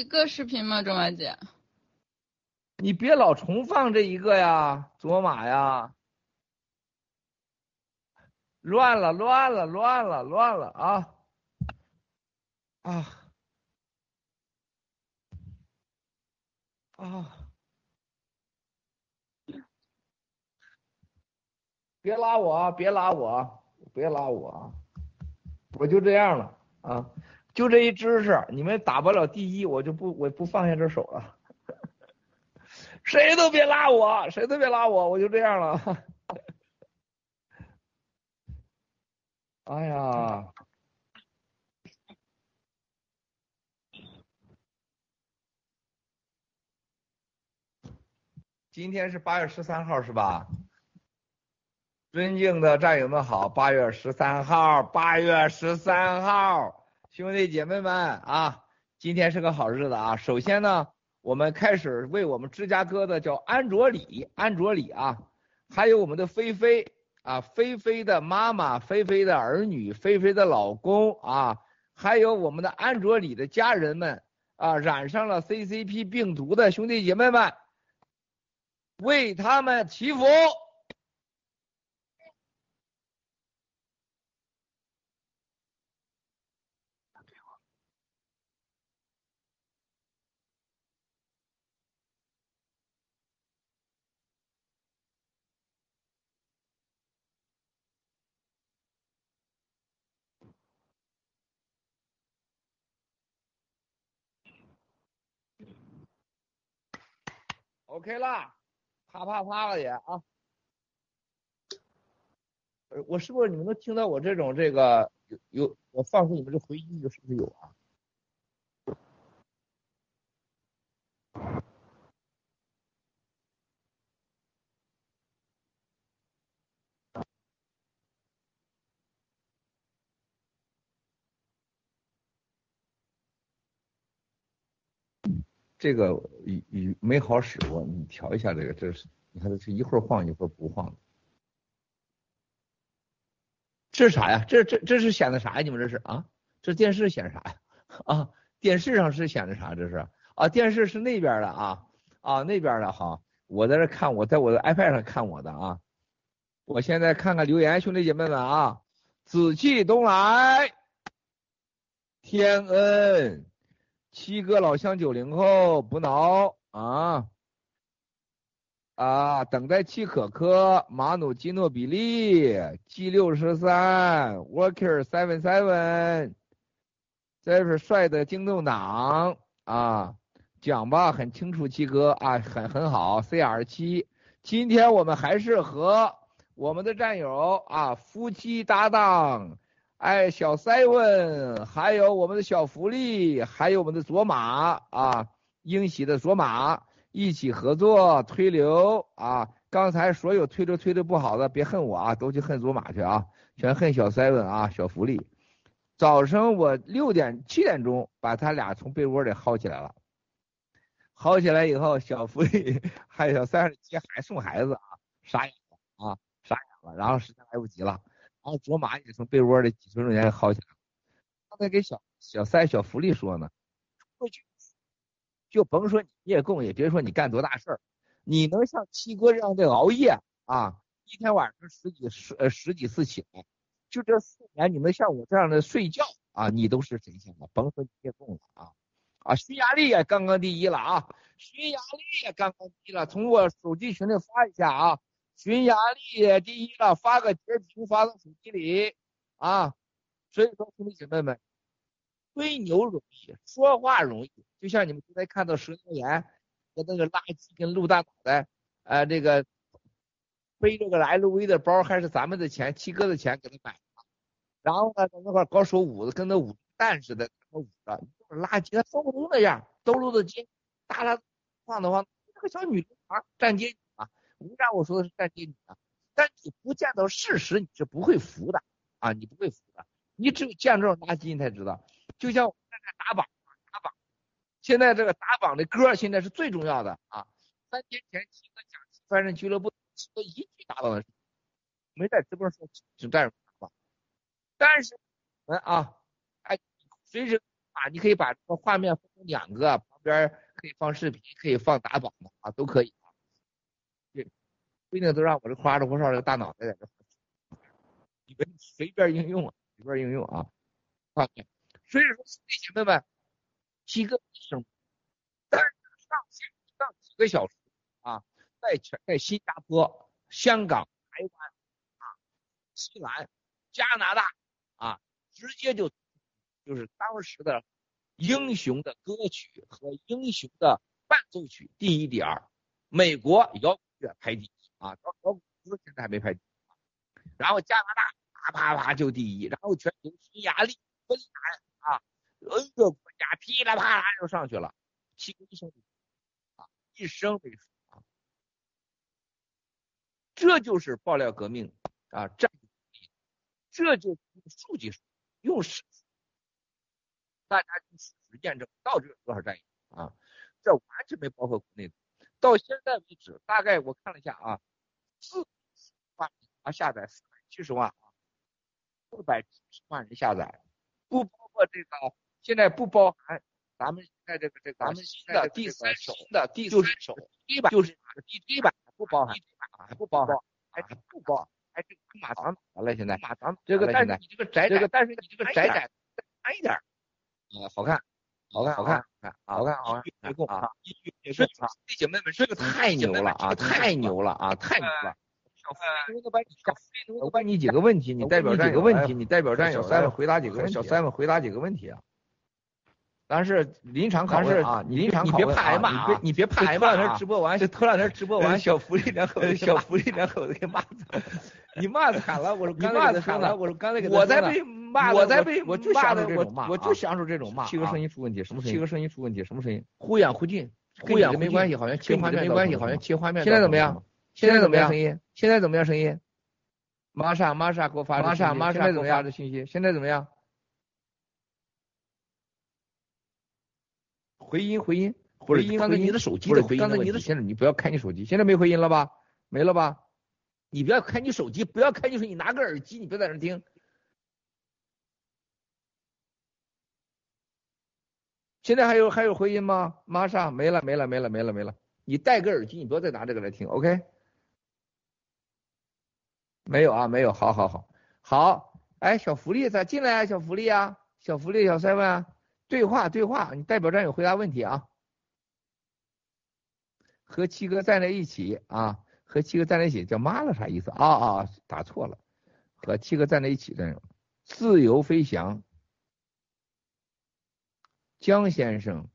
几个视频吗？钟婉姐，你别老重放这一个呀，卓玛呀！乱了，乱了，乱了，乱了啊！啊啊！别拉我！别拉我！别拉我！我就这样了啊！就这一知识，你们打不了第一，我就不我不放下这手了。谁都别拉我，谁都别拉我，我就这样了。哎呀，今天是八月十三号是吧？尊敬的战友们好，八月十三号，八月十三号，兄弟姐妹们啊，今天是个好日子啊！首先呢，我们开始为我们芝加哥的叫安卓里，安卓里啊，还有我们的菲菲啊，菲菲的妈妈，菲菲的儿女，菲菲的老公啊，还有我们的安卓里的家人们啊，染上了 CCP 病毒的兄弟姐妹们，为他们祈福。OK 啦，啪啪啪了也啊！我是不是你们都听到我这种这个有有我放出你们这回音，是不是有啊？这个语语没好使过，你调一下这个，这是你看这是一会儿晃一会儿不晃的。这是啥呀？这这这是显的啥呀？你们这是啊？这电视显啥呀？啊，电视上是显的啥？这是啊，电视是那边的啊啊那边的哈。我在这看，我在我的 iPad 上看我的啊。我现在看看留言，兄弟姐妹们啊，紫气东来，天恩。七哥老乡九零后不挠啊啊！等待七可可马努基诺比利 G 六十三 Worker seven seven，这是帅的京东党啊！讲吧，很清楚，七哥啊，很很好。CR 七，今天我们还是和我们的战友啊夫妻搭档。哎，小 seven，还有我们的小福利，还有我们的卓玛啊，英喜的卓玛一起合作推流啊！刚才所有推流推的不好的，别恨我啊，都去恨卓玛去啊，全恨小 seven 啊，小福利。早上我六点七点钟把他俩从被窝里薅起来了，薅起来以后，小福利还有小三十七还送孩子啊，傻眼了啊，傻眼了，然后时间来不及了。然后卓玛也从被窝里几分钟前薅起来了。刚才给小小三小福利说呢，过去就甭说你夜供，也别说你干多大事儿，你能像七哥这样的熬夜啊，一天晚上十几十呃十几次起来，就这四年你能像我这样的睡觉啊，你都是神仙了，甭说你夜供了啊啊，匈牙利也刚刚第一了啊，匈牙利也刚刚第一了，从我手机群里发一下啊。匈牙利第一了，发个截屏发到手机里啊！所以说兄弟姐妹们，吹牛容易，说话容易。就像你们刚才看到蛇精岩和那个垃圾跟陆大脑袋，呃，这个背着个 LV 的包，还是咱们的钱，七哥的钱给他买的，然后呢，在那块搞手舞的，跟那舞蛋似的，舞的，就是垃圾，他都不那样，兜溜的街，大拉晃的话，那个小女孩站街。不让我说的是站街女啊，但你不见到事实，你是不会服的啊，你不会服的，你只有见这种垃圾，你才知道。就像我现在打榜，打榜，现在这个打榜的歌现在是最重要的啊。三天前七个讲翻身俱乐部，七个一句打榜的，没在直播说，只站着打榜。但是，们啊，哎，随时啊，你可以把这个画面分成两个，旁边可以放视频，可以放打榜的啊，都可以。不一定都让我这花里胡哨这个大脑袋在这，你们随便应用啊，随便应用啊。啊，所以说弟，姐妹们，七个医生，但是上线上几个小时啊，在全在新加坡、香港、台湾啊、西兰、加拿大啊，直接就就是当时的英雄的歌曲和英雄的伴奏曲第一、第二，美国摇滚乐排第一。啊，摇摇滚歌现在还没排，然后加拿大啪啪啪就第一，然后全球匈牙利。芬兰啊，N 个国家噼里啪啦就上去了，七个医生啊，一生为数啊，这就是爆料革命啊，战这就是数据用事实，大家用事实验证到底有多少战役啊，这完全没包括国内的，到现在为止，大概我看了一下啊，四万啊下载四百七十万啊，四百七十万人下载。不包括这个，现在不包含咱们现在这个这个咱们新的第三首的第三首一版，就是第一版不包含，还不包含，还不包，还这个马长完了现在，马长这个但是你这个窄窄，但是你这个窄窄窄一点，啊好看，好看好看好看好看别动啊，别动啊，姐妹们这个太牛了啊，太牛了啊，太牛了。能够把你能够问你几个问题，你代表几个问题，你代表战友三问回答几个小三问回答几个问题啊。当然是临场考试啊，你临场考你别怕挨骂啊，你别怕挨骂啊。直播完，这头两天直播完，小福利两口子，小福利两口子给骂惨，你骂惨了，我说你骂惨了，我说刚才给我在被骂，我在被我就想着这种骂，我就享受这种骂。七个声音出问题，什么声音？七个声音出问题，什么声音？忽远忽近，忽远没关系，好像切画面没关系，好像切画面。现在怎么样？现在怎么样？声音？现在怎么样？声音？玛莎，玛莎给我发，玛莎，玛莎怎么样？的信息？现在怎么样？回音，回音，回音。刚才你的手机的回音刚才你的现在你不要开你手机，现在没回音了吧？没了吧？你不要开你手机，不要开你手机，你拿个耳机，你别在那听。现在还有还有回音吗？玛莎没了，没了，没了，没了，没了。你戴个耳机，你不要再拿这个来听，OK？没有啊，没有，好好好，好，哎，小福利咋进来啊？小福利啊，小福利，小 seven 啊，对话对话，你代表战友回答问题啊。和七哥站在一起啊，和七哥站在一起叫妈了啥意思啊啊？打错了，和七哥站在一起战友，自由飞翔，江先生，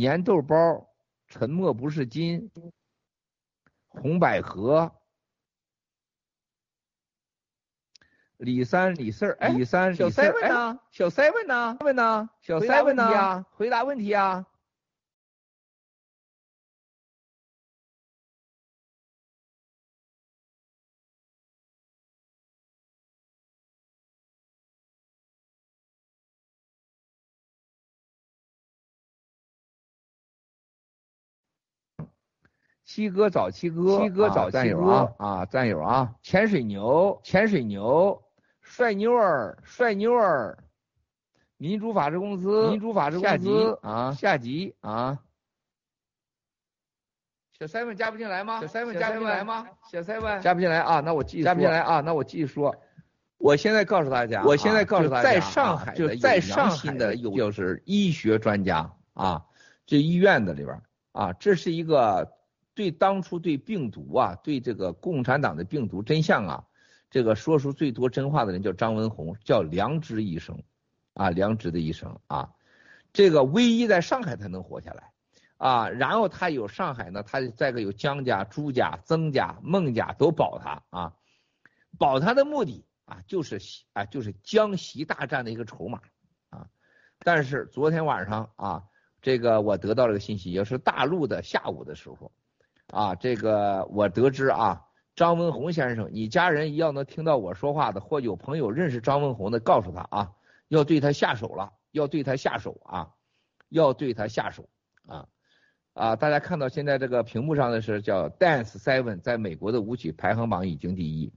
粘豆包，沉默不是金，红百合。李三李四儿，哎，李三小 seven 呢？小 seven 呢？seven 呢？小 seven 呢？回答问题啊！七哥找七哥，七哥找七哥啊！战友啊！潜水牛，潜水牛。帅妞儿，帅妞儿，民主法治公司，民主法治公司啊，下集啊，小 seven 加不进来吗？小 seven 加不进来吗？小 seven 加不进来啊？那我继续加不进来啊？那我继续说，我现在告诉大家，我现在告诉大家，在上海就在上海的就是医学专家啊，这医院的里边啊，这是一个对当初对病毒啊，对这个共产党的病毒真相啊。这个说出最多真话的人叫张文宏，叫良知医生，啊，良知的医生啊，这个唯一在上海才能活下来，啊，然后他有上海呢，他再个有江家、朱家、曾家、孟家都保他啊，保他的目的啊，就是啊，就是江西大战的一个筹码啊，但是昨天晚上啊，这个我得到了个信息，也是大陆的下午的时候，啊，这个我得知啊。张文宏先生，你家人要能听到我说话的，或有朋友认识张文宏的，告诉他啊，要对他下手了，要对他下手啊，要对他下手啊啊！大家看到现在这个屏幕上的是叫 Dance Seven，在美国的舞曲排行榜已经第一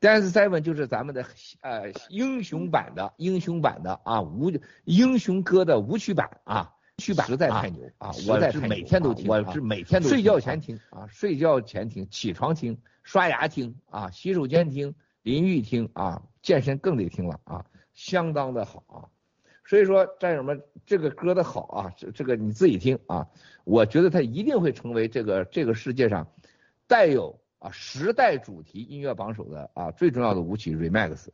，Dance Seven 就是咱们的呃英雄版的英雄版的啊舞英雄歌的舞曲版啊。曲版实在啊太牛啊！我是在每天都听，啊我啊是每天都睡觉前听啊，睡觉前听，起床听，刷牙听啊，洗手间听，淋浴听啊，健身更得听了啊，相当的好啊。所以说，战友们，这个歌的好啊，这这个你自己听啊，我觉得它一定会成为这个这个世界上带有啊时代主题音乐榜首的啊最重要的舞曲 remix，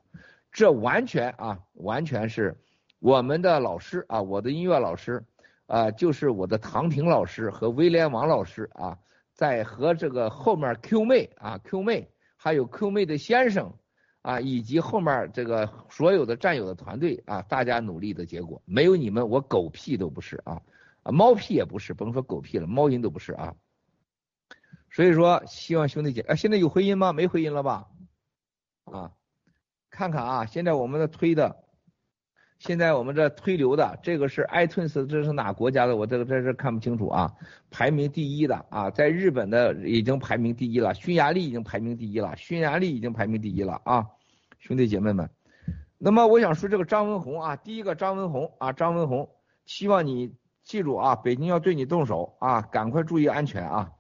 这完全啊完全是我们的老师啊，我的音乐老师啊，就是我的唐婷老师和威廉王老师啊，在和这个后面 Q 妹啊 Q 妹，还有 Q 妹的先生啊，以及后面这个所有的战友的团队啊，大家努力的结果，没有你们我狗屁都不是啊，啊猫屁也不是，甭说狗屁了，猫音都不是啊。所以说，希望兄弟姐，啊，现在有回音吗？没回音了吧？啊，看看啊，现在我们的推的，现在我们这推流的，这个是 iTunes，这是哪国家的？我这个这是看不清楚啊。排名第一的啊，在日本的已经排名第一了，匈牙利已经排名第一了，匈牙利已经排名第一了啊，兄弟姐妹们。那么我想说这个张文红啊，第一个张文红啊，张文红，希望你记住啊，北京要对你动手啊，赶快注意安全啊，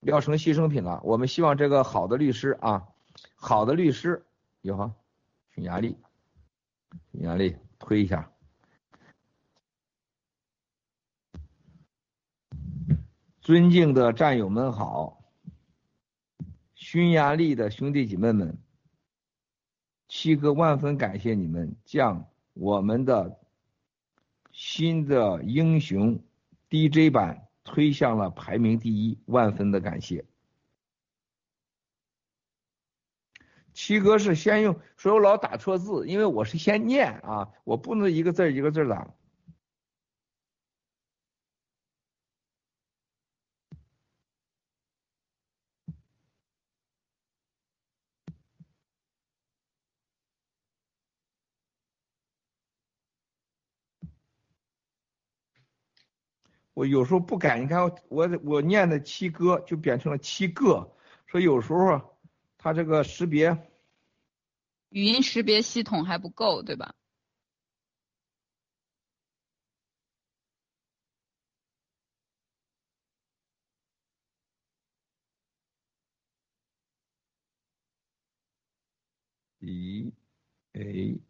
不要成牺牲品了。我们希望这个好的律师啊，好的律师有哈，匈牙利，匈牙利推一下。尊敬的战友们好，匈牙利的兄弟姐妹们，七哥万分感谢你们将我们的新的英雄 DJ 版推向了排名第一，万分的感谢。七哥是先用，所以我老打错字，因为我是先念啊，我不能一个字一个字儿打。我有时候不敢，你看我我我念的七哥就变成了七个，所以有时候它这个识别语音识别系统还不够，对吧？，E A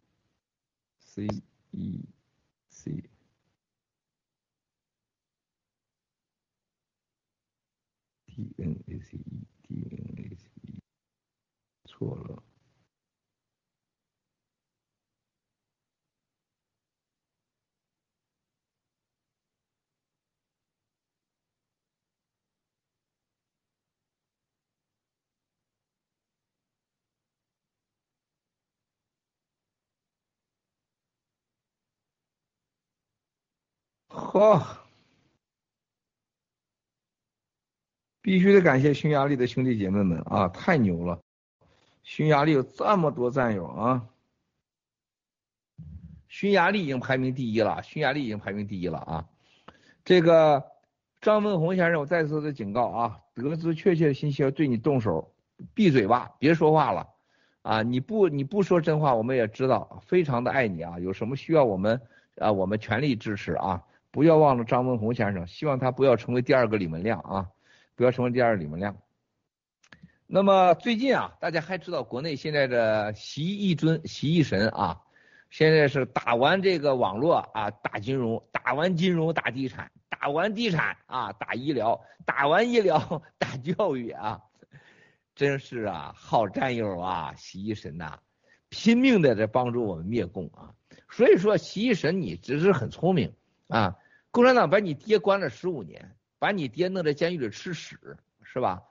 C E C。D N A C E D N A E，错了。呵。必须得感谢匈牙利的兄弟姐妹们啊，太牛了！匈牙利有这么多战友啊，匈牙利已经排名第一了，匈牙利已经排名第一了啊！这个张文宏先生，我再次的警告啊，得知确切信息要对你动手，闭嘴吧，别说话了啊！你不你不说真话，我们也知道，非常的爱你啊，有什么需要我们啊，我们全力支持啊！不要忘了张文宏先生，希望他不要成为第二个李文亮啊！不要成为第二个李文亮。那么最近啊，大家还知道国内现在的习一尊、习一神啊，现在是打完这个网络啊，打金融，打完金融打地产，打完地产啊打医疗，打完医疗 打教育啊，真是啊，好战友啊，习一神呐、拼命的在帮助我们灭共啊。所以说，习一神你只是很聪明啊，共产党把你爹关了十五年。把你爹弄在监狱里吃屎是吧？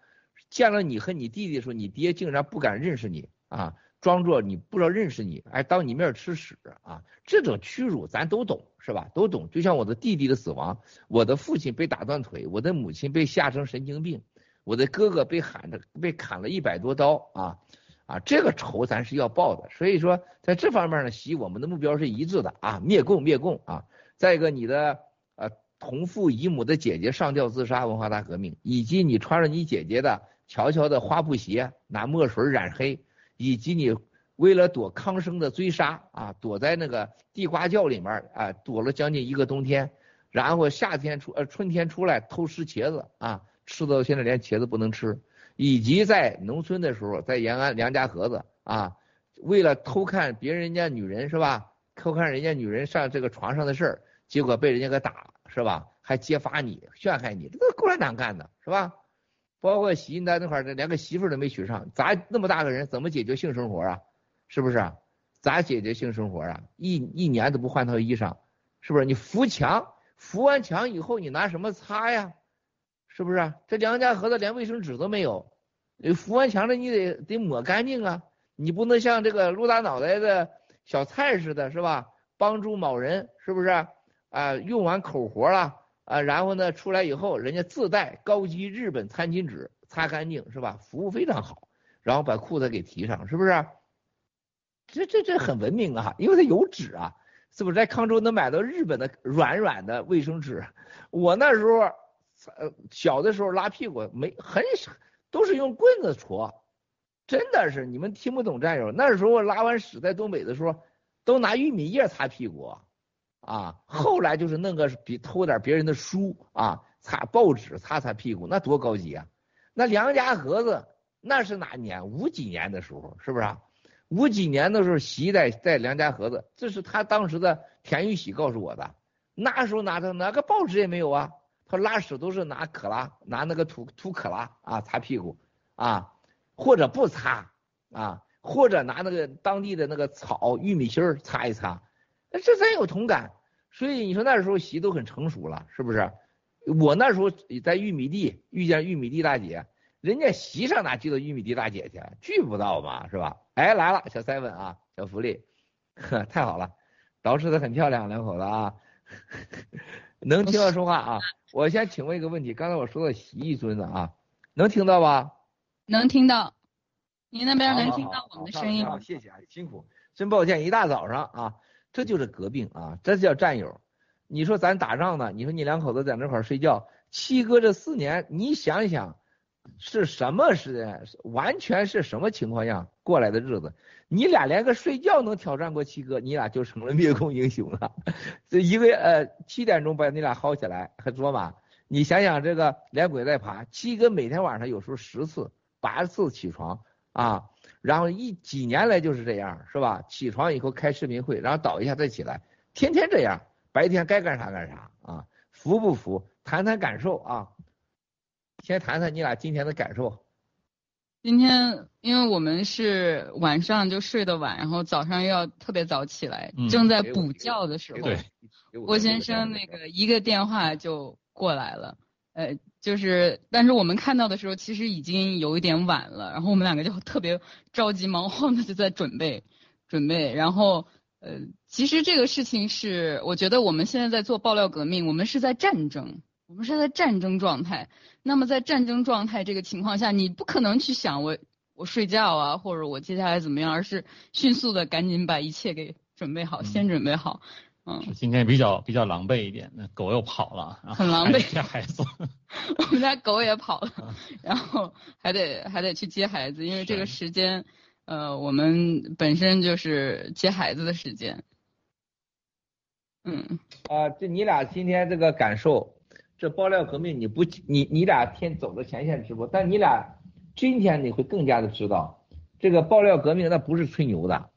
见了你和你弟弟的时候，你爹竟然不敢认识你啊，装作你不知道认识你，还当你面吃屎啊！这种屈辱咱都懂是吧？都懂。就像我的弟弟的死亡，我的父亲被打断腿，我的母亲被吓成神经病，我的哥哥被喊着被砍了一百多刀啊啊！这个仇咱是要报的。所以说，在这方面呢，习我们的目标是一致的啊，灭共灭共啊！再一个，你的呃。同父异母的姐姐上吊自杀，文化大革命，以及你穿着你姐姐的乔乔的花布鞋，拿墨水染黑，以及你为了躲康生的追杀啊，躲在那个地瓜窖里面啊，躲了将近一个冬天，然后夏天出呃春天出来偷吃茄子啊，吃到现在连茄子不能吃，以及在农村的时候，在延安梁家河子啊，为了偷看别人家女人是吧？偷看人家女人上这个床上的事儿，结果被人家给打是吧？还揭发你陷害你，这都是共产党干的是吧？包括喜金丹那块儿，连个媳妇儿都没娶上，咋那么大个人怎么解决性生活啊？是不是？咋解决性生活啊？一一年都不换套衣裳，是不是？你扶墙，扶完墙以后你拿什么擦呀？是不是？这梁家河的连卫生纸都没有，你扶完墙了你得得抹干净啊，你不能像这个露大脑袋的小蔡似的，是吧？帮助某人，是不是？啊，用完口活了。啊，然后呢，出来以后，人家自带高级日本餐巾纸，擦干净是吧？服务非常好，然后把裤子给提上，是不是？这这这很文明啊，因为它有纸啊，是不是？在康州能买到日本的软软的卫生纸。我那时候，呃，小的时候拉屁股没很少，都是用棍子戳，真的是你们听不懂战友。那时候拉完屎在东北的时候，都拿玉米叶擦屁股。啊后来就是弄个比偷点别人的书啊，擦报纸擦擦屁股，那多高级啊！那梁家河子那是哪年？五几年的时候，是不是？五几年的时候，习在在梁家河子，这是他当时的田玉喜告诉我的。那时候拿着哪个报纸也没有啊，他拉屎都是拿可拉，拿那个土土可拉啊擦屁股啊，或者不擦啊，或者拿那个当地的那个草玉米芯擦一擦。这真有同感，所以你说那时候习都很成熟了，是不是？我那时候在玉米地遇见玉米地大姐，人家席上哪记得玉米地大姐去？聚不到嘛，是吧？哎，来了，小 seven 啊，小福利，呵，太好了，捯饬的很漂亮，两口子啊，能听到说话啊？我先请问一个问题，刚才我说的习义孙子啊，能听到吧？能听到，您那边能听到我们的声音？谢谢啊，辛苦，真抱歉，一大早上啊。这就是革命啊，这叫战友。你说咱打仗呢？你说你两口子在那块睡觉，七哥这四年，你想想是什么时间？完全是什么情况下过来的日子？你俩连个睡觉能挑战过七哥，你俩就成了灭共英雄了。这一个呃七点钟把你俩薅起来还卓玛，你想想这个连滚带爬，七哥每天晚上有时候十次八次起床啊。然后一几年来就是这样，是吧？起床以后开视频会，然后倒一下再起来，天天这样。白天该干啥干啥啊？服不服？谈谈感受啊。先谈谈你俩今天的感受。今天因为我们是晚上就睡得晚，然后早上又要特别早起来，正在补觉的时候，郭先生那个一个电话就过来了，呃。就是，但是我们看到的时候，其实已经有一点晚了。然后我们两个就特别着急忙慌的就在准备，准备。然后，呃，其实这个事情是，我觉得我们现在在做爆料革命，我们是在战争，我们是在战争状态。那么在战争状态这个情况下，你不可能去想我我睡觉啊，或者我接下来怎么样，而是迅速的赶紧把一切给准备好，先准备好。嗯，今天比较比较狼狈一点，那狗又跑了，很狼狈。接孩子，我们家狗也跑了，然后还得还得去接孩子，因为这个时间，呃，我们本身就是接孩子的时间。嗯，啊，这你俩今天这个感受，这爆料革命你不你你俩天走的前线直播，但你俩今天你会更加的知道，这个爆料革命那不是吹牛的。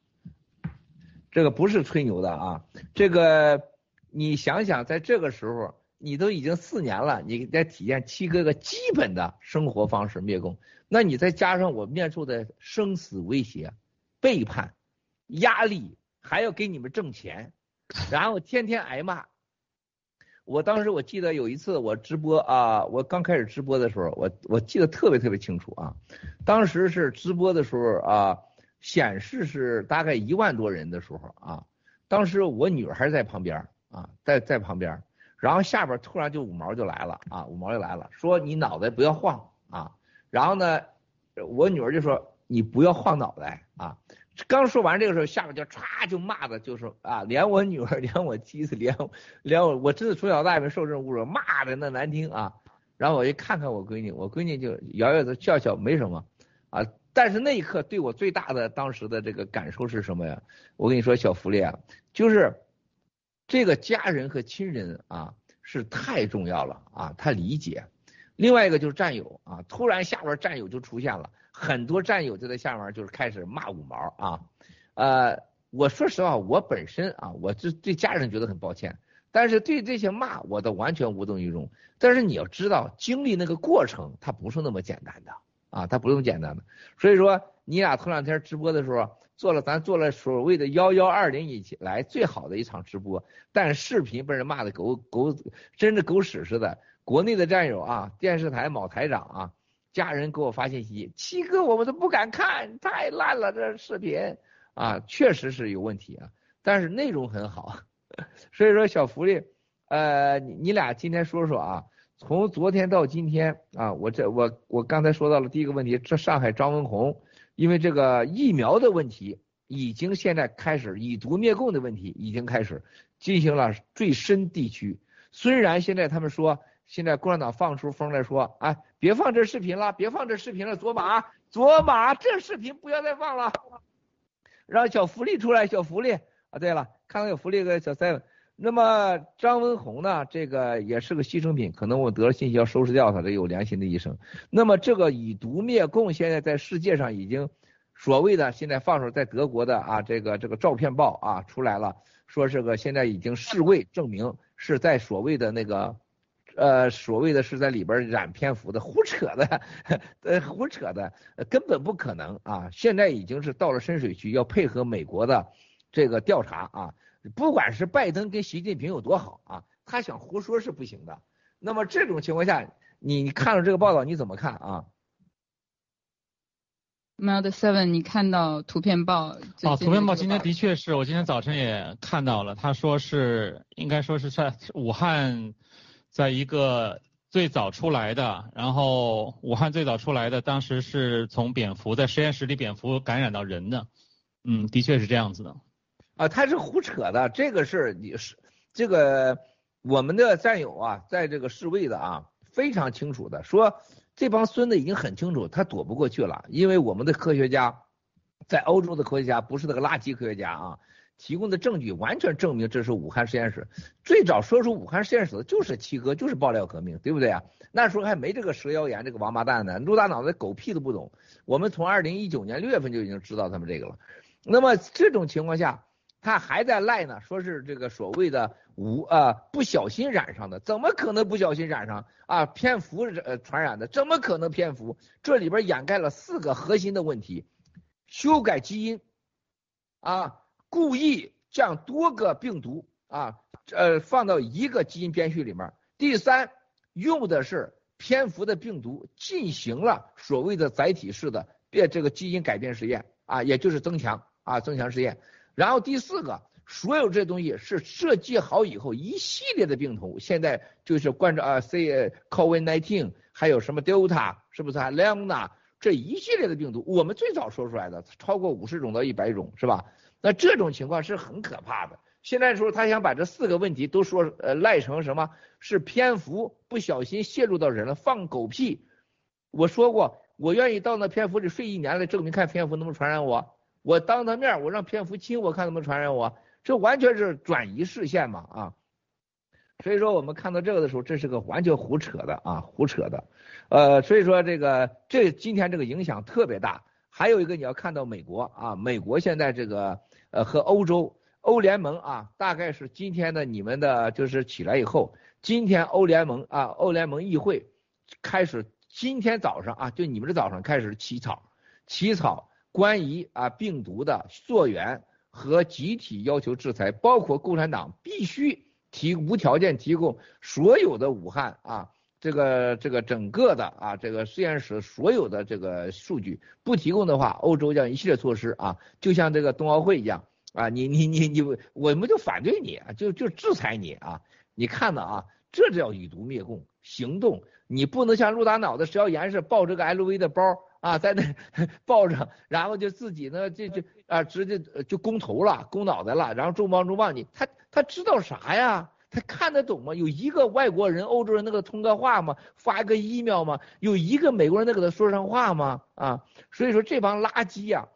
这个不是吹牛的啊，这个你想想，在这个时候，你都已经四年了，你在体验七哥哥基本的生活方式灭共，那你再加上我面受的生死威胁、背叛、压力，还要给你们挣钱，然后天天挨骂。我当时我记得有一次我直播啊，我刚开始直播的时候，我我记得特别特别清楚啊，当时是直播的时候啊。显示是大概一万多人的时候啊，当时我女儿还在旁边啊，在在旁边，然后下边突然就五毛就来了啊，五毛就来了，说你脑袋不要晃啊，然后呢，我女儿就说你不要晃脑袋啊，刚说完这个时候，下边就歘就骂的，就说啊，连我女儿，连我妻子，连连我，我真的从小到大没受这种侮辱，骂的那难听啊，然后我一看看我闺女，我闺女就摇摇头笑笑，没什么啊。但是那一刻对我最大的当时的这个感受是什么呀？我跟你说，小福利啊，就是这个家人和亲人啊是太重要了啊，他理解。另外一个就是战友啊，突然下边战友就出现了，很多战友就在下面就是开始骂五毛啊。呃，我说实话，我本身啊，我这对家人觉得很抱歉，但是对这些骂我都完全无动于衷。但是你要知道，经历那个过程，它不是那么简单的。啊，他不用简单的，所以说你俩头两天直播的时候做了，咱做了所谓的幺幺二零以来最好的一场直播，但视频被人骂的狗狗，真的狗屎似的。国内的战友啊，电视台某台长啊，家人给我发信息，七哥我们都不敢看，太烂了这视频啊，确实是有问题啊，但是内容很好，所以说小福利，呃，你你俩今天说说啊。从昨天到今天啊，我这我我刚才说到了第一个问题，这上海张文宏因为这个疫苗的问题，已经现在开始以毒灭共的问题已经开始进行了最深地区。虽然现在他们说，现在共产党放出风来说，哎，别放这视频了，别放这视频了，左马左马，这视频不要再放了，让小福利出来，小福利啊，对了，看到有福利个小 seven。那么张文宏呢？这个也是个牺牲品，可能我得了信息要收拾掉他，这有良心的医生。那么这个以毒灭共，现在在世界上已经所谓的现在放出在德国的啊，这个这个照片报啊出来了，说这个现在已经世卫证明是在所谓的那个呃所谓的是在里边染蝙蝠的，胡扯的，呃胡扯的，根本不可能啊！现在已经是到了深水区，要配合美国的这个调查啊。不管是拜登跟习近平有多好啊，他想胡说是不行的。那么这种情况下，你看了这个报道你怎么看啊？Meld Seven，你看到图片报？哦，图片报今天的确是我今天早晨也看到了，他说是应该说是在武汉，在一个最早出来的，然后武汉最早出来的，当时是从蝙蝠在实验室里蝙蝠感染到人的，嗯，的确是这样子的。啊，他是胡扯的，这个是你是这个我们的战友啊，在这个世卫的啊，非常清楚的说，这帮孙子已经很清楚，他躲不过去了，因为我们的科学家，在欧洲的科学家不是那个垃圾科学家啊，提供的证据完全证明这是武汉实验室，最早说出武汉实验室的就是七哥，就是爆料革命，对不对啊？那时候还没这个蛇妖言这个王八蛋呢，陆大脑袋狗屁都不懂，我们从二零一九年六月份就已经知道他们这个了，那么这种情况下。他还在赖呢，说是这个所谓的无啊不小心染上的，怎么可能不小心染上啊？蝙蝠呃传染的，怎么可能蝙蝠？这里边掩盖了四个核心的问题：修改基因啊，故意将多个病毒啊呃放到一个基因编序里面；第三，用的是蝙蝠的病毒进行了所谓的载体式的变这个基因改变实验啊，也就是增强啊增强实验。然后第四个，所有这东西是设计好以后一系列的病毒，现在就是关着啊，C COVID-19，还有什么 Delta，是不是啊？Lambda 这一系列的病毒，我们最早说出来的超过五十种到一百种，是吧？那这种情况是很可怕的。现在说他想把这四个问题都说呃赖成什么？是蝙蝠不小心泄露到人了，放狗屁。我说过，我愿意到那蝙蝠里睡一年来证明看蝙蝠能不能传染我。我当他面，我让蝙蝠亲我，看能不能传染我，这完全是转移视线嘛啊！所以说我们看到这个的时候，这是个完全胡扯的啊，胡扯的。呃，所以说这个这今天这个影响特别大。还有一个你要看到美国啊，美国现在这个呃和欧洲欧联盟啊，大概是今天的你们的就是起来以后，今天欧联盟啊欧联盟议会开始今天早上啊，就你们的早上开始起草起草。关于啊病毒的溯源和集体要求制裁，包括共产党必须提无条件提供所有的武汉啊这个这个整个的啊这个实验室所有的这个数据，不提供的话，欧洲将一系列措施啊，就像这个冬奥会一样啊，你你你你我们就反对你啊，就就制裁你啊，你看到啊，这叫以毒灭共行动，你不能像陆大脑的石药岩是抱着个 LV 的包。啊，在那 抱着，然后就自己呢，就就啊，直接就攻头了，攻脑袋了，然后重磅重磅，你他他知道啥呀？他看得懂吗？有一个外国人、欧洲人那个通个话吗？发个 email 吗？有一个美国人能给他说上话吗？啊，所以说这帮垃圾呀，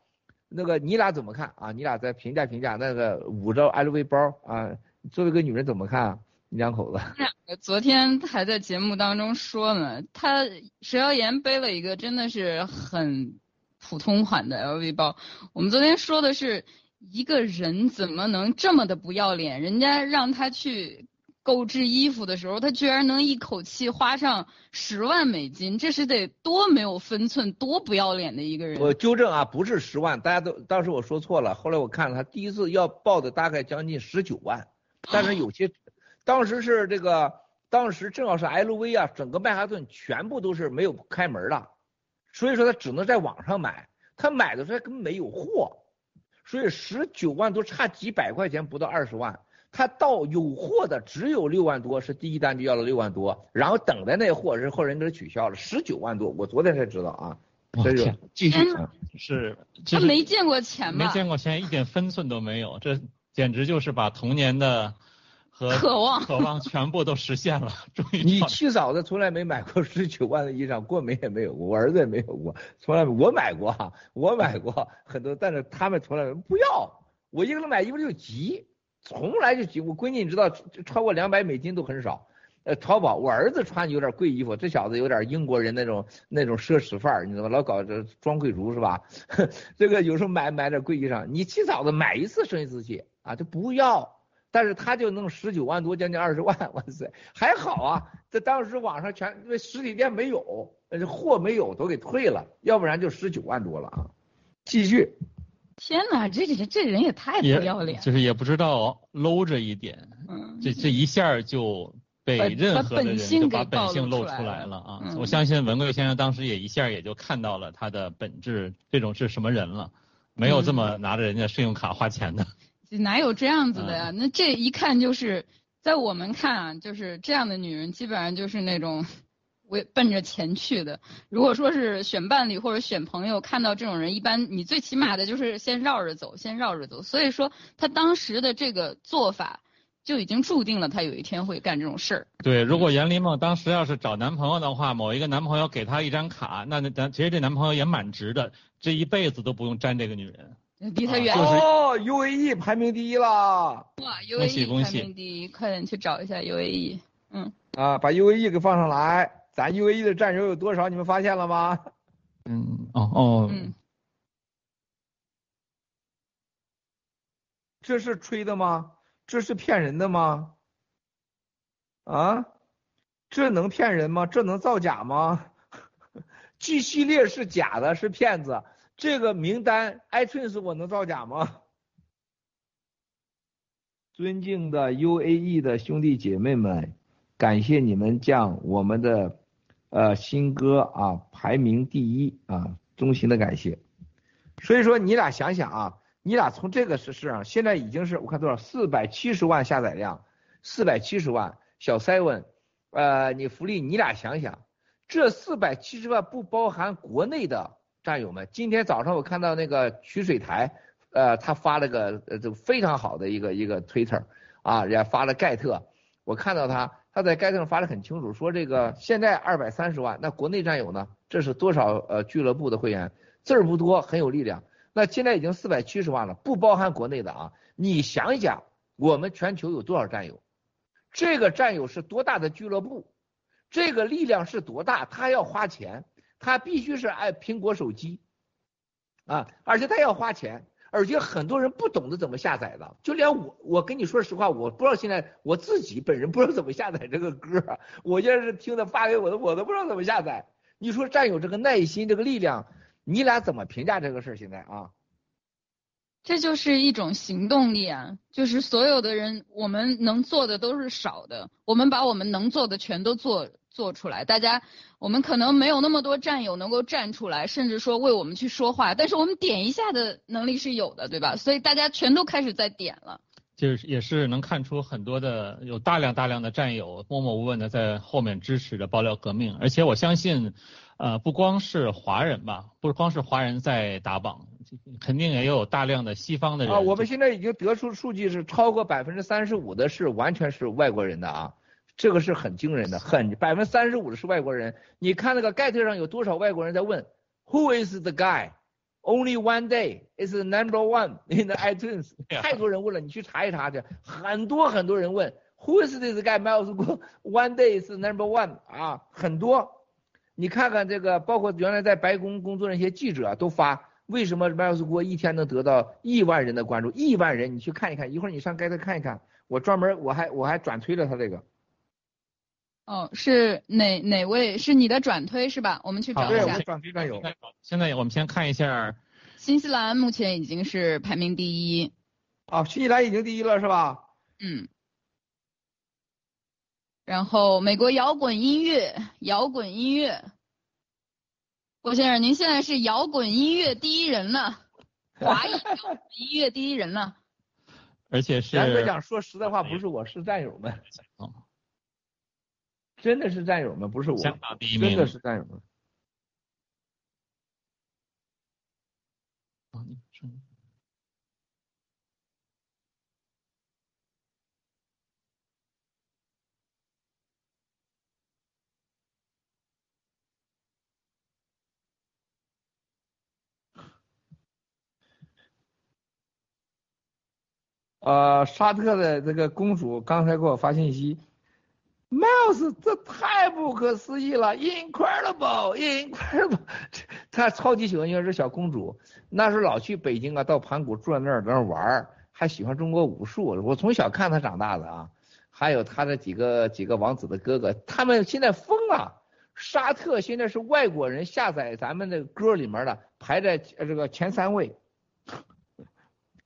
那个你俩怎么看啊？你俩再评价评价那个捂着 LV 包啊，作为一个女人怎么看啊？你两口子。两个昨天还在节目当中说呢，他石耀岩背了一个真的是很普通款的 LV 包。我们昨天说的是一个人怎么能这么的不要脸？人家让他去购置衣服的时候，他居然能一口气花上十万美金，这是得多没有分寸、多不要脸的一个人。我纠正啊，不是十万，大家都当时我说错了。后来我看了他第一次要报的大概将近十九万，但是有些。当时是这个，当时正好是 LV 啊，整个曼哈顿全部都是没有开门的，所以说他只能在网上买。他买的时候根本没有货，所以十九万多差几百块钱，不到二十万。他到有货的只有六万多，是第一单就要了六万多，然后等的那货是后人给他取消了，十九万多。我昨天才知道啊，这就继续是他没见过钱吗？没见过钱，一点分寸都没有，这简直就是把童年的。渴望，渴望全部都实现了，终于。你七嫂子从来没买过十九万的衣裳，过敏也没有过，我儿子也没有过，从来我买过，我买过很多，但是他们从来不要，我一个人买衣服就急，从来就急。我闺女你知道，超过两百美金都很少。呃，淘宝，我儿子穿有点贵衣服，这小子有点英国人那种那种奢侈范儿，你知道吗？老搞这装贵族是吧？这个有时候买买点贵衣裳，你七嫂子买一次生一次气啊，就不要。但是他就弄十九万多，将近二十万，哇塞，还好啊！这当时网上全因为实体店没有，呃，货没有，都给退了，要不然就十九万多了啊。继续。天哪，这这这人也太不要脸。就是也不知道搂着一点，嗯，这这一下就被任何的人就把本性露出来了啊！我相信文贵先生当时也一下也就看到了他的本质，这种是什么人了，没有这么拿着人家信用卡花钱的。哪有这样子的呀？那这一看就是在我们看啊，就是这样的女人基本上就是那种为奔着钱去的。如果说是选伴侣或者选朋友，看到这种人，一般你最起码的就是先绕着走，先绕着走。所以说他当时的这个做法就已经注定了他有一天会干这种事儿。对，如果严丽梦当时要是找男朋友的话，某一个男朋友给她一张卡，那那咱其实这男朋友也蛮值的，这一辈子都不用沾这个女人。离他远哦，UAE 排名第一了。哇，UAE 排名第一，快点去找一下 UAE。嗯。啊，把 UAE 给放上来，咱 UAE 的战友有多少？你们发现了吗？嗯，哦哦。嗯。这是吹的吗？这是骗人的吗？啊？这能骗人吗？这能造假吗？G 系列是假的，是骗子。这个名单，iTunes 我能造假吗？尊敬的 UAE 的兄弟姐妹们，感谢你们将我们的呃新歌啊排名第一啊，衷心的感谢。所以说你俩想想啊，你俩从这个事实上，现在已经是我看多少四百七十万下载量，四百七十万小 seven，呃，你福利你俩想想，这四百七十万不包含国内的。战友们，今天早上我看到那个取水台，呃，他发了个呃，这非常好的一个一个 Twitter，啊，人家发了盖特，我看到他，他在盖特上发的很清楚，说这个现在二百三十万，那国内战友呢？这是多少呃俱乐部的会员？字儿不多，很有力量。那现在已经四百七十万了，不包含国内的啊。你想一想，我们全球有多少战友？这个战友是多大的俱乐部？这个力量是多大？他要花钱。他必须是爱苹果手机，啊，而且他要花钱，而且很多人不懂得怎么下载的，就连我，我跟你说实话，我不知道现在我自己本人不知道怎么下载这个歌，我就是听他发给我的，我都不知道怎么下载。你说占有这个耐心，这个力量，你俩怎么评价这个事儿？现在啊，这就是一种行动力啊，就是所有的人，我们能做的都是少的，我们把我们能做的全都做。做出来，大家，我们可能没有那么多战友能够站出来，甚至说为我们去说话，但是我们点一下的能力是有的，对吧？所以大家全都开始在点了，就是也是能看出很多的有大量大量的战友默默无闻的在后面支持着爆料革命，而且我相信，呃，不光是华人吧，不光是华人在打榜，肯定也有大量的西方的人。啊，我们现在已经得出数据是超过百分之三十五的是完全是外国人的啊，这个是很惊人的，很百分之三十五的是外国人。你看那个盖特上有多少外国人在问，Who is the guy? Only one day is number one in the iTunes。太多人问了，你去查一查去，很多很多人问，Who is this guy? Miles One day is number one 啊，很多。你看看这个，包括原来在白宫工作的那些记者都发，为什么迈尔斯郭一天能得到亿万人的关注？亿万人，你去看一看，一会儿你上盖特看一看，我专门我还我还转推了他这个。哦，是哪哪位？是你的转推是吧？我们去找一下。对，转推转有。现在我们先看一下，新西兰目前已经是排名第一。哦，新西兰已经第一了是吧？嗯。然后美国摇滚音乐，摇滚音乐，郭先生，您现在是摇滚音乐第一人了，华语摇滚音乐第一人了。而且是严格讲，说实在话，不是我是战友们，真的是战友们，不是我，香港第一名，真的是战友们。呃，沙特的这个公主刚才给我发信息，Miles，这太不可思议了，incredible，incredible，她超级喜欢这小公主，那时候老去北京啊，到盘古住在那儿在那儿玩，还喜欢中国武术，我从小看她长大的啊，还有她的几个几个王子的哥哥，他们现在疯了，沙特现在是外国人下载咱们的歌里面的排在这个前三位。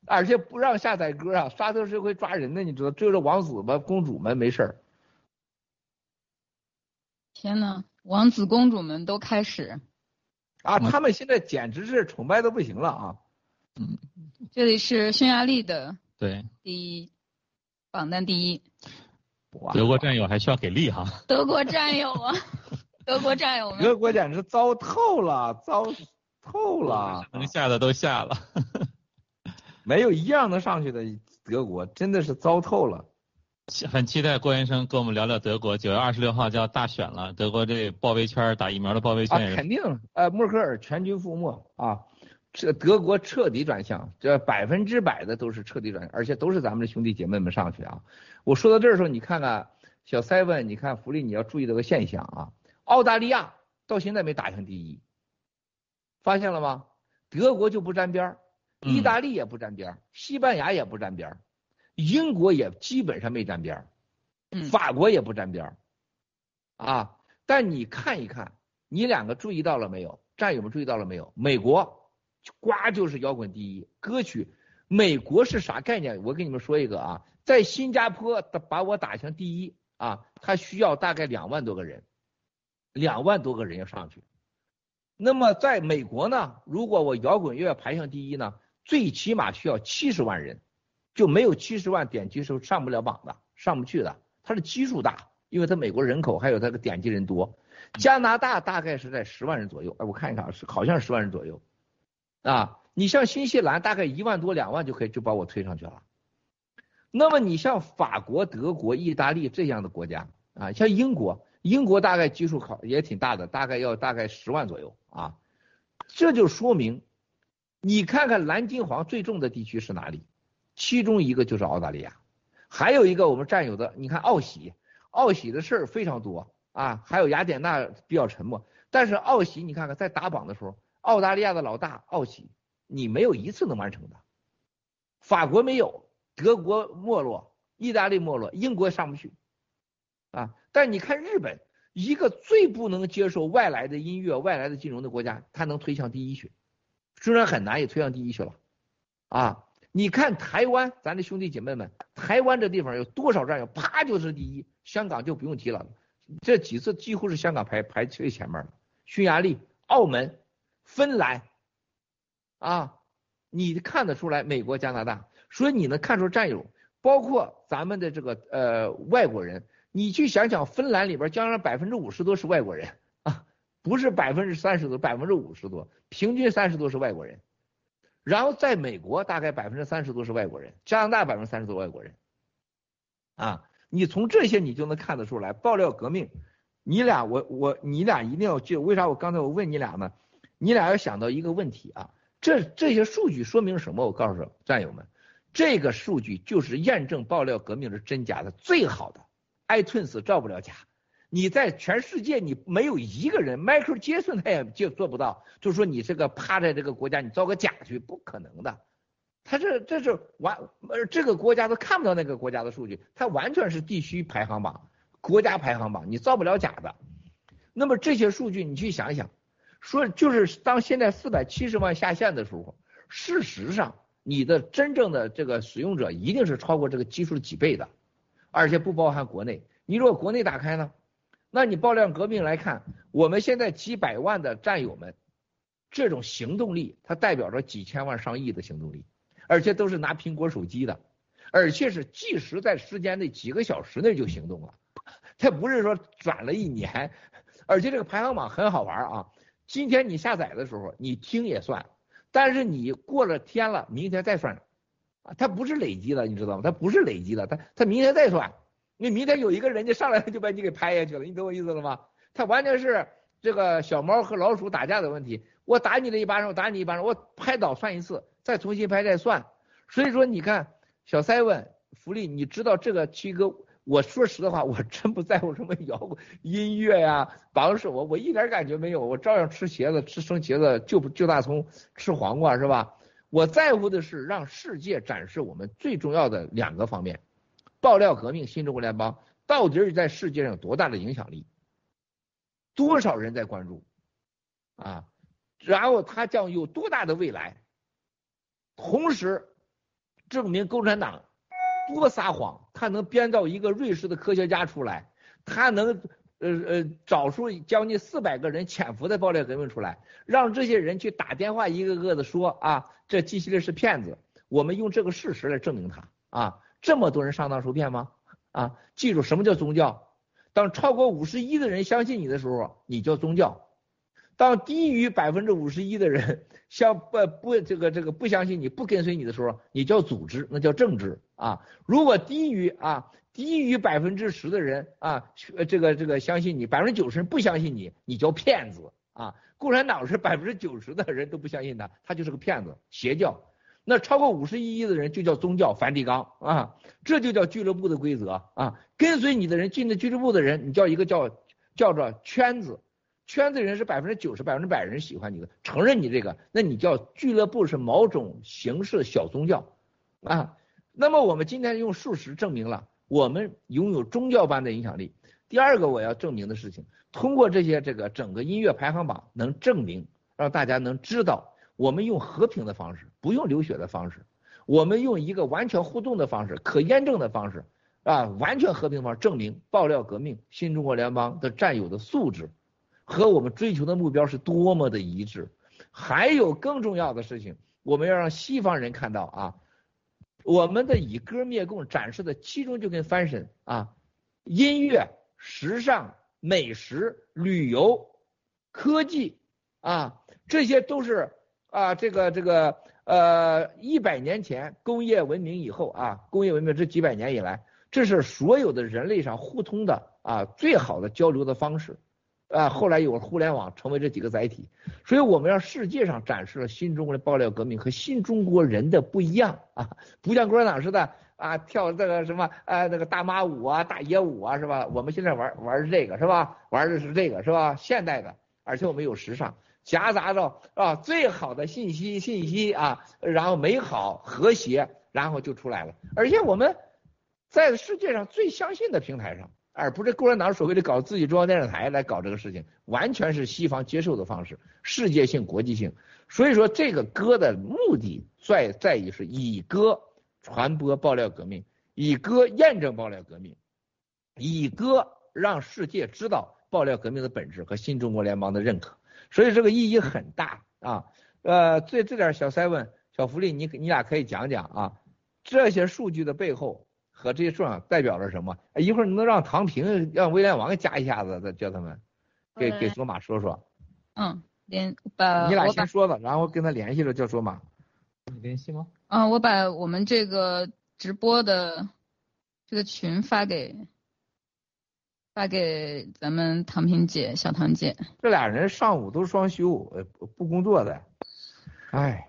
而且不让下载歌啊！沙特是会抓人的，你知道？只有这王子们、公主们没事儿。天呐，王子公主们都开始啊！他们现在简直是崇拜的不行了啊！嗯，这里是匈牙利的对第一榜单第一。德国战友还需要给力哈！德国战友啊，德国战友们，德国简直糟透了，糟透了，能下的都下了。没有一样能上去的，德国真的是糟透了。很期待郭先生跟我们聊聊德国。九月二十六号就要大选了，德国这包围圈打疫苗的包围圈啊，肯定，呃，默克尔全军覆没啊，这德国彻底转向，这百分之百的都是彻底转向，而且都是咱们的兄弟姐妹们上去啊。我说到这儿的时候，你看看小 seven，你看福利，你要注意这个现象啊。澳大利亚到现在没打上第一，发现了吗？德国就不沾边儿。意大利也不沾边西班牙也不沾边英国也基本上没沾边儿法国也不沾边儿啊。但你看一看，你两个注意到了没有？战友们注意到了没有？美国呱就是摇滚第一，歌曲。美国是啥概念？我跟你们说一个啊，在新加坡把我打成第一啊，他需要大概两万多个人，两万多个人要上去。那么在美国呢，如果我摇滚乐排上第一呢？最起码需要七十万人，就没有七十万点击是上不了榜的，上不去的。它的基数大，因为它美国人口还有它的点击人多。加拿大大概是在十万人左右，哎，我看一看，是好像是十万人左右。啊，你像新西兰大概一万多两万就可以就把我推上去了。那么你像法国、德国、意大利这样的国家啊，像英国，英国大概基数考也挺大的，大概要大概十万左右啊，这就说明。你看看蓝金黄最重的地区是哪里？其中一个就是澳大利亚，还有一个我们占有的，你看奥喜，奥喜的事儿非常多啊，还有雅典娜比较沉默，但是奥喜你看看在打榜的时候，澳大利亚的老大奥喜，你没有一次能完成的，法国没有，德国没落，意大利没落，英国上不去啊，但你看日本，一个最不能接受外来的音乐、外来的金融的国家，它能推向第一去。虽然很难，也推向第一去了，啊！你看台湾，咱的兄弟姐妹们，台湾这地方有多少战友，啪就是第一。香港就不用提了，这几次几乎是香港排排最前面的。匈牙利、澳门、芬兰，啊，你看得出来美国、加拿大，所以你能看出战友，包括咱们的这个呃外国人，你去想想，芬兰里边将近百分之五十多是外国人啊，不是百分之三十多，百分之五十多，平均三十多是外国人。然后在美国大概百分之三十多是外国人，加拿大百分之三十多外国人。啊，你从这些你就能看得出来，爆料革命，你俩我我你俩一定要记，为啥我刚才我问你俩呢？你俩要想到一个问题啊，这这些数据说明什么？我告诉战友们，这个数据就是验证爆料革命是真假的最好的，iTunes 照不了假。你在全世界你没有一个人，Michael Jackson 他也就做不到，就说你这个趴在这个国家你造个假去，不可能的。他这这是完，呃，这个国家都看不到那个国家的数据，它完全是地区排行榜、国家排行榜，你造不了假的。那么这些数据你去想一想，说就是当现在四百七十万下线的时候，事实上你的真正的这个使用者一定是超过这个基数的几倍的，而且不包含国内。你如果国内打开呢，那你爆料革命来看，我们现在几百万的战友们，这种行动力，它代表着几千万上亿的行动力。而且都是拿苹果手机的，而且是即时在时间内几个小时内就行动了，它不是说转了一年，而且这个排行榜很好玩啊，今天你下载的时候你听也算，但是你过了天了，明天再算，啊，它不是累积的，你知道吗？它不是累积的，它它明天再算，你明天有一个人家上来就把你给拍下去了，你懂我意思了吗？他完全是这个小猫和老鼠打架的问题，我打你的一巴掌，我打你一巴掌，我拍倒算一次。再重新拍再算，所以说你看小塞问福利，你知道这个七哥？我说实的话，我真不在乎什么摇滚音乐呀，榜首我我一点感觉没有，我照样吃茄子，吃生茄子，就就大葱，吃黄瓜是吧？我在乎的是让世界展示我们最重要的两个方面：爆料革命，新中国联邦到底是在世界上有多大的影响力，多少人在关注啊？然后它将有多大的未来？同时，证明共产党多撒谎，他能编造一个瑞士的科学家出来，他能呃呃找出将近四百个人潜伏的爆料革命出来，让这些人去打电话一个个的说啊，这机器人是骗子，我们用这个事实来证明他啊，这么多人上当受骗吗？啊，记住什么叫宗教？当超过五十一的人相信你的时候，你叫宗教。当低于百分之五十一的人相不不这个这个不相信你不跟随你的时候，你叫组织，那叫政治啊。如果低于啊低于百分之十的人啊，这个这个相信你，百分之九十不相信你，你叫骗子啊。共产党是百分之九十的人都不相信他，他就是个骗子，邪教。那超过五十一亿的人就叫宗教，梵蒂冈啊，这就叫俱乐部的规则啊。跟随你的人进的俱乐部的人，你叫一个叫叫做圈子。圈子人是百分之九十、百分之百人喜欢你的，承认你这个，那你叫俱乐部是某种形式小宗教啊。那么我们今天用事实证明了我们拥有宗教般的影响力。第二个我要证明的事情，通过这些这个整个音乐排行榜能证明，让大家能知道，我们用和平的方式，不用流血的方式，我们用一个完全互动的方式、可验证的方式啊，完全和平方式证明爆料革命新中国联邦的战友的素质。和我们追求的目标是多么的一致，还有更重要的事情，我们要让西方人看到啊，我们的以歌灭共展示的其中就跟翻身啊，音乐、时尚、美食、旅游、科技啊，这些都是啊，这个这个呃，一百年前工业文明以后啊，工业文明这几百年以来，这是所有的人类上互通的啊最好的交流的方式。啊，后来有了互联网，成为这几个载体，所以我们让世界上展示了新中国的爆料革命和新中国人的不一样啊，不像共产党似的啊，跳这个什么啊那个大妈舞啊、大爷舞啊，是吧？我们现在玩玩这个是吧？玩的是这个是吧？现代的，而且我们有时尚，夹杂着啊最好的信息信息啊，然后美好和谐，然后就出来了，而且我们在世界上最相信的平台上。而不是共产党所谓的搞自己中央电视台来搞这个事情，完全是西方接受的方式，世界性、国际性。所以说，这个歌的目的在在于是以歌传播爆料革命，以歌验证爆料革命，以歌让世界知道爆料革命的本质和新中国联邦的认可。所以这个意义很大啊。呃，这这点小 seven 小福利，你你俩可以讲讲啊，这些数据的背后。和这些数量代表着什么？一会儿你能让唐平让威廉王加一下子，再叫他们给给卓玛说说。嗯，联把你俩先说吧，然后跟他联系了叫卓玛。你联系吗？嗯，我把我们这个直播的这个群发给发给咱们唐萍姐、小唐姐。这俩人上午都双休，呃，不工作的。哎，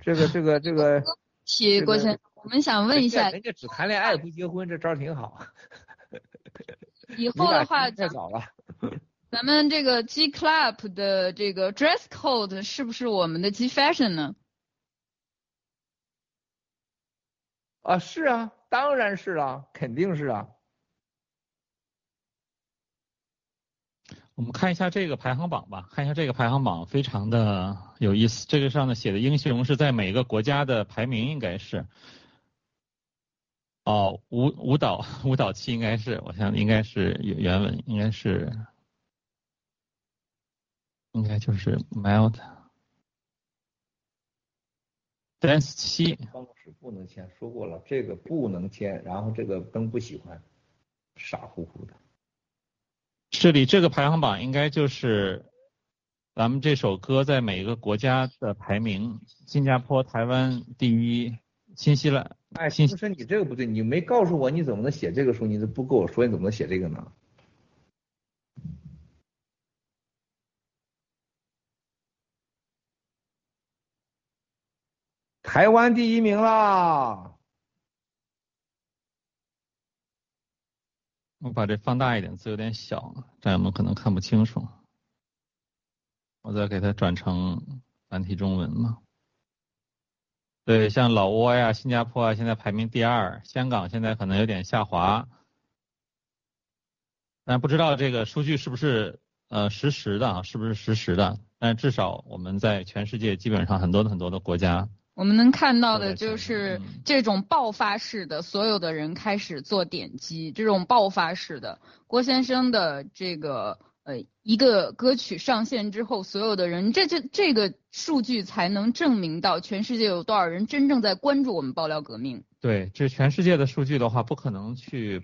这个这个这个。提郭先，我们想问一下。人家只谈恋爱不结婚，这招挺好。以后的话，太早了。咱们这个 G Club 的这个 dress code 是不是我们的 G Fashion 呢？啊，是啊，当然是啊，肯定是啊。我们看一下这个排行榜吧，看一下这个排行榜非常的有意思。这个上呢写的英雄是在每个国家的排名，应该是。哦，舞舞蹈舞蹈期应该是，我想应该是原文，应该是，应该就是 melt dance 七。办公室不能签，说过了，这个不能签，然后这个灯不喜欢，傻乎乎的。这里这个排行榜应该就是咱们这首歌在每个国家的排名，新加坡、台湾第一。新西兰，哎，新西兰，你这个不对，你没告诉我，你怎么能写这个书？你都不跟我说，你怎么能写这个呢？台湾第一名啦！我把这放大一点，字有点小，战友们可能看不清楚。我再给它转成繁体中文嘛。对，像老挝呀、新加坡啊，现在排名第二；香港现在可能有点下滑，但不知道这个数据是不是呃实时的啊？是不是实时的？但至少我们在全世界基本上很多很多的国家，我们能看到的就是这种爆发式的，所有的人开始做点击，这种爆发式的郭先生的这个。呃，一个歌曲上线之后，所有的人，这这这个数据才能证明到全世界有多少人真正在关注我们爆料革命。对，这全世界的数据的话，不可能去。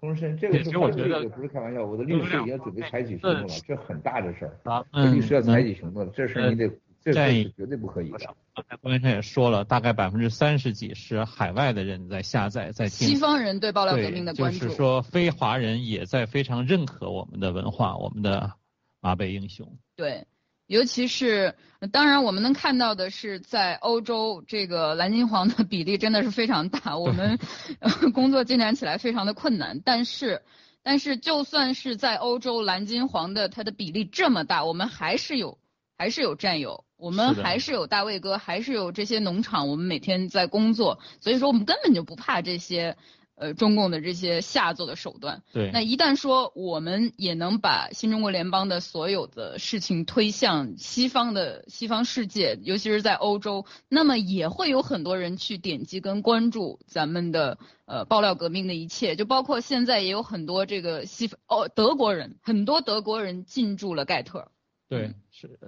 同时，这个是我觉得不是开玩笑，我的律师已经准备采取行动了，这很大的事儿，律师要采取行动了，这事你得。这是绝对不可以的。刚才郭先生也说了，大概百分之三十几是海外的人在下载，在听。西方人对爆料革命的关注。就是说，非华人也在非常认可我们的文化，我们的马背英雄。对，尤其是当然，我们能看到的是，在欧洲这个蓝金黄的 比例真的是非常大，我们 工作进展起来非常的困难。但是，但是就算是在欧洲蓝金黄的它的比例这么大，我们还是有还是有战友。我们还是有大卫哥，还是有这些农场，我们每天在工作，所以说我们根本就不怕这些，呃，中共的这些下作的手段。对。那一旦说我们也能把新中国联邦的所有的事情推向西方的西方世界，尤其是在欧洲，那么也会有很多人去点击跟关注咱们的呃爆料革命的一切，就包括现在也有很多这个西哦德国人，很多德国人进驻了盖特。对，是。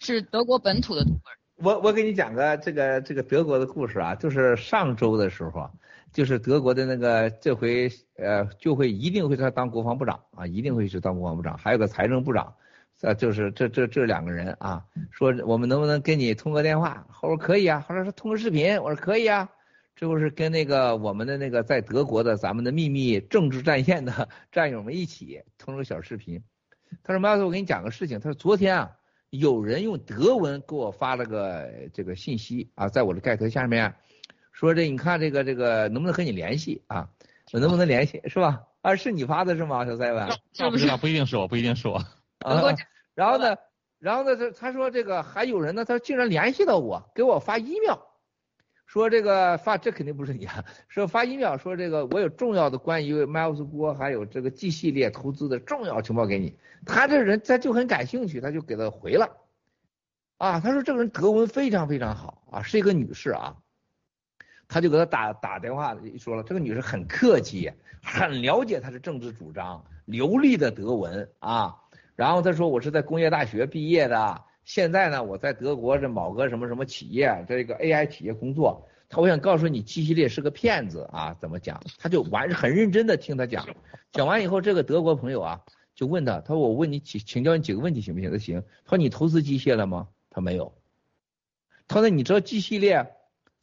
是德国本土的。我我给你讲个这个这个德国的故事啊，就是上周的时候，就是德国的那个这回呃就会一定会他当国防部长啊，一定会去当国防部长，还有个财政部长，呃就是这这这两个人啊，说我们能不能跟你通个电话？后说可以啊，后来说通个视频，我说可以啊，这不是跟那个我们的那个在德国的咱们的秘密政治战线的战友们一起通了个小视频。他说马老师，我给你讲个事情，他说昨天啊。有人用德文给我发了个这个信息啊，在我的盖头下面说这你看这个这个能不能和你联系啊？我能不能联系是吧？啊，是你发的是吗，小塞文？不知道，不一定是我，不一定是我。啊，然后呢，然后呢，他他说这个还有人呢，他竟然联系到我，给我发 email。说这个发这肯定不是你啊，说发 email 说这个我有重要的关于 Miles 锅还有这个 G 系列投资的重要情报给你，他这人他就很感兴趣，他就给他回了，啊，他说这个人德文非常非常好啊，是一个女士啊，他就给他打打电话说了，这个女士很客气，很了解他的政治主张，流利的德文啊，然后他说我是在工业大学毕业的。现在呢，我在德国这某个什么什么企业，这个 AI 企业工作。他我想告诉你，G 系列是个骗子啊！怎么讲？他就完很认真的听他讲，讲完以后，这个德国朋友啊，就问他，他说我问你请请教你几个问题行不行？他行。他说你投资机械了吗？他没有。他说你知道 G 系列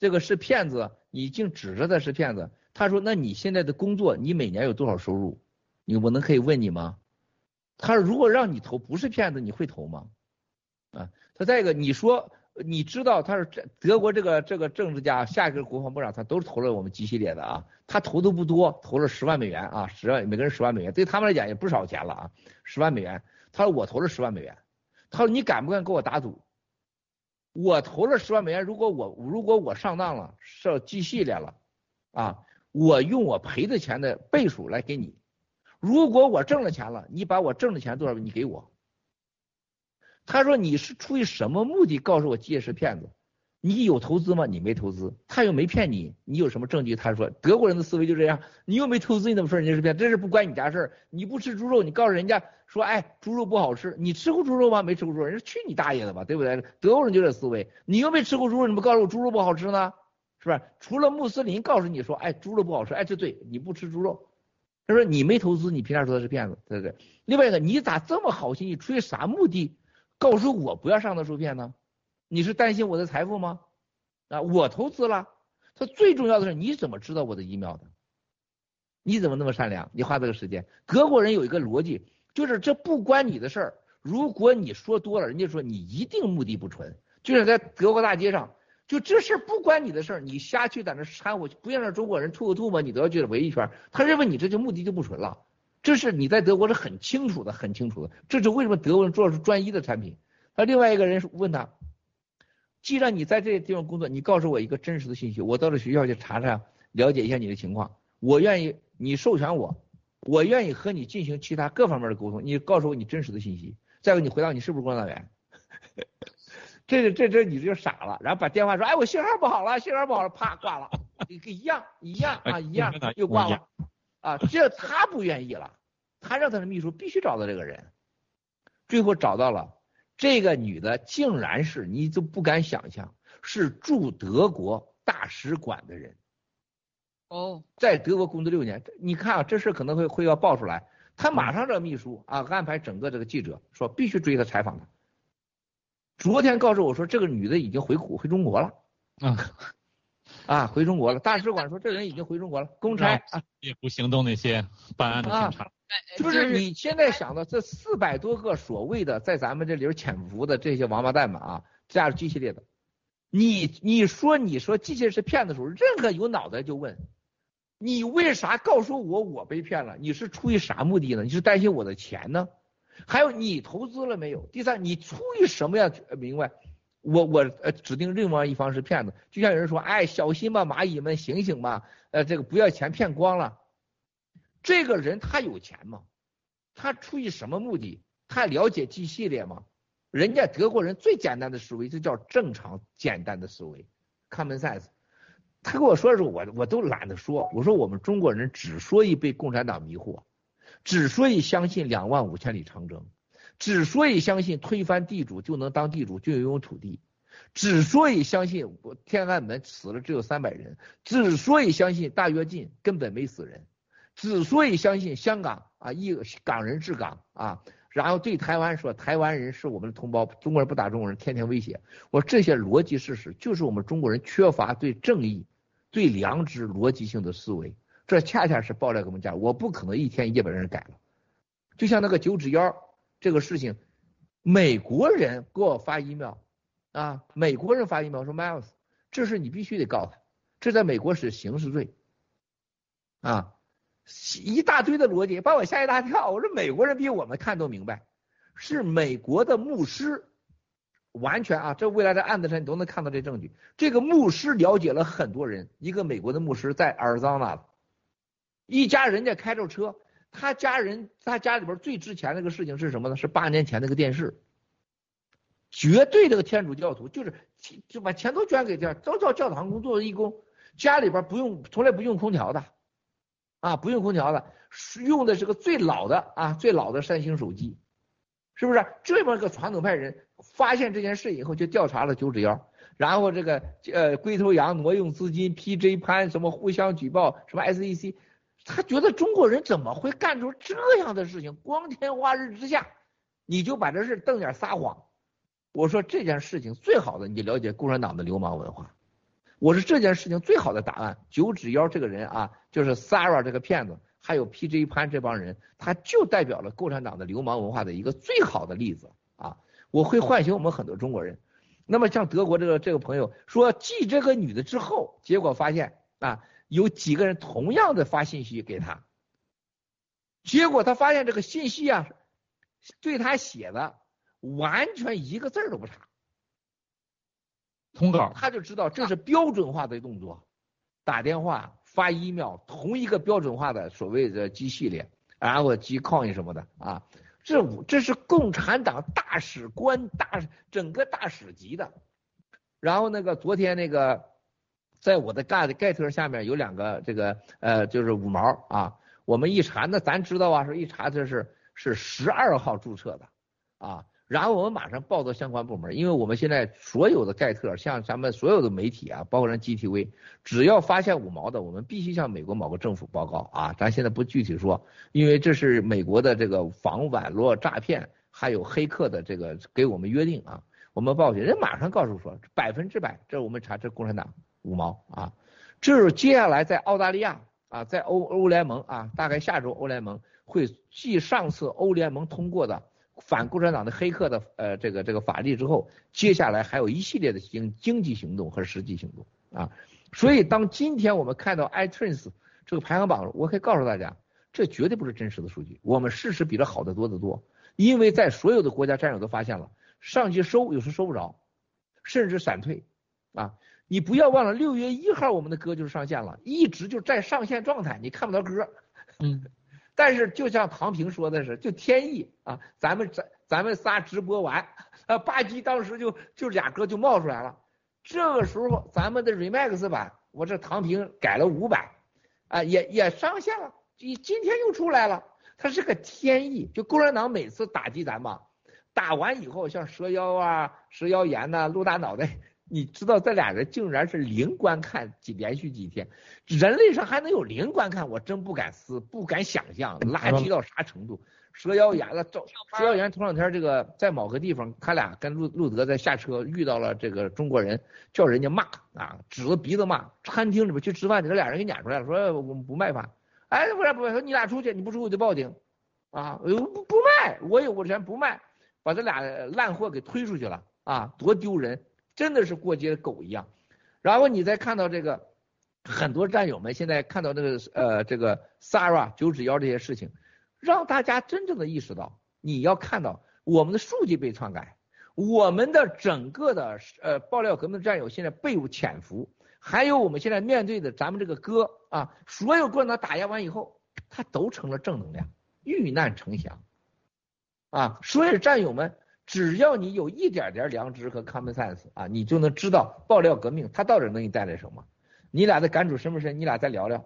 这个是骗子，你竟指着他是骗子。他说那你现在的工作，你每年有多少收入？你我能可以问你吗？他说如果让你投不是骗子，你会投吗？啊，他再一个你说。你知道他是这德国这个这个政治家，下一个国防部长，他都是投了我们 G 系列的啊。他投的不多，投了十万美元啊，十万每个人十万美元，对他们来讲也不少钱了啊，十万美元。他说我投了十万美元，他说你敢不敢跟我打赌？我投了十万美元，如果我如果我上当了，上记系列了啊，我用我赔的钱的倍数来给你。如果我挣了钱了，你把我挣的钱多少，你给我。他说你是出于什么目的告诉我机械是骗子？你有投资吗？你没投资，他又没骗你，你有什么证据？他说德国人的思维就这样，你又没投资，你怎么说人家是骗？这是不关你家事儿。你不吃猪肉，你告诉人家说，哎，猪肉不好吃，你吃过猪肉吗？没吃过猪肉，人家去你大爷的吧，对不对？德国人就这思维，你又没吃过猪肉，你不告诉我猪肉不好吃呢？是不是？除了穆斯林告诉你说，哎，猪肉不好吃，哎，这对你不吃猪肉，他说你没投资，你凭啥说他是骗子？对不对？另外一个，你咋这么好心？你出于啥目的？告诉我不要上当受骗呢？你是担心我的财富吗？啊，我投资了。他最重要的是你怎么知道我的 email 的？你怎么那么善良？你花这个时间。德国人有一个逻辑，就是这不关你的事儿。如果你说多了，人家说你一定目的不纯。就是在德国大街上，就这事不关你的事儿，你瞎去在那掺和，不要让中国人吐个吐沫，你都要去围一圈。他认为你这就目的就不纯了。这是你在德国是很清楚的，很清楚的。这是为什么德国人做的是专一的产品。那另外一个人问他，既然你在这个地方工作，你告诉我一个真实的信息，我到了学校去查查，了解一下你的情况。我愿意你授权我，我愿意和你进行其他各方面的沟通。你告诉我你真实的信息。再一个，你回答你是不是共产党员？这这这你就傻了。然后把电话说，哎，我信号不好了，信号不好了，啪挂了。一样一样啊，一样又挂了。啊，这他不愿意了，他让他的秘书必须找到这个人，最后找到了这个女的，竟然是你都不敢想象，是驻德国大使馆的人。哦，在德国工作六年，你看啊，这事可能会会要爆出来，他马上让秘书啊安排整个这个记者说必须追他采访他。昨天告诉我说这个女的已经回回中国了。啊。啊，回中国了。大使馆说这人已经回中国了，公差啊，也不行动那些办案的警察。就是你现在想的这四百多个所谓的在咱们这里潜伏的这些王八蛋们啊，加入 G 系列的，你你说你说机器人是骗子的时候，任何有脑袋就问，你为啥告诉我我被骗了？你是出于啥目的呢？你是担心我的钱呢？还有你投资了没有？第三，你出于什么呀？明白？我我呃指定另外一方是骗子，就像有人说，哎，小心吧，蚂蚁们醒醒吧，呃，这个不要钱骗光了。这个人他有钱吗？他出于什么目的？他了解 G 系列吗？人家德国人最简单的思维，就叫正常简单的思维，common sense。他跟我说的时候，我我都懒得说，我说我们中国人之所以被共产党迷惑，之所以相信两万五千里长征。之所以相信推翻地主就能当地主就拥有土地，之所以相信天安门死了只有三百人，之所以相信大跃进根本没死人，之所以相信香港啊一港人治港啊，然后对台湾说台湾人是我们的同胞，中国人不打中国人，天天威胁。我这些逻辑事实就是我们中国人缺乏对正义、对良知逻辑性的思维，这恰恰是爆料给我们讲，我不可能一天一夜把人改了，就像那个九指妖。这个事情，美国人给我发 email 啊，美国人发 email 说 Miles，这事你必须得告他，这在美国是刑事罪啊，一大堆的逻辑把我吓一大跳。我说美国人比我们看都明白，是美国的牧师，完全啊，这未来的案子上你都能看到这证据。这个牧师了解了很多人，一个美国的牧师在阿尔桑那，一家人家开着车。他家人，他家里边最值钱那个事情是什么呢？是八年前那个电视，绝对这个天主教徒，就是就把钱都捐给这，都到教堂工作义工，家里边不用，从来不用空调的，啊，不用空调的，用的是个最老的啊，最老的三星手机，是不是？这么个传统派人发现这件事以后，就调查了九指妖，然后这个呃龟头羊挪用资金，PJ 潘什么互相举报，什么 SEC。他觉得中国人怎么会干出这样的事情？光天化日之下，你就把这事瞪眼撒谎。我说这件事情最好的，你了解共产党的流氓文化。我是这件事情最好的答案。九指妖这个人啊，就是 Sarah 这个骗子，还有 PJ 潘这帮人，他就代表了共产党的流氓文化的一个最好的例子啊！我会唤醒我们很多中国人。那么像德国这个这个朋友说记这个女的之后，结果发现啊，有几个人同样的发信息给他，结果他发现这个信息啊，对他写的完全一个字儿都不差。通稿，他就知道这是标准化的动作，打电话发 email，同一个标准化的所谓的机系列，然后机 coin 什么的。啊，这这是共产党大使官大整个大使级的。然后那个昨天那个，在我的盖盖特下面有两个这个呃就是五毛啊，我们一查那咱知道啊，说一查这是是十二号注册的啊。然后我们马上报到相关部门，因为我们现在所有的盖特，像咱们所有的媒体啊，包括咱 GTV，只要发现五毛的，我们必须向美国某个政府报告啊。咱现在不具体说，因为这是美国的这个防网络诈骗还有黑客的这个给我们约定啊。我们报去，人马上告诉说百分之百，这我们查这共产党五毛啊。这是接下来在澳大利亚啊，在欧欧联盟啊，大概下周欧联盟会继上次欧联盟通过的。反共产党的黑客的呃这个这个法律之后，接下来还有一系列的经经济行动和实际行动啊，所以当今天我们看到 iTunes 这个排行榜，我可以告诉大家，这绝对不是真实的数据，我们事实比这好的多得多，因为在所有的国家战友都发现了，上去收有时收不着，甚至闪退啊，你不要忘了六月一号我们的歌就是上线了，一直就在上线状态，你看不到歌，嗯。但是就像唐平说的是，就天意啊，咱们咱咱们仨直播完，呃，吧唧当时就就俩歌就冒出来了。这个时候咱们的 remix 版，我这唐平改了五版，啊，也也上线了，今今天又出来了。它是个天意，就共产党每次打击咱嘛，打完以后像蛇妖啊、蛇妖炎呐、陆大脑袋。你知道这俩人竟然是零观看几连续几天，人类上还能有零观看，我真不敢思，不敢想象，垃圾到啥程度？蛇妖炎了，赵蛇妖炎头两天这个在某个地方，他俩跟路路德在下车遇到了这个中国人，叫人家骂啊，指着鼻子骂，餐厅里边去吃饭去，这俩人给撵出来了，说我们不卖饭，哎，不是不是，说你俩出去，你不出去就报警啊，不不卖，我有我钱不卖，把这俩烂货给推出去了啊，多丢人。真的是过街的狗一样，然后你再看到这个很多战友们现在看到这个呃这个 Sarah 九指妖这些事情，让大家真正的意识到，你要看到我们的数据被篡改，我们的整个的呃爆料革命的战友现在被潜伏，还有我们现在面对的咱们这个歌啊，所有共产党打压完以后，他都成了正能量，遇难成祥。啊，所有战友们。只要你有一点点良知和 common sense 啊，你就能知道爆料革命它到底能给你带来什么。你俩的感触深不深？你俩再聊聊。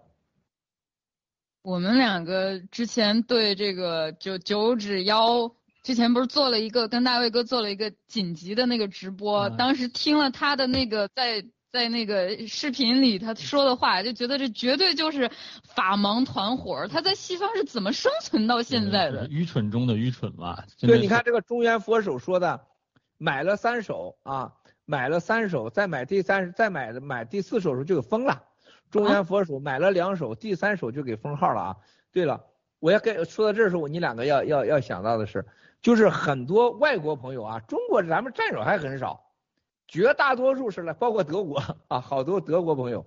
我们两个之前对这个九九指妖，之前不是做了一个跟大卫哥做了一个紧急的那个直播，当时听了他的那个在。在那个视频里他说的话，就觉得这绝对就是法盲团伙。他在西方是怎么生存到现在的？愚蠢中的愚蠢嘛。对，你看这个中原佛手说的，买了三手啊，买了三手，再买第三，再买买第四手的时候就给封了。中原佛手买了两手，第三手就给封号了啊。对了，我要跟说到这时候，你两个要要要想到的是，就是很多外国朋友啊，中国咱们战友还很少。绝大多数是来，包括德国啊，好多德国朋友，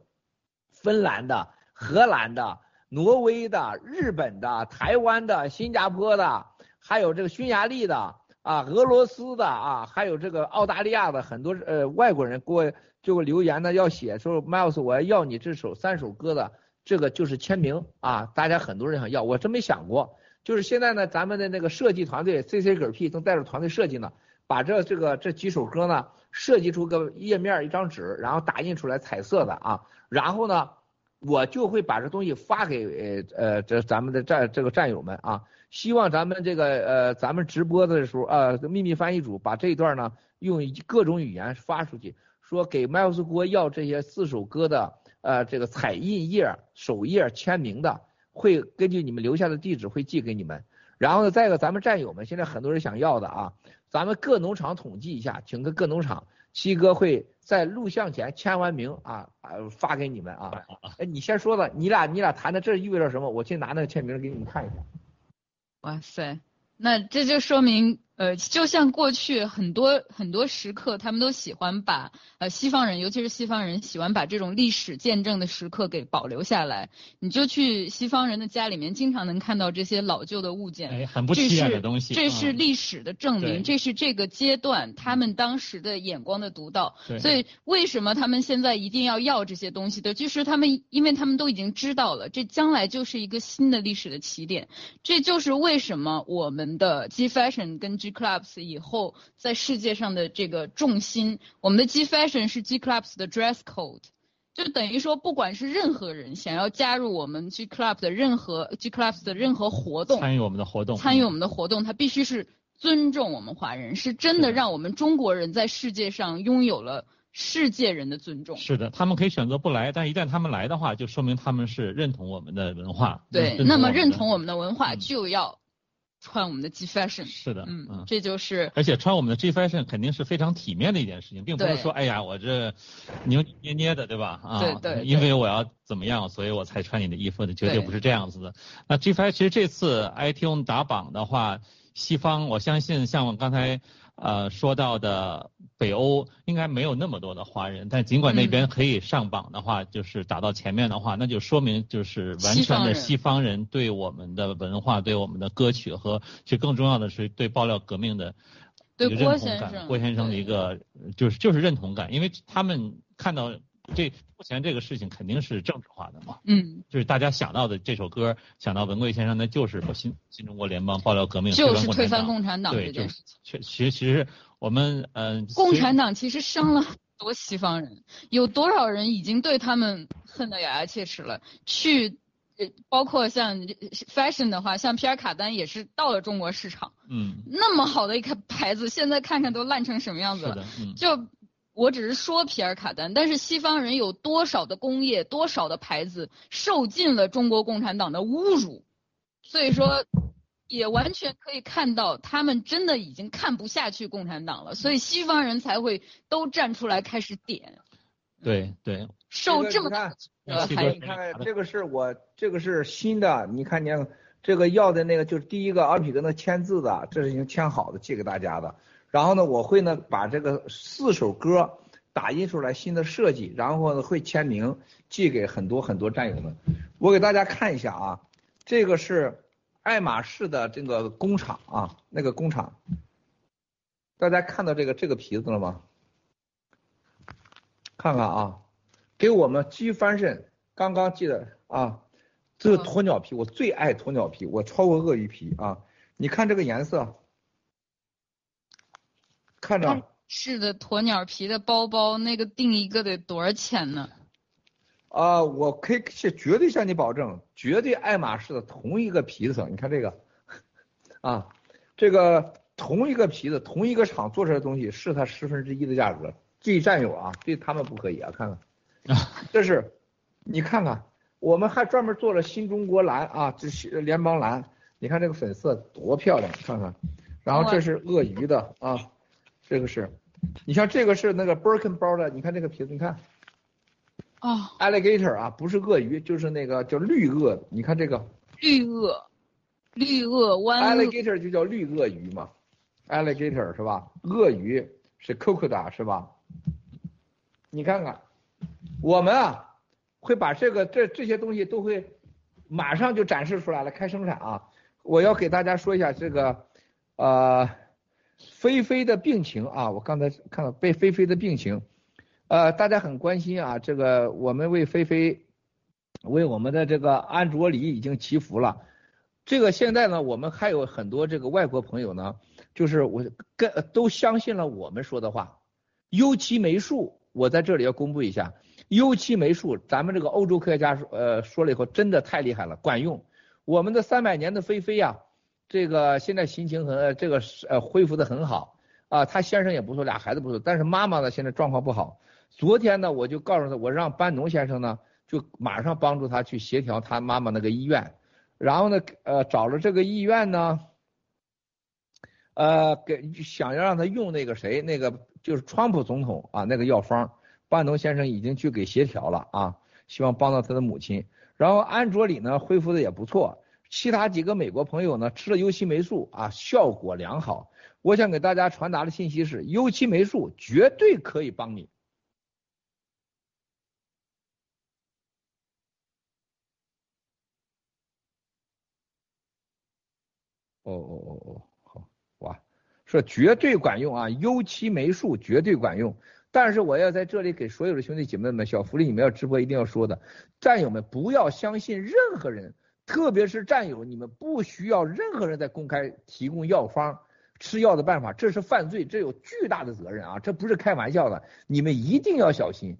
芬兰的、荷兰的、挪威的、日本的、台湾的、新加坡的，还有这个匈牙利的啊，俄罗斯的啊，还有这个澳大利亚的很多呃外国人给我就留言呢，要写说 Miles，我要要你这首三首歌的这个就是签名啊，大家很多人想要，我真没想过，就是现在呢，咱们的那个设计团队 C C 嗝 P 正带着团队设计呢。把这这个这几首歌呢，设计出个页面一张纸，然后打印出来彩色的啊，然后呢，我就会把这东西发给呃呃这咱们的战这个战友们啊，希望咱们这个呃咱们直播的时候啊，秘密翻译组把这一段呢用各种语言发出去，说给麦克斯郭要这些四首歌的呃这个彩印页、首页签名的。会根据你们留下的地址会寄给你们。然后呢，再一个，咱们战友们现在很多人想要的啊，咱们各农场统计一下，请个各农场，七哥会在录像前签完名啊啊发给你们啊。哎，你先说吧，你俩你俩谈的这意味着什么？我去拿那个签名给你们看一下。哇塞，那这就说明。呃，就像过去很多很多时刻，他们都喜欢把呃西方人，尤其是西方人喜欢把这种历史见证的时刻给保留下来。你就去西方人的家里面，经常能看到这些老旧的物件，哎，很不起眼的东西。这是历史的证明，这是这个阶段他们当时的眼光的独到。所以为什么他们现在一定要要这些东西的？就是他们，因为他们都已经知道了，这将来就是一个新的历史的起点。这就是为什么我们的 G Fashion 跟 G Clubs 以后在世界上的这个重心，我们的 G Fashion 是 G Clubs 的 dress code，就等于说，不管是任何人想要加入我们 G Club 的任何 G Clubs 的任何活动，参与我们的活动，参与我们的活动，他必须是尊重我们华人，是真的让我们中国人在世界上拥有了世界人的尊重。是的，他们可以选择不来，但一旦他们来的话，就说明他们是认同我们的文化。对，那么认同我们的文化就要。穿我们的 G Fashion 是的，嗯嗯，这就是，而且穿我们的 G Fashion 肯定是非常体面的一件事情，并不是说哎呀我这扭扭捏捏的，对吧？啊，对对，因为我要怎么样，所以我才穿你的衣服的，绝对不是这样子的。那 G Fashion 其实这次 iTunes 打榜的话，西方我相信像我刚才。呃，说到的北欧应该没有那么多的华人，但尽管那边可以上榜的话，就是打到前面的话，那就说明就是完全的西方人对我们的文化、对我们的歌曲和，其实更重要的是对爆料革命的对认同感，郭先生的一个就是就是认同感，因为他们看到。这目前这个事情肯定是政治化的嘛？嗯，就是大家想到的这首歌，想到文贵先生，那就是新新中国联邦爆料革命，就是推翻共产党这件事情。确其实其实我们嗯，共产党其实伤了很多西方人，有多少人已经对他们恨得咬牙切齿了？去，包括像 fashion 的话，像皮尔卡丹也是到了中国市场，嗯，那么好的一个牌子，现在看看都烂成什么样子了，就。我只是说皮尔卡丹，但是西方人有多少的工业，多少的牌子受尽了中国共产党的侮辱，所以说也完全可以看到他们真的已经看不下去共产党了，所以西方人才会都站出来开始点。对对，受这么大呃，你看看这个是我这个是新的，你看见这个要的那个就是第一个阿皮跟那签字的，这是已经签好的寄给大家的。然后呢，我会呢把这个四首歌打印出来新的设计，然后呢会签名寄给很多很多战友们。我给大家看一下啊，这个是爱马仕的这个工厂啊，那个工厂，大家看到这个这个皮子了吗？看看啊，给我们机翻身刚刚寄的啊，这个鸵鸟皮我最爱鸵鸟皮，我超过鳄鱼皮啊，你看这个颜色。看着是的，鸵鸟皮的包包，那个订一个得多少钱呢？啊，我可以是绝对向你保证，绝对爱马仕的同一个皮子，你看这个，啊，这个同一个皮子，同一个厂做出来的东西，是它十分之一的价格。这占有啊，对他们不可以啊，看看，这是，你看看，我们还专门做了新中国蓝啊，这是联邦蓝，你看这个粉色多漂亮，看看，然后这是鳄鱼的啊。这个是，你像这个是那个 Birkin 包的，你看这个瓶子，你看，啊，alligator 啊，不是鳄鱼，就是那个叫绿鳄，你看这个，绿鳄，绿鳄湾，alligator 就叫绿鳄鱼嘛，alligator 是吧？鳄鱼是 crocodile 是吧？你看看，我们啊会把这个这这些东西都会马上就展示出来了，开生产啊！我要给大家说一下这个，呃。菲菲的病情啊，我刚才看到被菲菲的病情，呃，大家很关心啊，这个我们为菲菲，为我们的这个安卓里已经祈福了。这个现在呢，我们还有很多这个外国朋友呢，就是我跟都相信了我们说的话。优奇霉素，我在这里要公布一下，优奇霉素，咱们这个欧洲科学家说，呃，说了以后真的太厉害了，管用。我们的三百年的菲菲呀。这个现在心情很，这个是呃恢复的很好啊，他先生也不错，俩孩子不错，但是妈妈呢现在状况不好。昨天呢我就告诉他，我让班农先生呢就马上帮助他去协调他妈妈那个医院。然后呢，呃，找了这个医院呢，呃，给想要让他用那个谁，那个就是川普总统啊，那个药方，班农先生已经去给协调了啊，希望帮到他的母亲。然后安卓里呢恢复的也不错，其他几个美国朋友呢吃了优奇霉素啊，效果良好。我想给大家传达的信息是，优奇霉素绝对可以帮你。哦哦哦哦，好哇，说绝对管用啊，优奇霉素绝对管用。但是我要在这里给所有的兄弟姐妹们，小福利你们要直播一定要说的，战友们不要相信任何人，特别是战友，你们不需要任何人在公开提供药方吃药的办法，这是犯罪，这有巨大的责任啊，这不是开玩笑的，你们一定要小心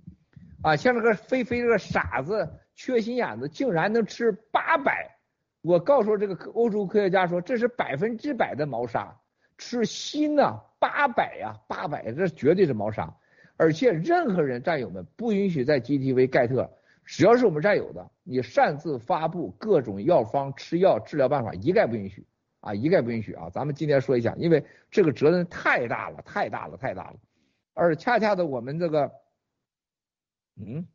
啊！像这个菲菲这个傻子、缺心眼子，竟然能吃八百。我告诉这个欧洲科学家说，这是百分之百的毛杀，吃锌呢八百呀，八百，这绝对是毛杀。而且任何人战友们不允许在 GTV 盖特，只要是我们战友的，你擅自发布各种药方、吃药治疗办法，一概不允许啊，一概不允许啊。咱们今天说一下，因为这个责任太大了，太大了，太大了。而恰恰的我们这个，嗯。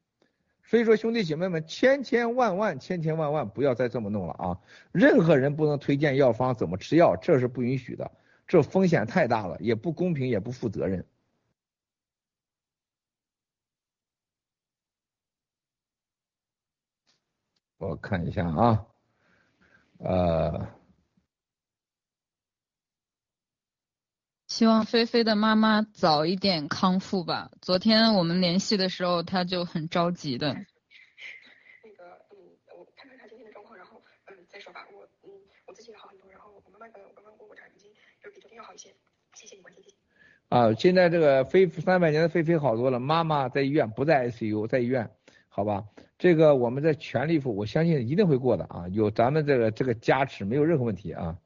所以说，兄弟姐妹们，千千万万，千千万万不要再这么弄了啊！任何人不能推荐药方怎么吃药，这是不允许的，这风险太大了，也不公平，也不负责任。我看一下啊，呃，希望菲菲的妈妈早一点康复吧。昨天我们联系的时候，她就很着急的。那个，嗯，我看看她今天的状况，然后，嗯，再说吧。我，嗯，我自己也好很多，然后我妈妈，呃，我刚刚过过查，已经就比昨天要好一些。谢谢你关心，啊，现在这个菲三百年的菲菲好多了，妈妈在医院，不在 ICU，在医院，好吧？这个我们在全力以赴，我相信一定会过的啊！有咱们这个这个加持，没有任何问题啊。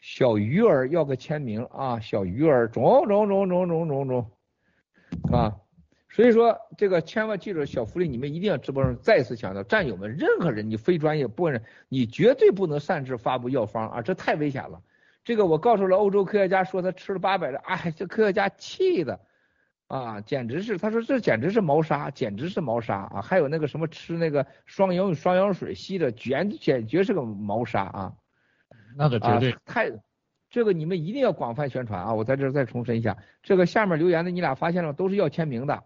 小鱼儿要个签名啊！小鱼儿，中中中中中中中，啊！所以说这个千万记住，小福利你们一定要直播上再次强调，战友们，任何人你非专业不人，你绝对不能擅自发布药方啊！这太危险了。这个我告诉了欧洲科学家，说他吃了八百的，哎，这科学家气的。啊，简直是，他说这简直是谋杀，简直是谋杀啊！还有那个什么吃那个双氧双氧水吸的，简简绝是个谋杀啊！那个绝对太，这个你们一定要广泛宣传啊！我在这再重申一下，这个下面留言的你俩发现了，都是要签名的，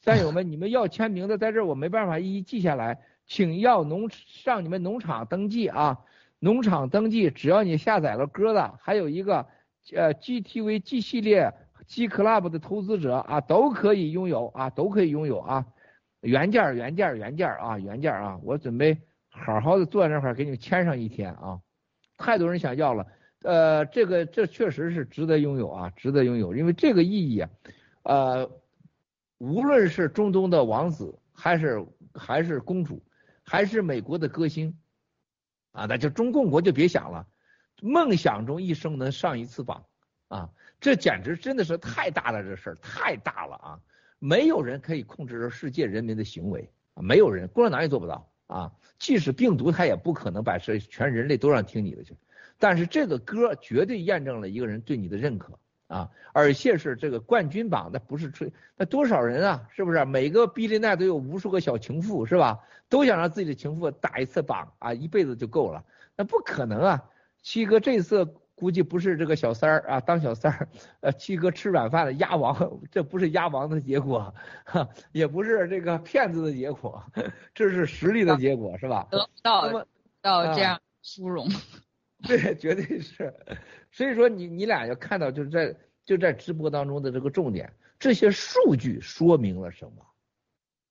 战友们，你们要签名的，在这我没办法一一记下来，请要农上你们农场登记啊！农场登记，只要你下载了歌的，还有一个呃 GTV G 系列。G Club 的投资者啊，都可以拥有啊，都可以拥有啊，原件儿原件儿原件儿啊，原件儿啊，我准备好好的坐在那块儿给你们签上一天啊，太多人想要了，呃，这个这确实是值得拥有啊，值得拥有，因为这个意义啊，呃，无论是中东的王子，还是还是公主，还是美国的歌星啊，那就中共国就别想了，梦想中一生能上一次榜啊。这简直真的是太大了，这事儿太大了啊！没有人可以控制着世界人民的行为，没有人，共产党也做不到啊。即使病毒，他也不可能把这全人类都让听你的去。但是这个歌绝对验证了一个人对你的认可啊，而且是这个冠军榜，那不是吹，那多少人啊，是不是？每个比利奈都有无数个小情妇，是吧？都想让自己的情妇打一次榜啊，一辈子就够了，那不可能啊！七哥这次。估计不是这个小三儿啊，当小三儿，呃，七哥吃软饭的鸭王，这不是鸭王的结果，哈，也不是这个骗子的结果，这是实力的结果，是吧？得不到到这样殊荣，对，绝对是。所以说，你你俩要看到，就是在就在直播当中的这个重点，这些数据说明了什么？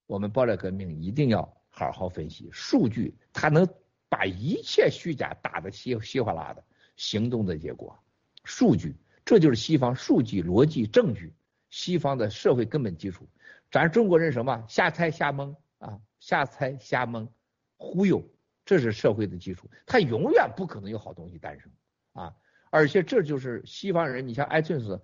我们爆料革命一定要好好分析数据，它能把一切虚假打得稀稀哗啦的。行动的结果，数据，这就是西方数据逻辑证据，西方的社会根本基础。咱中国人什么瞎猜瞎蒙啊，瞎猜瞎蒙，忽悠，这是社会的基础，它永远不可能有好东西诞生啊！而且这就是西方人，你像 iTunes，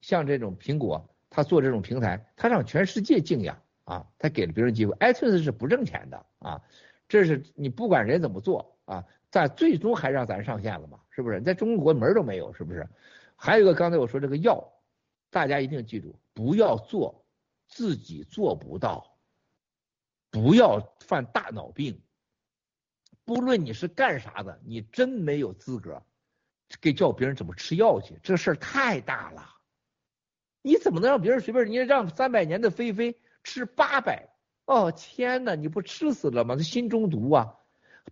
像这种苹果，他做这种平台，他让全世界敬仰啊，他给了别人机会。iTunes 是不挣钱的啊，这是你不管人怎么做啊。但最终还让咱上线了嘛？是不是？在中国门都没有，是不是？还有一个，刚才我说这个药，大家一定记住，不要做自己做不到，不要犯大脑病。不论你是干啥的，你真没有资格给教别人怎么吃药去，这事儿太大了。你怎么能让别人随便？你让三百年的菲菲吃八百？哦天哪，你不吃死了吗？这心中毒啊！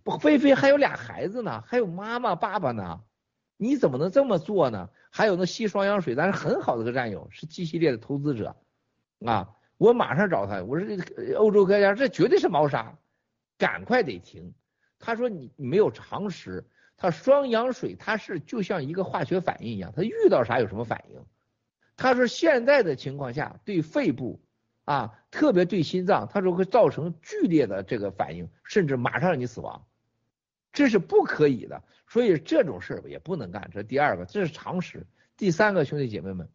不菲菲还有俩孩子呢，还有妈妈爸爸呢，你怎么能这么做呢？还有那吸双氧水，咱是很好的个战友，是 G 系列的投资者啊！我马上找他，我说欧洲科家这绝对是猫砂，赶快得停。他说你你没有常识，他双氧水它是就像一个化学反应一样，它遇到啥有什么反应。他说现在的情况下对肺部啊，特别对心脏，他说会造成剧烈的这个反应，甚至马上让你死亡，这是不可以的。所以这种事儿也不能干。这是第二个，这是常识。第三个，兄弟姐妹们，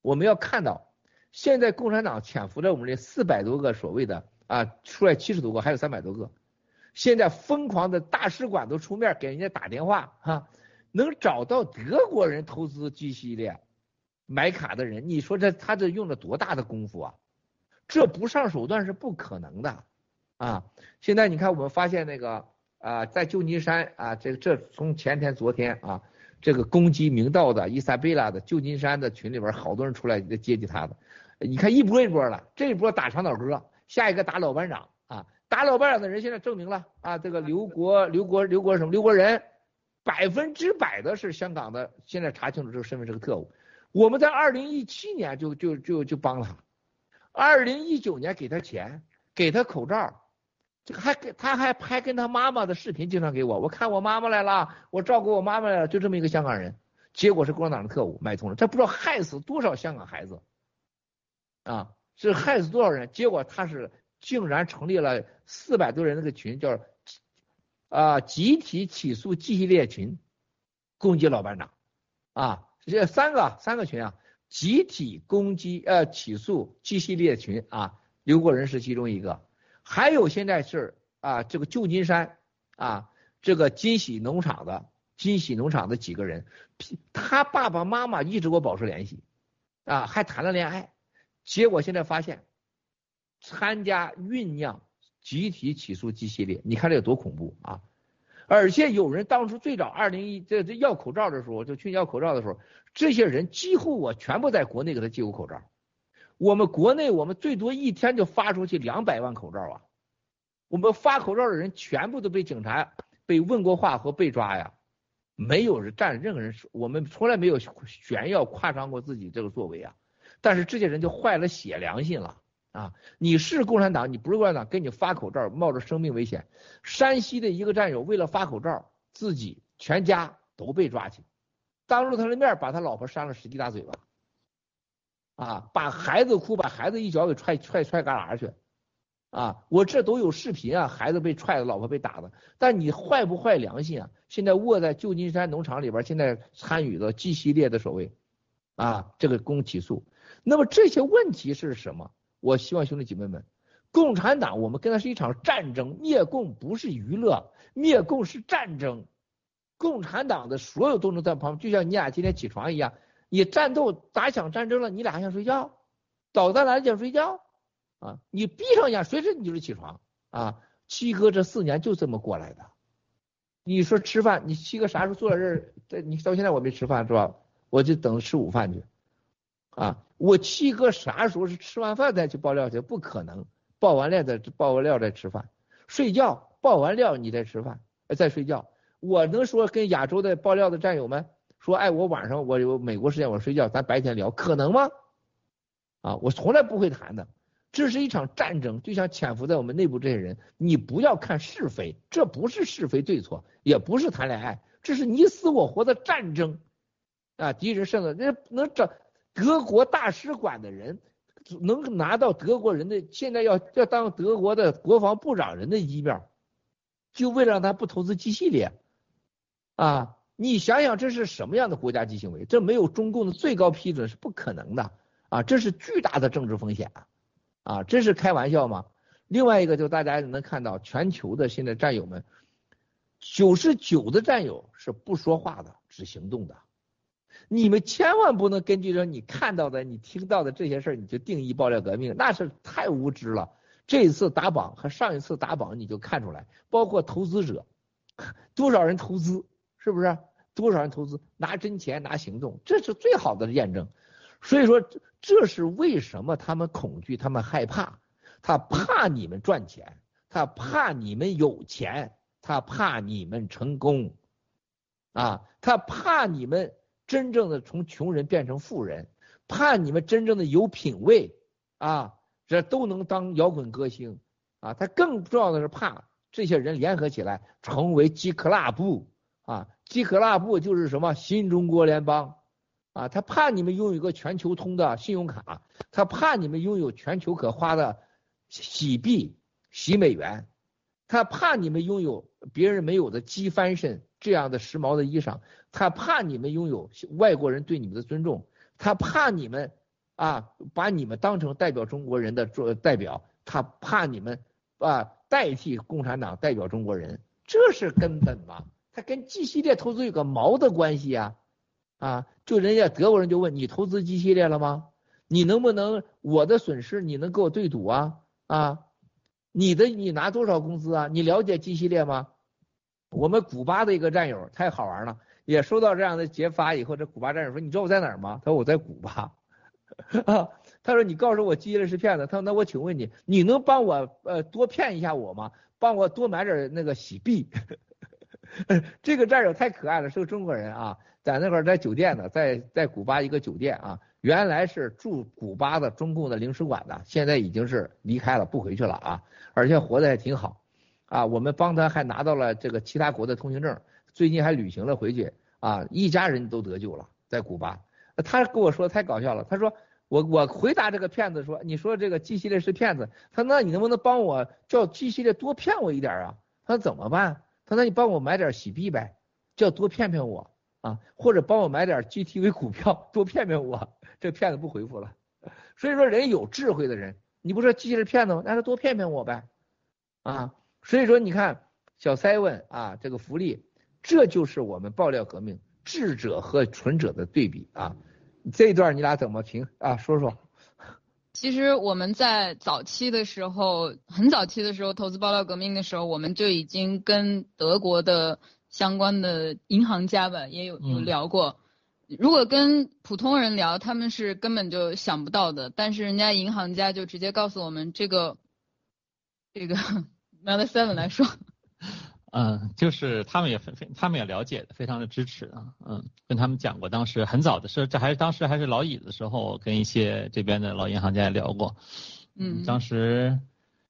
我们要看到现在共产党潜伏在我们这四百多个所谓的啊，出来七十多个，还有三百多个。现在疯狂的大使馆都出面给人家打电话哈，能找到德国人投资 G 系列买卡的人，你说这他这用了多大的功夫啊？这不上手段是不可能的啊！现在你看我们发现那个啊，在旧金山啊，这这从前天昨天啊，这个攻击明道的伊莎贝拉的旧金山的群里边好多人出来接济他的，你看一波一波了，这一波打长岛哥，下一个打老班长啊。打老班长的人现在证明了啊，这个刘国刘国刘国什么刘国仁，百分之百的是香港的，现在查清楚这个身份是个特务。我们在二零一七年就就就就帮了他，二零一九年给他钱，给他口罩，这个还给他还拍跟他妈妈的视频，经常给我，我看我妈妈来了，我照顾我妈妈来了，就这么一个香港人，结果是共产党的特务买通了，这不知道害死多少香港孩子，啊，是害死多少人，结果他是。竟然成立了四百多人那个群，叫啊集体起诉 G 系列群，攻击老班长啊，这三个三个群啊，集体攻击呃起诉 G 系列群啊，刘国仁是其中一个，还有现在是啊这个旧金山啊这个金喜农场的金喜农场的几个人，他爸爸妈妈一直给我保持联系啊，还谈了恋爱，结果现在发现。参加酝酿集体起诉 G 系列，你看这有多恐怖啊！而且有人当初最早二零一这这要口罩的时候，就去要口罩的时候，这些人几乎我全部在国内给他寄过口罩。我们国内我们最多一天就发出去两百万口罩啊！我们发口罩的人全部都被警察被问过话和被抓呀，没有人占任何人，我们从来没有炫耀夸张过自己这个作为啊！但是这些人就坏了血良心了。啊，你是共产党，你不是共产党，给你发口罩，冒着生命危险。山西的一个战友为了发口罩，自己全家都被抓去，当着他的面把他老婆扇了十几大嘴巴，啊，把孩子哭，把孩子一脚给踹踹踹旮旯去，啊，我这都有视频啊，孩子被踹的，老婆被打的。但你坏不坏良心啊？现在卧在旧金山农场里边，现在参与了 G 系列的所谓啊这个公起诉，那么这些问题是什么？我希望兄弟姐妹们，共产党我们跟他是一场战争，灭共不是娱乐，灭共是战争。共产党的所有都能在旁，就像你俩今天起床一样，你战斗打响战争了，你俩还想睡觉？导弹来了想睡觉？啊，你闭上眼，随时你就是起床啊。七哥这四年就这么过来的。你说吃饭，你七哥啥时候坐在这儿？你到现在我没吃饭是吧？我就等着吃午饭去。啊，我七哥啥时候是吃完饭再去爆料去？不可能，爆完料再爆完料再吃饭，睡觉爆完料你再吃饭，再睡觉。我能说跟亚洲的爆料的战友们说，哎，我晚上我有美国时间我睡觉，咱白天聊，可能吗？啊，我从来不会谈的。这是一场战争，就像潜伏在我们内部这些人，你不要看是非，这不是是非对错，也不是谈恋爱，这是你死我活的战争啊！敌人胜了，那能找。德国大使馆的人能拿到德国人的，现在要要当德国的国防部长人的一面就为了让他不投资 G 系列啊！你想想这是什么样的国家级行为？这没有中共的最高批准是不可能的啊！这是巨大的政治风险啊！啊，这是开玩笑吗？另外一个就大家能看到全球的现在战友们，九十九的战友是不说话的，只行动的。你们千万不能根据说你看到的、你听到的这些事儿，你就定义爆料革命，那是太无知了。这一次打榜和上一次打榜你就看出来，包括投资者，多少人投资，是不是？多少人投资拿真钱拿行动，这是最好的验证。所以说，这是为什么他们恐惧，他们害怕，他怕你们赚钱，他怕你们有钱，他怕你们成功，啊，他怕你们真正的从穷人变成富人，怕你们真正的有品位，啊，这都能当摇滚歌星，啊，他更重要的是怕这些人联合起来成为 G Club。啊，基克拉布就是什么新中国联邦啊，他怕你们拥有一个全球通的信用卡，他怕你们拥有全球可花的洗币、洗美元，他怕你们拥有别人没有的机翻身这样的时髦的衣裳，他怕你们拥有外国人对你们的尊重，他怕你们啊把你们当成代表中国人的做代表，他怕你们啊代替共产党代表中国人，这是根本嘛。他跟 G 系列投资有个毛的关系呀？啊，就人家德国人就问你投资 G 系列了吗？你能不能我的损失你能给我对赌啊？啊，你的你拿多少工资啊？你了解 G 系列吗？我们古巴的一个战友太好玩了，也收到这样的揭发以后，这古巴战友说你知道我在哪儿吗？他说我在古巴。他说你告诉我 G 系列是骗子。他说那我请问你，你能帮我呃多骗一下我吗？帮我多买点那个洗币。这个战友太可爱了，是个中国人啊，在那块儿在酒店呢，在在古巴一个酒店啊，原来是驻古巴的中共的领事馆的，现在已经是离开了，不回去了啊，而且活得还挺好啊，我们帮他还拿到了这个其他国的通行证，最近还旅行了回去啊，一家人都得救了，在古巴，他跟我说太搞笑了，他说我我回答这个骗子说，你说这个 G 系列是骗子，他那你能不能帮我叫 G 系列多骗我一点啊？他说怎么办？那：“你帮我买点洗币呗，叫多骗骗我啊，或者帮我买点 GTV 股票，多骗骗我。”这骗子不回复了。所以说，人有智慧的人，你不说机器是骗子吗？那他多骗骗我呗，啊。所以说，你看小 Seven 啊，这个福利，这就是我们爆料革命智者和蠢者的对比啊。这一段你俩怎么评啊？说说。其实我们在早期的时候，很早期的时候，投资爆料革命的时候，我们就已经跟德国的相关的银行家吧，也有有聊过。如果跟普通人聊，他们是根本就想不到的。但是人家银行家就直接告诉我们，这个这个 m e l Seven 来说。嗯，就是他们也非非，他们也了解的，非常的支持啊。嗯，跟他们讲过，当时很早的时候，这还是当时还是老椅子的时候，跟一些这边的老银行家也聊过。嗯，当时，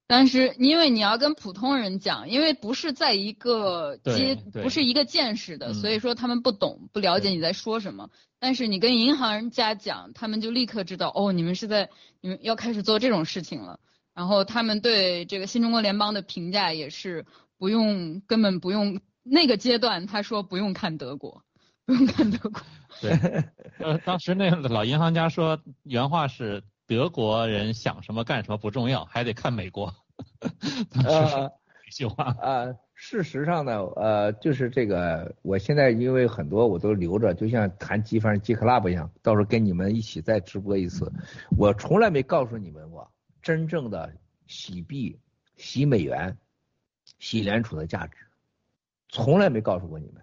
当时因为你要跟普通人讲，因为不是在一个阶，不是一个见识的，所以说他们不懂，不了解你在说什么。但是你跟银行家讲，他们就立刻知道，哦，你们是在，你们要开始做这种事情了。然后他们对这个新中国联邦的评价也是。不用，根本不用那个阶段，他说不用看德国，不用看德国。对，呃，当时那个老银行家说原话是德国人想什么干什么不重要，还得看美国。呃，一句话。呃，事实上呢，呃，就是这个，我现在因为很多我都留着，就像谈积分、积 club 一样，到时候跟你们一起再直播一次。我从来没告诉你们过真正的洗币、洗美元。洗联储的价值，从来没告诉过你们。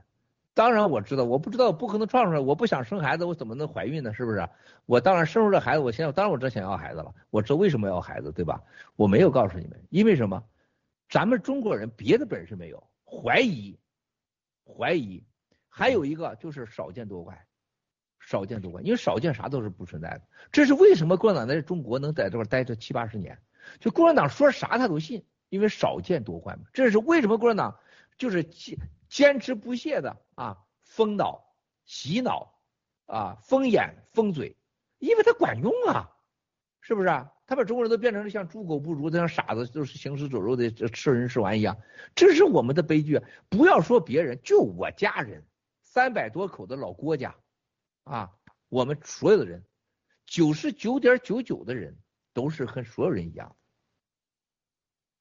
当然我知道，我不知道，不可能创出来。我不想生孩子，我怎么能怀孕呢？是不是？我当然生出这孩子，我现在当然我知想要孩子了。我知道为什么要孩子，对吧？我没有告诉你们，因为什么？咱们中国人别的本事没有，怀疑，怀疑，还有一个就是少见多怪，少见多怪，因为少见啥都是不存在的。这是为什么共产党在中国能在这块待这七八十年？就共产党说啥他都信。因为少见多怪嘛，这是为什么共产党就是坚坚持不懈的啊封脑、洗脑啊封眼、封嘴，因为它管用啊，是不是啊？他把中国人都变成了像猪狗不如的、像傻子，就是行尸走肉的吃人吃完一样，这是我们的悲剧。不要说别人，就我家人三百多口的老郭家啊，我们所有的人九十九点九九的人都是和所有人一样。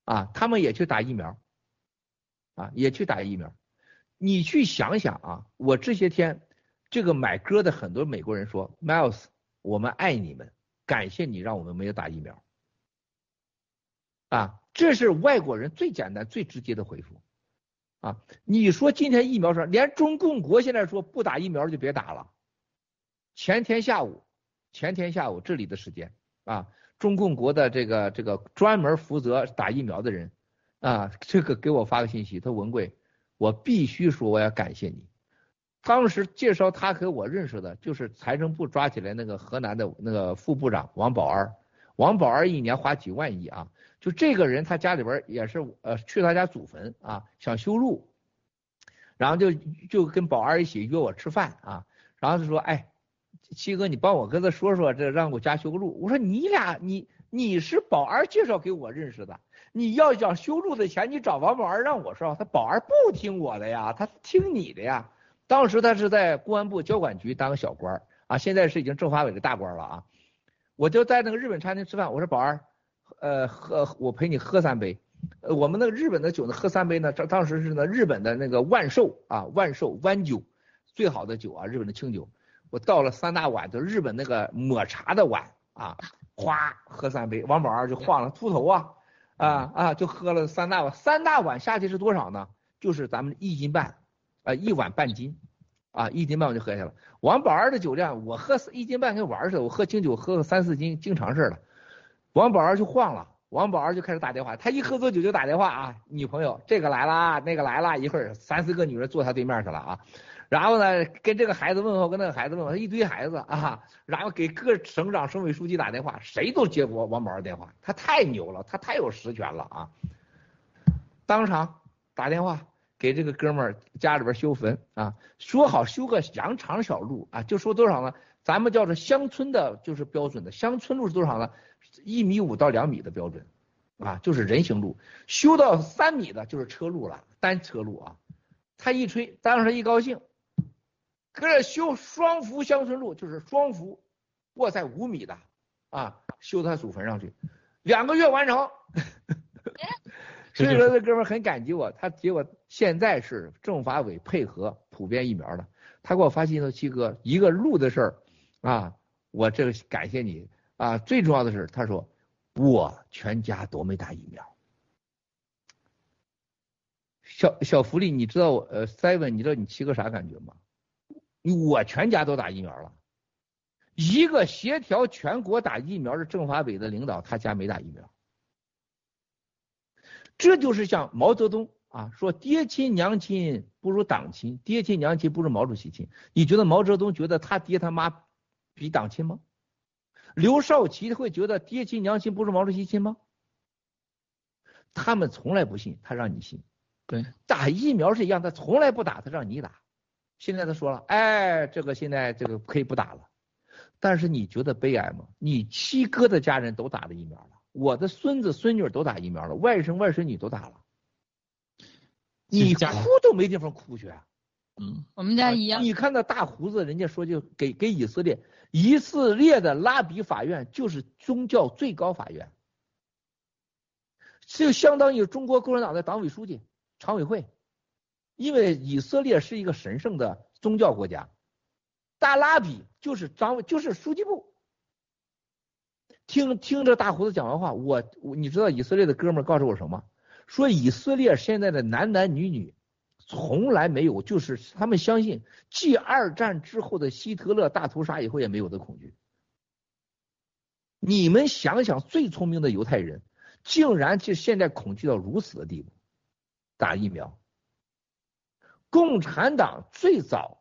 啊，他们也去打疫苗，啊，也去打疫苗。你去想想啊，我这些天这个买歌的很多美国人说，Miles，我们爱你们，感谢你让我们没有打疫苗。啊，这是外国人最简单、最直接的回复。啊，你说今天疫苗上，连中共国现在说不打疫苗就别打了。前天下午，前天下午这里的时间啊，中共国的这个这个专门负责打疫苗的人啊，这个给我发个信息，他文贵，我必须说我要感谢你。当时介绍他和我认识的，就是财政部抓起来那个河南的那个副部长王宝安，王宝安一年花几万亿啊。就这个人，他家里边也是呃去他家祖坟啊，想修路，然后就就跟宝儿一起约我吃饭啊，然后就说，哎，七哥，你帮我跟他说说，这让我家修个路。我说你俩你你是宝儿介绍给我认识的，你要想修路的钱，你找王宝儿让我说，他宝儿不听我的呀，他听你的呀。当时他是在公安部交管局当个小官啊，现在是已经政法委的大官了啊。我就在那个日本餐厅吃饭，我说宝儿。呃，喝我陪你喝三杯，呃，我们那个日本的酒呢，喝三杯呢，当当时是呢日本的那个万寿啊，万寿湾酒，最好的酒啊，日本的清酒，我倒了三大碗，就日本那个抹茶的碗啊，哗喝三杯，王宝儿就晃了秃头啊，啊啊就喝了三大碗，三大碗下去是多少呢？就是咱们一斤半，啊一碗半斤，啊一斤半我就喝下了。王宝儿的酒量，我喝一斤半跟玩似的，我喝清酒喝个三四斤，经常事了。王宝儿就晃了，王宝儿就开始打电话，他一喝醉酒就打电话啊，女朋友这个来了，那个来了，一会儿三四个女人坐他对面去了啊，然后呢跟这个孩子问候，跟那个孩子问候，一堆孩子啊，然后给各省长、省委书记打电话，谁都接过王宝儿电话，他太牛了，他太有实权了啊，当场打电话给这个哥们儿家里边修坟啊，说好修个羊肠小路啊，就说多少呢？咱们叫做乡村的，就是标准的乡村路是多少呢？一米五到两米的标准，啊，就是人行路。修到三米的就是车路了，单车路啊。他一吹，当时一高兴，搁这修双福乡村路，就是双福，过在五米的啊，修他祖坟上去，两个月完成。所以说这哥们很感激我，他结果现在是政法委配合普遍疫苗的，他给我发信息说七哥，一个路的事儿啊，我这个感谢你。啊，最重要的是，他说我全家都没打疫苗。小小福利，你知道我呃，seven，你知道你七哥啥感觉吗？我全家都打疫苗了，一个协调全国打疫苗的政法委的领导，他家没打疫苗。这就是像毛泽东啊，说爹亲娘亲不如党亲，爹亲娘亲不如毛主席亲。你觉得毛泽东觉得他爹他妈比党亲吗？刘少奇会觉得爹亲娘亲不如毛主席亲吗？他们从来不信，他让你信。对，打疫苗是一样，他从来不打，他让你打。现在他说了，哎，这个现在这个可以不打了。但是你觉得悲哀吗？你七哥的家人都打了疫苗了，我的孙子孙女都打疫苗了，外甥外孙女都打了，你哭都没地方哭去。啊嗯，我们家一样。你看那大胡子，人家说就给给以色列。以色列的拉比法院就是宗教最高法院，就相当于中国共产党的党委书记、常委会，因为以色列是一个神圣的宗教国家，大拉比就是张就是书记部。听听着大胡子讲完话，我我你知道以色列的哥们告诉我什么？说以色列现在的男男女女。从来没有，就是他们相信继二战之后的希特勒大屠杀以后也没有的恐惧。你们想想，最聪明的犹太人，竟然就现在恐惧到如此的地步，打疫苗。共产党最早。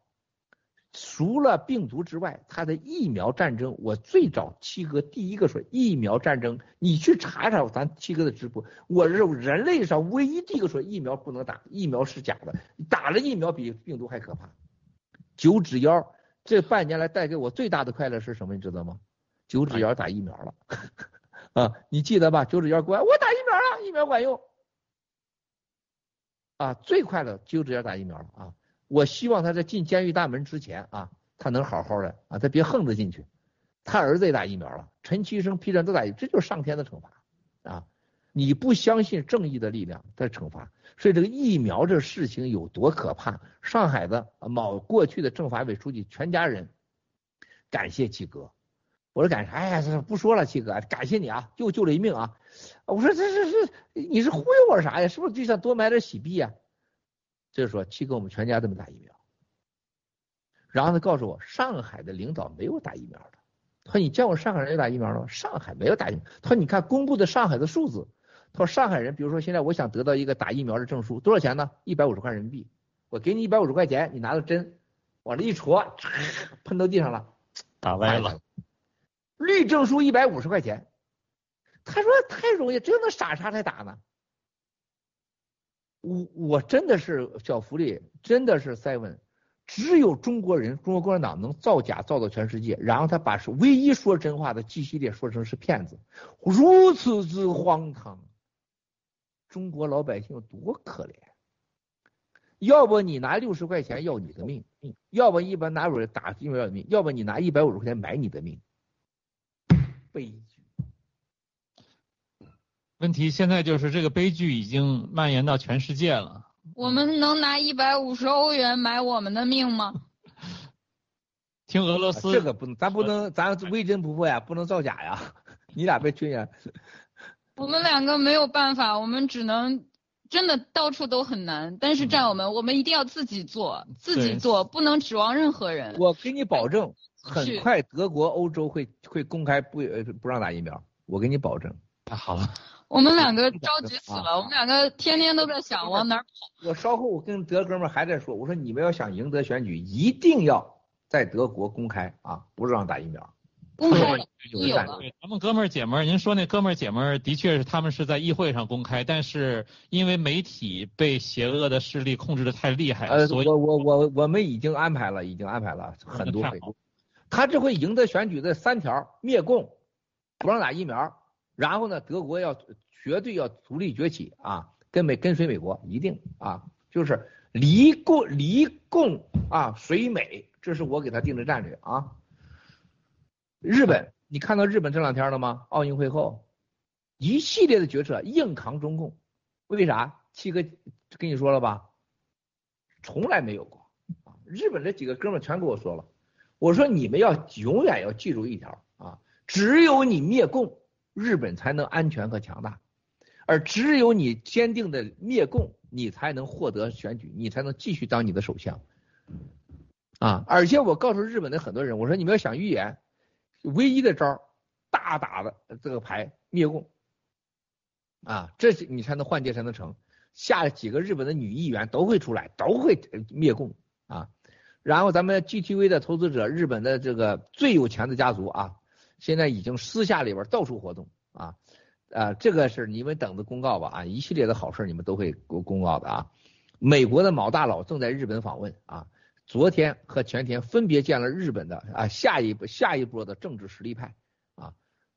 除了病毒之外，它的疫苗战争，我最早七哥第一个说疫苗战争，你去查查咱七哥的直播，我是人类上唯一第一个说疫苗不能打，疫苗是假的，打了疫苗比病毒还可怕。九指妖这半年来带给我最大的快乐是什么？你知道吗？九指妖打疫苗了 啊，你记得吧？九指妖过来，我打疫苗了，疫苗管用啊，最快乐九指妖打疫苗了啊。我希望他在进监狱大门之前啊，他能好好的啊，他别横着进去。他儿子也打疫苗了，陈其生、皮战都打，这就是上天的惩罚啊！你不相信正义的力量在惩罚，所以这个疫苗这事情有多可怕？上海的某过去的政法委书记全家人感谢七哥，我说感谢，哎呀，不说了，七哥，感谢你啊，又救了一命啊！我说这这这你是忽悠我啥呀？是不是就想多买点喜币呀？就是说七哥，我们全家都没打疫苗。然后他告诉我，上海的领导没有打疫苗的。他说你见过上海人有打疫苗的吗？上海没有打疫苗。他说你看公布的上海的数字。他说上海人，比如说现在我想得到一个打疫苗的证书，多少钱呢？一百五十块人民币。我给你一百五十块钱，你拿着针往这一戳，喷到地上了，打歪了。绿证书一百五十块钱。他说太容易，只有那傻叉才打呢。我我真的是小福利，真的是 seven。只有中国人，中国共产党能造假造到全世界，然后他把是唯一说真话的 G 系列说成是骗子，如此之荒唐。中国老百姓有多可怜？要不你拿六十块钱要你的命，要不一般拿我打因为要命，要不你拿一百五十块钱买你的命。悲剧。问题现在就是这个悲剧已经蔓延到全世界了。我们能拿一百五十欧元买我们的命吗？听俄罗斯这个不能，咱不能，咱微真不破呀，不能造假呀。你俩别吹呀。我们两个没有办法，我们只能真的到处都很难。但是战友们，我们一定要自己做，自己做，不能指望任何人。我给你保证，很快德国、欧洲会会公开不呃不让打疫苗，我给你保证。太好了。我们两个着急死了，我们两个天天都在想往哪跑。我稍后我跟德哥们还在说，我说你们要想赢得选举，一定要在德国公开啊，不让打疫苗。公开有咱们哥们儿姐们儿，您说那哥们儿姐们儿的确是他们是在议会上公开，但是因为媒体被邪恶的势力控制的太厉害，呃，所以我我我我们已经安排了，已经安排了很多回。他这回赢得选举的三条：灭共，不让打疫苗。然后呢，德国要绝对要独立崛起啊，跟美跟随美国，一定啊，就是离共离共啊，随美，这是我给他定的战略啊。日本，你看到日本这两天了吗？奥运会后，一系列的决策硬扛中共，为啥？七哥跟你说了吧，从来没有过啊。日本这几个哥们全跟我说了，我说你们要永远要记住一条啊，只有你灭共。日本才能安全和强大，而只有你坚定的灭共，你才能获得选举，你才能继续当你的首相。啊！而且我告诉日本的很多人，我说你们要想预言，唯一的招大打的这个牌灭共。啊，这是你才能换届才能成。下几个日本的女议员都会出来，都会灭共啊。然后咱们 GTV 的投资者，日本的这个最有钱的家族啊。现在已经私下里边到处活动啊，啊，这个是你们等着公告吧啊，一系列的好事你们都会公公告的啊。美国的某大佬正在日本访问啊，昨天和前天分别见了日本的啊下一步下一波的政治实力派啊，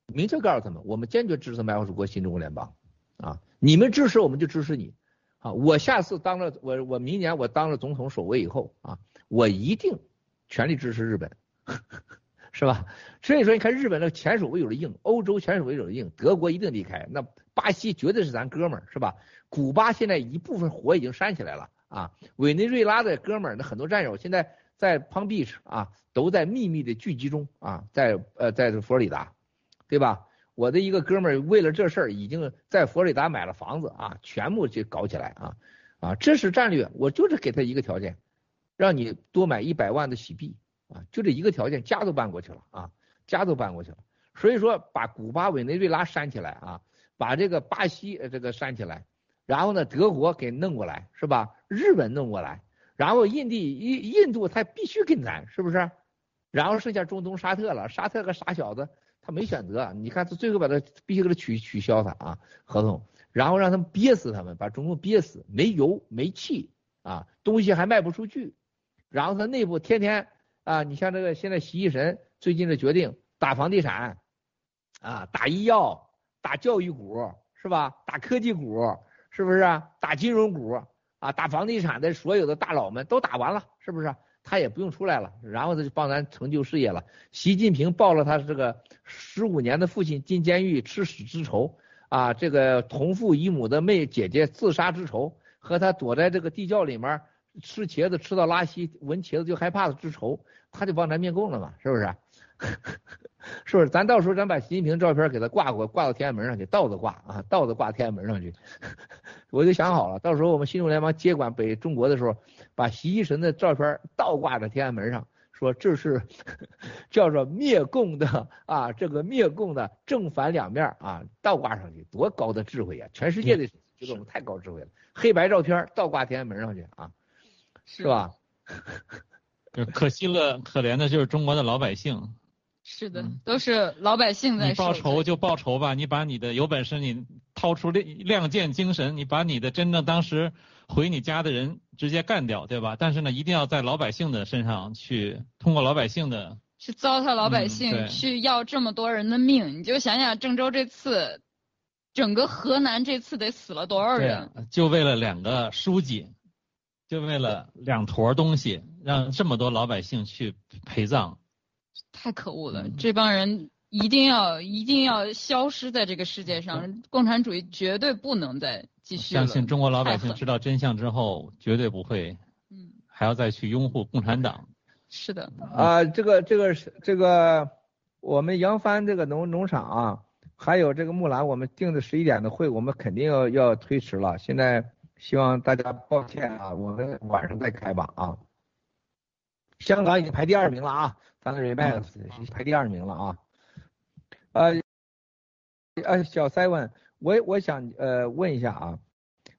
明确告诉他们，我们坚决支持麦克主国新中国联邦啊，你们支持我们就支持你啊，我下次当了我我明年我当了总统首位以后啊，我一定全力支持日本。是吧？所以说，你看日本的前手位有的硬，欧洲前手位有的硬，德国一定离开。那巴西绝对是咱哥们儿，是吧？古巴现在一部分火已经煽起来了啊。委内瑞拉的哥们儿，那很多战友现在在 Palm Beach 啊，都在秘密的聚集中啊，在呃，在佛罗里达，对吧？我的一个哥们儿为了这事儿，已经在佛罗里达买了房子啊，全部就搞起来啊啊！这是战略，我就是给他一个条件，让你多买一百万的喜币。啊，就这一个条件，家都搬过去了啊，家都搬过去了。所以说，把古巴、委内瑞拉删起来啊，把这个巴西这个删起来，然后呢，德国给弄过来是吧？日本弄过来，然后印地印印度他必须跟咱是不是？然后剩下中东沙特了，沙特个傻小子，他没选择，你看他最后把他必须给他取取消他啊合同，然后让他们憋死他们，把中共憋死，没油没气啊，东西还卖不出去，然后他内部天天。啊，你像这个现在习医神最近的决定，打房地产，啊，打医药，打教育股，是吧？打科技股，是不是？啊打金融股，啊，打房地产的所有的大佬们都打完了，是不是？他也不用出来了，然后他就帮咱成就事业了。习近平报了他这个十五年的父亲进监狱吃屎之仇，啊，这个同父异母的妹姐姐自杀之仇，和他躲在这个地窖里面吃茄子吃到拉稀，闻茄子就害怕的之仇，他就帮咱灭共了嘛，是不是？是不是？咱到时候咱把习近平照片给他挂过，挂到天安门上去，倒着挂啊，倒着挂天安门上去。我就想好了，到时候我们新中联邦接管北中国的时候，把习一神的照片倒挂在天安门上。说这是 叫做灭共的啊，这个灭共的正反两面啊，倒挂上去，多高的智慧呀！全世界的觉得我们太高智慧了。黑白照片倒挂天安门上去啊，是吧？可惜了，可怜的就是中国的老百姓。是的，都是老百姓在。你报仇就报仇吧，你把你的有本事你掏出亮亮剑精神，你把你的真正当时。回你家的人直接干掉，对吧？但是呢，一定要在老百姓的身上去，通过老百姓的去糟蹋老百姓，去要这么多人的命。你就想想郑州这次，整个河南这次得死了多少人？就为了两个书记，就为了两坨东西，让这么多老百姓去陪葬，太可恶了！这帮人一定要一定要消失在这个世界上，共产主义绝对不能再继续。相信中国老百姓知道真相之后，绝对不会，嗯，还要再去拥护共产党。是的。啊，这个这个是这个，我们扬帆这个农农场啊，还有这个木兰，我们定的十一点的会，我们肯定要要推迟了。现在希望大家抱歉啊，我们晚上再开吧啊。香港已经排第二名了啊，咱的 Remax 排第二名了啊。呃，呃，小 Seven。我我想呃问一下啊，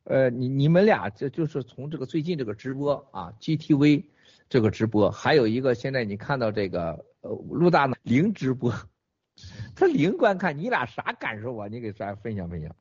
呃你你们俩这就是从这个最近这个直播啊，GTV 这个直播，还有一个现在你看到这个呃陆大呢零直播，他零观看，你俩啥感受啊？你给咱分享分享。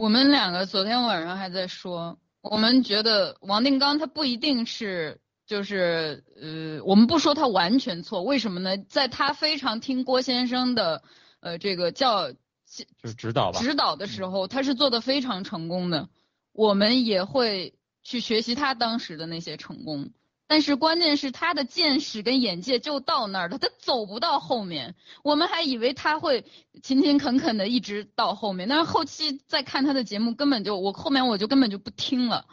我们两个昨天晚上还在说，我们觉得王定刚他不一定是就是呃，我们不说他完全错，为什么呢？在他非常听郭先生的呃这个教。就是指导吧。指导的时候，他是做的非常成功的，我们也会去学习他当时的那些成功。但是关键是他的见识跟眼界就到那儿了，他走不到后面。我们还以为他会勤勤恳恳的一直到后面，但是后期再看他的节目，根本就我后面我就根本就不听了，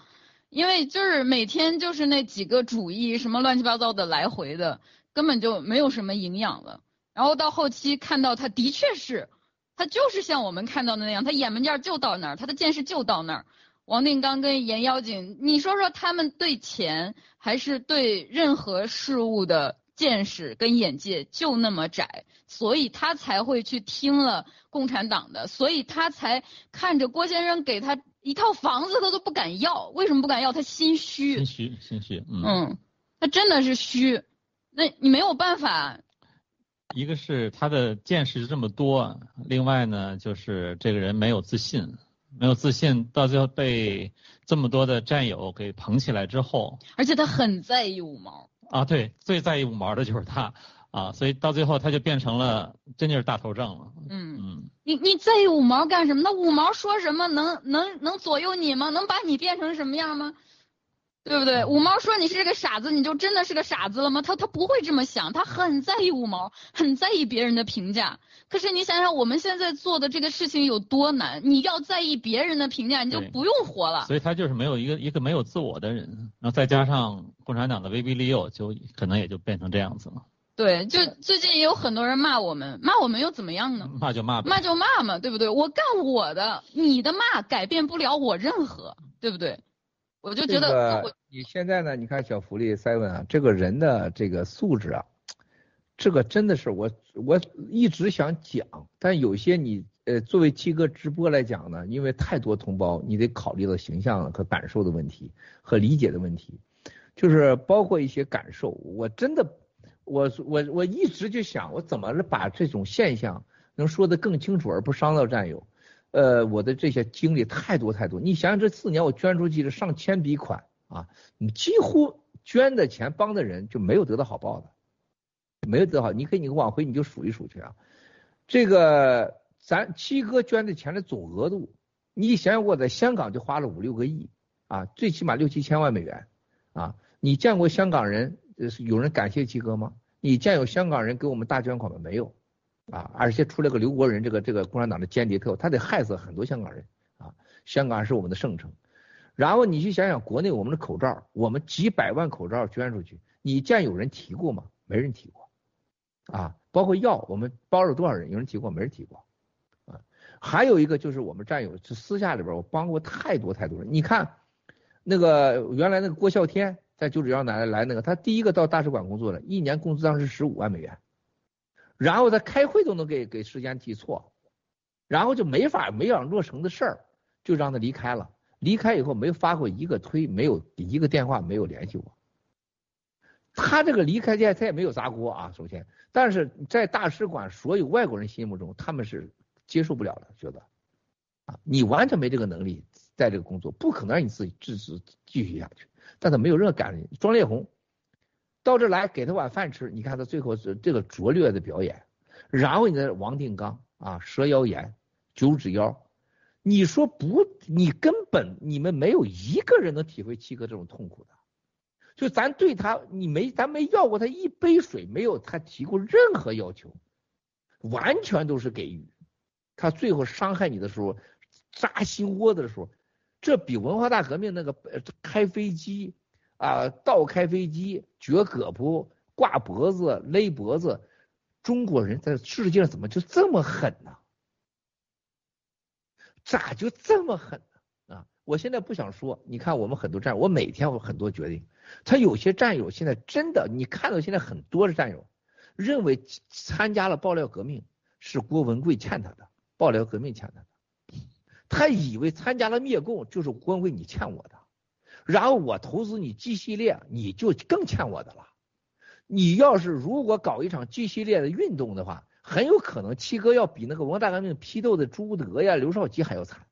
因为就是每天就是那几个主义什么乱七八糟的来回的，根本就没有什么营养了。然后到后期看到他的确是。他就是像我们看到的那样，他眼门尖就到那儿，他的见识就到那儿。王定刚跟严妖精，你说说他们对钱还是对任何事物的见识跟眼界就那么窄，所以他才会去听了共产党的，所以他才看着郭先生给他一套房子，他都不敢要。为什么不敢要？他心虚。心虚，心虚。嗯，他真的是虚，那你没有办法。一个是他的见识这么多，另外呢，就是这个人没有自信，没有自信，到最后被这么多的战友给捧起来之后，而且他很在意五毛啊，对，最在意五毛的就是他啊，所以到最后他就变成了真就是大头症了。嗯嗯，你你在意五毛干什么？那五毛说什么能能能左右你吗？能把你变成什么样吗？对不对？五毛说你是个傻子，你就真的是个傻子了吗？他他不会这么想，他很在意五毛，很在意别人的评价。可是你想想我们现在做的这个事情有多难？你要在意别人的评价，你就不用活了。所以他就是没有一个一个没有自我的人，然后再加上共产党的威逼利诱，就可能也就变成这样子了。对，就最近也有很多人骂我们，骂我们又怎么样呢？骂就骂，骂就骂嘛，对不对？我干我的，你的骂改变不了我任何，对不对？我就觉得，你现在呢？你看小福利 seven 啊，这个人的这个素质啊，这个真的是我我一直想讲，但有些你呃作为七哥直播来讲呢，因为太多同胞，你得考虑到形象和感受的问题和理解的问题，就是包括一些感受。我真的，我我我一直就想，我怎么把这种现象能说得更清楚，而不伤到战友。呃，我的这些经历太多太多，你想想这四年我捐出去的上千笔款啊，你几乎捐的钱帮的人就没有得到好报的，没有得好，你可以你往回你就数一数去啊，这个咱七哥捐的钱的总额度，你想想我在香港就花了五六个亿啊，最起码六七千万美元啊，你见过香港人有人感谢七哥吗？你见有香港人给我们大捐款吗？没有。啊，而且出来个刘国仁，这个这个共产党的间谍特务，他得害死很多香港人啊。香港是我们的圣城。然后你去想想，国内我们的口罩，我们几百万口罩捐出去，你见有人提过吗？没人提过啊。包括药，我们包了多少人？有人提过？没人提过啊。还有一个就是我们战友，就私下里边我帮过太多太多人。你看那个原来那个郭啸天在九指窑来来那个，他第一个到大使馆工作的，一年工资当时十五万美元。然后他开会都能给给时间提错，然后就没法没法落成的事儿，就让他离开了。离开以后没发过一个推，没有一个电话，没有联系我。他这个离开店他也没有砸锅啊，首先，但是在大使馆所有外国人心目中，他们是接受不了的，觉得啊，你完全没这个能力在这个工作，不可能让你自己支持继续下去。但他没有任何感觉。庄烈红。到这来给他碗饭吃，你看他最后是这个拙劣的表演，然后你的王定刚啊，蛇妖眼、九指妖，你说不，你根本你们没有一个人能体会七哥这种痛苦的，就咱对他，你没咱没要过他一杯水，没有他提过任何要求，完全都是给予，他最后伤害你的时候，扎心窝子的时候，这比文化大革命那个开飞机。啊，倒开飞机、撅胳膊、挂脖子、勒脖子，中国人在世界上怎么就这么狠呢？咋就这么狠呢？啊，我现在不想说。你看，我们很多战，我每天有很多决定。他有些战友现在真的，你看到现在很多的战友认为参加了爆料革命是郭文贵欠他的，爆料革命欠他的。他以为参加了灭共就是郭文贵你欠我的。然后我投资你 G 系列，你就更欠我的了。你要是如果搞一场 G 系列的运动的话，很有可能七哥要比那个文化大革命批斗的朱德呀、刘少奇还要惨，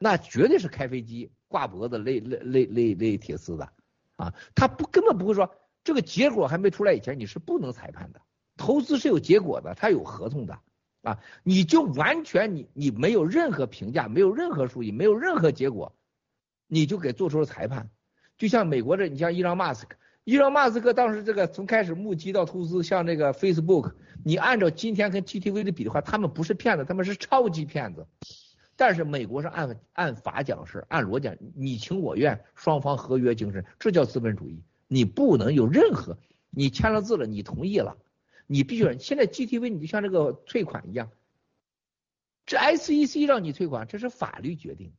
那绝对是开飞机挂脖子勒勒勒勒勒铁丝的啊！他不根本不会说这个结果还没出来以前你是不能裁判的，投资是有结果的，他有合同的啊！你就完全你你没有任何评价，没有任何数据，没有任何结果，你就给做出了裁判。就像美国这，你像伊朗马斯克，伊朗马斯克当时这个从开始募集到投资，像这个 Facebook，你按照今天跟 GTV 的比的话，他们不是骗子，他们是超级骗子。但是美国是按按法讲事，按逻辑，你情我愿，双方合约精神，这叫资本主义。你不能有任何，你签了字了，你同意了，你必须现在 GTV 你就像这个退款一样，这 SEC 让你退款，这是法律决定。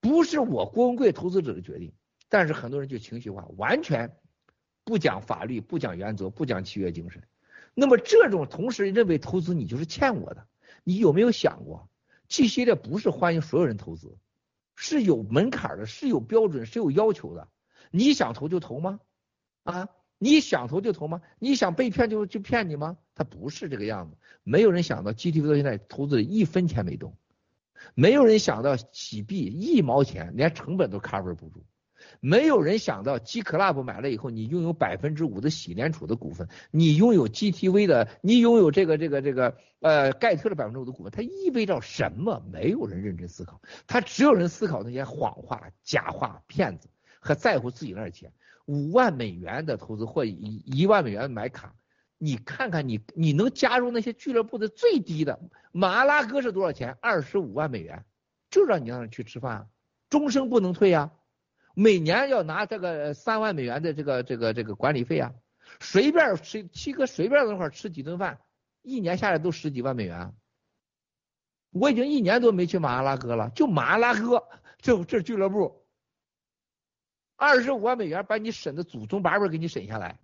不是我郭文贵投资者的决定，但是很多人就情绪化，完全不讲法律，不讲原则，不讲契约精神。那么这种同时认为投资你就是欠我的，你有没有想过这系列不是欢迎所有人投资，是有门槛的，是有标准，是有要求的。你想投就投吗？啊，你想投就投吗？你想被骗就就骗你吗？他不是这个样子。没有人想到 GTV 到现在投资一分钱没动。没有人想到洗币一毛钱连成本都 cover 不住，没有人想到 G Club 买了以后，你拥有百分之五的洗联储的股份，你拥有 GTV 的，你拥有这个这个这个呃盖特的百分之五的股份，它意味着什么？没有人认真思考，他只有人思考那些谎话、假话、骗子和在乎自己那点钱，五万美元的投资或一一万美元买卡。你看看你，你能加入那些俱乐部的最低的马拉哥是多少钱？二十五万美元，就让你让他去吃饭，啊终生不能退呀，每年要拿这个三万美元的这个这个这个管理费啊，随便吃七哥随便在那块吃几顿饭，一年下来都十几万美元。我已经一年多没去马阿拉哥了，就马阿拉哥 这这俱乐部，二十五万美元把你审的祖宗八辈给你审下来。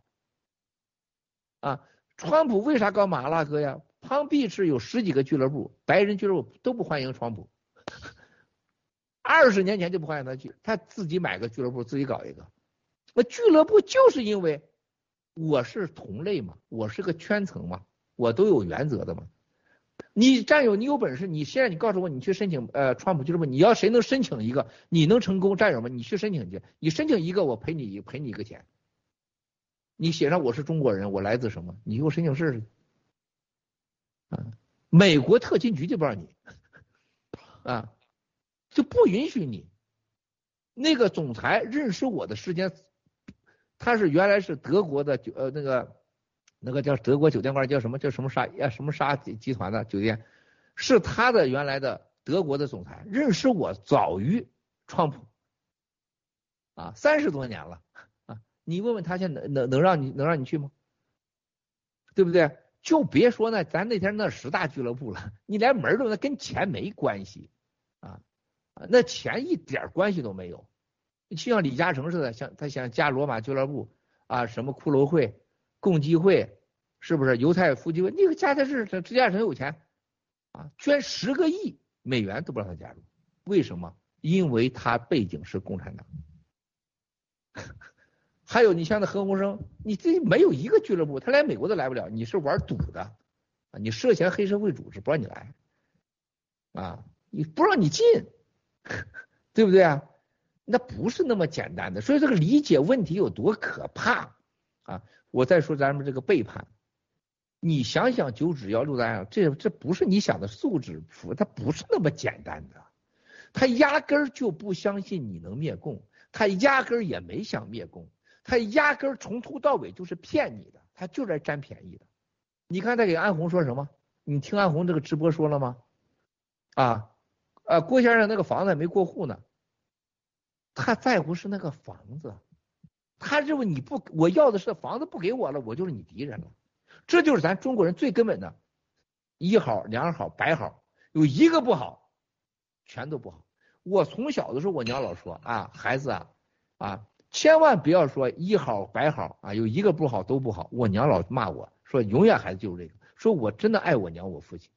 啊，川普为啥搞马拉哥呀？胖币是有十几个俱乐部，白人俱乐部都不欢迎川普。二十年前就不欢迎他去，他自己买个俱乐部，自己搞一个。那俱乐部就是因为我是同类嘛，我是个圈层嘛，我都有原则的嘛。你战友，你有本事，你现在你告诉我，你去申请呃川普俱乐部，你要谁能申请一个，你能成功，战友们，你去申请去，你申请一个，我赔你赔你一个钱。你写上我是中国人，我来自什么？你给我申请试试。啊，美国特勤局就不让你，啊，就不允许你。那个总裁认识我的时间，他是原来是德国的酒，呃，那个那个叫德国酒店馆叫什么叫什么沙呀什么沙集团的酒店，是他的原来的德国的总裁，认识我早于川普，啊，三十多年了啊，你问问他现在能能让你能让你去吗？对不对？就别说那咱那天那十大俱乐部了，你连门都那跟钱没关系啊，啊那钱一点关系都没有，就像李嘉诚似的，像他想加罗马俱乐部啊，什么骷髅会。共济会是不是犹太夫妻会？那个加的是这支架很有钱啊，捐十个亿美元都不让他加入，为什么？因为他背景是共产党。还有你像那何鸿燊，你这没有一个俱乐部，他连美国都来不了。你是玩赌的啊？你涉嫌黑社会组织，不让你来啊？你不让你进，对不对啊？那不是那么简单的。所以这个理解问题有多可怕啊？我再说咱们这个背叛，你想想九指妖六大样，这这不是你想的素质服，他不是那么简单的，他压根儿就不相信你能灭共，他压根儿也没想灭共，他压根儿从头到尾就是骗你的，他就在占便宜的。你看他给安红说什么？你听安红这个直播说了吗？啊，呃，郭先生那个房子还没过户呢，他在乎是那个房子。他认为你不，我要的是房子，不给我了，我就是你敌人了。这就是咱中国人最根本的，一好、两好、百好，有一个不好，全都不好。我从小的时候，我娘老说啊，孩子啊，啊，千万不要说一好、百好啊，有一个不好都不好。我娘老骂我说，永远孩子就是这个。说我真的爱我娘我父亲。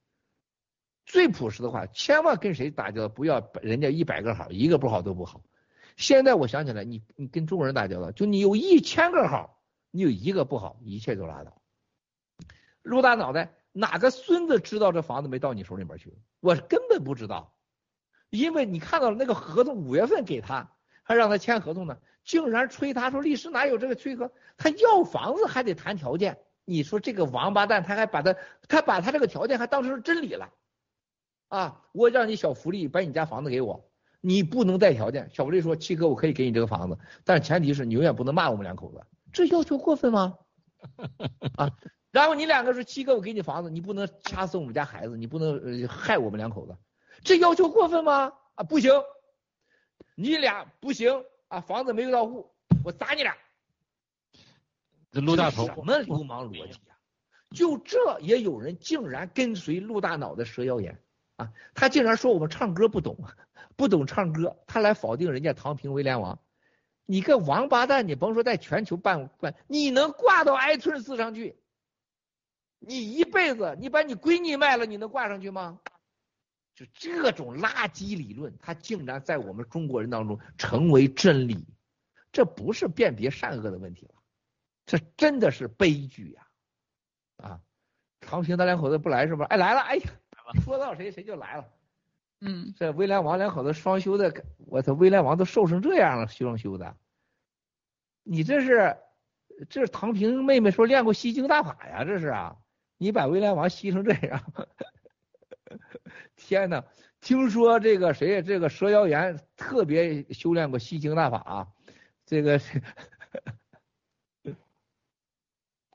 最朴实的话，千万跟谁打交道，不要人家一百个好，一个不好都不好。现在我想起来，你你跟中国人打交道，就你有一千个好，你有一个不好，一切都拉倒。陆大脑袋，哪个孙子知道这房子没到你手里边去？我根本不知道，因为你看到了那个合同，五月份给他，还让他签合同呢，竟然催他说律师哪有这个催合？他要房子还得谈条件，你说这个王八蛋，他还把他他把他这个条件还当成是真理了啊！我让你小福利，把你家房子给我。你不能带条件，小福利说七哥我可以给你这个房子，但是前提是你永远不能骂我们两口子，这要求过分吗？啊，然后你两个说七哥我给你房子，你不能掐死我们家孩子，你不能害我们两口子，这要求过分吗？啊不行，你俩不行啊，房子没有到户，我砸你俩。这陆大头什么流氓逻辑啊？就这也有人竟然跟随陆大脑的蛇妖言啊，他竟然说我们唱歌不懂。不懂唱歌，他来否定人家唐平威廉王，你个王八蛋！你甭说在全球办办，你能挂到 iTunes 上去？你一辈子，你把你闺女卖了，你能挂上去吗？就这种垃圾理论，它竟然在我们中国人当中成为真理，这不是辨别善恶的问题了，这真的是悲剧呀！啊，唐平他两口子不来是吧？哎来了，哎呀，说到谁谁就来了。嗯，这威廉王两口子双休的，我操，威廉王都瘦成这样了，双休的。你这是，这是唐平妹妹说练过吸精大法呀，这是啊，你把威廉王吸成这样，天呐，听说这个谁，这个蛇妖炎特别修炼过吸精大法啊，这个，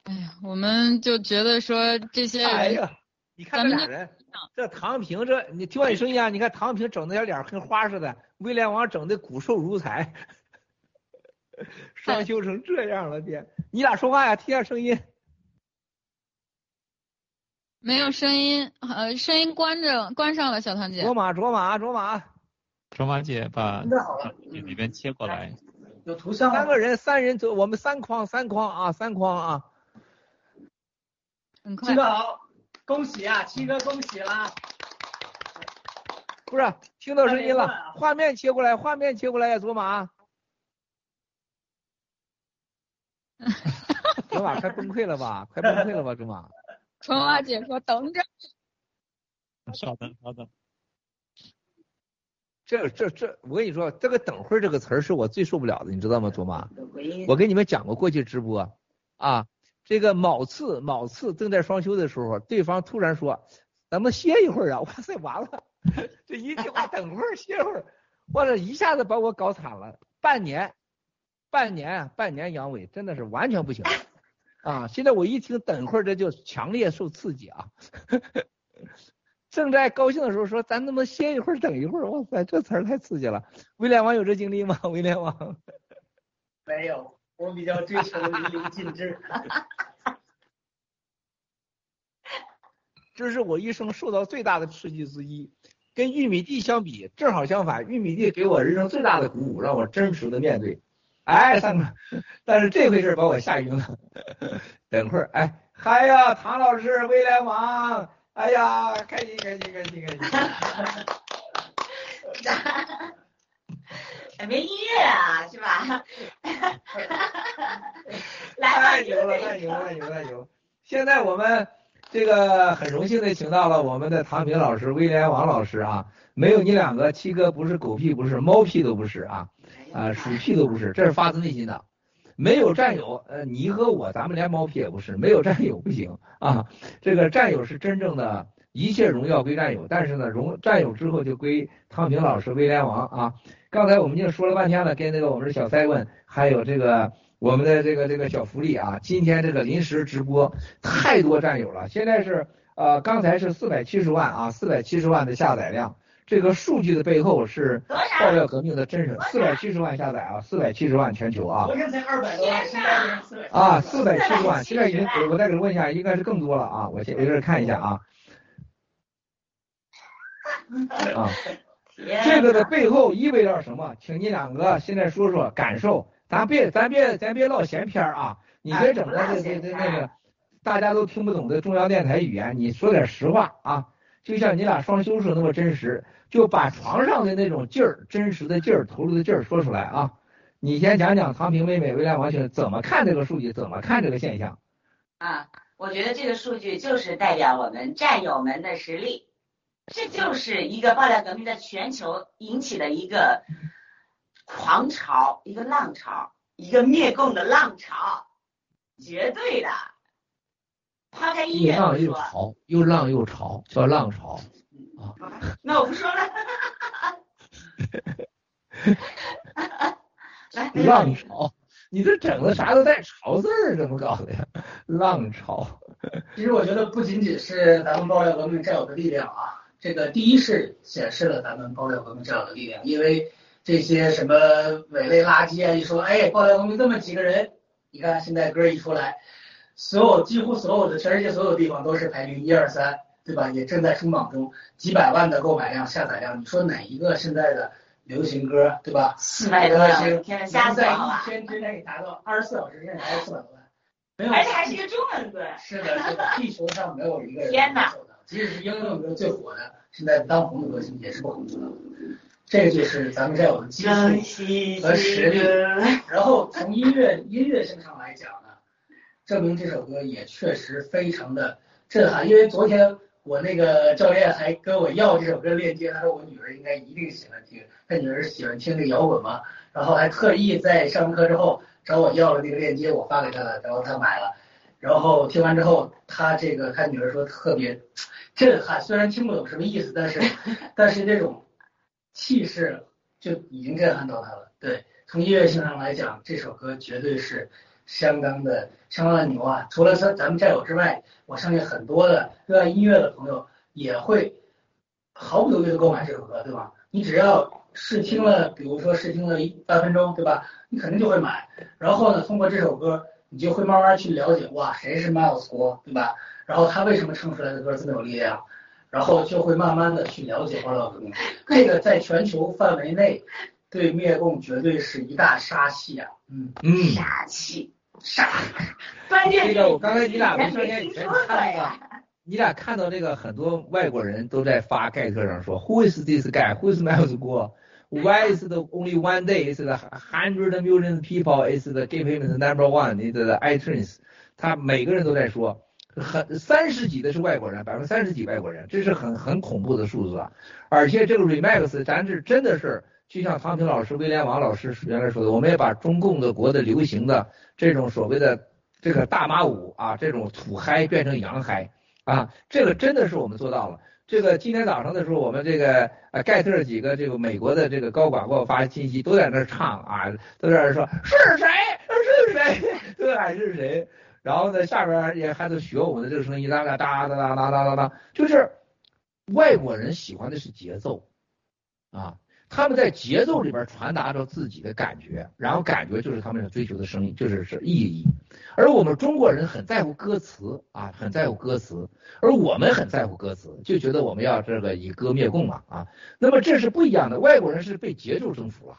哎呀，我们就觉得说这些人。你看这俩人，这唐平这，你听我声音啊！你看唐平整的小脸跟花似的，威廉王整的骨瘦如柴，双修成这样了，爹，你俩说话呀？听下声音。没有声音，呃，声音关着，关上了，小唐姐。卓玛，卓玛，卓玛，卓玛姐把里边切过来。有图像。三个人，三人走，我们三框，三框啊，三框啊。很快。好。恭喜啊，七哥，恭喜啦！不是听到声音了，画面切过来，画面切过来呀，卓玛。卓玛快崩溃了吧？快崩溃了吧，卓玛。卓玛姐说：“等着。”稍等，稍等。这这这，我跟你说，这个“等会儿”这个词儿是我最受不了的，你知道吗，卓玛？我跟你们讲过过去直播啊。这个卯次卯次正在双休的时候，对方突然说：“咱们歇一会儿啊！”哇塞，完了，这一句话 等会儿歇会儿，我这一下子把我搞惨了。半年，半年，半年阳痿真的是完全不行 啊，现在我一听等会儿这就强烈受刺激啊。正在高兴的时候说咱能不能歇一会儿等一会儿？哇塞，这词儿太刺激了。威廉王有这经历吗？威廉王没有，我比较追求淋漓尽致。这是我一生受到最大的刺激之一。跟玉米地相比，正好相反，玉米地给我人生最大的鼓舞，让我真实的面对。哎，三哥，但是这回事把我吓晕了。等会儿，哎，嗨呀，唐老师，威廉王，哎呀，开心开心开心开心。没音乐啊，是吧？太牛了，太牛了，太牛了，太牛！现在我们。这个很荣幸的请到了我们的唐平老师、威廉王老师啊，没有你两个，七哥不是狗屁，不是猫屁都不是啊，啊鼠屁都不是，这是发自内心的。没有战友，呃，你和我，咱们连猫屁也不是，没有战友不行啊。这个战友是真正的一切荣耀归战友，但是呢，荣战友之后就归汤平老师、威廉王啊。刚才我们已经说了半天了，跟那个我们的小赛问，还有这个。我们的这个这个小福利啊，今天这个临时直播太多战友了，现在是呃刚才是四百七十万啊，四百七十万的下载量，这个数据的背后是爆料革命的真实，四百七十万下载啊，四百七十万全球啊。昨天才二百多万，现在四百。啊，四百七十万，现在已经我我再给问一下，应该是更多了啊，我先我这看一下啊。啊，这个的背后意味着什么？请你两个现在说说感受。咱别，咱别，咱别唠闲篇儿啊！你别整的这这这那个，大家都听不懂的中央电台语言，你说点实话啊！就像你俩双休说那么真实，就把床上的那种劲儿、真实的劲儿、投入的劲儿说出来啊！你先讲讲唐平妹妹、未来王雪怎么看这个数据，怎么看这个现象？啊，我觉得这个数据就是代表我们战友们的实力，这就是一个爆料革命在全球引起的一个。狂潮，一个浪潮，一个灭共的浪潮，绝对的。抛开音乐又浪又潮，又浪又潮，叫浪潮啊。那我不说了。来，浪潮，你这整的啥都带潮字儿，怎么搞的呀？浪潮。其实我觉得不仅仅是咱们爆料革命占有的力量啊，这个第一是显示了咱们爆料革命这样的力量，因为。这些什么伪类垃圾啊！一说，哎，爆料革命这么几个人，你看现在歌一出来，所有几乎所有的全世界所有地方都是排名一二三，对吧？也正在冲榜中，几百万的购买量、下载量，你说哪一个现在的流行歌，对吧？四百多万，天下载一天之内达到二十四小时之内达到四百多万，没有，而且还是一个中文歌。是的，是的，地球上没有一个人天哪，即使是英文歌最火的，现在当红的歌星也是不可能做到的。这个就是咱们这有的基础和实力，然后从音乐音乐性上来讲呢，证明这首歌也确实非常的震撼。因为昨天我那个教练还跟我要这首歌链接，他说我女儿应该一定喜欢听，他女儿喜欢听这个摇滚嘛，然后还特意在上课之后找我要了那个链接，我发给他了，然后他买了，然后听完之后，他这个他女儿说特别震撼，虽然听不懂什么意思，但是 但是那种。气势就已经震撼到他了。对，从音乐性上来讲，这首歌绝对是相当的相当的牛啊！除了咱咱们战友之外，我相信很多的热爱音乐的朋友也会毫不犹豫的购买这首歌，对吧？你只要试听了，比如说试听了一半分钟，对吧？你肯定就会买。然后呢，通过这首歌，你就会慢慢去了解，哇，谁是 Miles 国，对吧？然后他为什么唱出来的歌这么有力量？然后就会慢慢的去了解爆料革命，这个在全球范围内对灭共绝对是一大杀器啊！嗯嗯，杀气杀。关键这个我刚才你俩没上前以前看到，你俩看到这个很多外国人都在发盖特上说，Who is this guy? Who is Miles Why is the only one day is the hundred million people is the give him the number one in the iTunes？他每个人都在说。很三十几的是外国人，百分之三十几外国人，这是很很恐怖的数字啊！而且这个 remix 咱是真的是，就像唐平老师、威廉王老师原来说的，我们也把中共的国的流行的这种所谓的这个大妈舞啊，这种土嗨变成洋嗨啊，这个真的是我们做到了。这个今天早上的时候，我们这个呃盖特几个这个美国的这个高管给我发信息，都在那唱啊，都在那说是谁是谁，这还 是谁？然后呢下边也还是学我们的这个声音，哒哒哒哒哒哒哒哒，就是外国人喜欢的是节奏啊。他们在节奏里边传达着自己的感觉，然后感觉就是他们追求的声音，就是是意义。而我们中国人很在乎歌词啊，很在乎歌词，而我们很在乎歌词，就觉得我们要这个以歌灭共嘛啊。那么这是不一样的，外国人是被节奏征服了。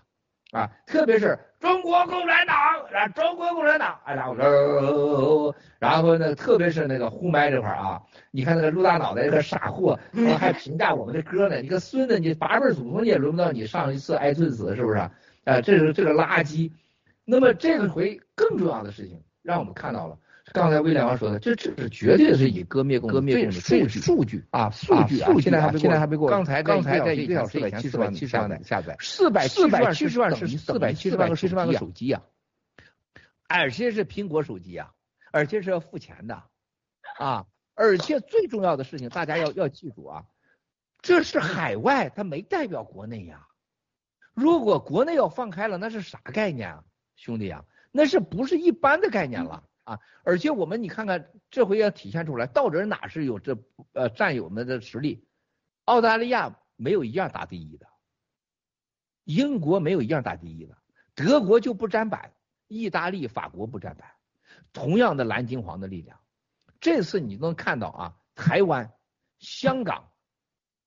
啊，特别是中国共产党，啊，中国共产党，哎，然后，然后呢，特别是那个呼麦这块啊，你看那个陆大脑袋那个傻货，还评价我们的歌呢，你个孙子，你八辈祖宗你也轮不到你上一次挨顿死，是不是？啊，这是这个垃圾。那么这个回更重要的事情，让我们看到了。刚才威廉王说的，这这是绝对是以割灭共割灭共的数据数据啊数据啊，现在还现在还没过。刚才刚才在一个小时以前四百七十万下载，四百四百七十万是四百七十万个十万个手机啊，而且是苹果手机啊，而且是要付钱的啊，而且最重要的事情大家要要记住啊，这是海外，它没代表国内呀。如果国内要放开了，那是啥概念啊，兄弟啊，那是不是一般的概念了？啊，而且我们你看看，这回要体现出来，到底哪是有这呃战友们的实力？澳大利亚没有一样打第一的，英国没有一样打第一的，德国就不沾板，意大利、法国不沾板，同样的蓝金黄的力量。这次你能看到啊，台湾、香港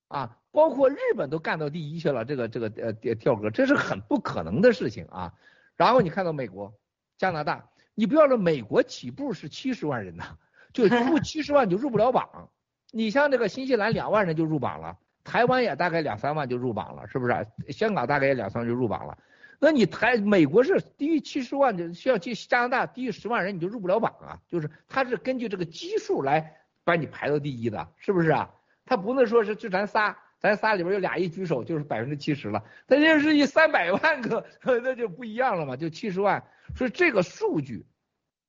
啊，包括日本都干到第一去了，这个这个呃跳格，这是很不可能的事情啊。然后你看到美国、加拿大。你不要说美国起步是七十万人呐，就入 七十万就入不了榜。你像这个新西兰两万人就入榜了，台湾也大概两三万就入榜了，是不是？香港大概也两三万就入榜了。那你台美国是低于七十万就需要去加拿大低于十万人你就入不了榜啊，就是他是根据这个基数来把你排到第一的，是不是啊？他不能说是就咱仨，咱仨里边有俩一举手就是百分之七十了，他这是一三百万个，那就不一样了嘛，就七十万。所以这个数据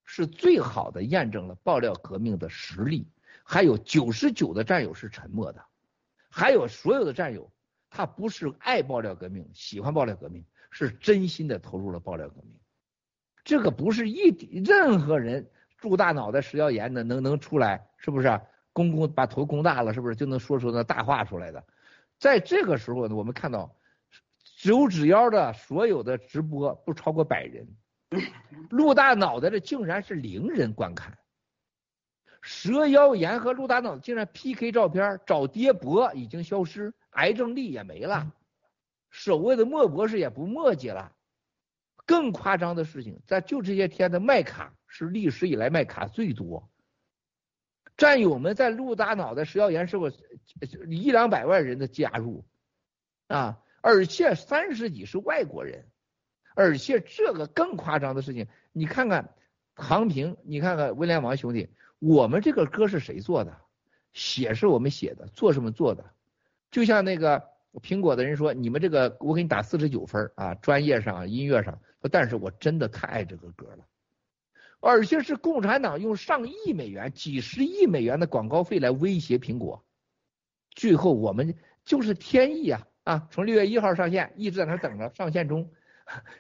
是最好的验证了爆料革命的实力。还有九十九的战友是沉默的，还有所有的战友他不是爱爆料革命、喜欢爆料革命，是真心的投入了爆料革命。这个不是一任何人住大脑袋食药盐的能能出来，是不是？啊公公把头公大了，是不是就能说出那大话出来的？在这个时候呢，我们看到九指妖的所有的直播不超过百人。陆大脑袋的竟然是零人观看，蛇妖言和陆大脑竟然 PK 照片，找爹博已经消失，癌症力也没了，守卫的莫博士也不墨迹了。更夸张的事情，在就这些天的卖卡是历史以来卖卡最多，战友们在陆大脑袋石耀岩是个一两百万人的加入啊，而且三十几是外国人。而且这个更夸张的事情，你看看唐平，你看看威廉王兄弟，我们这个歌是谁做的？写是我们写的，做什么做的？就像那个苹果的人说，你们这个我给你打四十九分啊，专业上、音乐上，但是我真的太爱这个歌了。而且是共产党用上亿美元、几十亿美元的广告费来威胁苹果，最后我们就是天意啊啊！从六月一号上线，一直在那等着上线中。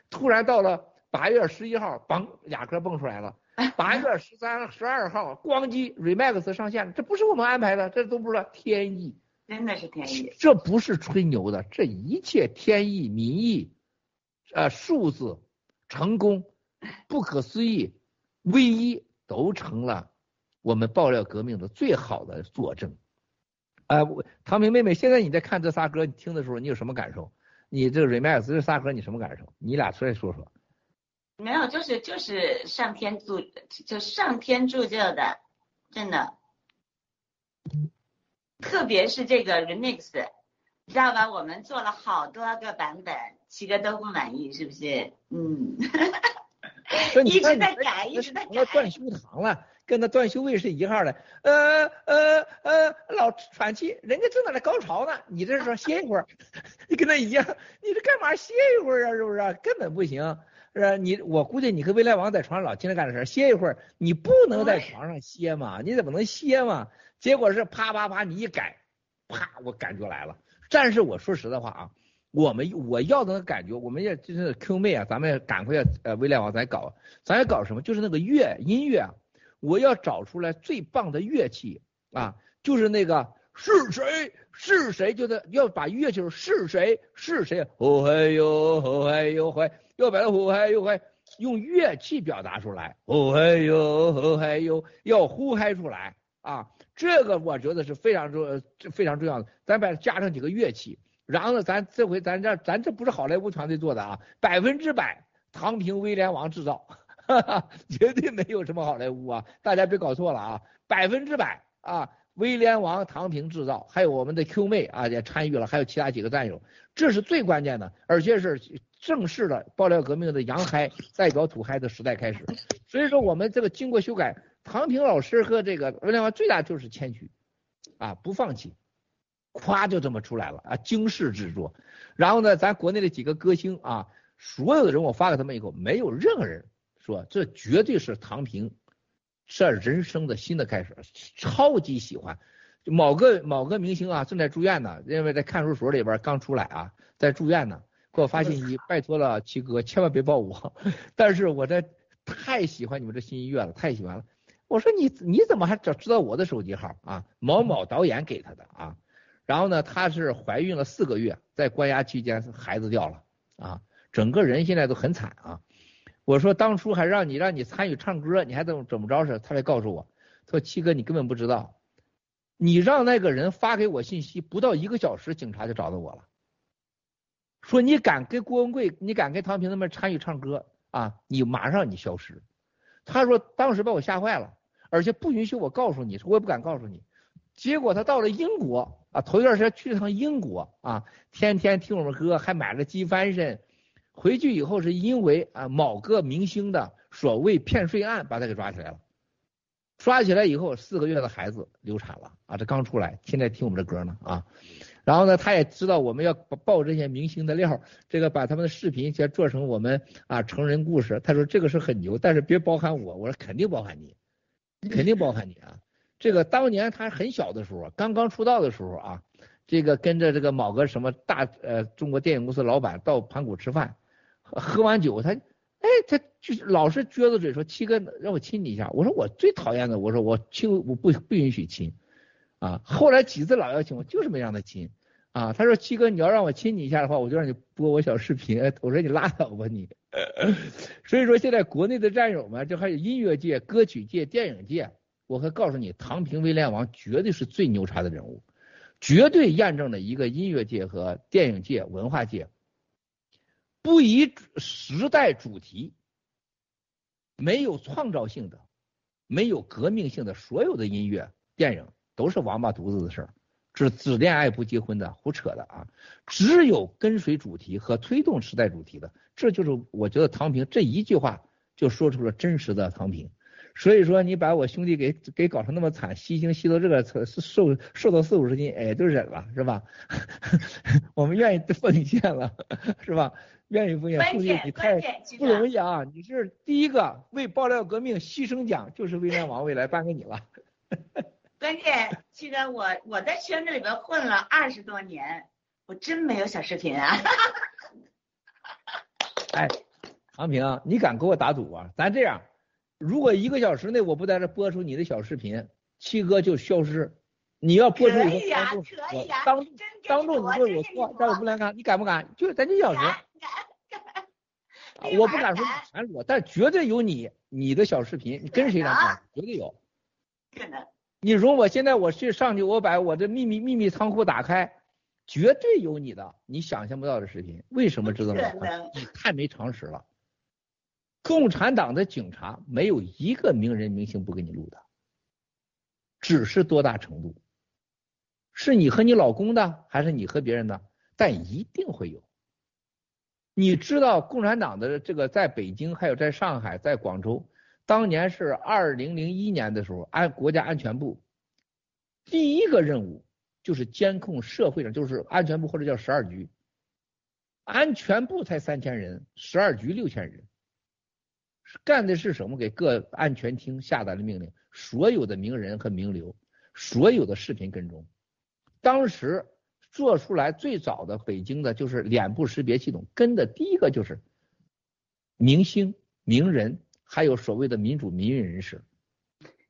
突然到了八月十一号，嘣，俩歌蹦出来了。八月十三、十二号，咣叽，Remax 上线了。这不是我们安排的，这都不是天意，真的是天意。这不是吹牛的，这一切天意、民意，呃，数字、成功、不可思议、唯一，都成了我们爆料革命的最好的佐证。啊，唐明妹妹，现在你在看这仨歌，你听的时候，你有什么感受？你这个 remix 这仨歌你什么感受？你俩出来说说。没有，就是就是上天助，就上天助救的，真的。特别是这个 Remix，知道吧？我们做了好多个版本，七个都不满意，是不是？嗯。一直在改，一直在改。断修堂了。跟那段秀卫是一号的，呃呃呃，老喘气，人家正在那高潮呢，你这是说歇一会儿，你跟他一样，你这干嘛歇一会儿啊？是不是？根本不行，是吧？你我估计你和未来王在床上老听着干这事，歇一会儿，你不能在床上歇嘛？你怎么能歇嘛？结果是啪啪啪，你一改，啪，我感觉来了。但是我说实在话啊，我们我要的那个感觉，我们也就是 Q 妹啊，咱们赶快呃，未来王咱搞，咱要搞什么？就是那个乐音乐啊。我要找出来最棒的乐器啊，就是那个是谁是谁，就得要把乐器是谁是谁，哦嘿哟哦嘿哟嘿，要把它呼嘿哟嘿用乐器表达出来，哦嘿哟哦嘿哟，要呼嗨出来啊，这个我觉得是非常重非常重要的，咱把它加上几个乐器，然后呢，咱这回咱这咱这不是好莱坞团队做的啊，百分之百唐平威廉王制造。哈哈，绝对没有什么好莱坞啊！大家别搞错了啊，百分之百啊！威廉王唐平制造，还有我们的 Q 妹啊也参与了，还有其他几个战友，这是最关键的，而且是正式的爆料革命的洋嗨代表土嗨的时代开始。所以说我们这个经过修改，唐平老师和这个威廉王最大就是谦虚啊，不放弃，咵就这么出来了啊，惊世之作。然后呢，咱国内的几个歌星啊，所有的人我发给他们以后，没有任何人。说这绝对是唐平这人生的新的开始，超级喜欢。某个某个明星啊，正在住院呢，因为在看守所里边刚出来啊，在住院呢，给我发信息，拜托了七哥，千万别抱我。但是我这太喜欢你们这新音乐了，太喜欢了。我说你你怎么还知知道我的手机号啊？某某导演给他的啊。然后呢，她是怀孕了四个月，在关押期间孩子掉了啊，整个人现在都很惨啊。我说当初还让你让你参与唱歌，你还怎么怎么着是？他来告诉我，说七哥你根本不知道，你让那个人发给我信息，不到一个小时，警察就找到我了，说你敢跟郭文贵，你敢跟唐平他们参与唱歌啊？你马上你消失。他说当时把我吓坏了，而且不允许我告诉你，我也不敢告诉你。结果他到了英国啊，头一段时间去了趟英国啊，天天听我们歌，还买了机翻身。回去以后是因为啊某个明星的所谓骗税案把他给抓起来了，抓起来以后四个月的孩子流产了啊这刚出来现在听我们这歌呢啊，然后呢他也知道我们要爆这些明星的料，这个把他们的视频先做成我们啊成人故事，他说这个是很牛，但是别包含我，我说肯定包含你，肯定包含你啊，这个当年他很小的时候刚刚出道的时候啊，这个跟着这个某个什么大呃中国电影公司老板到盘古吃饭。喝完酒，他，哎，他就老是撅着嘴说：“七哥，让我亲你一下。”我说：“我最讨厌的，我说我亲，我不不允许亲。”啊，后来几次老邀请，我就是没让他亲。啊，他说：“七哥，你要让我亲你一下的话，我就让你播我小视频。”我说：“你拉倒吧你。”所以说，现在国内的战友们，就还有音乐界、歌曲界、电影界，我可告诉你，唐平威廉王绝对是最牛叉的人物，绝对验证了一个音乐界和电影界、文化界。不以时代主题，没有创造性的，没有革命性的，所有的音乐、电影都是王八犊子的事儿，只只恋爱不结婚的，胡扯的啊！只有跟随主题和推动时代主题的，这就是我觉得唐平这一句话就说出了真实的唐平。所以说，你把我兄弟给给搞成那么惨，吸星吸到这个瘦瘦到四五十斤，哎，都忍了，是吧？我们愿意奉献了，是吧？愿意奉献，兄弟你太不容易啊！你是第一个为爆料革命牺牲奖，就是威廉王未来颁给你了。关键，七哥，我我在圈子里边混了二十多年，我真没有小视频啊。哎，唐平，你敢给我打赌啊？咱这样。如果一个小时内我不在这播出你的小视频，七哥就消失。你要播出以后当众我当当众你说我错，但我不能看，你敢不敢？就咱一小时。我不敢说全裸，但绝对有你你的小视频，你跟谁上啊？绝对有。可能。你容我现在我去上去，我把我的秘密秘密仓库打开，绝对有你的，你想象不到的视频。为什么知道吗？你太没常识了。共产党的警察没有一个名人明星不给你录的，只是多大程度，是你和你老公的，还是你和别人的？但一定会有。你知道共产党的这个在北京，还有在上海，在广州，当年是二零零一年的时候，安国家安全部第一个任务就是监控社会上，就是安全部或者叫十二局，安全部才三千人，十二局六千人。干的是什么？给各安全厅下达的命令，所有的名人和名流，所有的视频跟踪。当时做出来最早的北京的就是脸部识别系统，跟的第一个就是明星、名人，还有所谓的民主民运人士。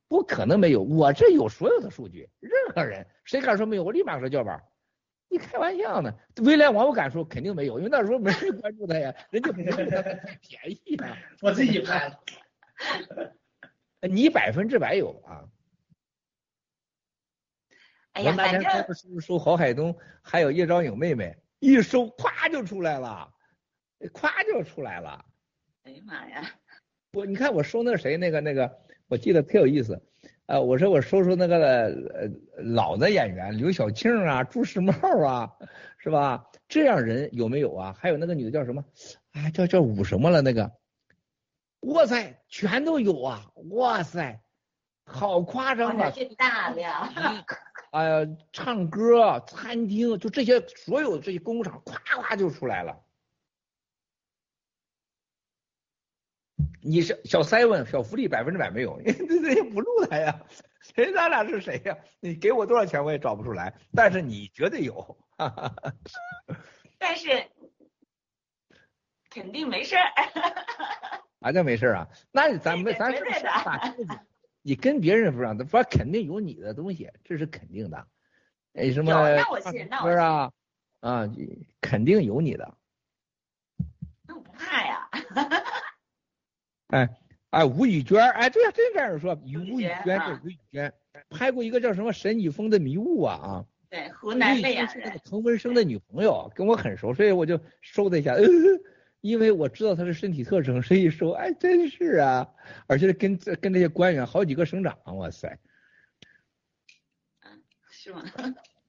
不可能没有，我这有所有的数据，任何人谁敢说没有，我立马说叫板。你开玩笑呢？威廉王我敢说肯定没有，因为那时候没人关注他呀，人家 便宜啊，我自己拍了。你百分之百有啊。哎呀，反正收收郝海东，还有叶兆颖妹妹，一收咵就出来了，咵就出来了。哎呀妈呀！我你看我收那谁那个那个，我记得特有意思。呃，我说我说说那个呃老的演员，刘晓庆啊，朱时茂啊，是吧？这样人有没有啊？还有那个女的叫什么？啊，叫叫武什么了？那个，哇塞，全都有啊！哇塞，好夸张啊！大量。哎呀，唱歌、餐厅，就这些，所有这些工厂，咵咵就出来了。你是小 seven 小福利百分之百没有，这这也不录他呀，谁咱俩是谁呀？你给我多少钱我也找不出来，但是你绝对有，但是肯定没事儿，啥叫没事儿啊？那咱们咱是你跟别人不让，他说肯定有你的东西，这是肯定的。哎，什么？那我信，那我信啊啊，肯定有你的。那我不怕呀。哎哎，吴宇娟，哎，对呀，真这样说，吴宇娟是吴宇娟，拍过一个叫什么《沈以峰的迷雾》啊啊。对，湖南的呀。是那个滕文生的女朋友，跟我很熟，所以我就收了一下，因为我知道她的身体特征，所以收。哎，真是啊，而且跟这跟这些官员好几个省长，哇塞。嗯，是吗？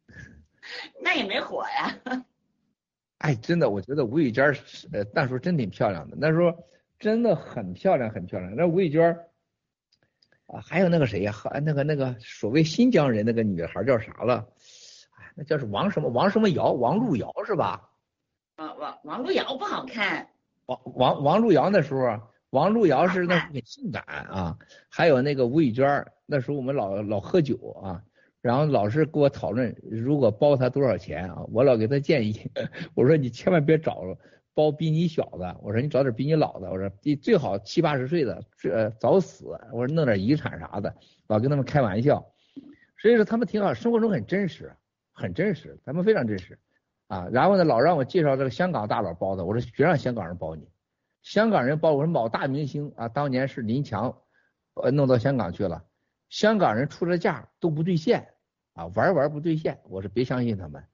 那也没火呀。哎，真的，我觉得吴宇娟呃那时候真挺漂亮的，那时候。真的很漂亮，很漂亮。那吴玉娟啊，还有那个谁呀？和那个那个所谓新疆人那个女孩叫啥了？哎，那叫是王什么王什么瑶，王璐瑶是吧？啊王王璐瑶不好看。王王王璐瑶那时候，王璐瑶是那很性感啊。还有那个吴玉娟，那时候我们老老喝酒啊，然后老是跟我讨论，如果包她多少钱啊？我老给她建议，我说你千万别找了。包比你小的，我说你找点比你老的，我说你最好七八十岁的，这早死，我说弄点遗产啥的，老跟他们开玩笑，所以说他们挺好，生活中很真实，很真实，他们非常真实啊。然后呢，老让我介绍这个香港大佬包的，我说别让香港人包你，香港人包我说某大明星啊，当年是林强，呃弄到香港去了，香港人出的价都不兑现啊，玩玩不兑现，我说别相信他们。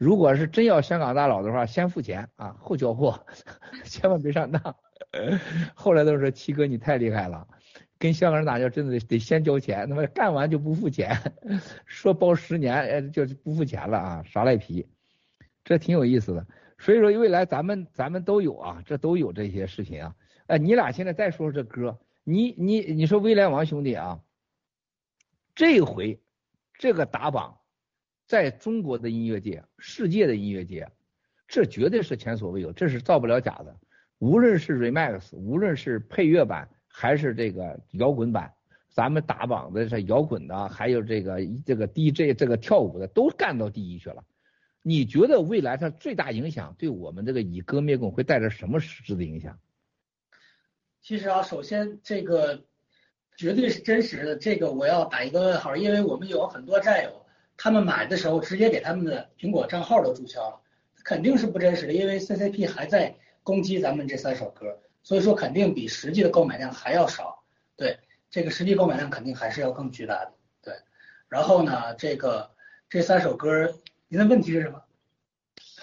如果是真要香港大佬的话，先付钱啊，后交货，千万别上当。后来都说七哥你太厉害了，跟香港人打交真的得先交钱，他妈干完就不付钱，说包十年，哎，就不付钱了啊，耍赖皮，这挺有意思的。所以说未来咱们咱们都有啊，这都有这些事情啊。哎，你俩现在再说说这歌，你你你说威廉王兄弟啊，这回这个打榜。在中国的音乐界，世界的音乐界，这绝对是前所未有，这是造不了假的。无论是 remix，无论是配乐版，还是这个摇滚版，咱们打榜的是摇滚的，还有这个这个 DJ 这个跳舞的，都干到第一去了。你觉得未来它最大影响对我们这个以歌灭共会带来什么实质的影响？其实啊，首先这个绝对是真实的，这个我要打一个问号，因为我们有很多战友。他们买的时候直接给他们的苹果账号都注销了，肯定是不真实的，因为 CCP 还在攻击咱们这三首歌，所以说肯定比实际的购买量还要少。对，这个实际购买量肯定还是要更巨大的。对，然后呢，这个这三首歌，您的问题是什么？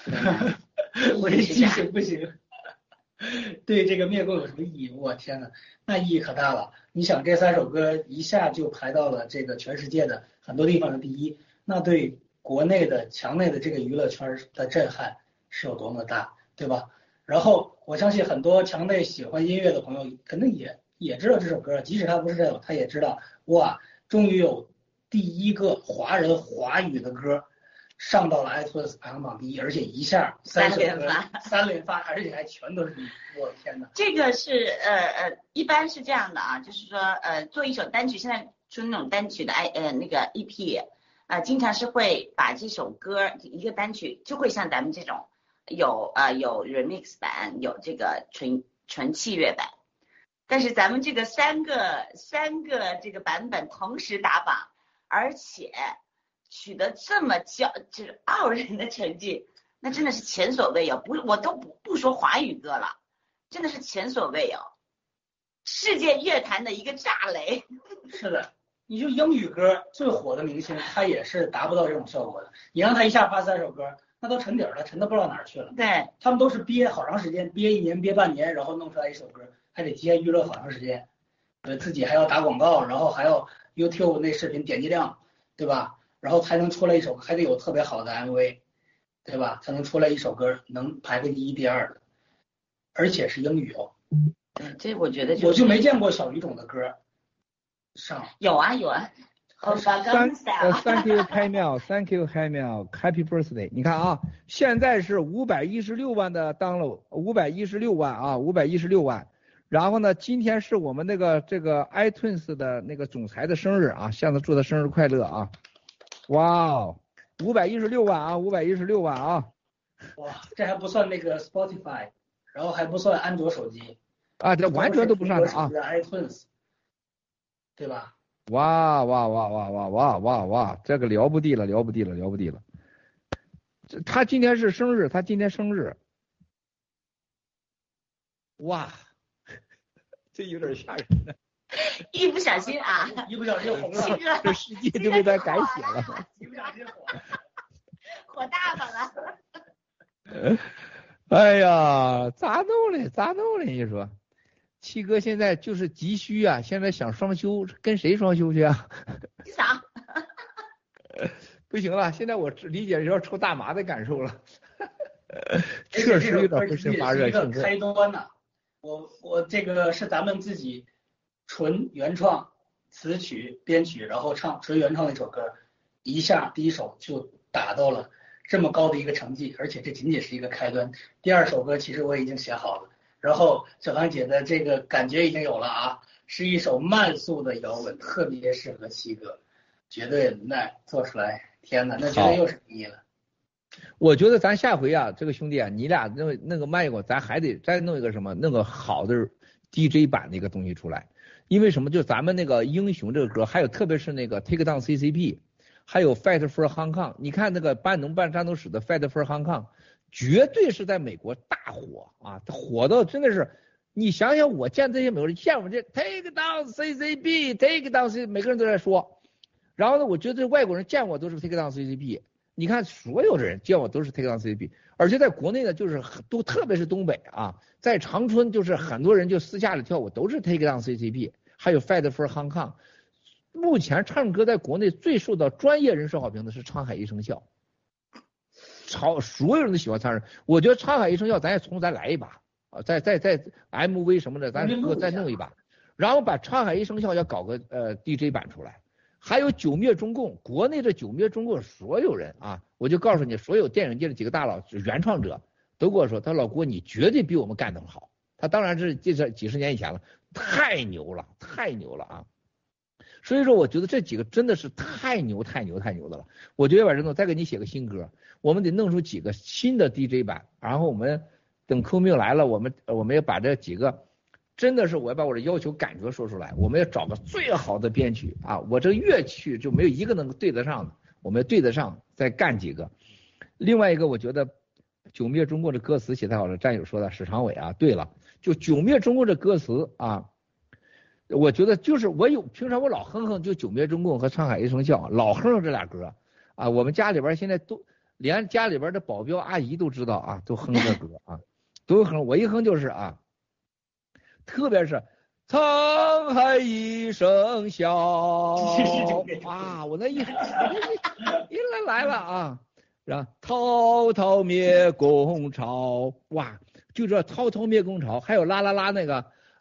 我这记性不行。对这个灭共有什么意义？我天呐，那意义可大了！你想这三首歌一下就排到了这个全世界的很多地方的第一。那对国内的墙内的这个娱乐圈的震撼是有多么大，对吧？然后我相信很多墙内喜欢音乐的朋友肯定也也知道这首歌，即使他不是这首，他也知道哇，终于有第一个华人华语的歌上到了 iTunes 排行榜第一，而且一下三连发，三连发，而且还全都是你，我天哪！这个是呃呃，一般是这样的啊，就是说呃，做一首单曲，现在出那种单曲的 i 呃那个 EP。啊，经常是会把这首歌一个单曲，就会像咱们这种有啊有 remix 版，有这个纯纯器乐版。但是咱们这个三个三个这个版本同时打榜，而且取得这么骄就是傲人的成绩，那真的是前所未有。不，我都不不说华语歌了，真的是前所未有，世界乐坛的一个炸雷。是的，你就英语歌最火的明星，他也是达不到这种效果的。你让他一下发三首歌。那都沉底了，沉到不知道哪儿去了。对，他们都是憋好长时间，憋一年、憋半年，然后弄出来一首歌，还得提前娱乐好长时间，呃，自己还要打广告，然后还要 YouTube 那视频点击量，对吧？然后才能出来一首，还得有特别好的 MV，对吧？才能出来一首歌能排个第一、第二的，而且是英语哦。这我觉得我就没见过小语种的歌上。有啊有啊。三呃，Thank you，开妙，Thank you，开妙，Happy Birthday！你看啊，现在是五百一十六万的 download，五百一十六万啊，五百一十六万。然后呢，今天是我们那个这个 iTunes 的那个总裁的生日啊，向他祝他生日快乐啊！哇哦，五百一十六万啊，五百一十六万啊！哇，这还不算那个 Spotify，然后还不算安卓手机啊，这完全都不算啊，iTunes，对吧？哇哇哇哇哇哇哇哇！这个了不地了，了不地了，了不地了。这他今天是生日，他今天生日。哇，这有点吓人呢。一不小心啊，一不小心红了，这世界就被他改写了。一不小心火，火大发了。哎呀，咋弄的？咋弄的？你说？七哥现在就是急需啊，现在想双休，跟谁双休去啊？啥？不行了，现在我理解要抽大麻的感受了。确实有点不是发热兴开端呐，我我这个是咱们自己纯原创词曲编曲，然后唱纯原创的一首歌，一下第一首就达到了这么高的一个成绩，而且这仅仅是一个开端。第二首歌其实我已经写好了。然后小芳姐的这个感觉已经有了啊，是一首慢速的摇滚，特别适合七哥，绝对那做出来，天哪，那绝对又是第一了。我觉得咱下回啊，这个兄弟啊，你俩弄那个慢一会咱还得再弄一个什么，弄个好的 DJ 版的一个东西出来。因为什么？就咱们那个英雄这个歌，还有特别是那个 Take Down CCP，还有 Fight for Hong Kong。你看那个班农办战斗史的 Fight for Hong Kong。绝对是在美国大火啊，火到真的是，你想想我见这些美国人，见我这 take down CCP，take down C，每个人都在说。然后呢，我觉得外国人见我都是 take down CCP。你看所有的人见我都是 take down CCP，而且在国内呢，就是都特别是东北啊，在长春就是很多人就私下里跳舞都是 take down CCP，还有 fight for Hong Kong。目前唱歌在国内最受到专业人士好评的是沧海一声笑。超所有人都喜欢唱，我觉得沧海一声笑，咱也从咱来一把啊，再再再 MV 什么的，咱再弄一把，然后把沧海一声笑要搞个呃 DJ 版出来，还有九灭中共，国内的九灭中共所有人啊，我就告诉你，所有电影界的几个大佬原创者都跟我说，他老郭你绝对比我们干得好，他当然是这是几十年以前了，太牛了，太牛了啊！所以说，我觉得这几个真的是太牛、太牛、太牛的了。我觉得把这弄，再给你写个新歌，我们得弄出几个新的 DJ 版，然后我们等扣命来了，我们我们要把这几个，真的是我要把我的要求感觉说出来，我们要找个最好的编曲啊，我这乐曲就没有一个能对得上的，我们要对得上，再干几个。另外一个，我觉得九灭中共的歌词写太好了，战友说的史长伟啊，对了，就九灭中共这歌词啊。我觉得就是我有平常我老哼哼就九灭中共和沧海一声笑，老哼哼这俩歌啊。我们家里边现在都连家里边的保镖阿姨都知道啊，都哼这歌啊，都哼。我一哼就是啊，特别是沧海一声笑 啊，我那一哼一来来了啊，然后滔滔灭共潮哇，就这滔滔灭共潮，还有啦啦啦那个。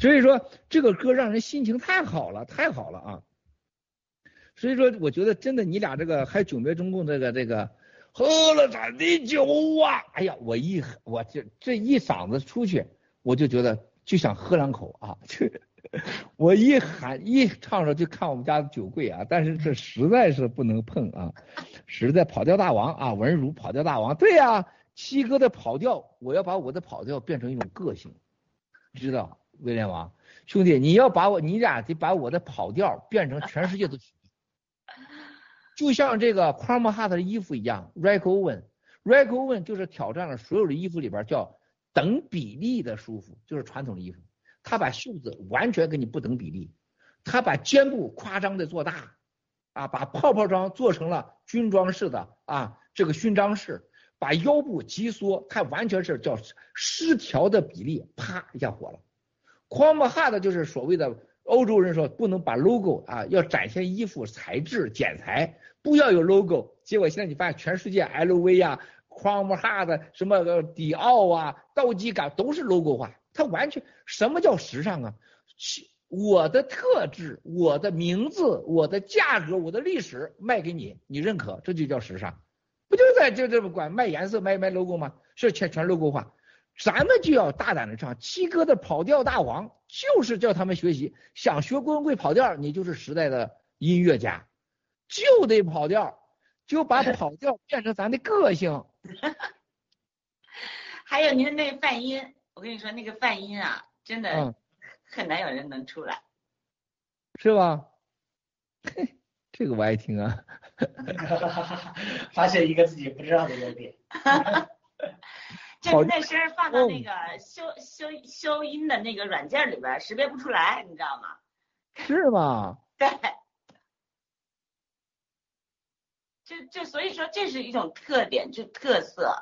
所以说这个歌让人心情太好了，太好了啊！所以说，我觉得真的，你俩这个还久别中共这个这个喝了咱的酒啊！哎呀，我一我这这一嗓子出去，我就觉得就想喝两口啊！我一喊一唱着就看我们家的酒柜啊，但是这实在是不能碰啊！实在跑调大王啊，文如跑调大王，对呀，七哥的跑调，我要把我的跑调变成一种个性，知道？威廉王兄弟，你要把我你俩得把我的跑调变成全世界都。就像这个 c r o m h a t 的衣服一样，Rick Owen，Rick Owen 就是挑战了所有的衣服里边叫等比例的舒服，就是传统的衣服，他把袖子完全给你不等比例，他把肩部夸张的做大，啊，把泡泡装做成了军装式的啊，这个勋章式，把腰部急缩，它完全是叫失调的比例，啪一下火了。C r o m h a t 就是所谓的。欧洲人说不能把 logo 啊，要展现衣服材质剪裁，不要有 logo。结果现在你发现全世界 LV 啊、Chrome Hard 什么迪奥啊、道基感都是 logo 化，它完全什么叫时尚啊？我的特质、我的名字、我的价格、我的历史卖给你，你认可，这就叫时尚，不就在就这么管卖颜色、卖卖 logo 吗？是全全 logo 化。咱们就要大胆的唱，七哥的跑调大王就是叫他们学习，想学郭文贵跑调，你就是时代的音乐家，就得跑调，就把跑调 变成咱的个性。还有您的那泛音，我跟你说那个泛音啊，真的很难有人能出来，是吧？嘿，这个我爱听啊，发现一个自己不知道的优点。就是那声放到那个修修修音的那个软件里边，识别不出来，你知道吗？是吗？对。就就所以说，这是一种特点，就特色，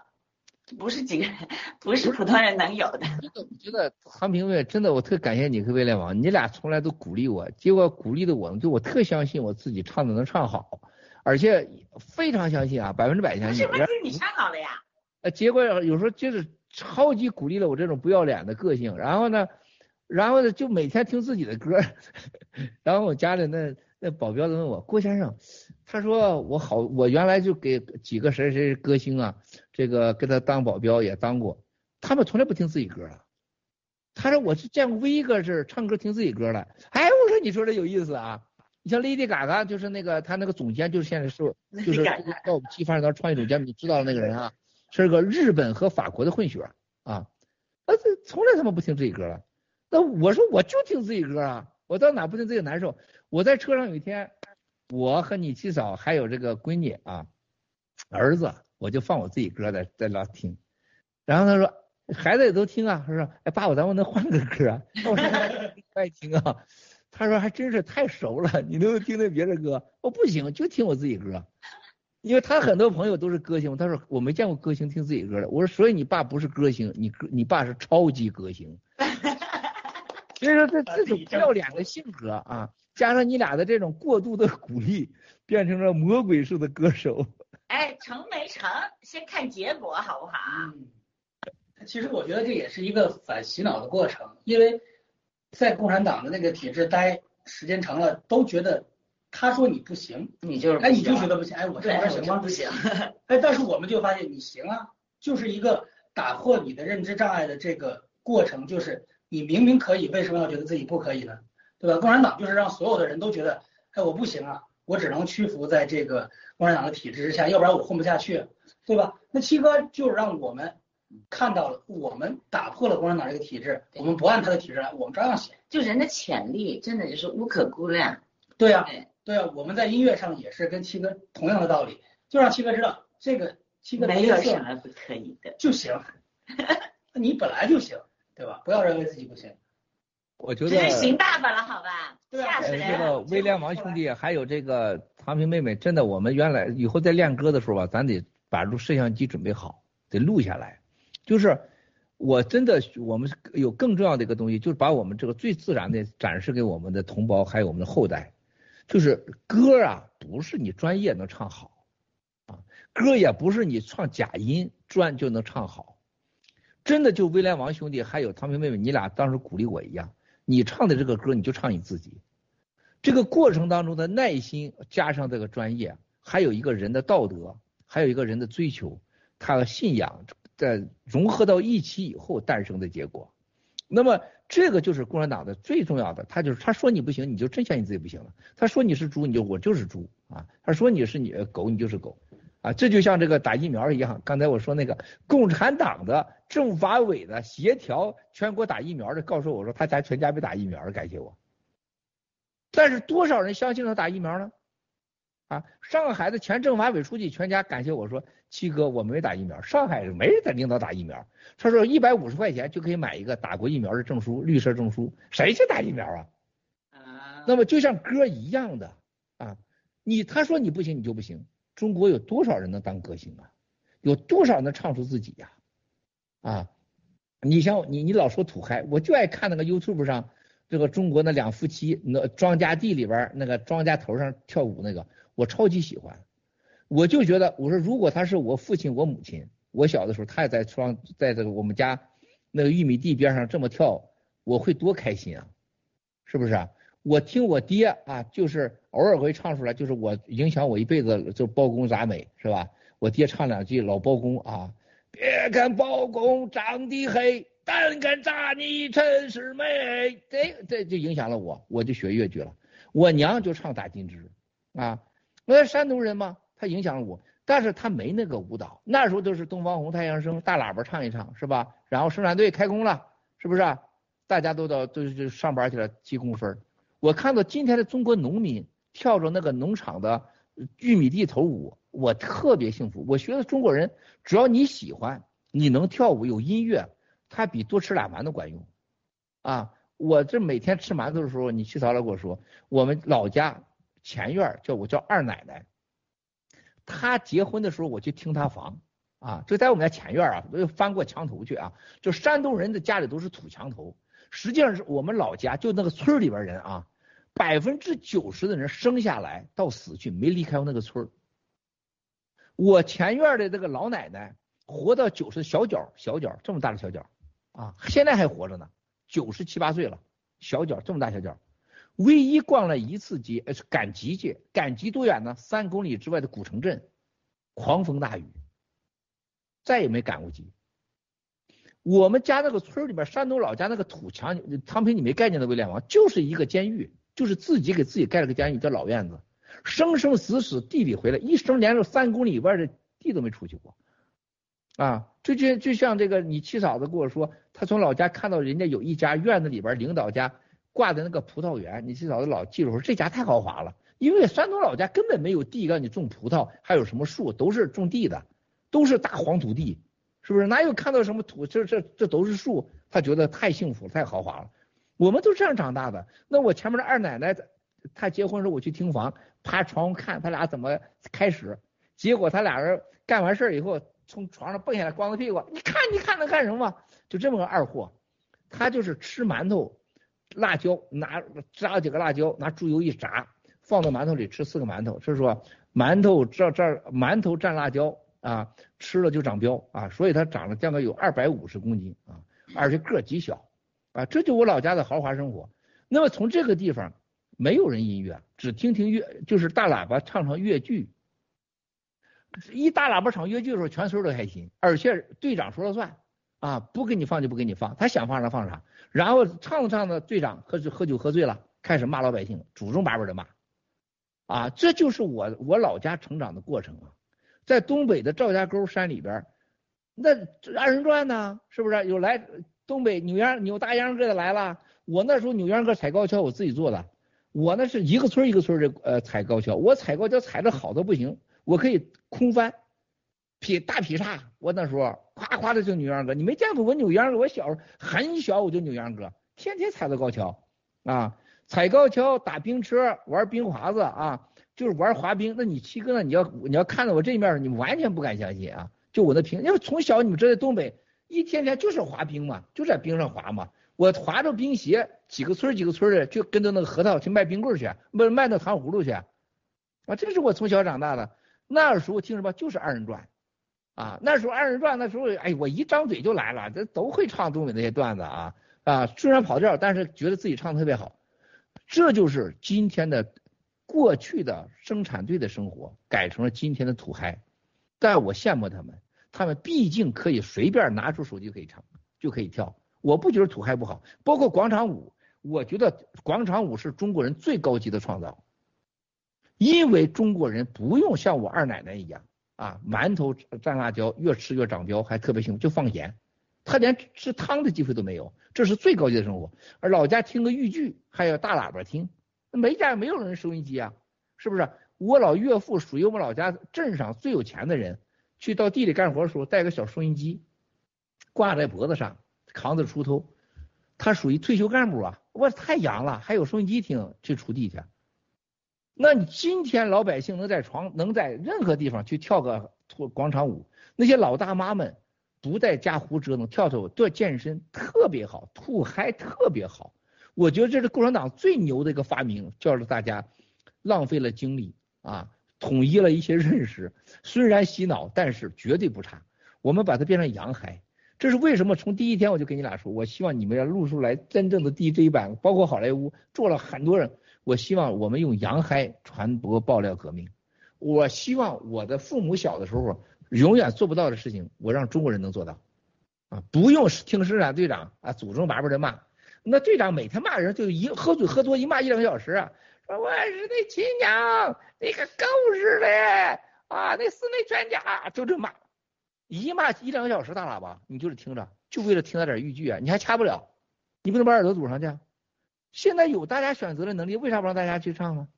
不是几个人，不是普通人能有的。我觉得韩平卫真的，我特感谢你和威廉王，你俩从来都鼓励我，结果鼓励的我，就我特相信我自己唱的能唱好，而且非常相信啊，百分之百相信。是不是你唱好了呀。呃，结果有时候就是超级鼓励了我这种不要脸的个性，然后呢，然后呢就每天听自己的歌，然后我家里那那保镖都问我郭先生，他说我好，我原来就给几个谁谁歌星啊，这个给他当保镖也当过，他们从来不听自己歌了，他说我是见过一个是唱歌听自己歌的，哎，我说你说这有意思啊，你像 Lady Gaga 就是那个他那个总监就是现在是就是到我们鸡饭上创意总监，你知道那个人啊。是个日本和法国的混血啊，那这从来他妈不听自己歌了。那我说我就听自己歌啊，我到哪不听自己难受？我在车上有一天，我和你七嫂还有这个闺女啊，儿子，我就放我自己歌在在那听。然后他说孩子也都听啊，他说哎爸，我咱们能换个歌啊？我说爱听啊。他说还真是太熟了，你能听听别的歌？我不行，就听我自己歌。因为他很多朋友都是歌星，他说我没见过歌星听自己歌的。我说所以你爸不是歌星，你歌你爸是超级歌星。所以说这这种不要脸的性格啊，加上你俩的这种过度的鼓励，变成了魔鬼式的歌手。哎，成没成，先看结果好不好？嗯，其实我觉得这也是一个反洗脑的过程，因为在共产党的那个体制待时间长了，都觉得。他说你不行，你就是哎，你就觉得不行，哎，我这边行吗？不行，哎，但是我们就发现你行啊，就是一个打破你的认知障碍的这个过程，就是你明明可以，为什么要觉得自己不可以呢？对吧？共产党就是让所有的人都觉得，哎，我不行啊，我只能屈服在这个共产党的体制之下，要不然我混不下去，对吧？那七哥就让我们看到了，我们打破了共产党这个体制，我们不按他的体制来，我们照样行。就人的潜力真的就是无可估量。对呀。对啊，我们在音乐上也是跟七哥同样的道理，就让七哥知道这个七哥没有什么不可以的就行，你本来就行，对吧？不要认为自己不行。我觉得这是行爸爸了，好吧？对啊！这个威廉王兄弟还有这个唐平妹妹，真的，我们原来以后在练歌的时候吧，咱得把录摄像机准备好，得录下来。就是我真的，我们有更重要的一个东西，就是把我们这个最自然的展示给我们的同胞，还有我们的后代。就是歌啊，不是你专业能唱好啊，歌也不是你唱假音专就能唱好。真的就威廉王兄弟还有唐平妹妹，你俩当时鼓励我一样，你唱的这个歌你就唱你自己。这个过程当中的耐心加上这个专业，还有一个人的道德，还有一个人的追求，他的信仰在融合到一起以后诞生的结果。那么这个就是共产党的最重要的，他就是他说你不行，你就真相信自己不行了。他说你是猪，你就我就是猪啊。他说你是你狗，你就是狗啊。这就像这个打疫苗一样，刚才我说那个共产党的政法委的协调全国打疫苗的，告诉我说他家全家被打疫苗了，感谢我。但是多少人相信他打疫苗呢？啊，上海的前政法委书记全家感谢我说，七哥我没打疫苗，上海没人在领导打疫苗。他说一百五十块钱就可以买一个打过疫苗的证书，绿色证书，谁去打疫苗啊？啊，那么就像歌一样的啊，你他说你不行你就不行。中国有多少人能当歌星啊？有多少能唱出自己呀？啊，你像你你老说土嗨，我就爱看那个 YouTube 上。这个中国那两夫妻，那庄稼地里边那个庄稼头上跳舞那个，我超级喜欢。我就觉得，我说如果他是我父亲、我母亲，我小的时候他也在窗，在这个我们家那个玉米地边上这么跳，我会多开心啊！是不是啊？我听我爹啊，就是偶尔会唱出来，就是我影响我一辈子，就包公砸美是吧？我爹唱两句老包公啊，别看包公长得黑。但敢砸你陈世美，这这就影响了我，我就学越剧了。我娘就唱打金枝啊，我山东人嘛，他影响了我，但是他没那个舞蹈。那时候都是东方红、太阳升，大喇叭唱一唱，是吧？然后生产队开工了，是不是？大家都到都就上班去了，积工分。我看到今天的中国农民跳着那个农场的玉米地头舞，我特别幸福。我觉得中国人，只要你喜欢，你能跳舞，有音乐。它比多吃俩馒头管用，啊！我这每天吃馒头的时候，你去早了跟我说，我们老家前院叫我叫二奶奶，他结婚的时候我去听他房，啊，就在我们家前院啊，就翻过墙头去啊，就山东人的家里都是土墙头，实际上是我们老家就那个村里边人啊，百分之九十的人生下来到死去没离开过那个村我前院的这个老奶奶活到九十，小脚小脚这么大的小脚。啊，现在还活着呢，九十七八岁了，小脚这么大小脚，唯一逛了一次街，呃，赶集去，赶集多远呢？三公里之外的古城镇，狂风大雨，再也没赶过集。我们家那个村里边，山东老家那个土墙，唐平你没概念的，威廉王就是一个监狱，就是自己给自己盖了个监狱，叫老院子，生生死死地里回来，一生连着三公里以外的地都没出去过。啊，就就就像这个，你七嫂子跟我说，她从老家看到人家有一家院子里边领导家挂的那个葡萄园，你七嫂子老记住说这家太豪华了，因为山东老家根本没有地让你种葡萄，还有什么树都是种地的，都是大黄土地，是不是？哪有看到什么土？这这这都是树，他觉得太幸福太豪华了。我们都这样长大的。那我前面的二奶奶，她结婚时候我去听房，趴窗户看他俩怎么开始，结果他俩人干完事以后。从床上蹦下来，光着屁股，你看，你看他干什么？就这么个二货，他就是吃馒头，辣椒拿扎几个辣椒，拿猪油一炸，放到馒头里吃四个馒头。是说馒头这这馒头蘸辣椒啊，吃了就长膘啊，所以他长了将近有二百五十公斤啊，而且个极小啊，这就我老家的豪华生活。那么从这个地方没有人音乐，只听听乐，就是大喇叭唱唱粤剧。一大喇叭唱越剧的时候，全村都开心，而且队长说了算啊，不给你放就不给你放，他想放啥放啥。然后唱着唱着，队长喝喝酒喝醉了，开始骂老百姓，祖宗八辈的骂啊，这就是我我老家成长的过程啊。在东北的赵家沟山里边，那二人转呢，是不是有来东北扭秧扭大秧歌的来了？我那时候扭秧歌踩高跷，我自己做的，我那是一个村一个村的呃踩高跷，我踩高跷踩的好的不行。我可以空翻，劈大劈叉，我那时候夸夸的就扭秧歌，你没见过我扭秧歌，我小时候很小我就扭秧歌，天天踩着高跷啊，踩高跷，打冰车，玩冰滑子啊，就是玩滑冰。那你七哥呢？你要你要看到我这一面，你完全不敢相信啊！就我那平，因为从小你们知道东北一天天就是滑冰嘛，就在冰上滑嘛。我滑着冰鞋，几个村几个村的就跟着那个核桃去卖冰棍去，卖卖那糖葫芦去啊，这是我从小长大的。那时候听什么就是二人转，啊，那时候二人转那时候，哎，我一张嘴就来了，这都会唱东北那些段子啊，啊，虽然跑调，但是觉得自己唱的特别好。这就是今天的过去的生产队的生活，改成了今天的土嗨。但我羡慕他们，他们毕竟可以随便拿出手机可以唱，就可以跳。我不觉得土嗨不好，包括广场舞，我觉得广场舞是中国人最高级的创造，因为中国人不用像我二奶奶一样啊，馒头蘸辣椒，越吃越长膘，还特别幸福，就放盐，他连吃汤的机会都没有，这是最高级的生活。而老家听个豫剧，还有大喇叭听，没家没有人收音机啊，是不是？我老岳父属于我们老家镇上最有钱的人，去到地里干活的时候带个小收音机，挂在脖子上，扛着锄头。他属于退休干部啊，我太洋了，还有收音机听去锄地去。那你今天老百姓能在床能在任何地方去跳个广场舞，那些老大妈们不在家胡折腾，跳跳舞都健身特别好，吐还特别好。我觉得这是共产党最牛的一个发明，叫着大家浪费了精力啊，统一了一些认识。虽然洗脑，但是绝对不差。我们把它变成洋嗨。这是为什么？从第一天我就跟你俩说，我希望你们要录出来真正的 DJ 版，包括好莱坞做了很多人。我希望我们用洋嗨传播爆料革命。我希望我的父母小的时候永远做不到的事情，我让中国人能做到。啊，不用听生产队长啊祖宗八辈的骂，那队长每天骂人就一喝醉喝多一骂一两个小时啊，说我是那亲娘，那个狗日的啊，那是那全家，就这骂。一骂一两个小时大喇叭，你就是听着，就为了听那点豫剧啊，你还掐不了，你不能把耳朵堵上去。啊现在有大家选择的能力，为啥不让大家去唱呢？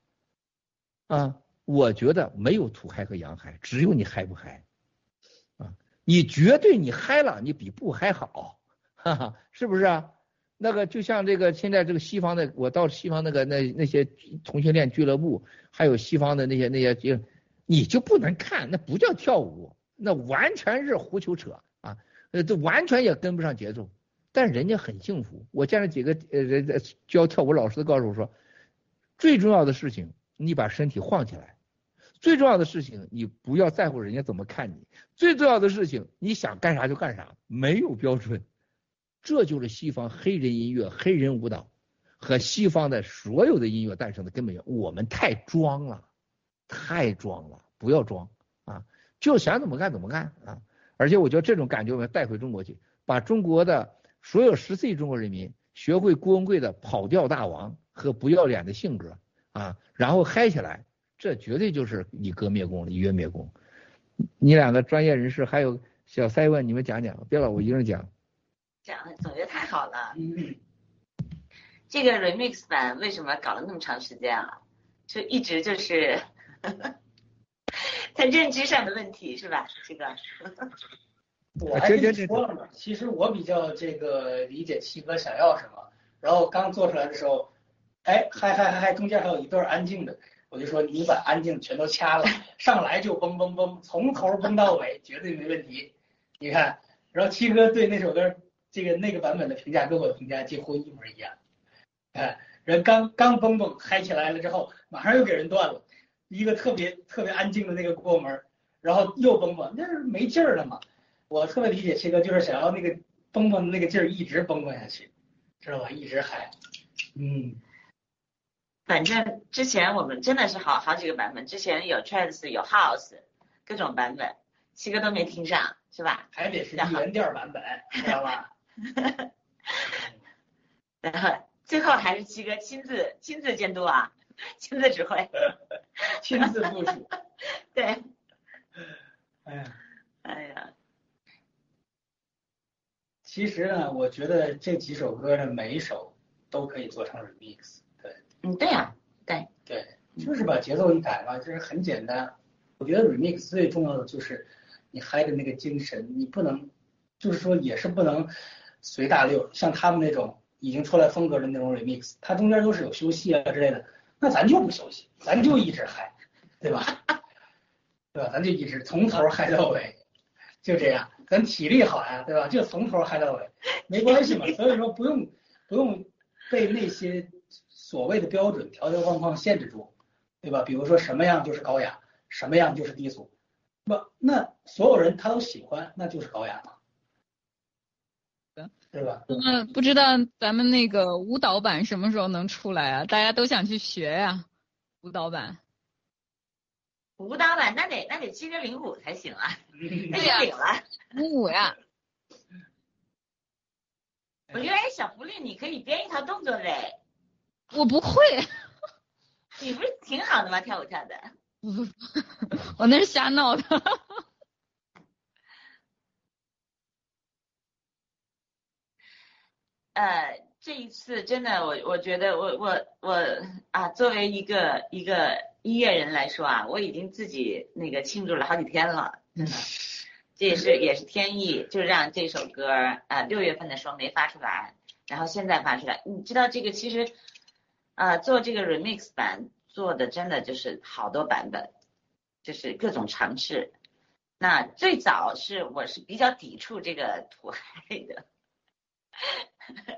啊，我觉得没有土嗨和洋嗨，只有你嗨不嗨啊？你绝对你嗨了，你比不嗨好，哈哈，是不是啊？那个就像这个现在这个西方的，我到西方那个那那些同性恋俱乐部，还有西方的那些那些就你就不能看，那不叫跳舞。那完全是胡扯扯啊，呃，这完全也跟不上节奏，但人家很幸福。我见了几个呃人教跳舞老师都告诉我说，最重要的事情，你把身体晃起来；最重要的事情，你不要在乎人家怎么看你；最重要的事情，你想干啥就干啥，没有标准。这就是西方黑人音乐、黑人舞蹈和西方的所有的音乐诞生的根本原因。我们太装了，太装了，不要装啊。就想怎么干怎么干啊！而且我觉得这种感觉我们要带回中国去，把中国的所有十四亿中国人民学会郭文贵的跑调大王和不要脸的性格啊，然后嗨起来，这绝对就是以歌灭功，以乐灭功。你两个专业人士还有小塞问，你们讲讲，别老我一个人讲。讲的总结太好了。嗯。这个 remix 版为什么搞了那么长时间啊？就一直就是。他认知上的问题是吧？这个，我还跟你说了嘛。其实我比较这个理解七哥想要什么。然后刚做出来的时候，哎，嗨嗨嗨嗨，中间还有一段安静的，我就说你把安静全都掐了，上来就嘣嘣嘣，从头嘣到尾，绝对没问题。你看，然后七哥对那首歌这个那个版本的评价跟我的评价几乎一模一样。哎，人刚刚嘣嘣嗨起来了之后，马上又给人断了。一个特别特别安静的那个过门，然后又蹦蹦，那是没劲儿了嘛。我特别理解七哥，就是想要那个蹦蹦的那个劲儿一直蹦蹦下去，知道吧？一直嗨。嗯，反正之前我们真的是好好几个版本，之前有 trance 有 house 各种版本，七哥都没听上，是吧？还得是原调版本，知道吧？然后最后还是七哥亲自亲自监督啊。亲自指挥，亲自部署，对。哎呀，哎呀，其实呢，我觉得这几首歌的每一首都可以做成 remix。对，嗯，对呀，对，对，就是把节奏一改嘛，就是很简单。我觉得 remix 最重要的就是你嗨的那个精神，你不能，就是说也是不能随大流，像他们那种已经出来风格的那种 remix，它中间都是有休息啊之类的。那咱就不休息，咱就一直嗨，对吧？对吧？咱就一直从头嗨到尾，就这样，咱体力好呀，对吧？就从头嗨到尾，没关系嘛。所以说不用不用被那些所谓的标准条条框框限制住，对吧？比如说什么样就是高雅，什么样就是低俗，不，那所有人他都喜欢，那就是高雅嘛。对吧？那，不知道咱们那个舞蹈版什么时候能出来啊？大家都想去学呀，舞蹈版。舞蹈版那得那得七个零五才行啊，那就领了。五五呀。我觉得哎，小狐狸你可以编一套动作呗。我不会。你不是挺好的吗？跳舞跳的。我那是瞎闹的。呃，这一次真的，我我觉得我我我啊，作为一个一个音乐人来说啊，我已经自己那个庆祝了好几天了，真的，这也是也是天意，就让这首歌啊六月份的时候没发出来，然后现在发出来。你知道这个其实啊做这个 remix 版做的真的就是好多版本，就是各种尝试。那最早是我是比较抵触这个土 嗨的。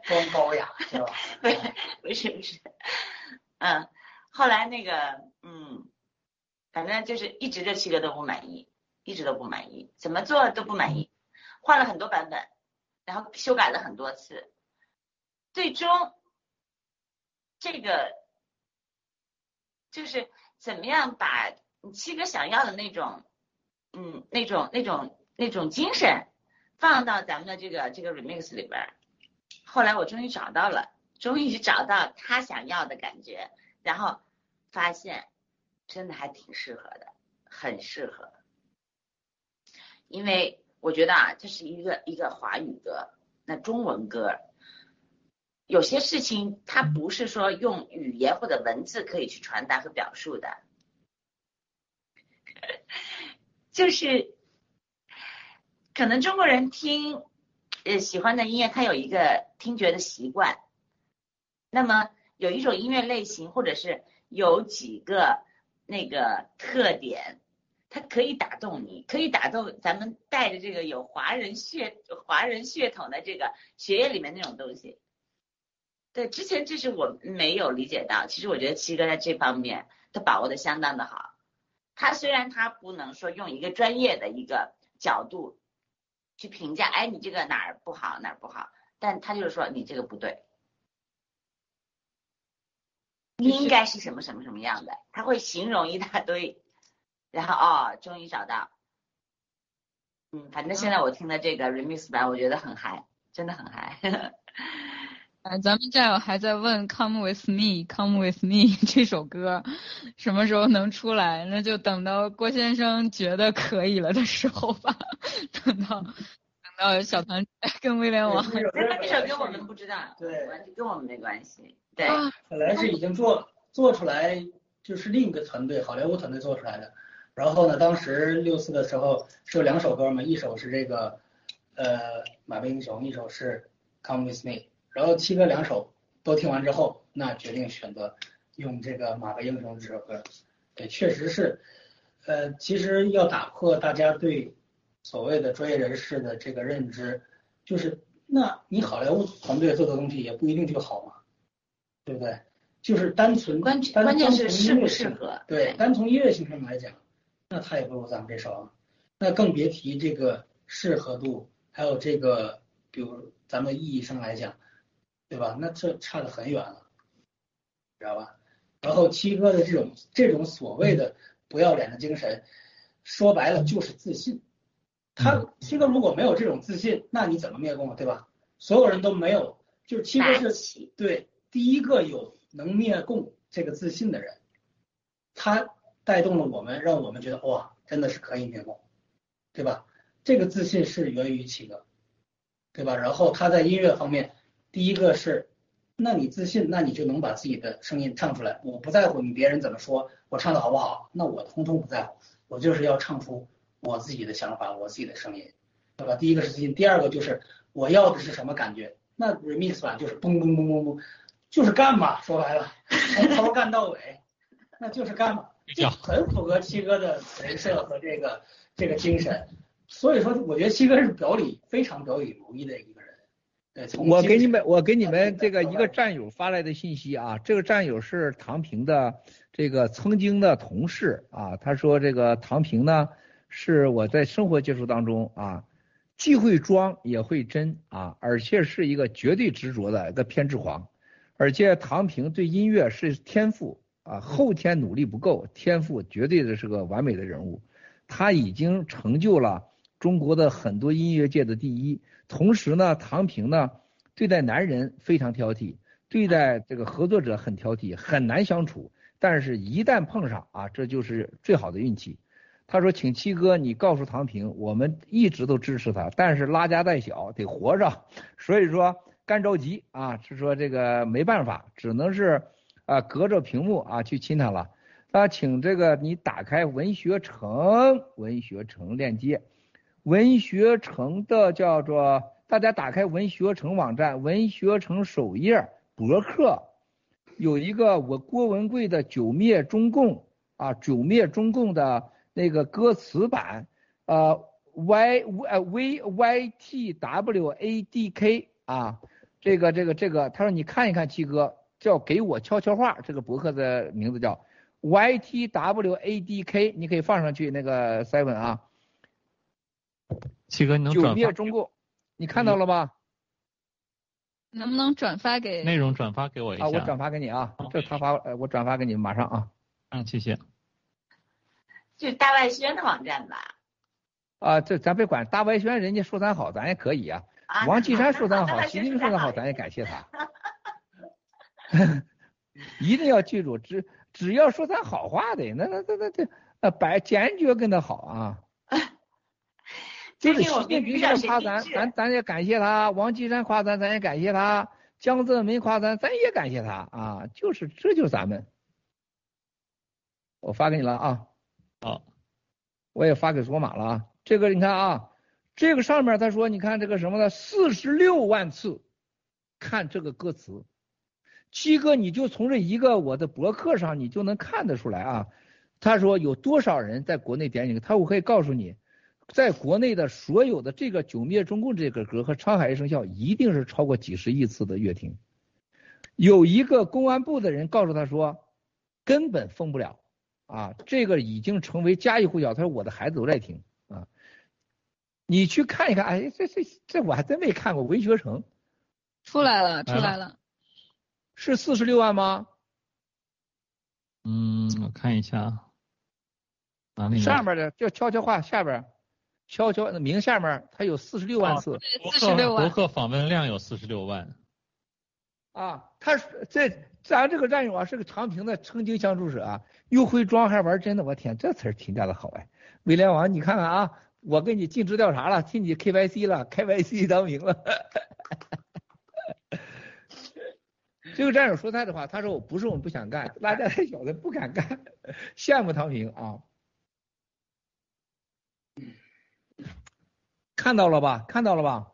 装高雅是吧？对，不是不是，嗯，后来那个，嗯，反正就是一直这七个都不满意，一直都不满意，怎么做都不满意，换了很多版本，然后修改了很多次，最终这个就是怎么样把七哥想要的那种，嗯，那种那种那种精神放到咱们的这个这个 remix 里边。后来我终于找到了，终于找到他想要的感觉，然后发现真的还挺适合的，很适合。因为我觉得啊，这是一个一个华语歌，那中文歌有些事情它不是说用语言或者文字可以去传达和表述的，就是可能中国人听。呃，喜欢的音乐它有一个听觉的习惯，那么有一种音乐类型，或者是有几个那个特点，它可以打动你，可以打动咱们带着这个有华人血华人血统的这个血液里面那种东西。对，之前这是我没有理解到，其实我觉得七哥在这方面他把握的相当的好。他虽然他不能说用一个专业的一个角度。去评价，哎，你这个哪儿不好，哪儿不好？但他就是说你这个不对，应该是什么什么什么样的？他会形容一大堆，然后哦，终于找到，嗯，反正现在我听的这个 remix 版，我觉得很嗨，真的很嗨。哎，咱们战友还在问 Come with me，Come with me 这首歌什么时候能出来？那就等到郭先生觉得可以了的时候吧。等到等到小团跟威廉王，这首歌我们不知道，对，完全跟我们没关系。对，本来是已经做做出来，就是另一个团队好莱坞团队做出来的。然后呢，当时六四的时候是有两首歌嘛，一首是这个呃马背英雄，一首是 Come with me。然后七哥两首都听完之后，那决定选择用这个《马背英雄》这首歌。对，确实是，呃，其实要打破大家对所谓的专业人士的这个认知，就是那你好莱坞团队做的东西也不一定就好嘛，对不对？就是单纯关关键是适不适合。对，单从音乐性上来讲，那他也不如咱们这首啊。那更别提这个适合度，还有这个，比如咱们意义上来讲。对吧？那这差得很远了，知道吧？然后七哥的这种这种所谓的不要脸的精神，说白了就是自信。他七哥如果没有这种自信，那你怎么灭共啊？对吧？所有人都没有，就是七哥是对第一个有能灭共这个自信的人，他带动了我们，让我们觉得哇，真的是可以灭共，对吧？这个自信是源于七哥，对吧？然后他在音乐方面。第一个是，那你自信，那你就能把自己的声音唱出来。我不在乎你别人怎么说，我唱的好不好，那我通通不在乎，我就是要唱出我自己的想法，我自己的声音，对吧？第一个是自信，第二个就是我要的是什么感觉？那 remix 版就是嘣嘣嘣嘣嘣，就是干嘛？说白了，从头干到尾，那就是干嘛？就很符合七哥的人设和这个这个精神。所以说，我觉得七哥是表里非常表里如一的一个。我给你们，我给你们这个一个战友发来的信息啊，这个战友是唐平的这个曾经的同事啊，他说这个唐平呢是我在生活接触当中啊既会装也会真啊，而且是一个绝对执着的一个偏执狂，而且唐平对音乐是天赋啊，后天努力不够，天赋绝对的是个完美的人物，他已经成就了中国的很多音乐界的第一。同时呢，唐平呢对待男人非常挑剔，对待这个合作者很挑剔，很难相处。但是，一旦碰上啊，这就是最好的运气。他说：“请七哥，你告诉唐平，我们一直都支持他，但是拉家带小得活着，所以说干着急啊，是说这个没办法，只能是啊隔着屏幕啊去亲他了。啊，请这个你打开文学城，文学城链接，文学城的叫做大家打开文学城网站，文学城首页博客有一个我郭文贵的九灭中共啊，九灭中共的。”那个歌词版，呃，y 呃 v y t w a d k 啊，这个这个这个，他说你看一看七哥，叫给我悄悄话，这个博客的名字叫 y t w a d k，你可以放上去那个 seven 啊。七哥，你能转九灭中共，你看到了吧？能不能转发给？内容转发给我一下。啊，我转发给你啊，这他发，呃，我转发给你，马上啊。嗯，谢谢。就大外宣的网站吧。啊，这咱别管大外宣，人家说咱好，咱也可以啊。王岐山说咱好，习近平说咱好，咱也感谢他。一定要记住，只只要说咱好话的，那那那那这呃，百坚决跟他好啊。就是习近平夸咱，咱咱也感谢他；王岐山夸咱，咱也感谢他；江泽民夸咱，咱也感谢他啊。就是，这就是咱们。我发给你了啊。好，我也发给卓玛了啊。这个你看啊，这个上面他说，你看这个什么呢？四十六万次看这个歌词，七哥你就从这一个我的博客上，你就能看得出来啊。他说有多少人在国内点你，他我可以告诉你，在国内的所有的这个九灭中共这个歌和沧海一声笑，一定是超过几十亿次的乐听。有一个公安部的人告诉他说，根本封不了。啊，这个已经成为家喻户晓。他说我的孩子都在听啊，你去看一看。哎，这这这我还真没看过文学城，出来了出来了，是四十六万吗？嗯，我看一下，哪里？上面的就悄悄话，下边悄悄的名下面它有四十六万次，四十六万。博客访问量有四十六万。啊，他这咱这个战友啊是个长平的曾经相助者啊。又会装还玩真的，我天，这词儿评价的好哎！威廉王，你看看啊，我给你尽职调查了，替你 KYC 了，KYC 当名了。这个战友说他的话，他说我不是我们不想干，大家太小了不敢干，羡慕唐平啊。看到了吧？看到了吧？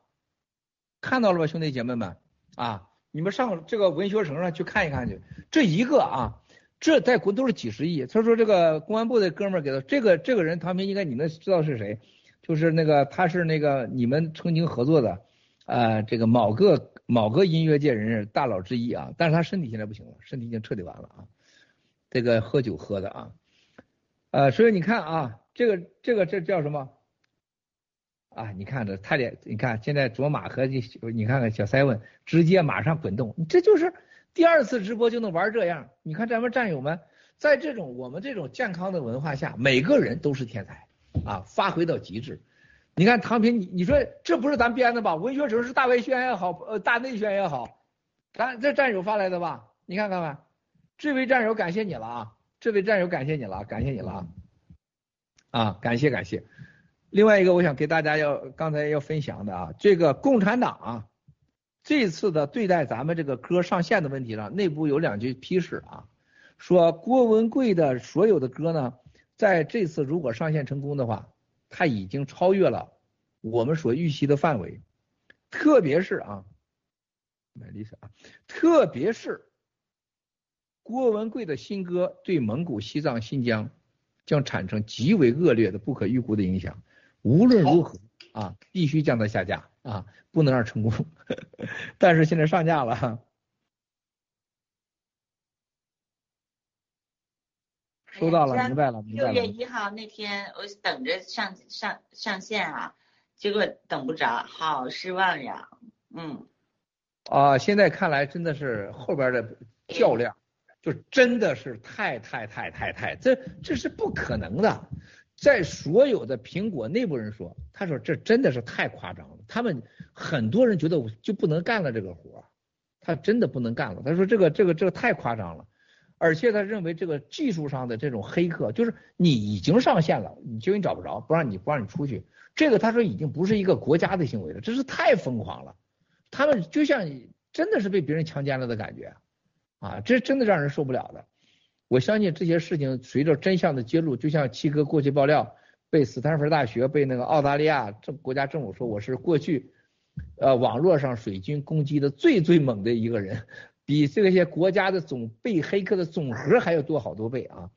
看到了吧，兄弟姐妹们啊，你们上这个文学城上去看一看去，这一个啊。这在国都是几十亿。他说这个公安部的哥们儿给他这个这个人，唐平应该你们知道是谁？就是那个他是那个你们曾经合作的，呃，这个某个某个音乐界人士大佬之一啊。但是他身体现在不行了，身体已经彻底完了啊。这个喝酒喝的啊，呃，所以你看啊，这个这个这叫什么？啊，你看这他俩，你看现在卓玛和你你看看小塞文直接马上滚动，这就是。第二次直播就能玩这样，你看咱们战友们，在这种我们这种健康的文化下，每个人都是天才啊，发挥到极致。你看唐平，你你说这不是咱编的吧？文学城是大外宣也好，呃大内宣也好，咱这战友发来的吧？你看看吧，这位战友感谢你了啊，这位战友感谢你了，感谢你了啊，啊感谢感谢。另外一个我想给大家要刚才要分享的啊，这个共产党啊。这次的对待咱们这个歌上线的问题上，内部有两句批示啊，说郭文贵的所有的歌呢，在这次如果上线成功的话，他已经超越了我们所预期的范围，特别是啊，买丽莎啊，特别是郭文贵的新歌对蒙古、西藏、新疆将产生极为恶劣的、不可预估的影响，无论如何啊，必须将它下架。啊，不能让成功，但是现在上架了，收到了，明白了，明白了。六月一号那天，我等着上上上线啊，结果等不着，好失望呀。嗯。啊，现在看来真的是后边的较量，就真的是太太太太太，这这是不可能的。在所有的苹果内部人说，他说这真的是太夸张了。他们很多人觉得我就不能干了这个活，他真的不能干了。他说这个这个这个太夸张了，而且他认为这个技术上的这种黑客，就是你已经上线了，你就你找不着，不让你不让你出去，这个他说已经不是一个国家的行为了，这是太疯狂了。他们就像真的是被别人强奸了的感觉，啊，这真的让人受不了的。我相信这些事情随着真相的揭露，就像七哥过去爆料，被斯坦福大学、被那个澳大利亚政国家政府说我是过去，呃，网络上水军攻击的最最猛的一个人，比这些国家的总被黑客的总和还要多好多倍啊！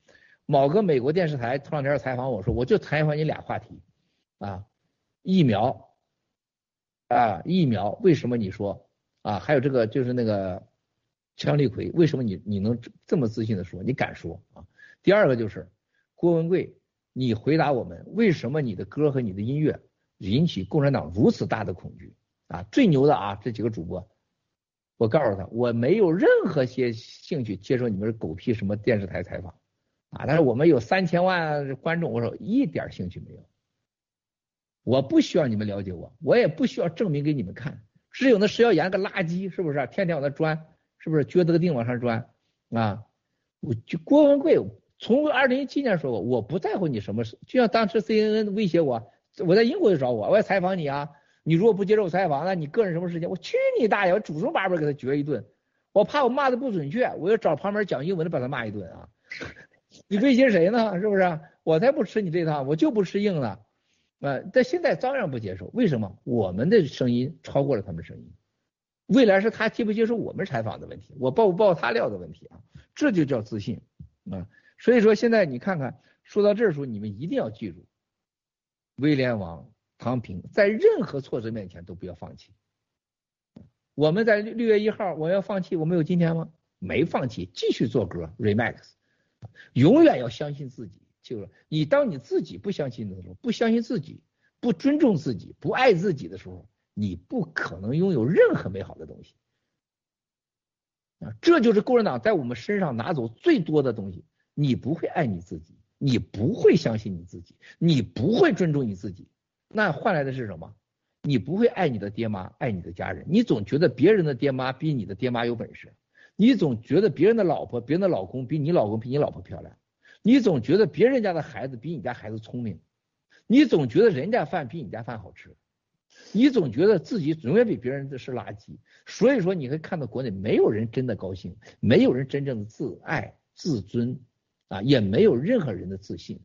某个美国电视台头两天采访我说，我就采访你俩话题，啊，疫苗，啊，疫苗为什么你说啊？还有这个就是那个。强力葵，为什么你你能这么自信的说？你敢说啊？第二个就是郭文贵，你回答我们，为什么你的歌和你的音乐引起共产党如此大的恐惧啊？最牛的啊，这几个主播，我告诉他，我没有任何些兴趣接受你们狗屁什么电视台采访啊，但是我们有三千万观众，我说一点兴趣没有，我不需要你们了解我，我也不需要证明给你们看，只有那石耀岩个垃圾，是不是？天天往那钻。是不是撅这个腚往上钻啊？我就郭文贵从二零一七年说过，我不在乎你什么事，就像当时 CNN 威胁我，我在英国就找我，我要采访你啊，你如果不接受采访，那你个人什么事情，我去你大爷，我祖宗八辈给他撅一顿，我怕我骂的不准确，我要找旁边讲英文的把他骂一顿啊。你威胁谁呢？是不是？我才不吃你这套，我就不吃硬的。呃，但现在照样不接受，为什么？我们的声音超过了他们声音。未来是他接不接受我们采访的问题，我爆不爆他料的问题啊，这就叫自信啊。所以说现在你看看，说到这儿时候，你们一定要记住，威廉王、唐平在任何挫折面前都不要放弃。我们在六月一号我要放弃，我们有今天吗？没放弃，继续做歌，Remax，永远要相信自己。就是你当你自己不相信的时候，不相信自己，不尊重自己，不爱自己的时候。你不可能拥有任何美好的东西啊！这就是共产党在我们身上拿走最多的东西。你不会爱你自己，你不会相信你自己，你不会尊重你自己，那换来的是什么？你不会爱你的爹妈，爱你的家人，你总觉得别人的爹妈比你的爹妈有本事，你总觉得别人的老婆、别人的老公比你老公比你老婆漂亮，你总觉得别人家的孩子比你家孩子聪明，你总觉得人家饭比你家饭好吃。你总觉得自己永远比别人的是垃圾，所以说你会看到国内没有人真的高兴，没有人真正的自爱自尊啊，也没有任何人的自信。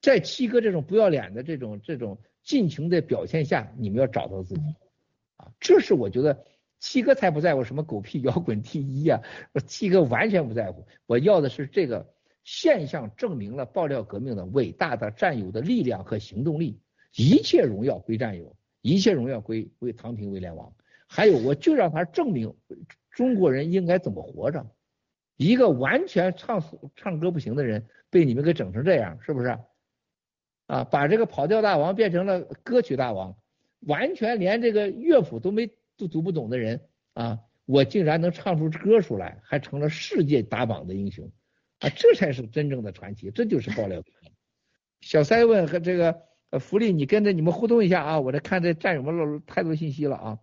在七哥这种不要脸的这种这种尽情的表现下，你们要找到自己啊，这是我觉得七哥才不在乎什么狗屁摇滚第一啊，七哥完全不在乎，我要的是这个现象证明了爆料革命的伟大的战友的力量和行动力，一切荣耀归战友。一切荣耀归归唐平威廉王，还有我就让他证明中国人应该怎么活着。一个完全唱唱歌不行的人，被你们给整成这样，是不是？啊，把这个跑调大王变成了歌曲大王，完全连这个乐谱都没都读不懂的人啊，我竟然能唱出歌出来，还成了世界打榜的英雄啊，这才是真正的传奇，这就是爆料。小塞问和这个。呃，福利，你跟着你们互动一下啊！我这看这战友们太多信息了啊。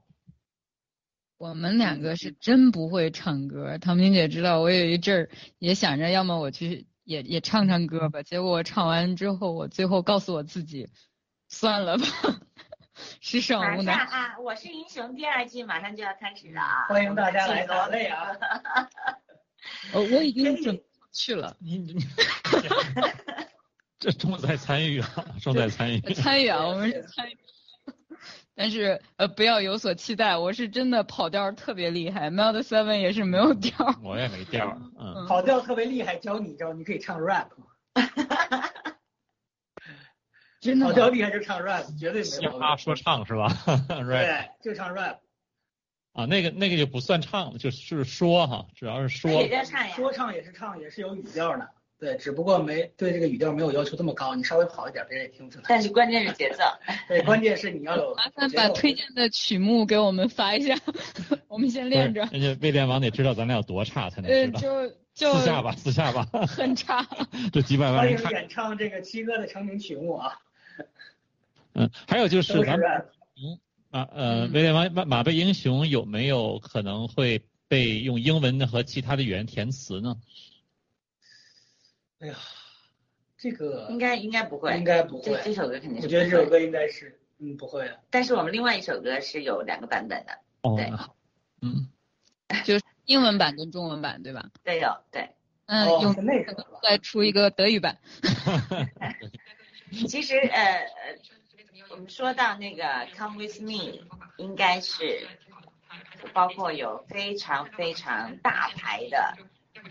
我们两个是真不会唱歌，唐明姐知道，我有一阵儿也想着，要么我去也也唱唱歌吧。结果我唱完之后，我最后告诉我自己，算了吧，是少无奈。啊，我是英雄第二季马上就要开始了啊！欢迎大家来打擂啊！呃，我已经准去了。你你。这重在参与啊，重在参与。参与啊，我们是参与。但是呃，不要有所期待，我是真的跑调特别厉害。Meld Seven 也是没有调。我也没调，嗯。跑调特别厉害，教你一招，你可以唱 rap。真的。跑调厉害就唱 rap，绝对没有。嘻哈说唱是吧？对，就唱 rap。啊，那个那个就不算唱，就是说哈，主要是说。说唱也是唱，也是有语调的。对，只不过没对这个语调没有要求这么高，你稍微好一点，别人也听不出来。但是关键是节奏。对，关键是你要有。麻烦把推荐的曲目给我们发一下，我们先练着。人家 威廉王得知道咱俩有多差才能知道。就就私下吧，私下吧。很差。这几百万人迎演唱这个七哥的成名曲目啊。嗯，还有就是咱们嗯啊呃，威廉王马马背英雄有没有可能会被用英文的和其他的语言填词呢？哎呀，这个应该应该不会，应该不会。这这首歌肯定是。我觉得这首歌应该是嗯不会的。但是我们另外一首歌是有两个版本的。哦。对。嗯。就是英文版跟中文版对吧？对有对。嗯，用再出一个德语版。其实呃。我们说到那个《Come with Me》，应该是包括有非常非常大牌的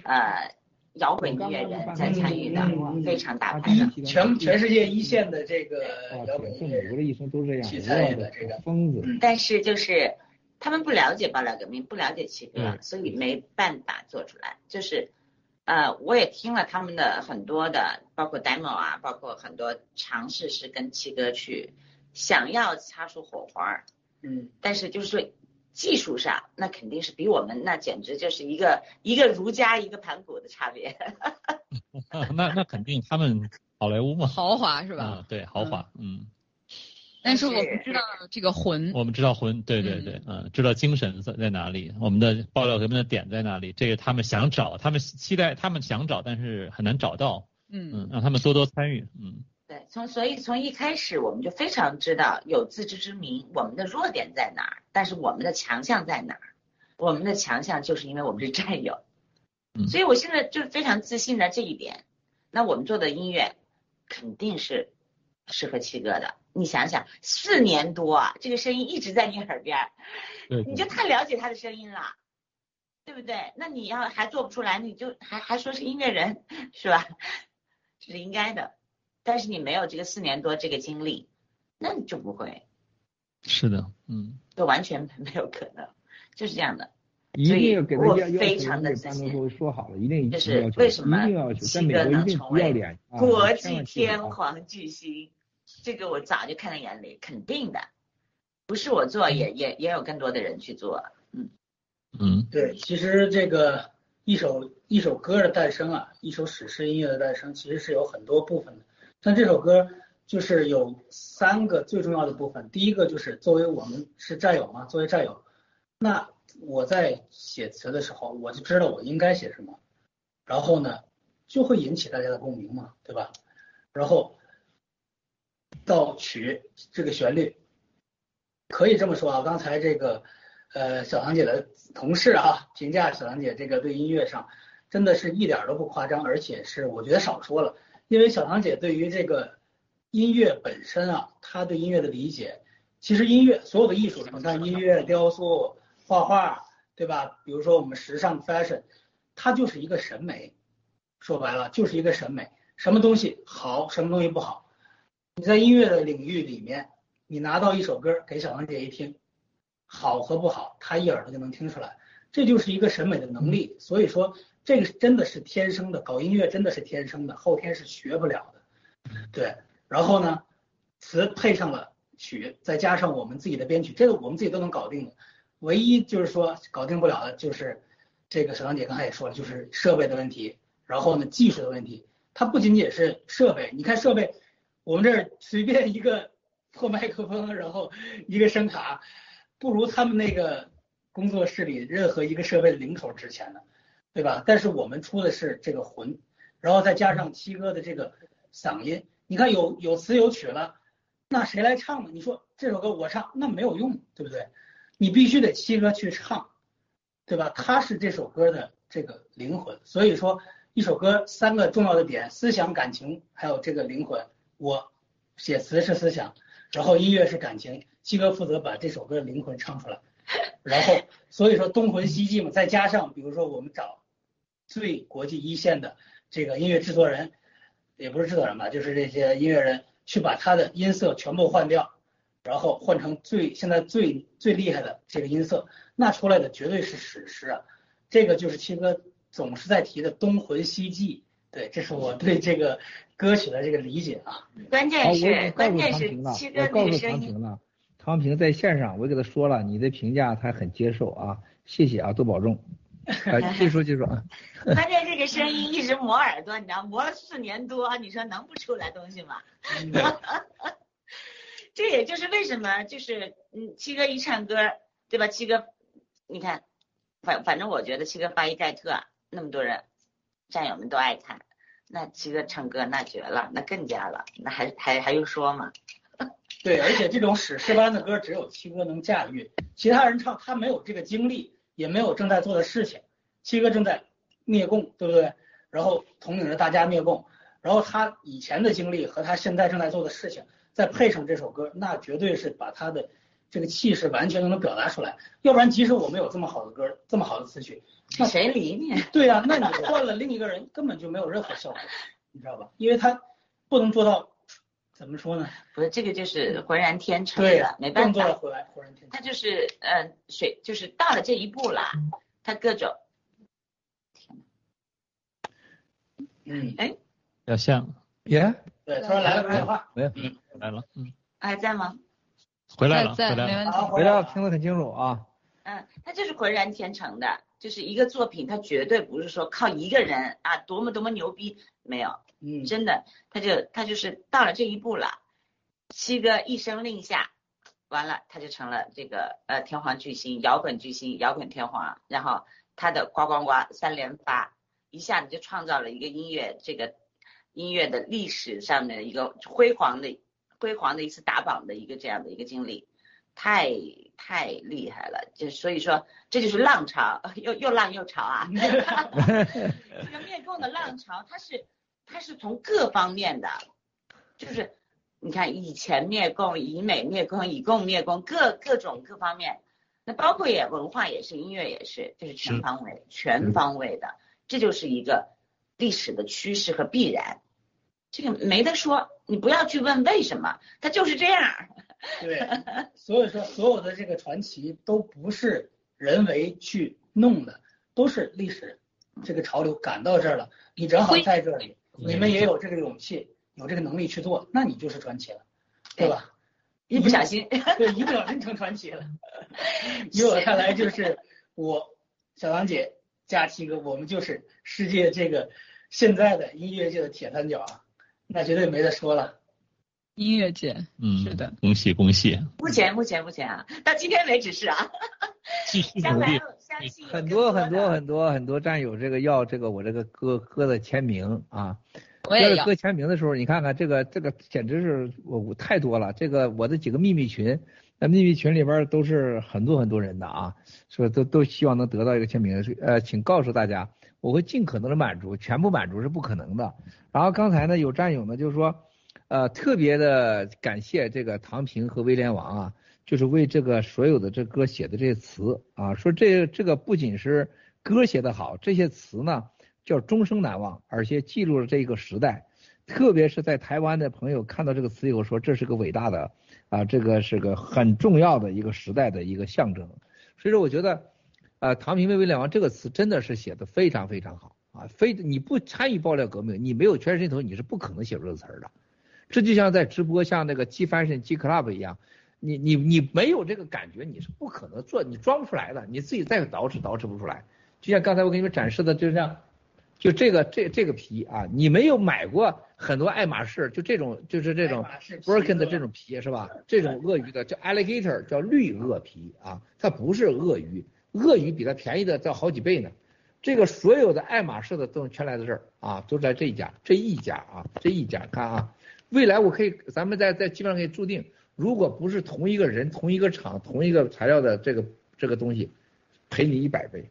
呃摇滚音乐人在参与的，非常大牌的，全全世界一线的这个摇滚音乐人都这样，去参与的这个疯子。但是就是他们不了解爆料革命，不了解七哥，所以没办法做出来。就是呃，我也听了他们的很多的，包括 demo 啊，包括很多尝试是跟七哥去。想要擦出火花，嗯，但是就是说技术上，那肯定是比我们那简直就是一个一个儒家一个盘古的差别。那那肯定他们好莱坞嘛，豪华是吧？啊，对，豪华，嗯。但是我们知道这个魂，我们知道魂，对对对，嗯，知道精神在在哪里，我们的爆料革命的点在哪里，这个他们想找，他们期待，他们想找，但是很难找到，嗯嗯，让他们多多参与，嗯。对，从所以从一开始我们就非常知道有自知之明，我们的弱点在哪儿，但是我们的强项在哪儿？我们的强项就是因为我们是战友，所以我现在就非常自信的这一点。那我们做的音乐肯定是适合七哥的。你想想，四年多啊，这个声音一直在你耳边，你就太了解他的声音了，对不对？那你要还做不出来，你就还还说是音乐人是吧？这 是应该的。但是你没有这个四年多这个经历，那你就不会。是的，嗯，都完全没有可能，就是这样的。一定要给他要非常的自信。说好了，一定就是为什么七哥能成为国际天皇巨星？这个我早就看在眼里，肯定的，不是我做，也也也有更多的人去做。嗯嗯，对，其实这个一首一首歌的诞生啊，一首史诗音乐的诞生，其实是有很多部分的。像这首歌就是有三个最重要的部分，第一个就是作为我们是战友嘛，作为战友，那我在写词的时候，我就知道我应该写什么，然后呢，就会引起大家的共鸣嘛，对吧？然后到曲这个旋律，可以这么说啊，刚才这个呃小唐姐的同事啊评价小唐姐这个对音乐上真的是一点都不夸张，而且是我觉得少说了。因为小唐姐对于这个音乐本身啊，她对音乐的理解，其实音乐所有的艺术，你看音乐、雕塑、画画，对吧？比如说我们时尚 fashion，它就是一个审美，说白了就是一个审美，什么东西好，什么东西不好。你在音乐的领域里面，你拿到一首歌给小唐姐一听，好和不好，她一耳朵就能听出来，这就是一个审美的能力。所以说。这个真的是天生的，搞音乐真的是天生的，后天是学不了的。对，然后呢，词配上了曲，再加上我们自己的编曲，这个我们自己都能搞定的。唯一就是说搞定不了的，就是这个小杨姐刚才也说了，就是设备的问题，然后呢技术的问题。它不仅仅是设备，你看设备，我们这儿随便一个破麦克风，然后一个声卡，不如他们那个工作室里任何一个设备的零头值钱呢。对吧？但是我们出的是这个魂，然后再加上七哥的这个嗓音，你看有有词有曲了，那谁来唱呢？你说这首歌我唱那没有用，对不对？你必须得七哥去唱，对吧？他是这首歌的这个灵魂。所以说一首歌三个重要的点：思想、感情，还有这个灵魂。我写词是思想，然后音乐是感情，七哥负责把这首歌的灵魂唱出来。然后所以说东魂西继嘛，再加上比如说我们找。最国际一线的这个音乐制作人，也不是制作人吧，就是这些音乐人去把他的音色全部换掉，然后换成最现在最最厉害的这个音色，那出来的绝对是史诗啊！这个就是七哥总是在提的东魂西技对，这是我对这个歌曲的这个理解啊。关键是关键是七哥那个声音。康平在线上，我给他说了，你的评价他很接受啊，谢谢啊，多保重。啊，继续说，继续说啊。关键这个声音一直磨耳朵，你知道，磨了四年多，你说能不出来东西吗？这也就是为什么，就是嗯，七哥一唱歌，对吧？七哥，你看，反反正我觉得七哥发一盖特，那么多人，战友们都爱看，那七哥唱歌那绝了，那更加了，那还还还用说吗？对，而且这种史诗般的歌，只有七哥能驾驭，其他人唱他没有这个经历，也没有正在做的事情。七哥正在灭共，对不对？然后统领着大家灭共，然后他以前的经历和他现在正在做的事情，再配上这首歌，那绝对是把他的这个气势完全都能表达出来。要不然，即使我们有这么好的歌，这么好的词曲，那谁理你？对呀，那你换了另一个人，根本就没有任何效果，你知道吧？因为他不能做到。怎么说呢？不是这个就是浑然天成的，没办法。浑然浑然天成。他就是呃水，就是到了这一步了，他各种。嗯。哎。要像。耶。对，突然来了个电话。没有。嗯，来了。嗯。还在吗？回来了，回来了。回来了，听得很清楚啊。嗯，他就是浑然天成的，就是一个作品，他绝对不是说靠一个人啊，多么多么牛逼，没有。嗯，真的，他就他就是到了这一步了。七哥一声令下，完了他就成了这个呃天皇巨星，摇滚巨星，摇滚天皇。然后他的呱呱呱三连发，一下子就创造了一个音乐这个音乐的历史上的一个辉煌的辉煌的一次打榜的一个这样的一个经历，太太厉害了。就所以说这就是浪潮，又又浪又潮啊。这个灭共的浪潮，它是。它是从各方面的，就是你看以前灭共、以美灭共、以共灭共，各各种各方面，那包括也文化也是，音乐也是，就是全方位、全方位的，这就是一个历史的趋势和必然，这个没得说，你不要去问为什么，它就是这样。对，所以说所有的这个传奇都不是人为去弄的，都是历史这个潮流赶到这儿了，你正好在这里。你们也有这个勇气，有这个能力去做，那你就是传奇了，对吧？一不小心，对，一不小心成传奇了。以我看来，就是我小狼姐加七哥，我们就是世界这个现在的音乐界的铁三角啊，那绝对没得说了。音乐界，嗯，是的，恭喜恭喜。目前目前目前啊，到今天为止是啊，继续努力。很多很多很多很多战友这个要这个我这个歌歌的签名啊，要歌签名的时候，你看看这个这个简直是我我太多了。这个我的几个秘密群，那秘密群里边都是很多很多人的啊，说都都希望能得到一个签名。呃，请告诉大家，我会尽可能的满足，全部满足是不可能的。然后刚才呢有战友呢就是说，呃，特别的感谢这个唐平和威廉王啊。就是为这个所有的这歌写的这些词啊，说这这个不仅是歌写的好，这些词呢叫终生难忘，而且记录了这个时代。特别是在台湾的朋友看到这个词以后，说这是个伟大的啊，这个是个很重要的一个时代的一个象征。所以说，我觉得啊，唐平为两王这个词真的是写的非常非常好啊，非你不参与爆料革命，你没有全身心投，你是不可能写出这个词儿的。这就像在直播，像那个 G Fashion G Club 一样。你你你没有这个感觉，你是不可能做，你装不出来的，你自己再捯饬捯饬不出来。就像刚才我给你们展示的，就像就这个这这个皮啊，你没有买过很多爱马仕，就这种就是这种 Birkin 的这种皮是吧？这种鳄鱼的叫 alligator，叫绿鳄皮啊，它不是鳄鱼，鳄鱼比它便宜的要好几倍呢。这个所有的爱马仕的都全来自这儿啊，都在这一家这一家啊这一家看啊，未来我可以咱们在在基本上可以注定。如果不是同一个人、同一个厂、同一个材料的这个这个东西，赔你一百倍，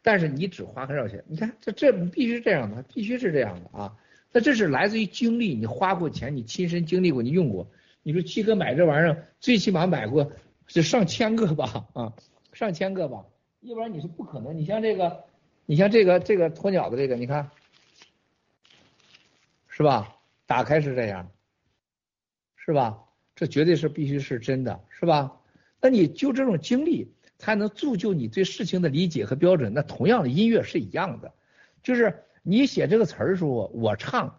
但是你只花很少钱。你看这这必须这样的，必须是这样的啊！那这是来自于经历，你花过钱，你亲身经历过，你用过。你说七哥买这玩意儿，最起码买过是上千个吧啊，上千个吧，要不然你是不可能。你像这个，你像这个这个鸵鸟的这个，你看是吧？打开是这样，是吧？这绝对是必须是真的，是吧？那你就这种经历才能铸就你对事情的理解和标准。那同样的音乐是一样的，就是你写这个词儿的时候，我唱，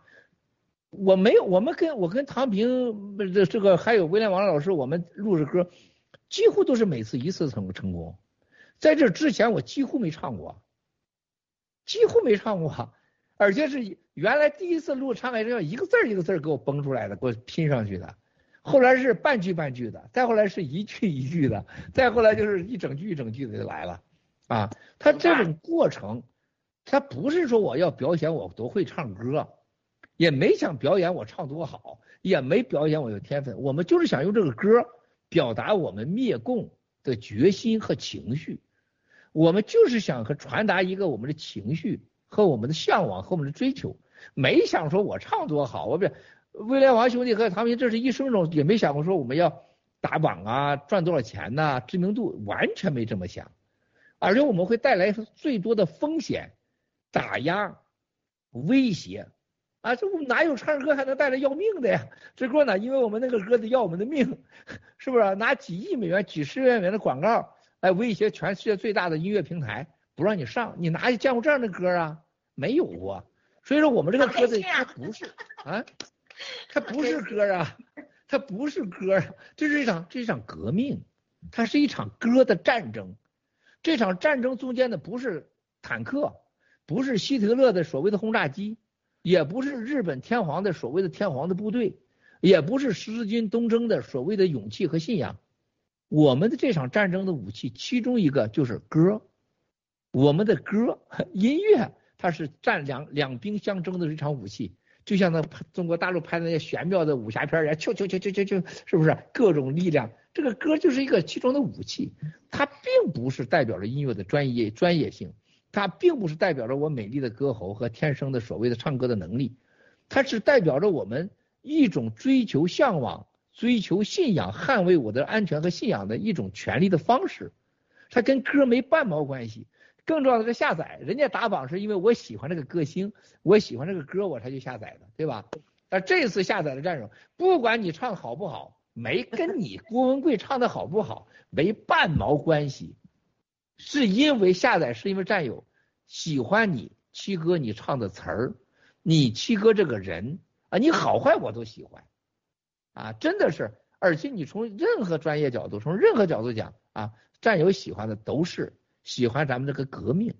我没有，我们跟我跟唐平这这个还有威廉王老师，我们录着歌，几乎都是每次一次成成功。在这之前，我几乎没唱过，几乎没唱过，而且是原来第一次录唱还是要一个字儿一个字儿给我崩出来的，给我拼上去的。后来是半句半句的，再后来是一句一句的，再后来就是一整句一整句的就来了啊！他这种过程，他不是说我要表演我多会唱歌，也没想表演我唱多好，也没表演我有天分，我们就是想用这个歌表达我们灭共的决心和情绪，我们就是想和传达一个我们的情绪和我们的向往和我们的追求，没想说我唱多好，我表。威廉王兄弟和唐平，这是一生中也没想过说我们要打榜啊，赚多少钱呐，知名度完全没这么想，而且我们会带来最多的风险、打压、威胁啊！这我们哪有唱歌还能带来要命的呀？这歌呢，因为我们那个歌得要我们的命，是不是？拿几亿美元、几十万美元的广告来威胁全世界最大的音乐平台，不让你上？你哪有见过这样的歌啊？没有啊。所以说我们这个歌的它不是啊。它不是歌啊，它不是歌啊，这是一场这是一场革命，它是一场歌的战争。这场战争中间的不是坦克，不是希特勒的所谓的轰炸机，也不是日本天皇的所谓的天皇的部队，也不是十字军东征的所谓的勇气和信仰。我们的这场战争的武器，其中一个就是歌，我们的歌 音乐，它是战两两兵相争的一场武器。就像那中国大陆拍的那些玄妙的武侠片一样，就就就就就就，是不是？各种力量，这个歌就是一个其中的武器，它并不是代表着音乐的专业专业性，它并不是代表着我美丽的歌喉和天生的所谓的唱歌的能力，它是代表着我们一种追求向往、追求信仰、捍卫我的安全和信仰的一种权利的方式，它跟歌没半毛关系。更重要的是下载，人家打榜是因为我喜欢这个歌星，我喜欢这个歌，我才去下载的，对吧？但这次下载的战友，不管你唱好不好，没跟你郭文贵唱的好不好没半毛关系，是因为下载是因为战友喜欢你七哥你唱的词儿，你七哥这个人啊，你好坏我都喜欢啊，真的是，而且你从任何专业角度，从任何角度讲啊，战友喜欢的都是。喜欢咱们这个革命，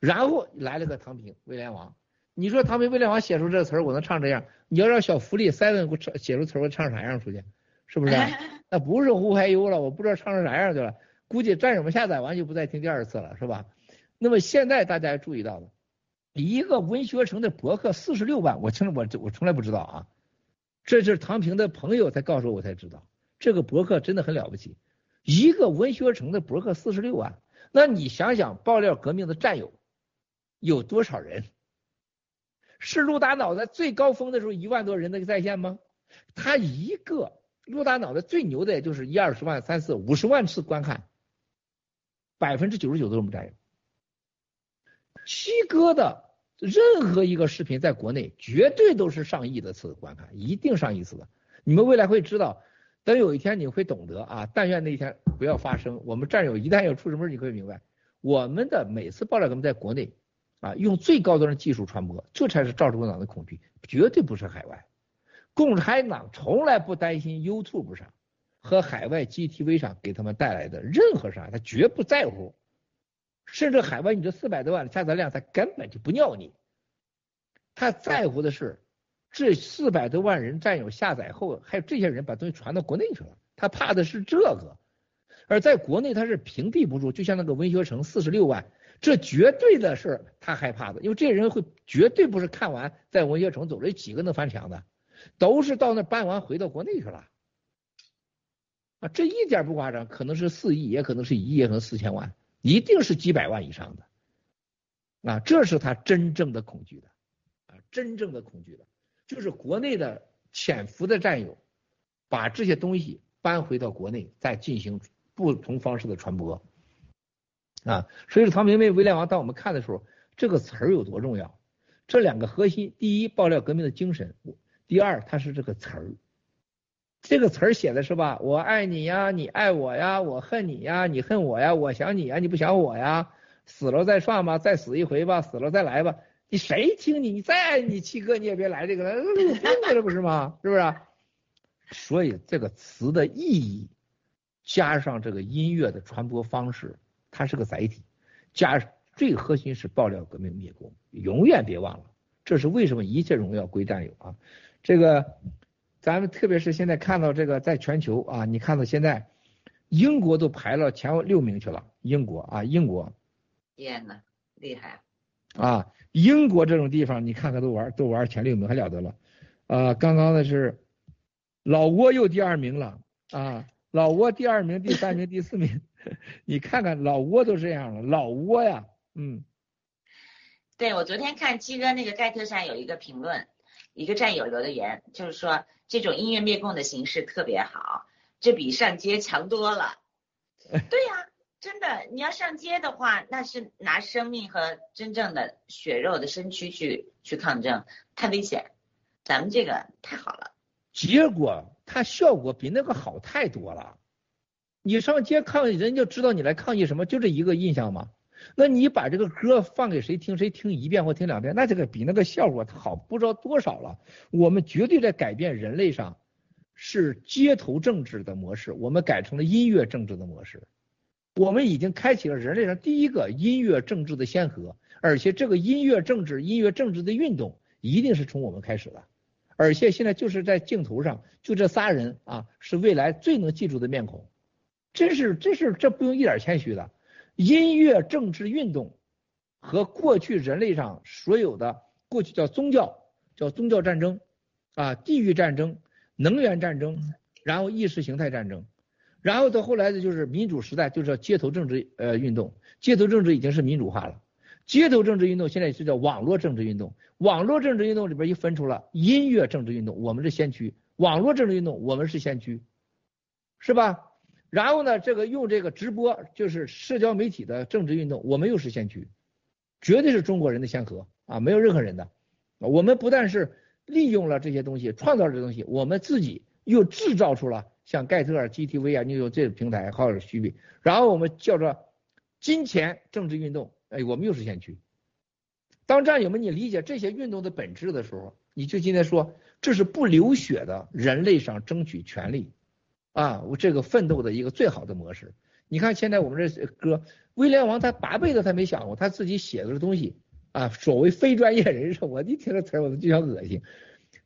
然后来了个唐平威廉王，你说唐平威廉王写出这个词儿，我能唱这样？你要让小福利 seven 给我唱写出词儿，我唱啥样出去？是不是？那不是胡海优了，我不知道唱成啥样去了。估计战友们下载完就不再听第二次了，是吧？那么现在大家注意到了，一个文学城的博客四十六万，我从我我从来不知道啊，这是唐平的朋友才告诉我，我才知道这个博客真的很了不起，一个文学城的博客四十六万。那你想想，爆料革命的战友有多少人？是陆大脑袋最高峰的时候一万多人的在线吗？他一个陆大脑袋最牛的也就是一二十万、三四五十万次观看，百分之九十九都是我们战友。七哥的任何一个视频在国内绝对都是上亿的次观看，一定上亿次的。你们未来会知道。等有一天你会懂得啊！但愿那一天不要发生。我们战友一旦要出什么事，你会明白，我们的每次爆料革命在国内啊，用最高端的技术传播，这才是赵共党的恐惧，绝对不是海外。共产党从来不担心 YouTube 上和海外 GTV 上给他们带来的任何啥，他绝不在乎。甚至海外你这四百多万的下载量，他根本就不尿你。他在乎的是。这四百多万人战友下载后，还有这些人把东西传到国内去了，他怕的是这个，而在国内他是屏蔽不住，就像那个文学城四十六万，这绝对的是他害怕的，因为这些人会绝对不是看完在文学城走了几个能翻墙的，都是到那办完回到国内去了，啊，这一点不夸张，可能是四亿，也可能是一亿，也可能四千万，一定是几百万以上的，啊，这是他真正的恐惧的，啊，真正的恐惧的。就是国内的潜伏的战友，把这些东西搬回到国内，再进行不同方式的传播啊。所以说，唐明媚威廉王，当我们看的时候，这个词儿有多重要？这两个核心：第一，爆料革命的精神；第二，它是这个词儿。这个词儿写的是吧？我爱你呀，你爱我呀，我恨你呀，你恨我呀，我想你呀，你不想我呀？死了再算吧，再死一回吧，死了再来吧。你谁听你？你再爱你七哥，你也别来这个了，有病啊，这不是吗？是不是？所以这个词的意义，加上这个音乐的传播方式，它是个载体，加最核心是爆料革命灭共，永远别忘了，这是为什么一切荣耀归战友啊！这个咱们特别是现在看到这个在全球啊，你看到现在英国都排了前六名去了，英国啊，英国，天呐，厉害啊！英国这种地方，你看看都玩都玩前六名还了得了啊！刚刚的是。老挝又第二名了啊！老挝第二名、第三名、第四名，你看看老挝都这样了，老挝呀，嗯，对我昨天看鸡哥那个盖特上有一个评论，一个战友留的言，就是说这种音乐灭共的形式特别好，这比上街强多了。对呀，真的，你要上街的话，那是拿生命和真正的血肉的身躯去去抗争，太危险。咱们这个太好了。结果它效果比那个好太多了。你上街抗议，人就知道你来抗议什么，就这一个印象吗？那你把这个歌放给谁听，谁听一遍或听两遍，那这个比那个效果好不知道多少了。我们绝对在改变人类上是街头政治的模式，我们改成了音乐政治的模式。我们已经开启了人类上第一个音乐政治的先河，而且这个音乐政治、音乐政治的运动一定是从我们开始的。而且现在就是在镜头上，就这仨人啊，是未来最能记住的面孔，真是，真是这不用一点谦虚的。音乐政治运动和过去人类上所有的过去叫宗教，叫宗教战争啊，地域战争、能源战争，然后意识形态战争，然后到后来的就是民主时代，就是街头政治呃运动，街头政治已经是民主化了。街头政治运动现在是叫网络政治运动，网络政治运动里边又分出了音乐政治运动，我们是先驱，网络政治运动我们是先驱，是吧？然后呢，这个用这个直播就是社交媒体的政治运动，我们又是先驱，绝对是中国人的先河啊，没有任何人的。我们不但是利用了这些东西，创造这东西，我们自己又制造出了像盖特尔、GTV 啊，你有这个平台，还有虚拟，然后我们叫做金钱政治运动。哎，我们又是先驱。当战友们，你理解这些运动的本质的时候，你就今天说，这是不流血的人类上争取权利啊，我这个奋斗的一个最好的模式。你看现在我们这歌，威廉王他八辈子他没想过，他自己写的这东西啊，所谓非专业人士，我一听这词我就想恶心。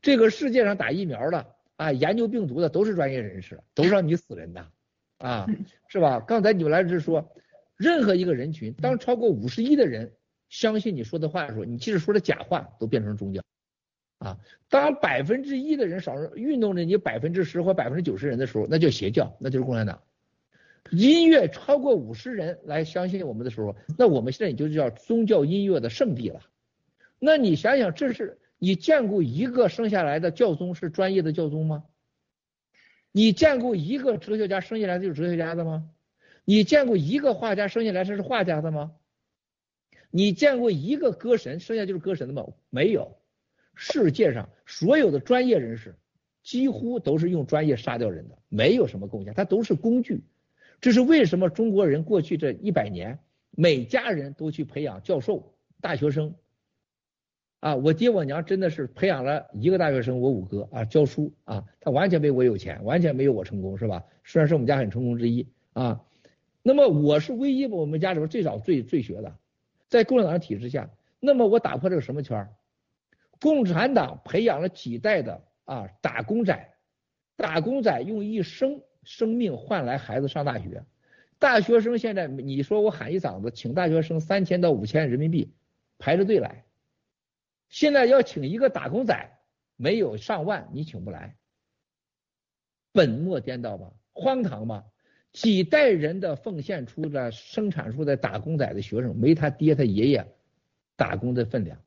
这个世界上打疫苗的啊，研究病毒的都是专业人士，都让你死人的啊，是吧？刚才你们来是说。任何一个人群，当超过五十亿的人相信你说的话的时候，你即使说的假话都变成宗教啊。当百分之一的人少运动着你百分之十或百分之九十人的时候，那叫邪教，那就是共产党。音乐超过五十人来相信我们的时候，那我们现在也就叫宗教音乐的圣地了。那你想想，这是你见过一个生下来的教宗是专业的教宗吗？你见过一个哲学家生下来就是哲学家的吗？你见过一个画家生下来他是画家的吗？你见过一个歌神生下就是歌神的吗？没有。世界上所有的专业人士几乎都是用专业杀掉人的，没有什么贡献，他都是工具。这是为什么中国人过去这一百年每家人都去培养教授、大学生啊？我爹我娘真的是培养了一个大学生，我五哥啊教书啊，他完全没我有钱，完全没有我成功，是吧？虽然是我们家很成功之一啊。那么我是唯一我们家里边最早最最学的，在共产党的体制下，那么我打破这个什么圈共产党培养了几代的啊打工仔，打工仔用一生生命换来孩子上大学，大学生现在你说我喊一嗓子，请大学生三千到五千人民币排着队来，现在要请一个打工仔，没有上万你请不来，本末颠倒吧，荒唐吧。几代人的奉献出的生产出的打工仔的学生，没他爹他爷爷打工的分量。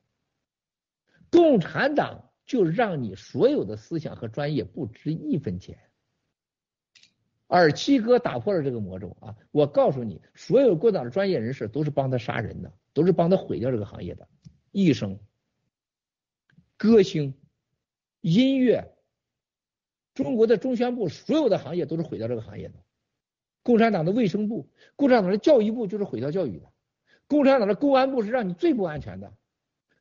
共产党就让你所有的思想和专业不值一分钱。而七哥打破了这个魔咒啊！我告诉你，所有共产党的专业人士都是帮他杀人的，都是帮他毁掉这个行业的。医生、歌星、音乐，中国的中宣部所有的行业都是毁掉这个行业的。共产党的卫生部、共产党的教育部就是毁掉教育的，共产党的公安部是让你最不安全的，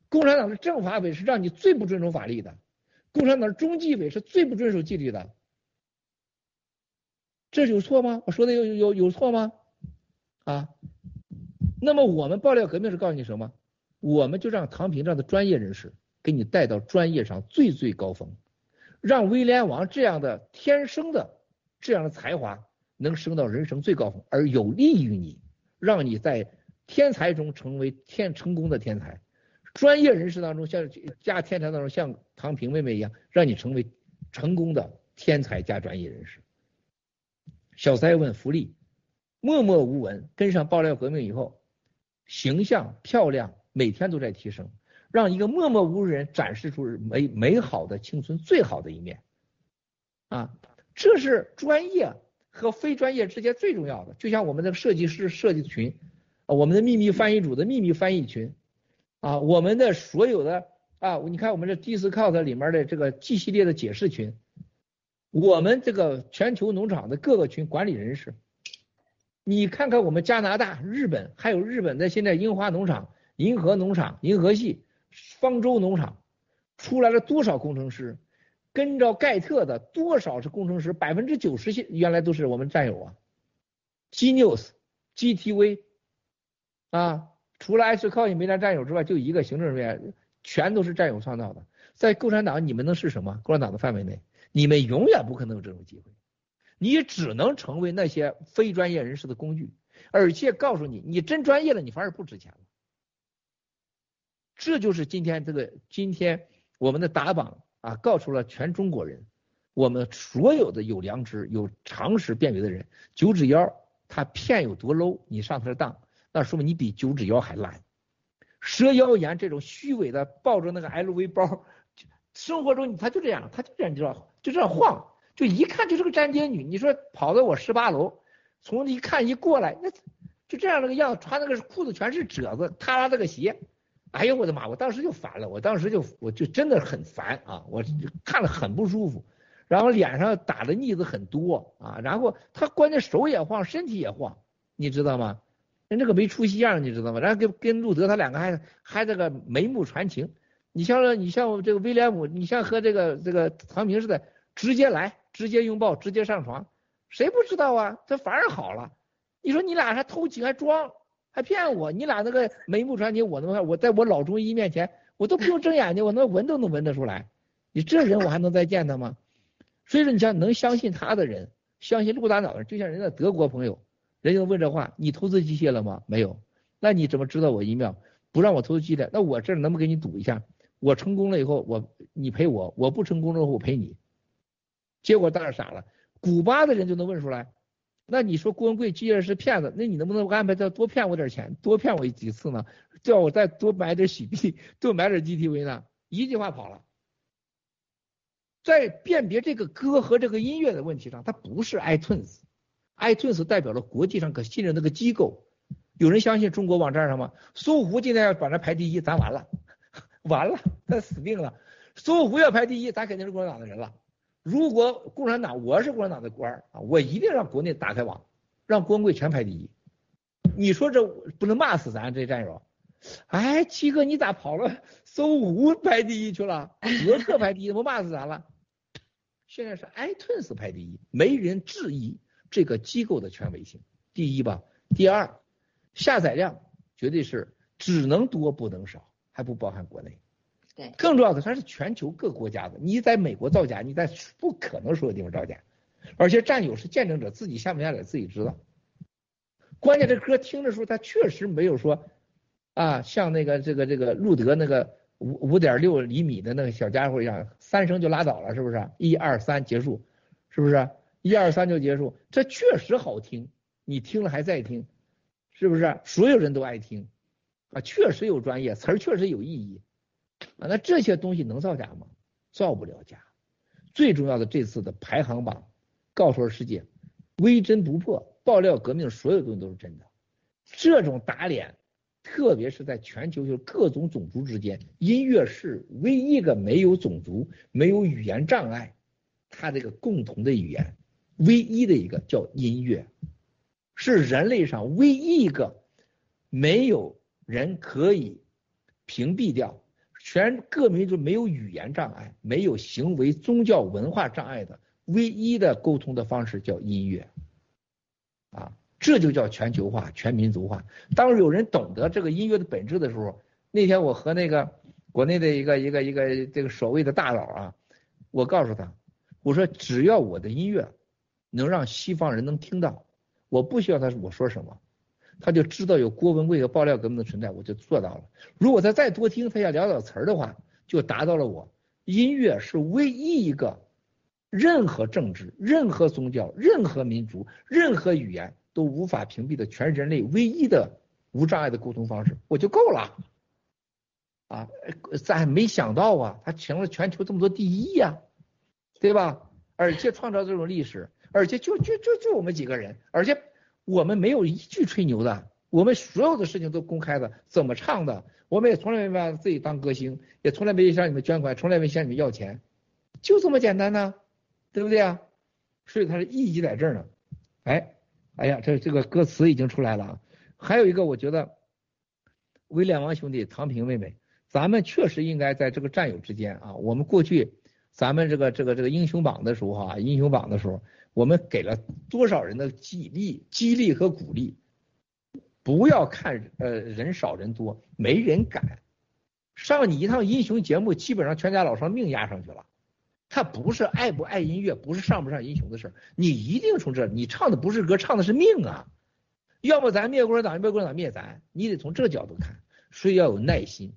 共产党的政法委是让你最不遵守法律的，共产党的中纪委是最不遵守纪律的，这有错吗？我说的有有有错吗？啊？那么我们爆料革命是告诉你什么？我们就让唐平这样的专业人士给你带到专业上最最高峰，让威廉王这样的天生的这样的才华能升到人生最高峰，而有利于你，让你在天才中成为天成功的天才，专业人士当中像加天才当中像唐平妹妹一样，让你成为成功的天才加专业人士。小塞问福利，默默无闻，跟上爆料革命以后。形象漂亮，每天都在提升，让一个默默无人展示出美美好的青春最好的一面，啊，这是专业和非专业之间最重要的。就像我们的设计师设计群，我们的秘密翻译组的秘密翻译群，啊，我们的所有的啊，你看我们这 Discord 里面的这个 G 系列的解释群，我们这个全球农场的各个群管理人士。你看看我们加拿大、日本，还有日本的现在樱花农场、银河农场、银河系、方舟农场，出来了多少工程师？跟着盖特的多少是工程师？百分之九十原来都是我们战友啊。Genius、GTV 啊，除了艾斯靠也没咱战友之外，就一个行政人员，全都是战友创造的。在共产党，你们能是什么？共产党的范围内，你们永远不可能有这种机会。你只能成为那些非专业人士的工具，而且告诉你，你真专业了，你反而不值钱了。这就是今天这个今天我们的打榜啊，告诉了全中国人，我们所有的有良知、有常识、辨别的人，九指妖他骗有多 low，你上他的当，那说明你比九指妖还烂。蛇妖言这种虚伪的，抱着那个 LV 包，生活中他就这样，他就这样就就这样晃。就一看就是个站街女，你说跑到我十八楼，从一看一过来，那就这样那个样子，穿那个裤子全是褶子，他拉这个鞋，哎呦我的妈！我当时就烦了，我当时就我就真的很烦啊，我看了很不舒服，然后脸上打的腻子很多啊，然后他关键手也晃，身体也晃，你知道吗？人这个没出息样，你知道吗？然后跟跟路德他两个还还这个眉目传情，你像你像这个威廉姆，你像和这个这个唐明似的，直接来。直接拥抱，直接上床，谁不知道啊？这反而好了。你说你俩还偷情，还装，还骗我？你俩那个眉目传情，我能我在我老中医面前，我都不用睁眼睛，我能闻都能闻得出来。你这人我还能再见他吗？所以说，你像能相信他的人，相信陆大脑的人，就像人家德国朋友，人家问这话，你投资机械了吗？没有。那你怎么知道我一秒不让我投资机械？那我这能不给你赌一下？我成功了以后，我你赔我；我不成功了后，我赔你。结果当然傻了，古巴的人就能问出来。那你说郭文贵既然是骗子，那你能不能安排他多骗我点钱，多骗我几次呢？叫我再多买点洗币，多买点 GTV 呢？一句话跑了。在辨别这个歌和这个音乐的问题上，它不是 iTunes，iTunes 代表了国际上可信任那个机构。有人相信中国网站上吗？搜狐今天要把它排第一，咱完了，完了，他死定了。搜狐要排第一，咱肯定是共产党的人了。如果共产党，我是共产党的官儿啊，我一定让国内打开网，让光棍全排第一。你说这不能骂死咱这战友？哎，七哥你咋跑了搜狐排第一去了？博客排第一，不骂死咱了？现在是 iTunes 排第一，没人质疑这个机构的权威性。第一吧，第二，下载量绝对是只能多不能少，还不包含国内。更重要的，它是全球各国家的。你在美国造假，你在不可能所有地方造假。而且战友是见证者，自己下不下载自己知道。关键这歌听的时候，他确实没有说啊，像那个这个这个路德那个五五点六厘米的那个小家伙一样，三声就拉倒了，是不是？一二三结束，是不是？一二三就结束，这确实好听，你听了还在听，是不是？所有人都爱听啊，确实有专业，词儿确实有意义。啊，那这些东西能造假吗？造不了假。最重要的这次的排行榜，告诉了世界，微真不破，爆料革命所有东西都是真的。这种打脸，特别是在全球就是各种种族之间，音乐是唯一一个没有种族、没有语言障碍，它这个共同的语言，唯一的一个叫音乐，是人类上唯一一个没有人可以屏蔽掉。全各民族没有语言障碍，没有行为宗教文化障碍的唯一的沟通的方式叫音乐，啊，这就叫全球化、全民族化。当有人懂得这个音乐的本质的时候，那天我和那个国内的一个一个一个这个所谓的大佬啊，我告诉他，我说只要我的音乐能让西方人能听到，我不需要他我说什么。他就知道有郭文贵和爆料革命的存在，我就做到了。如果他再多听，他要聊聊词儿的话，就达到了我。音乐是唯一一个，任何政治、任何宗教、任何民族、任何语言都无法屏蔽的全人类唯一的无障碍的沟通方式，我就够了。啊，咱没想到啊，他成了全球这么多第一呀，对吧？而且创造这种历史，而且就就就就我们几个人，而且。我们没有一句吹牛的，我们所有的事情都公开的，怎么唱的，我们也从来没把自己当歌星，也从来没向你们捐款，从来没向你们要钱，就这么简单呢，对不对啊？所以它的意义在这儿呢。哎，哎呀，这这个歌词已经出来了啊。还有一个，我觉得威廉王兄弟、唐平妹妹，咱们确实应该在这个战友之间啊，我们过去咱们这个这个这个英雄榜的时候啊，英雄榜的时候。我们给了多少人的激励、激励和鼓励？不要看呃人少人多，没人敢上你一趟英雄节目，基本上全家老少命压上去了。他不是爱不爱音乐，不是上不上英雄的事儿，你一定从这，你唱的不是歌，唱的是命啊！要么咱灭共产党，要灭共产党灭咱，你得从这角度看，所以要有耐心。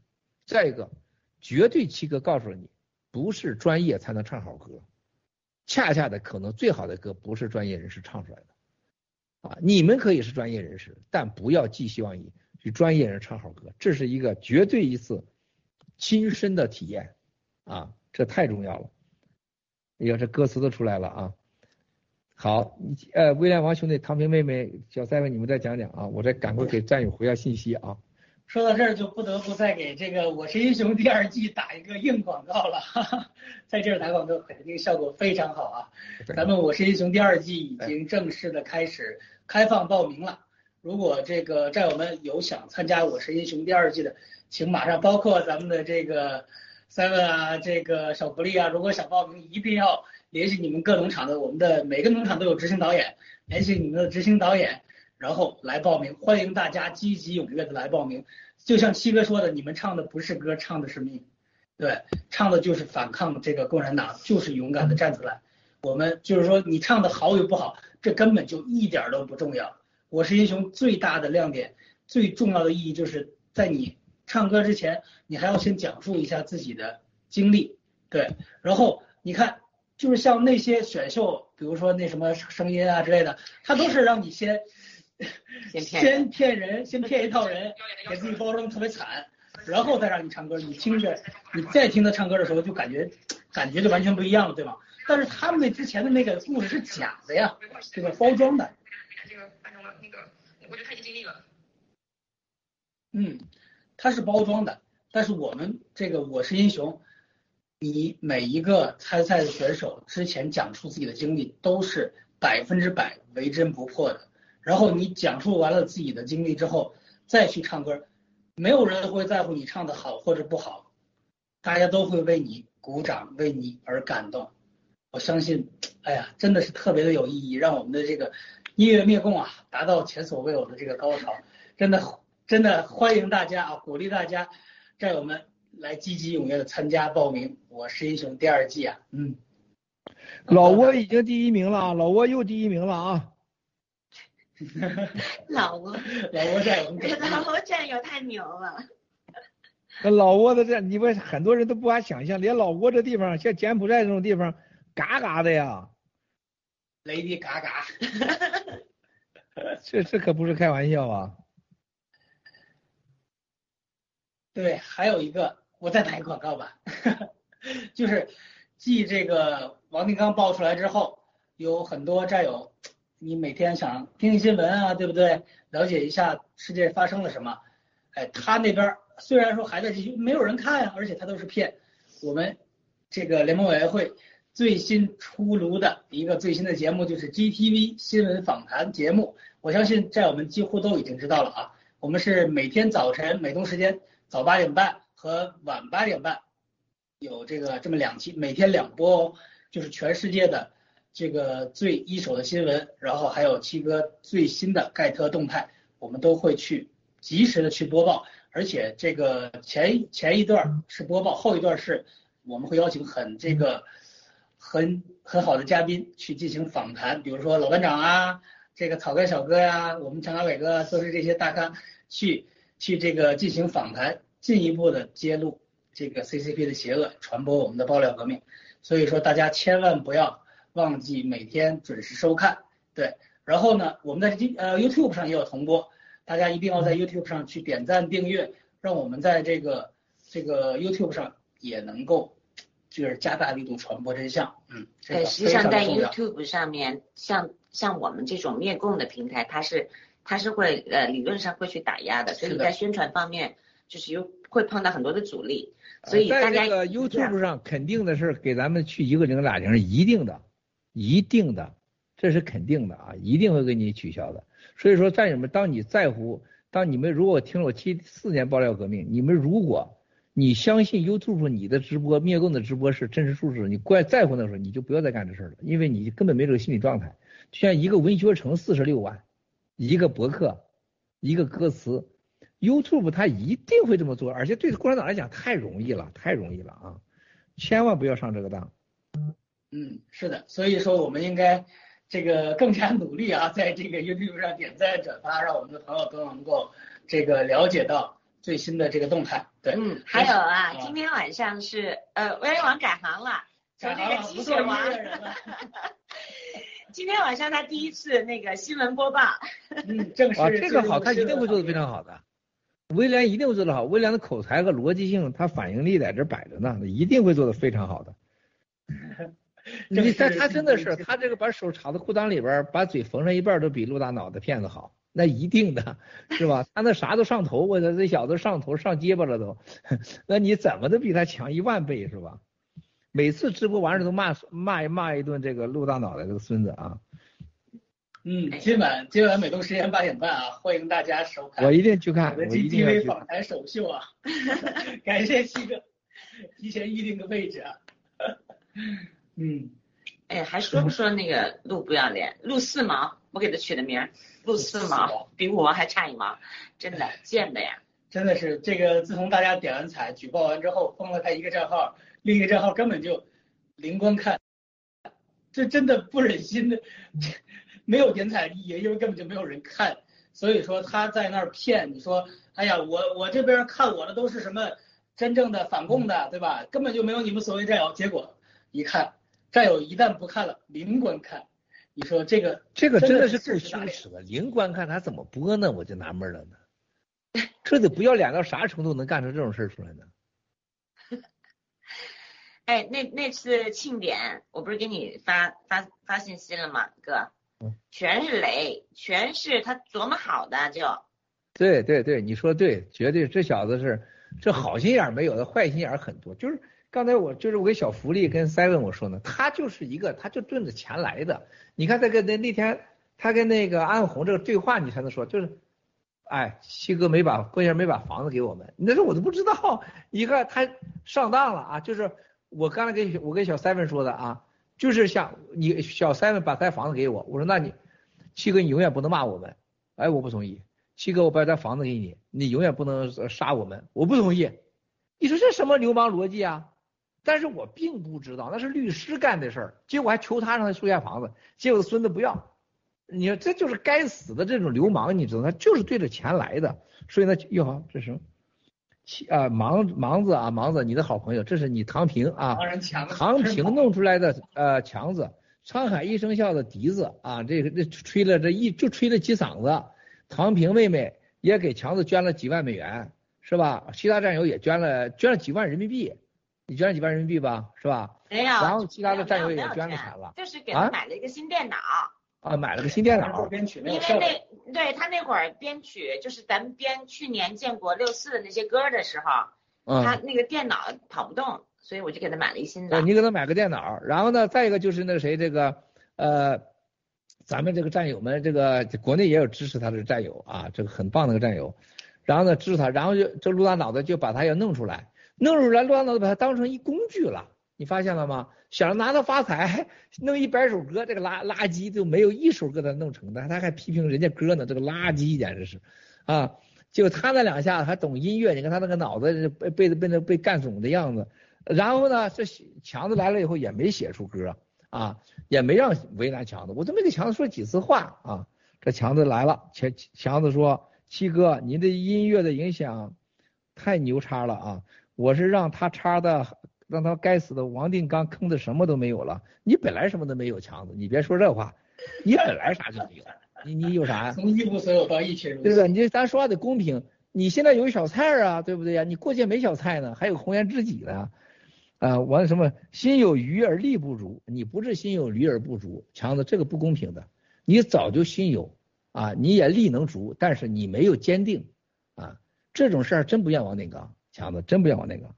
再一个，绝对七哥告诉了你，不是专业才能唱好歌。恰恰的，可能最好的歌不是专业人士唱出来的，啊，你们可以是专业人士，但不要寄希望于与专业人唱好歌，这是一个绝对一次亲身的体验，啊，这太重要了。哎呀，这歌词都出来了啊！好，呃，威廉王兄弟、唐平妹妹、小赛文，你们再讲讲啊，我再赶快给战友回下信息啊。说到这儿，就不得不再给这个《我是英雄》第二季打一个硬广告了。哈哈，在这儿打广告肯定效果非常好啊！咱们《我是英雄》第二季已经正式的开始开放报名了。如果这个战友们有想参加《我是英雄》第二季的，请马上，包括咱们的这个 seven 啊，这个小福利啊，如果想报名，一定要联系你们各农场的，我们的每个农场都有执行导演，联系你们的执行导演。然后来报名，欢迎大家积极踊跃的来报名。就像七哥说的，你们唱的不是歌，唱的是命，对，唱的就是反抗这个共产党，就是勇敢的站出来。我们就是说，你唱的好与不好，这根本就一点都不重要。我是英雄最大的亮点，最重要的意义就是在你唱歌之前，你还要先讲述一下自己的经历，对。然后你看，就是像那些选秀，比如说那什么声音啊之类的，他都是让你先。先骗人，先骗一套人，给自己包装特别惨，然后再让你唱歌。你听着，你再听他唱歌的时候，就感觉感觉就完全不一样了，对吗？但是他们那之前的那个故事是假的呀，这个包装的。这个按照了那个，我觉得他已经尽力了。嗯，他是包装的，但是我们这个我是英雄，你每一个参赛的选手之前讲述自己的经历，都是百分之百为真不破的。然后你讲述完了自己的经历之后，再去唱歌，没有人会在乎你唱的好或者不好，大家都会为你鼓掌，为你而感动。我相信，哎呀，真的是特别的有意义，让我们的这个音乐灭共啊达到前所未有的这个高潮。真的，真的欢迎大家啊，鼓励大家战友们来积极踊跃的参加报名《我是英雄》第二季啊，嗯。老挝已经第一名了啊，老挝又第一名了啊。老挝，老挝战友，老挝战友太牛了。那老挝的这，你们很多人都不敢想象，连老挝这地方，像柬埔寨这种地方，嘎嘎的呀，雷的嘎嘎。这这可不是开玩笑啊。对，还有一个，我再打一个广告吧，就是继这个王定刚爆出来之后，有很多战友。你每天想听听新闻啊，对不对？了解一下世界发生了什么？哎，他那边虽然说还在继续，没有人看呀，而且他都是骗。我们这个联盟委员会最新出炉的一个最新的节目就是 GTV 新闻访谈节目，我相信在我们几乎都已经知道了啊。我们是每天早晨美东时间早八点半和晚八点半有这个这么两期，每天两播哦，就是全世界的这个最一手的新闻，然后还有七哥最新的盖特动态，我们都会去及时的去播报，而且这个前前一段是播报，后一段是我们会邀请很这个很很好的嘉宾去进行访谈，比如说老班长啊，这个草根小哥呀，我们陈大伟哥都是这些大咖去去这个进行访谈，进一步的揭露这个 CCP 的邪恶，传播我们的爆料革命。所以说大家千万不要忘记每天准时收看，对。然后呢，我们在今呃 YouTube 上也有同播，大家一定要在 YouTube 上去点赞订阅，让我们在这个这个 YouTube 上也能够。就是加大力度传播真相，嗯，对，实际上在 YouTube 上面，像像我们这种灭共的平台，它是它是会呃理论上会去打压的，所以在宣传方面就是有会碰到很多的阻力，所以大家在这个 YouTube 上肯定的是给咱们去一个零俩零，一定的，一定的，这是肯定的啊，一定会给你取消的。所以说战友们，当你在乎，当你们如果听了我七四年爆料革命，你们如果。你相信 YouTube 你的直播灭共的直播是真实数字，你怪在乎那时候你就不要再干这事了，因为你根本没这个心理状态。就像一个文学城四十六万，一个博客，一个歌词，YouTube 它一定会这么做，而且对共产党来讲太容易了，太容易了啊！千万不要上这个当。嗯，是的，所以说我们应该这个更加努力啊，在这个 YouTube 上点赞转发，让我们的朋友都能够这个了解到。最新的这个动态，对，嗯，还有啊，今天晚上是呃，微网改行了，从这个机械王，今天晚上他第一次那个新闻播报，嗯，正式啊，这个好，他一定会做的非常好的，威廉一定会做的好，威廉的口才和逻辑性，他反应力在这摆着呢，一定会做的非常好的。你他他真的是，他这个把手插到裤裆里边，把嘴缝上一半，都比陆大脑的骗子好。那一定的是吧？他那啥都上头，我操，这小子上头上结巴了都。那你怎么都比他强一万倍是吧？每次直播完事都骂骂骂一顿这个陆大脑袋这个孙子啊。嗯，今晚今晚美东时间八点半啊，欢迎大家收看。我一定去看，我的 GTV 访谈首秀啊！感谢七哥提前预定个位置啊。嗯。哎，还说不说那个陆不要脸？陆四毛，我给他取的名。陆四毛比五毛还差一毛，真的贱的呀！真的是这个，自从大家点完彩举报完之后，封了他一个账号，另一个账号根本就零观看，这真的不忍心的，没有点彩意义，因为根本就没有人看，所以说他在那儿骗你说，哎呀，我我这边看我的都是什么真正的反共的，对吧？根本就没有你们所谓战友，结果一看，战友一旦不看了，零观看。你说这个这个真的是够羞耻的，零观看他怎么播呢？我就纳闷了呢，这得不要脸到啥程度能干出这种事儿出来呢？哎，那那次庆典，我不是给你发发发信息了吗，哥？全是雷，全是他琢磨好的就。对对对，你说对，绝对这小子是这好心眼没有的，坏心眼很多，就是。刚才我就是我给小福利跟 seven 我说呢，他就是一个，他就奔着钱来的。你看他跟那那天他跟那个安红这个对话，你才能说，就是，哎，七哥没把关键没把房子给我们，那时候我都不知道。一看他上当了啊，就是我刚才给我跟小 seven 说的啊，就是像你小 seven 把他房子给我，我说那你七哥你永远不能骂我们，哎我不同意，七哥我把咱房子给你，你永远不能杀我们，我不同意。你说这什么流氓逻辑啊？但是我并不知道那是律师干的事儿，结果还求他让他收下房子，结果孙子不要。你说这就是该死的这种流氓，你知道他就是对着钱来的。所以呢，哟好，这是七啊盲盲子啊盲子，你的好朋友，这是你唐平啊，唐平弄出来的呃强子，沧海一声笑的笛子啊，这个这吹了这一就吹了几嗓子。唐平妹妹也给强子捐了几万美元，是吧？其他战友也捐了捐了几万人民币。你捐了几万人民币吧，是吧？没有。然后其他的战友也捐了钱了。就是给他买了一个新电脑。啊，买了个新电脑。编曲因为那对他那会儿编曲，就是咱们编去年建国六四的那些歌的时候，他那个电脑跑不动，所以我就给他买了一新的。你给他买个电脑，然后呢，再一个就是那个谁，这个呃，咱们这个战友们，这个国内也有支持他的战友啊，这个很棒的个战友，然后呢支持他，然后就这陆大脑袋就把他要弄出来。弄出来陆大脑袋把他当成一工具了，你发现了吗？想着拿他发财，弄一百首歌，这个垃垃圾就没有一首歌他弄成的，他还批评人家歌呢，这个垃圾简直是，啊，就他那两下还懂音乐，你看他那个脑子被被被那被干肿的样子，然后呢，这强子来了以后也没写出歌啊，也没让为难强子，我都没给强子说几次话啊，这强子来了，强强子说七哥，您的音乐的影响太牛叉了啊，我是让他插的。让他该死的王定刚坑的什么都没有了。你本来什么都没有，强子，你别说这话，你本来啥就没有。你你有啥呀？从一无所有到一切如对不对？你咱说话得公平。你现在有小菜啊，对不对呀？你过去没小菜呢，还有红颜知己呢。啊，完什么心有余而力不足？你不是心有余而不足，强子这个不公平的。你早就心有啊，你也力能足，但是你没有坚定啊。这种事儿真不怨王定刚，强子真不要我那个。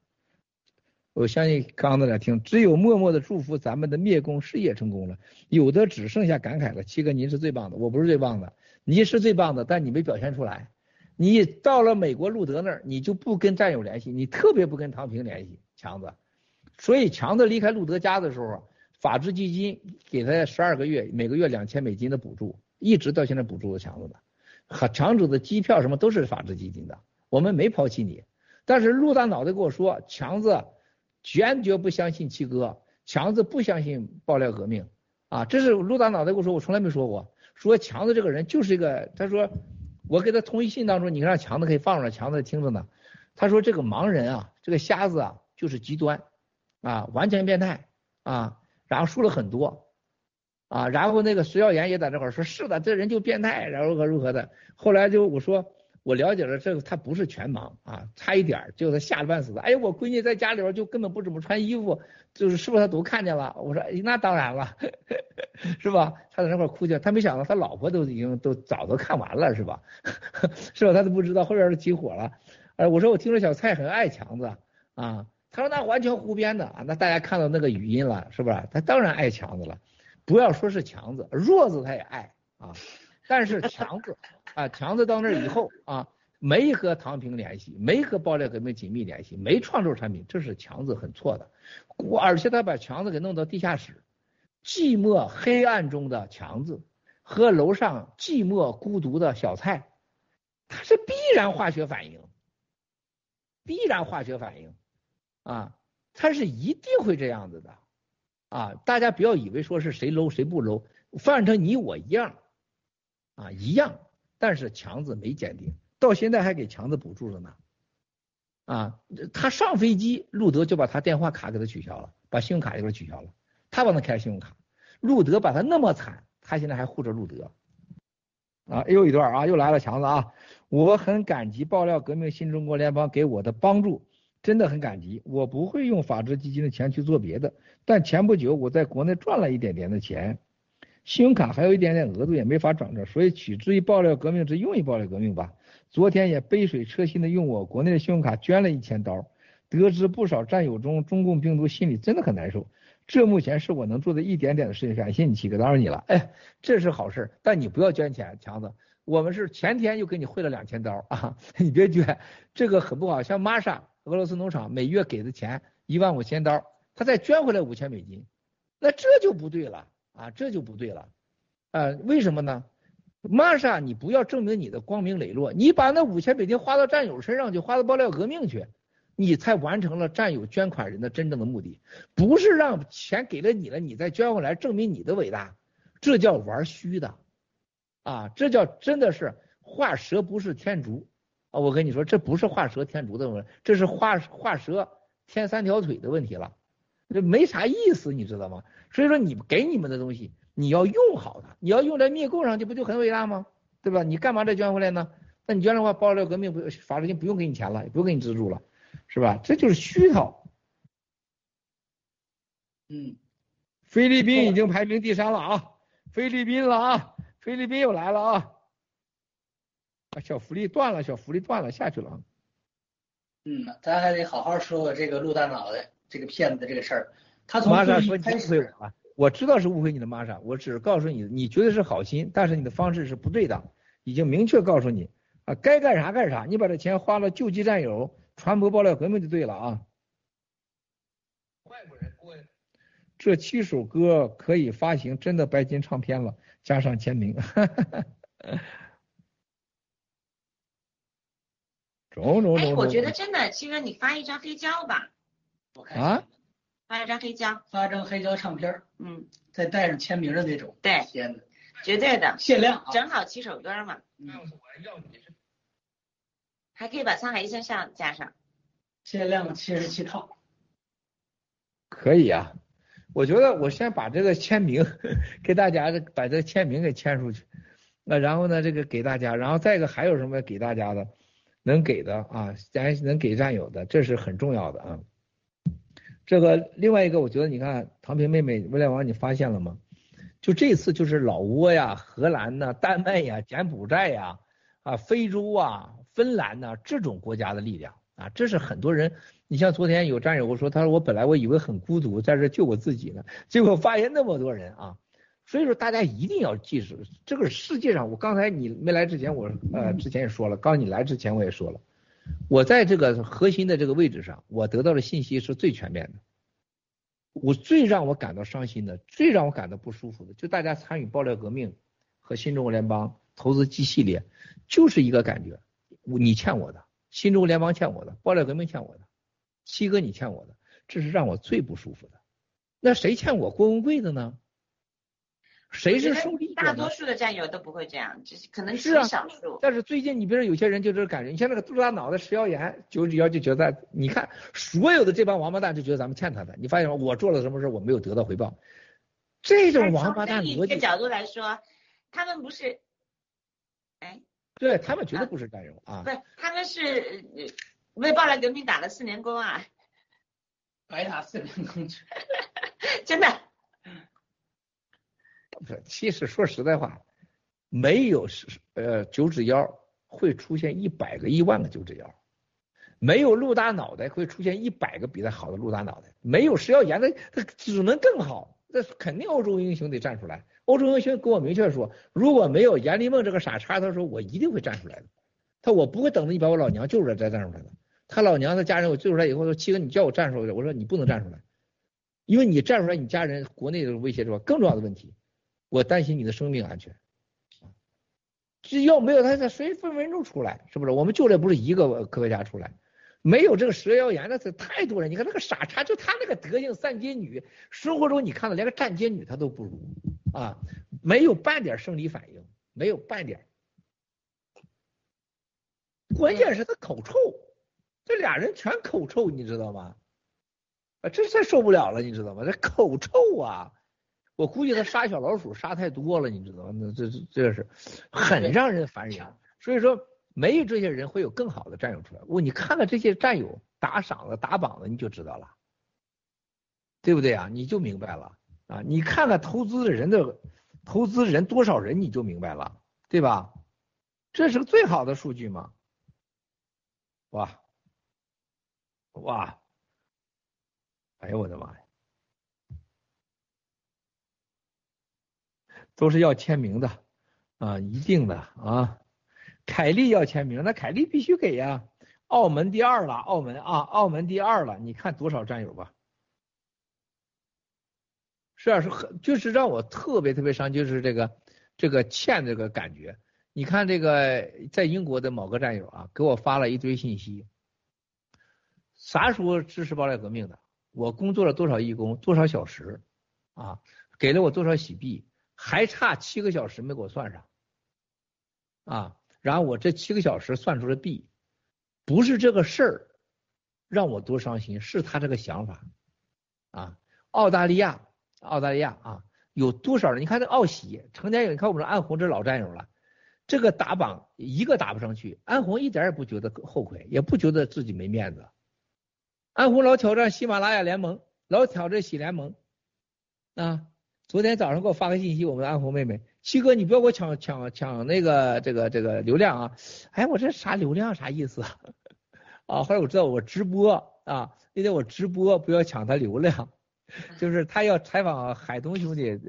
我相信刚才在听，只有默默的祝福咱们的灭共事业成功了，有的只剩下感慨了。七哥，您是最棒的，我不是最棒的，你是最棒的，但你没表现出来。你到了美国路德那儿，你就不跟战友联系，你特别不跟唐平联系，强子。所以强子离开路德家的时候，法治基金给他十二个月，每个月两千美金的补助，一直到现在补助的强子的，和强子的机票什么都是法治基金的，我们没抛弃你。但是陆大脑袋跟我说，强子。坚决不相信七哥，强子不相信爆料革命啊！这是陆大脑袋跟我说，我从来没说过。说强子这个人就是一个，他说我给他通一信当中，你让强子可以放出来，强子听着呢。他说这个盲人啊，这个瞎子啊，就是极端啊，完全变态啊，然后说了很多啊，然后那个隋耀岩也在这块说，是的，这人就变态，然后如何如何的。后来就我说。我了解了，这个他不是全盲啊，差一点就是吓得半死的。哎，我闺女在家里边就根本不怎么穿衣服，就是是不是他都看见了？我说，哎，那当然了，是吧？他在那块哭去，他没想到他老婆都已经都早都看完了，是吧？是吧？他都不知道后边是起火了。哎，我说我听说小蔡很爱强子啊，他说那完全胡编的啊，那大家看到那个语音了，是不是？他当然爱强子了，不要说是强子，弱子他也爱啊，但是强子。啊，强子到那儿以后啊，没和唐平联系，没和爆料革命紧密联系，没创作产品，这是强子很错的。而且他把强子给弄到地下室，寂寞黑暗中的强子和楼上寂寞孤独的小蔡，他是必然化学反应，必然化学反应啊，他是一定会这样子的啊！大家不要以为说是谁 low 谁不 low，反正你我一样啊，一样。但是强子没鉴定，到现在还给强子补助着呢。啊，他上飞机，路德就把他电话卡给他取消了，把信用卡也给他取消了，他帮他开信用卡。路德把他那么惨，他现在还护着路德。啊，又一段啊，又来了强子啊，我很感激爆料革命新中国联邦给我的帮助，真的很感激。我不会用法治基金的钱去做别的，但前不久我在国内赚了一点点的钱。信用卡还有一点点额度，也没法转着，所以取之于爆料革命之用于爆料革命吧。昨天也杯水车薪的用我国内的信用卡捐了一千刀，得知不少战友中中共病毒，心里真的很难受。这目前是我能做的一点点的事情，感谢你七哥，当然你了。哎，这是好事，但你不要捐钱，强子，我们是前天又给你汇了两千刀啊，你别捐，这个很不好。像玛莎俄罗斯农场每月给的钱一万五千刀，他再捐回来五千美金，那这就不对了。啊，这就不对了，啊，为什么呢？玛莎，你不要证明你的光明磊落，你把那五千美金花到战友身上去，花到爆料革命去，你才完成了战友捐款人的真正的目的，不是让钱给了你了，你再捐回来证明你的伟大，这叫玩虚的，啊，这叫真的是画蛇不是添足啊！我跟你说，这不是画蛇添足的问题，这是画画蛇添三条腿的问题了，这没啥意思，你知道吗？所以说，你给你们的东西，你要用好它，你要用在灭共上去，不就很伟大吗？对吧？你干嘛再捐回来呢？那你捐的话，爆料革命不法律金不用给你钱了，也不用给你资助了，是吧？这就是虚套。嗯，菲律宾已经排名第三了啊，菲律宾了啊，菲律宾又来了啊，啊，小福利断了，小福利断了，下去了啊。嗯，咱还得好好说说这个陆大脑袋这个骗子的这个事儿。玛莎说你误会我了，我知道是误会你的玛莎，我只是告诉你，你觉得是好心，但是你的方式是不对的，已经明确告诉你啊，该干啥干啥，你把这钱花了救济战友，传播爆料革命就对了啊。外国人我这七首歌可以发行真的白金唱片了，加上签名。种种哎，种我觉得真的，七哥你发一张黑胶吧，我看啊，发一张黑胶，发一张黑胶唱片儿，嗯，再带上签名的那种，对，天呐，绝对的，限量啊！正好七首歌嘛，嗯。我要你是还可以把沧海一声笑加上。限量七十七套，可以啊。我觉得我先把这个签名 给大家把这个签名给签出去，那然后呢，这个给大家，然后再一个还有什么给大家的，能给的啊，咱能给战友的，这是很重要的啊。这个另外一个，我觉得你看唐平妹妹未来王，你发现了吗？就这次就是老挝呀、荷兰呐、丹麦呀、柬埔寨呀、啊非洲啊、芬兰呐、这种国家的力量啊，这是很多人。你像昨天有战友说，他说我本来我以为很孤独，在这救我自己呢，结果发现那么多人啊。所以说大家一定要记住，这个世界上，我刚才你没来之前，我呃之前也说了，刚你来之前我也说了，我在这个核心的这个位置上，我得到的信息是最全面的。我最让我感到伤心的，最让我感到不舒服的，就大家参与爆料革命和新中国联邦投资机系列，就是一个感觉，你欠我的，新中国联邦欠我的，爆料革命欠我的，七哥你欠我的，这是让我最不舒服的。那谁欠我郭文贵的呢？谁是受力者？大多数的战友都不会这样，只是可能是少数。但是最近你比如说有些人就这感觉，你像那个杜大脑袋食药盐九九幺就觉得，你看所有的这帮王八蛋就觉得咱们欠他的，你发现吗？我做了什么事我没有得到回报，这种王八蛋从另一逻辑，个角度来说，他们不是，哎，对他们绝对不是战友啊不。是，他们是呃为爆料革命打了四年工啊，白打四年工去。真的。不是，其实说实在话，没有呃九指妖会出现一百个、一万个九指妖，没有陆大脑袋会出现一百个比他好的陆大脑袋，没有食药盐的，他只能更好。那肯定欧洲英雄得站出来。欧洲英雄跟我明确说，如果没有阎立梦这个傻叉，他说我一定会站出来的。他我不会等着你把我老娘救出来再站出来的。他老娘他家人我救出来以后说，七哥你叫我站出来，我说你不能站出来，因为你站出来，你家人国内的威胁是吧，更重要的问题。我担心你的生命安全。只要没有他，他谁分分钟出来？是不是？我们就这不是一个科学家出来，没有这个蛇妖炎，那是太多人。你看那个傻叉，就他那个德行，散街女，生活中你看到连个站街女他都不如啊，没有半点生理反应，没有半点。关键是他口臭，这俩人全口臭，你知道吗？啊，这太受不了了，你知道吗？这口臭啊！我估计他杀小老鼠杀太多了，你知道吗？那这这这是很让人烦人。所以说，没有这些人会有更好的战友出来。我你看看这些战友打赏的、打榜的，你就知道了，对不对啊？你就明白了啊！你看看投资的人的投资人多少人，你就明白了，对吧？这是个最好的数据嘛？哇哇！哎呦我的妈呀！都是要签名的啊，一定的啊。凯利要签名，那凯利必须给呀。澳门第二了，澳门啊，澳门第二了，你看多少战友吧？是啊，是很就是让我特别特别伤，就是这个这个欠这个感觉。你看这个在英国的某个战友啊，给我发了一堆信息，啥时候支持爆料革命的？我工作了多少义工，多少小时啊？给了我多少洗币？还差七个小时没给我算上，啊，然后我这七个小时算出了 B，，不是这个事儿让我多伤心，是他这个想法，啊，澳大利亚，澳大利亚啊，有多少人？你看这奥喜成天有，你看我们安红这老战友了，这个打榜一个打不上去，安红一点也不觉得后悔，也不觉得自己没面子，安红老挑战喜马拉雅联盟，老挑战喜联盟，啊。昨天早上给我发个信息，我们安红妹妹，七哥，你不要给我抢抢抢那个这个这个流量啊！哎，我这啥流量啥意思 啊？后来我知道我直播啊，那天我直播不要抢他流量，就是他要采访海东兄弟，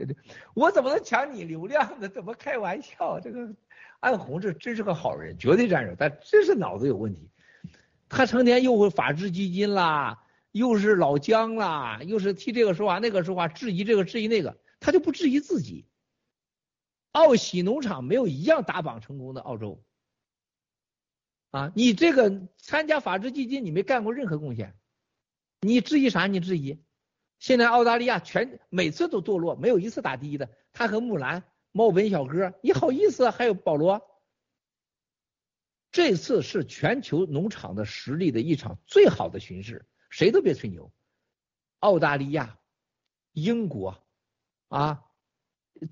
我怎么能抢你流量呢？怎么开玩笑？这个安红这真是个好人，绝对战友，但真是脑子有问题。他成天又法治基金啦，又是老姜啦，又是替这个说话那个说话，质疑这个质疑那个，他就不质疑自己。奥喜农场没有一样打榜成功的，澳洲。啊，你这个参加法治基金，你没干过任何贡献，你质疑啥？你质疑？现在澳大利亚全每次都堕落，没有一次打第一的。他和木兰、猫本小哥，你好意思？还有保罗。这次是全球农场的实力的一场最好的巡视，谁都别吹牛。澳大利亚、英国啊、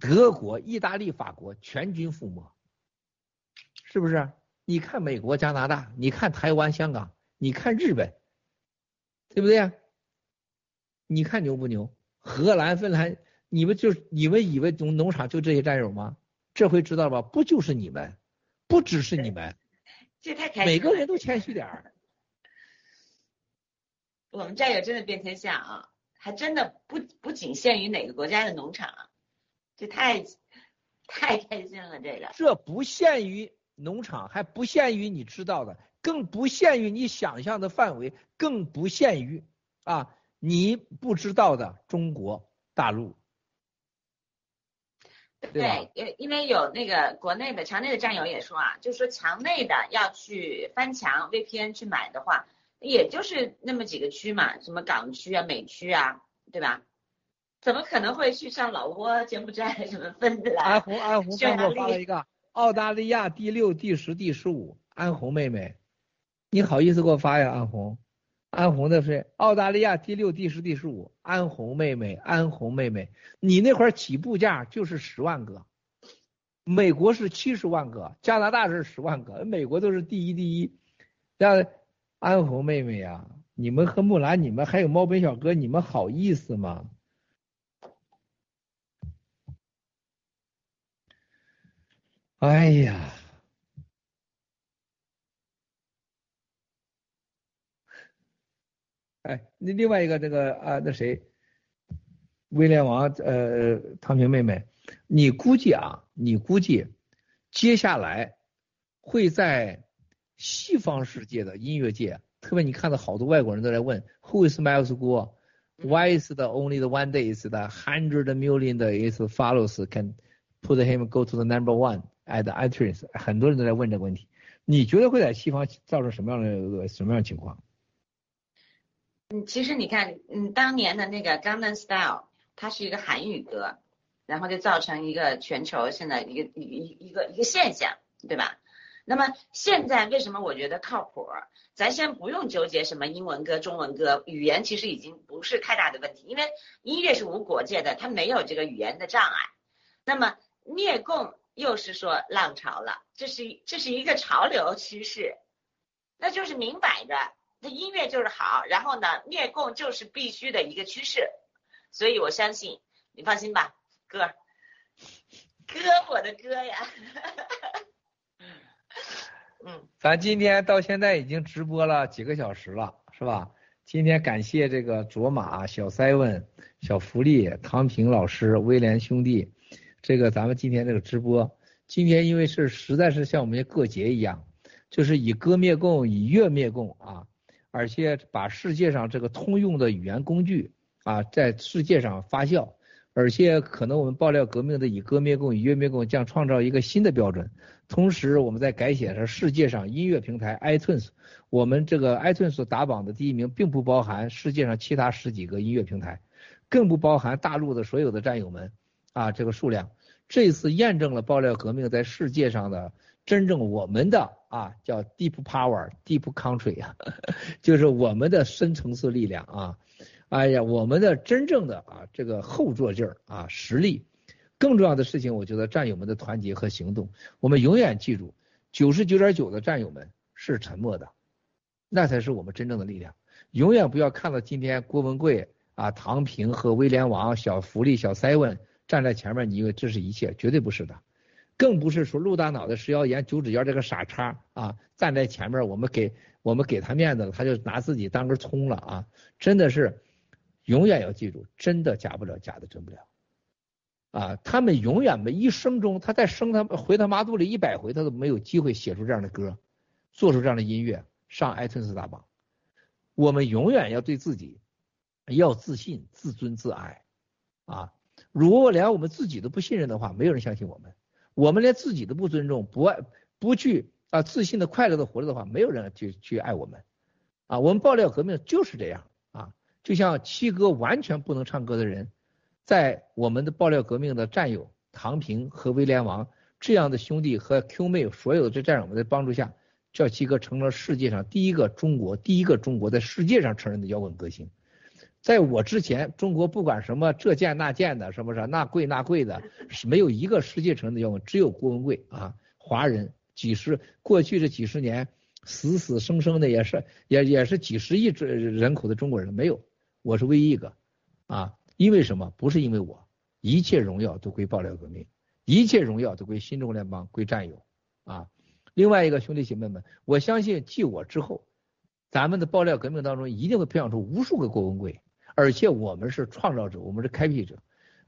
德国、意大利、法国全军覆没，是不是？你看美国、加拿大，你看台湾、香港，你看日本，对不对？你看牛不牛？荷兰、芬兰，你们就你们以为农农场就这些战友吗？这回知道了吧？不就是你们？不只是你们。这太开心，每个人都谦虚点儿。我们战友真的遍天下啊，还真的不不仅限于哪个国家的农场，这太太开心了。这个这不限于农场，还不限于你知道的，更不限于你想象的范围，更不限于啊你不知道的中国大陆。对，因因为有那个国内的墙内的战友也说啊，就是说墙内的要去翻墙 VPN 去买的话，也就是那么几个区嘛，什么港区啊、美区啊，对吧？怎么可能会去上老挝、柬埔寨什么芬兰？安红，安红刚给我发了一个澳大利亚第六、第十、第十五，安红妹妹，你好意思给我发呀，安红？安红的是澳大利亚第六、第十、第十五。安红妹妹，安红妹妹，你那块起步价就是十万个，美国是七十万个，加拿大是十万个，美国都是第一第一。让安红妹妹呀，你们和木兰，你们还有猫本小哥，你们好意思吗？哎呀！哎，那另外一个那个啊，那谁，威廉王呃，唐平妹妹，你估计啊，你估计接下来会在西方世界的音乐界，特别你看到好多外国人都在问，Who is Miles Guo？Why is the only the one day is the hundred million is follows can put him go to the number one at iTunes？很多人都在问这个问题，你觉得会在西方造成什么样的什么样的情况？嗯，其实你看，嗯，当年的那个《Gangnam Style》，它是一个韩语歌，然后就造成一个全球现在一个一一一个一个现象，对吧？那么现在为什么我觉得靠谱？咱先不用纠结什么英文歌、中文歌，语言其实已经不是太大的问题，因为音乐是无国界的，它没有这个语言的障碍。那么灭共又是说浪潮了，这是这是一个潮流趋势，那就是明摆着。这音乐就是好，然后呢，灭共就是必须的一个趋势，所以我相信，你放心吧，哥，哥，我的哥呀，嗯，咱今天到现在已经直播了几个小时了，是吧？今天感谢这个卓玛、小 seven、小福利、唐平老师、威廉兄弟，这个咱们今天这个直播，今天因为是实在是像我们过节一样，就是以歌灭共，以乐灭共啊。而且把世界上这个通用的语言工具啊，在世界上发酵，而且可能我们爆料革命的以歌灭共、以乐灭共将创造一个新的标准。同时，我们在改写着世界上音乐平台 iTunes，我们这个 iTunes 打榜的第一名，并不包含世界上其他十几个音乐平台，更不包含大陆的所有的战友们啊，这个数量。这次验证了爆料革命在世界上的。真正我们的啊叫 deep power deep country 啊，就是我们的深层次力量啊，哎呀，我们的真正的啊这个后坐劲儿啊实力，更重要的事情，我觉得战友们的团结和行动，我们永远记住，九十九点九的战友们是沉默的，那才是我们真正的力量，永远不要看到今天郭文贵啊唐平和威廉王小福利小 seven 站在前面，你以为这是一切，绝对不是的。更不是说陆大脑袋食谣言九指妖这个傻叉啊，站在前面，我们给我们给他面子了，他就拿自己当根葱了啊！真的是，永远要记住，真的假不了，假的真不了啊！他们永远没一生中，他再生他回他妈肚里一百回，他都没有机会写出这样的歌，做出这样的音乐。上 iTunes 大榜。我们永远要对自己要自信、自尊、自爱啊！如果连我们自己都不信任的话，没有人相信我们。我们连自己都不尊重、不爱、不去啊自信的、快乐的活着的话，没有人去去爱我们啊！我们爆料革命就是这样！就像七哥完全不能唱歌的人，在我们的爆料革命的战友唐平和威廉王这样的兄弟和 Q 妹所有的这战友们的帮助下。叫七哥成了世界上第一个中国，第一个中国在世界上承认的摇滚歌星。在我之前，中国不管什么这贱那贱的，什么什那贵那贵的，是没有一个世界承认的摇滚，只有郭文贵啊，华人几十过去这几十年死死生生的也是也也是几十亿人口的中国人没有，我是唯一一个啊，因为什么？不是因为我，一切荣耀都归爆料革命，一切荣耀都归新中国联邦，归战友啊。另外一个兄弟姐妹们，我相信继我之后，咱们的爆料革命当中一定会培养出无数个郭文贵，而且我们是创造者，我们是开辟者，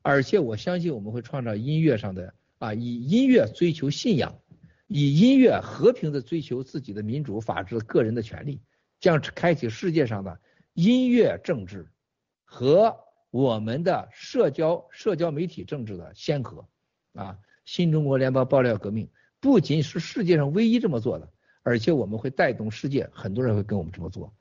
而且我相信我们会创造音乐上的啊，以音乐追求信仰，以音乐和平的追求自己的民主、法治、个人的权利，将开启世界上的音乐政治和我们的社交社交媒体政治的先河啊！新中国联邦爆料革命。不仅是世界上唯一这么做的，而且我们会带动世界，很多人会跟我们这么做。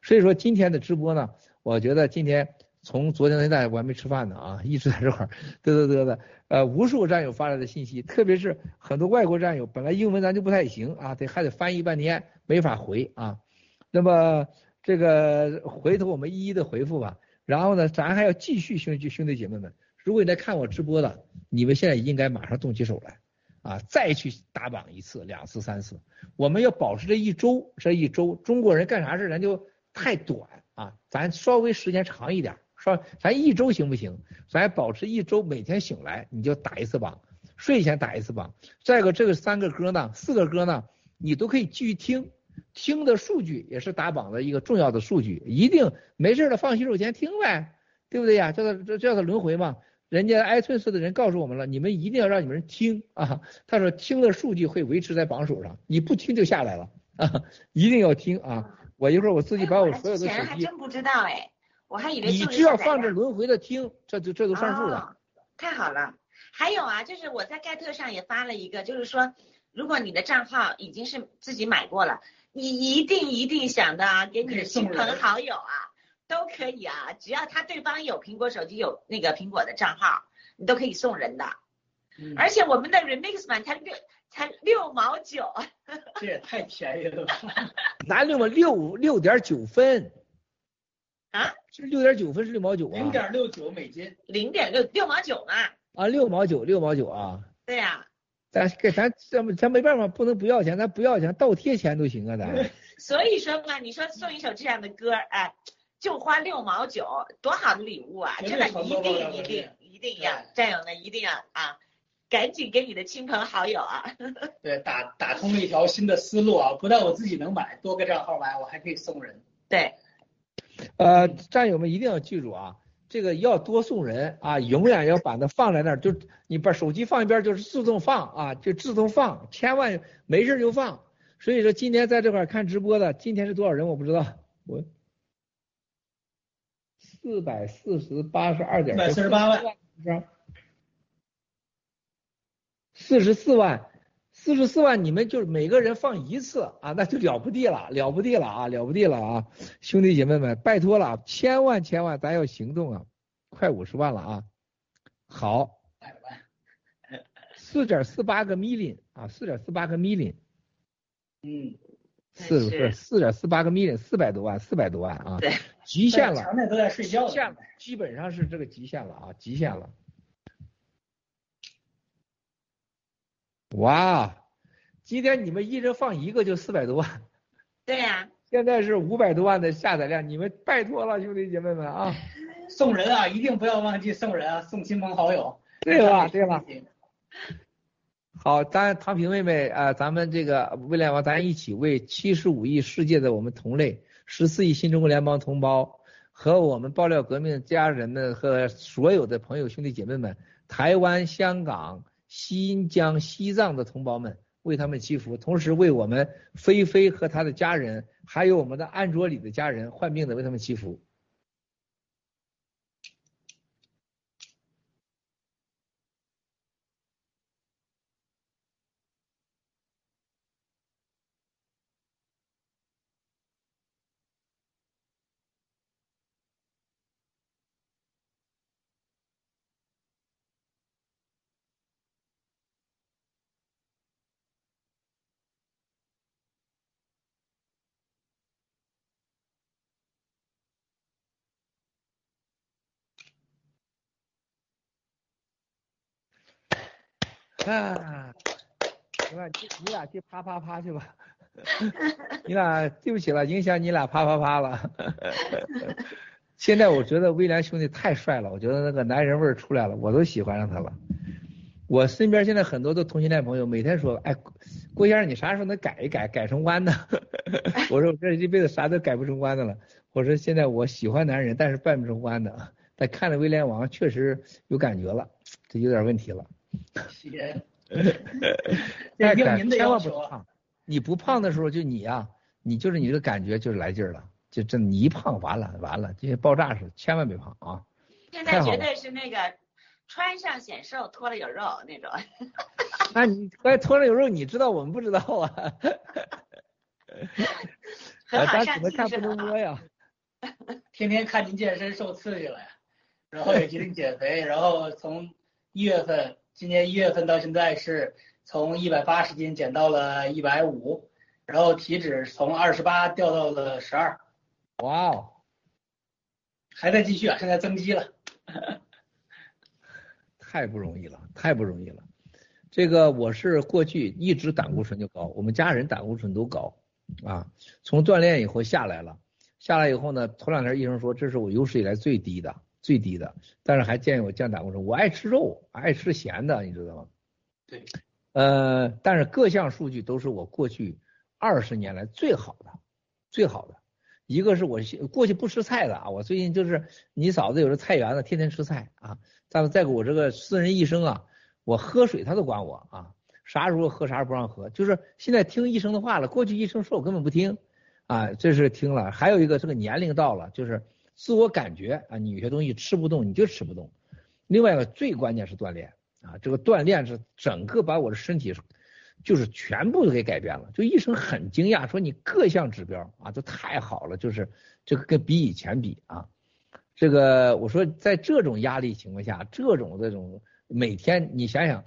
所以说今天的直播呢，我觉得今天从昨天到现在我还没吃饭呢啊，一直在这块嘚嘚嘚的，呃，无数战友发来的信息，特别是很多外国战友，本来英文咱就不太行啊，得还得翻译半天，没法回啊。那么这个回头我们一一的回复吧。然后呢，咱还要继续兄弟兄弟姐妹们，如果你在看我直播的，你们现在应该马上动起手来。啊，再去打榜一次、两次、三次，我们要保持这一周，这一周中国人干啥事咱就太短啊，咱稍微时间长一点，稍咱一周行不行？咱保持一周，每天醒来你就打一次榜，睡前打一次榜。再一个，这个三个歌呢，四个歌呢，你都可以继续听，听的数据也是打榜的一个重要的数据，一定没事了放洗手间听呗，对不对呀？叫它这叫它轮回嘛。人家埃村斯的人告诉我们了，你们一定要让你们听啊！他说听的数据会维持在榜首上，你不听就下来了啊！一定要听啊！我一会儿我自己把我所有的手机，还真不知道哎，我还以为你只要放着轮回的听，这就这都算数了。太好了，还有啊，就是我在盖特上也发了一个，就是说，如果你的账号已经是自己买过了，你一定一定想的啊，给你的亲朋好友啊。都可以啊，只要他对方有苹果手机，有那个苹果的账号，你都可以送人的。嗯，而且我们的 remix 版才六才六毛九，这也太便宜了吧？哪六毛六六点九分？啊？是六点九分是六毛九啊？零点六九美金。零点六六毛九嘛？啊，六毛九六毛九啊？对呀。咱给咱咱咱没办法，不能不要钱，咱不要钱倒贴钱都行啊，咱。所以说嘛，你说送一首这样的歌，哎。就花六毛九，多好的礼物啊！真的一定一定一定要，战友们一定要啊，赶紧给你的亲朋好友啊。对，打打通了一条新的思路啊！不但我自己能买，多个账号买，我还可以送人。对，呃，战友们一定要记住啊，这个要多送人啊，永远要把它放在那儿，就你把手机放一边，就是自动放啊，就自动放，千万没事就放。所以说今天在这块看直播的，今天是多少人我不知道，我。四百四十八十二点四十八万，四十四万，四十四万，你们就是每个人放一次啊，那就了不地了，了不地了啊，了不地了啊！兄弟姐妹们，拜托了，千万千万，咱要行动啊！快五十万了啊！好，四点四八个 million 啊，四点四八个 million，嗯。四是四点四八个 million，四百多万，四百多万啊，对，极限了，都在睡觉，极限了，基本上是这个极限了啊，极限了。哇，今天你们一人放一个就四百多万，对呀，现在是五百多万的下载量，你们拜托了，兄弟姐妹们啊，送人啊，一定不要忘记送人啊，送亲朋好友，对吧？对吧？好，咱唐平妹妹啊，咱们这个未来王，咱一起为七十五亿世界的我们同类，十四亿新中国联邦同胞和我们爆料革命家人们和所有的朋友兄弟姐妹们，台湾、香港、新疆、西藏的同胞们，为他们祈福，同时为我们菲菲和他的家人，还有我们的安卓里的家人患病的为他们祈福。啊，行吧，你俩去啪啪啪去吧。你俩对不起了，影响你俩啪啪啪了。现在我觉得威廉兄弟太帅了，我觉得那个男人味儿出来了，我都喜欢上他了。我身边现在很多的同性恋朋友，每天说，哎，郭先生你啥时候能改一改，改成弯的？我说我这一辈子啥都改不成弯的了。我说现在我喜欢男人，但是办不成弯的。但看了威廉王确实有感觉了，这有点问题了。谢，但应您的千要求啊。万不胖，你不胖的时候就你呀、你就是你这个感觉就是来劲儿了，就这你一胖完了完了，就像爆炸似的，千万别胖啊！现在绝对是那个穿上显瘦，脱了有肉那种。那你刚才脱了有肉，你知道我们不知道啊？很好咱上镜只能看不是很好能摸呀。天天看您健身受刺激了呀，然后也决定减肥，然后从一月份，今年一月份到现在是从一百八十斤减到了一百五，然后体脂从二十八掉到了十二，哇哦，还在继续啊，现在增肌了。太不容易了，太不容易了。这个我是过去一直胆固醇就高，我们家人胆固醇都高啊。从锻炼以后下来了，下来以后呢，头两天医生说这是我有史以来最低的，最低的，但是还建议我降胆固醇。我爱吃肉，爱吃咸的，你知道吗？对，呃，但是各项数据都是我过去二十年来最好的，最好的。一个是我过去不吃菜的啊，我最近就是你嫂子有这菜园子，天天吃菜啊。再再给我这个私人医生啊，我喝水他都管我啊，啥时候喝啥时候不让喝，就是现在听医生的话了。过去医生说我根本不听啊，这是听了。还有一个这个年龄到了，就是自我感觉啊，你有些东西吃不动你就吃不动。另外一个最关键是锻炼啊，这个锻炼是整个把我的身体就是全部都给改变了。就医生很惊讶，说你各项指标啊都太好了，就是这个跟比以前比啊。这个我说，在这种压力情况下，这种这种每天你想想，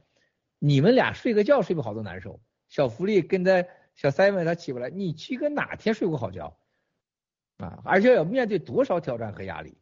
你们俩睡个觉睡不好都难受。小福利跟着小 seven 他起不来，你七哥哪天睡过好觉啊？而且要面对多少挑战和压力，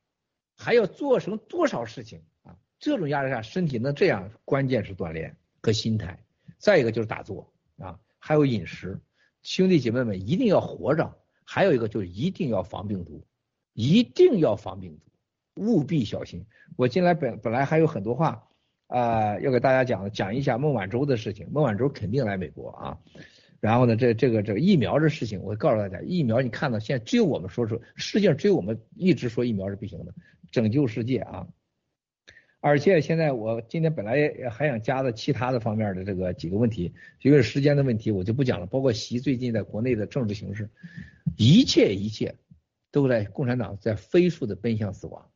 还要做成多少事情啊？这种压力下，身体能这样，关键是锻炼和心态。再一个就是打坐啊，还有饮食。兄弟姐妹们一定要活着，还有一个就是一定要防病毒，一定要防病毒，务必小心。我进来本本来还有很多话啊、要给大家讲讲一下孟晚舟的事情。孟晚舟肯定来美国啊。然后呢，这这个这个疫苗的事情，我告诉大家，疫苗你看到现在只有我们说出，世界上只有我们一直说疫苗是不行的，拯救世界啊。而且现在我今天本来还想加的其他的方面的这个几个问题，因为时间的问题我就不讲了。包括习最近在国内的政治形势，一切一切都在共产党在飞速的奔向死亡。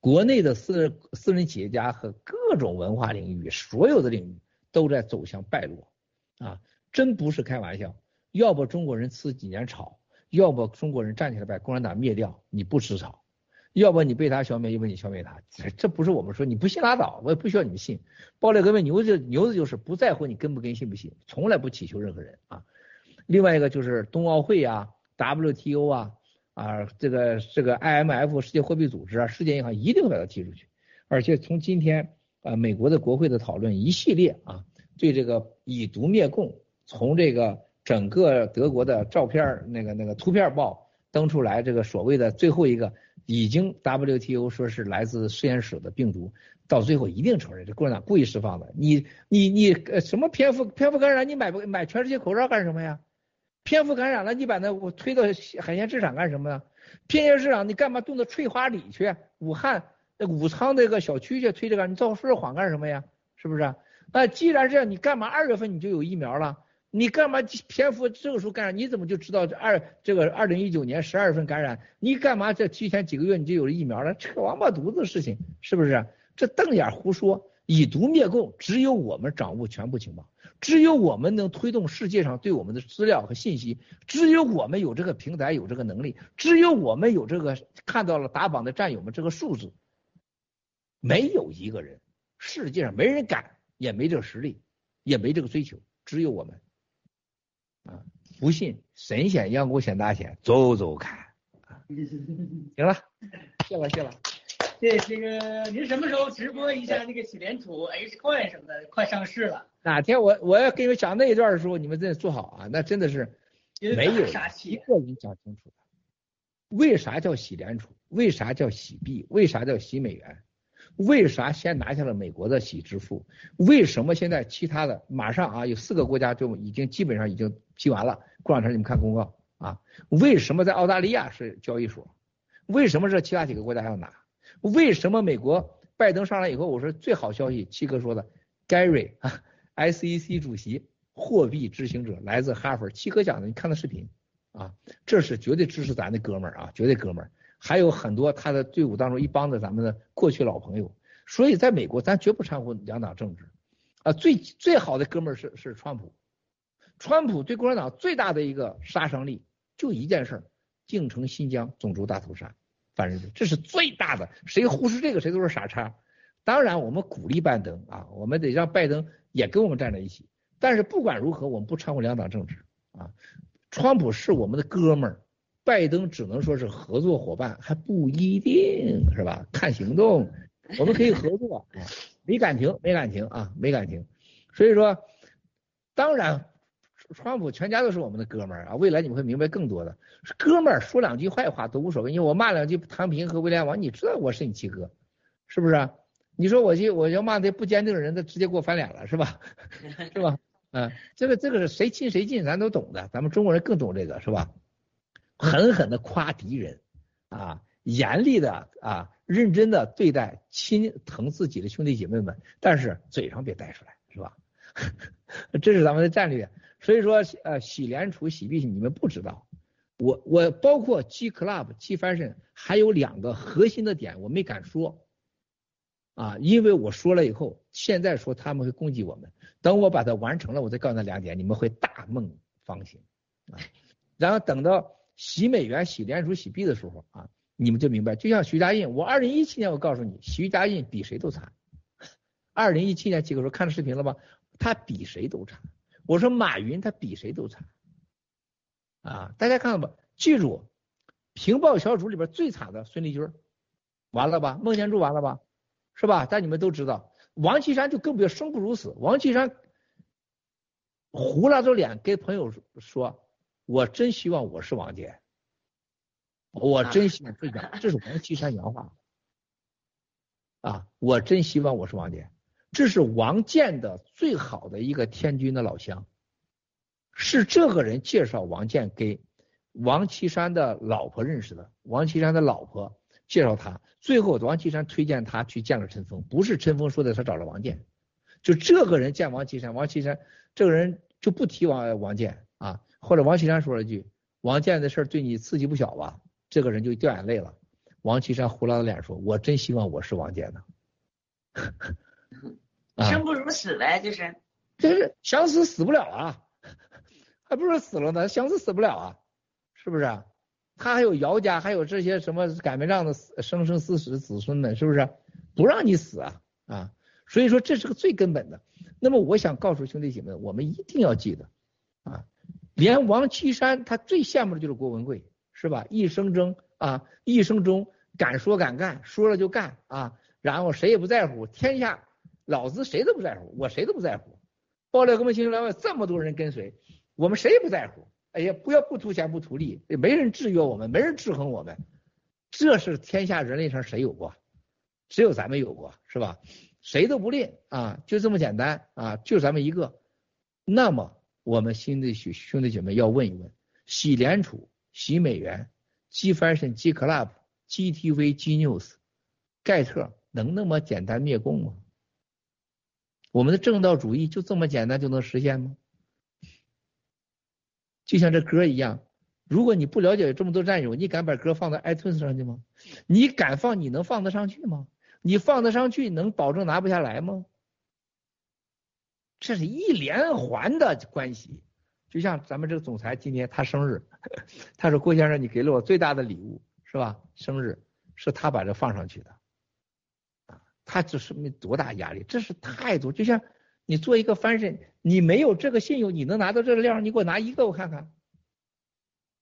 国内的私人私人企业家和各种文化领域，所有的领域都在走向败落啊！真不是开玩笑。要不中国人吃几年草，要不中国人站起来把共产党灭掉，你不吃草。要不你被他消灭，要不你消灭他，这不是我们说你不信拉倒，我也不需要你们信。暴力革命牛就牛子就是不在乎你跟不跟信不信，从来不祈求任何人啊。另外一个就是冬奥会啊、WTO 啊、啊这个这个 IMF 世界货币组织啊、世界银行一定会把它踢出去。而且从今天啊美国的国会的讨论一系列啊，对这个以毒灭共，从这个整个德国的照片那个那个图片报登出来，这个所谓的最后一个。已经 WTO 说是来自实验室的病毒，到最后一定承认这共产党故意释放的。你你你什么蝙蝠蝙蝠感染？你买不买全世界口罩干什么呀？蝙蝠感染了，你把那我推到海鲜市场干什么呢？偏见市场你干嘛动到翠花里去？武汉那武昌那个小区去推这个？你造说谎干什么呀？是不是？那既然这样，你干嘛二月份你就有疫苗了？你干嘛篇幅这个时候干啥？你怎么就知道这二这个二零一九年十二月份感染？你干嘛这提前几个月你就有了疫苗了？扯王八犊子的事情是不是？这瞪眼胡说，以毒灭共，只有我们掌握全部情报，只有我们能推动世界上对我们的资料和信息，只有我们有这个平台有这个能力，只有我们有这个看到了打榜的战友们这个数字，没有一个人，世界上没人敢，也没这个实力，也没这个追求，只有我们。啊，不信神仙阳谷显大仙，走走看。行了，谢了谢了。对，这个您什么时候直播一下那个喜联储 H Coin 什么的，快上市了。哪天我我要给你们讲那一段的时候，你们真的做好啊，那真的是没有一个人讲清楚的。为啥叫喜联储？为啥叫洗币？为啥叫洗美元？为啥先拿下了美国的喜支付？为什么现在其他的马上啊有四个国家就已经基本上已经批完了？过两天你们看公告啊。为什么在澳大利亚是交易所？为什么这其他几个国家要拿？为什么美国拜登上来以后，我说最好消息，七哥说的，Gary 啊，SEC 主席，货币执行者，来自哈佛，七哥讲的，你看的视频啊，这是绝对支持咱的哥们儿啊，绝对哥们儿。还有很多他的队伍当中一帮子咱们的过去老朋友，所以在美国咱绝不掺和两党政治，啊，最最好的哥们儿是是川普，川普对共产党最大的一个杀伤力就一件事儿，京城新疆种族大屠杀，反正这是最大的，谁忽视这个谁都是傻叉。当然我们鼓励拜登啊，我们得让拜登也跟我们站在一起，但是不管如何我们不掺和两党政治啊，川普是我们的哥们儿。拜登只能说是合作伙伴，还不一定是吧？看行动，我们可以合作，没感情，没感情啊，没感情。所以说，当然，川普全家都是我们的哥们儿啊。未来你们会明白更多的，哥们儿说两句坏话都无所谓，因为我骂两句唐平和威廉王，你知道我是你七哥，是不是？你说我去，我要骂那不坚定的人，他直接给我翻脸了，是吧？是吧？嗯，这个这个是谁亲谁近，咱都懂的，咱们中国人更懂这个，是吧？狠狠的夸敌人，啊，严厉的啊，认真的对待心疼自己的兄弟姐妹们，但是嘴上别带出来，是吧？这是咱们的战略。所以说，呃，喜联储、喜币，你们不知道，我我包括 G Club、G Fashion，还有两个核心的点，我没敢说，啊，因为我说了以后，现在说他们会攻击我们，等我把它完成了，我再告诉他两点，你们会大梦方醒，啊，然后等到。洗美元、洗联储、洗币的时候啊，你们就明白。就像徐家印，我二零一七年我告诉你，徐家印比谁都惨。二零一七年几个时候看了视频了吧？他比谁都惨。我说马云他比谁都惨。啊，大家看了吧？记住，平报小组里边最惨的孙立军，完了吧？孟建柱完了吧？是吧？但你们都知道，王岐山就更别生不如死。王岐山糊拉着脸跟朋友说。我真希望我是王健，我真希望这样，这是王岐山原话啊！我真希望我是王健，这是王健的最好的一个天津的老乡，是这个人介绍王健给王岐山的老婆认识的，王岐山的老婆介绍他，最后王岐山推荐他去见了陈峰，不是陈峰说的他找了王健，就这个人见王岐山，王岐山这个人就不提王王健啊。或者王岐山说了一句：“王健的事儿对你刺激不小吧？”这个人就掉眼泪了。王岐山胡拉着脸说：“我真希望我是王健呢。”生不如死呗，就是。就是想死死不了啊，还不如死了呢。想死死不了啊，是不是？他还有姚家，还有这些什么擀面杖的生生死死子孙们，是不是？不让你死啊啊！所以说这是个最根本的。那么我想告诉兄弟姐妹，我们一定要记得啊。连王岐山他最羡慕的就是郭文贵，是吧？一生中啊，一生中敢说敢干，说了就干啊，然后谁也不在乎，天下老子谁都不在乎，我谁都不在乎。爆料革命新生这么多人跟随，我们谁也不在乎。哎呀，不要不图钱不图利，也没人制约我们，没人制衡我们，这是天下人类上谁有过？只有咱们有过，是吧？谁都不吝啊，就这么简单啊，就咱们一个。那么。我们兄弟兄兄弟姐妹要问一问：洗联储、洗美元、G Fashion、G Club、GTV、G News、盖特能那么简单灭共吗？我们的正道主义就这么简单就能实现吗？就像这歌一样，如果你不了解这么多战友，你敢把歌放到 iTunes 上去吗？你敢放？你能放得上去吗？你放得上去，能保证拿不下来吗？这是一连环的关系。就像咱们这个总裁今天他生日，他说郭先生，你给了我最大的礼物，是吧？生日是他把这放上去的，啊，他这是没多大压力，这是态度。就像你做一个翻身，你没有这个信用，你能拿到这个量？你给我拿一个我看看。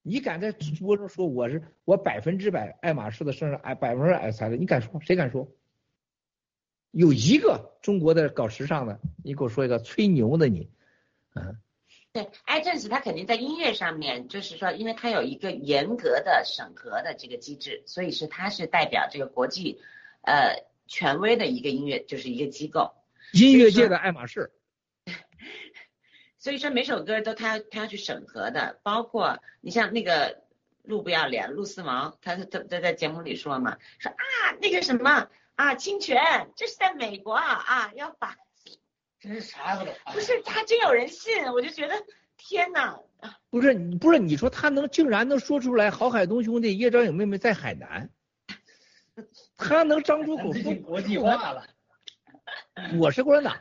你敢在直播中说我是我百分之百爱马仕的生日，哎，百分之百才的，你敢说？谁敢说？有一个中国的搞时尚的，你给我说一个吹牛的你，嗯。对，iTunes 它肯定在音乐上面，就是说，因为它有一个严格的审核的这个机制，所以是它是代表这个国际，呃，权威的一个音乐，就是一个机构。音乐界的爱马仕。所以说每首歌都他他要去审核的，包括你像那个路不要脸，陆思毛，他他他在节目里说嘛，说啊那个什么啊侵权，这是在美国啊啊要把。这是啥不不是，还真有人信，我就觉得天哪！不是你不是你说他能竟然能说出来，郝海东兄弟叶兆颖妹妹在海南，他能张出口说国际化了。我是共产党。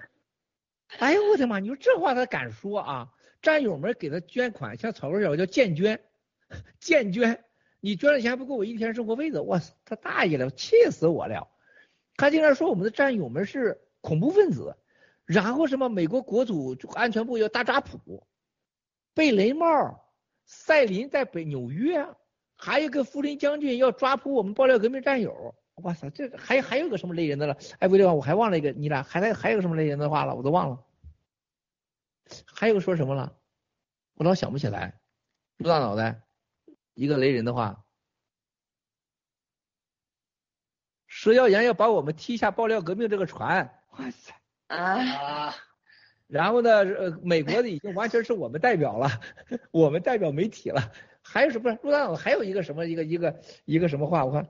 哎呦我的妈！你说这话他敢说啊？战友们给他捐款，像草根小叫建捐，建捐，你捐了钱不够我一天生活费的，我他大爷了，气死我了！他竟然说我们的战友们是恐怖分子。然后什么？美国国土安全部要大抓捕，贝雷帽、赛林在北纽约，还有个福林将军要抓捕我们爆料革命战友。哇塞，这还还有个什么雷人的了？哎，不对，我还忘了一个，你俩还在还有个什么雷人的话了？我都忘了。还有个说什么了？我老想不起来。陆大脑袋，一个雷人的话，蛇妖岩要把我们踢下爆料革命这个船。哇塞！啊，然后呢？呃，美国的已经完全是我们代表了，我们代表媒体了。还有什么？陆大脑还有一个什么？一个一个一个什么话？我看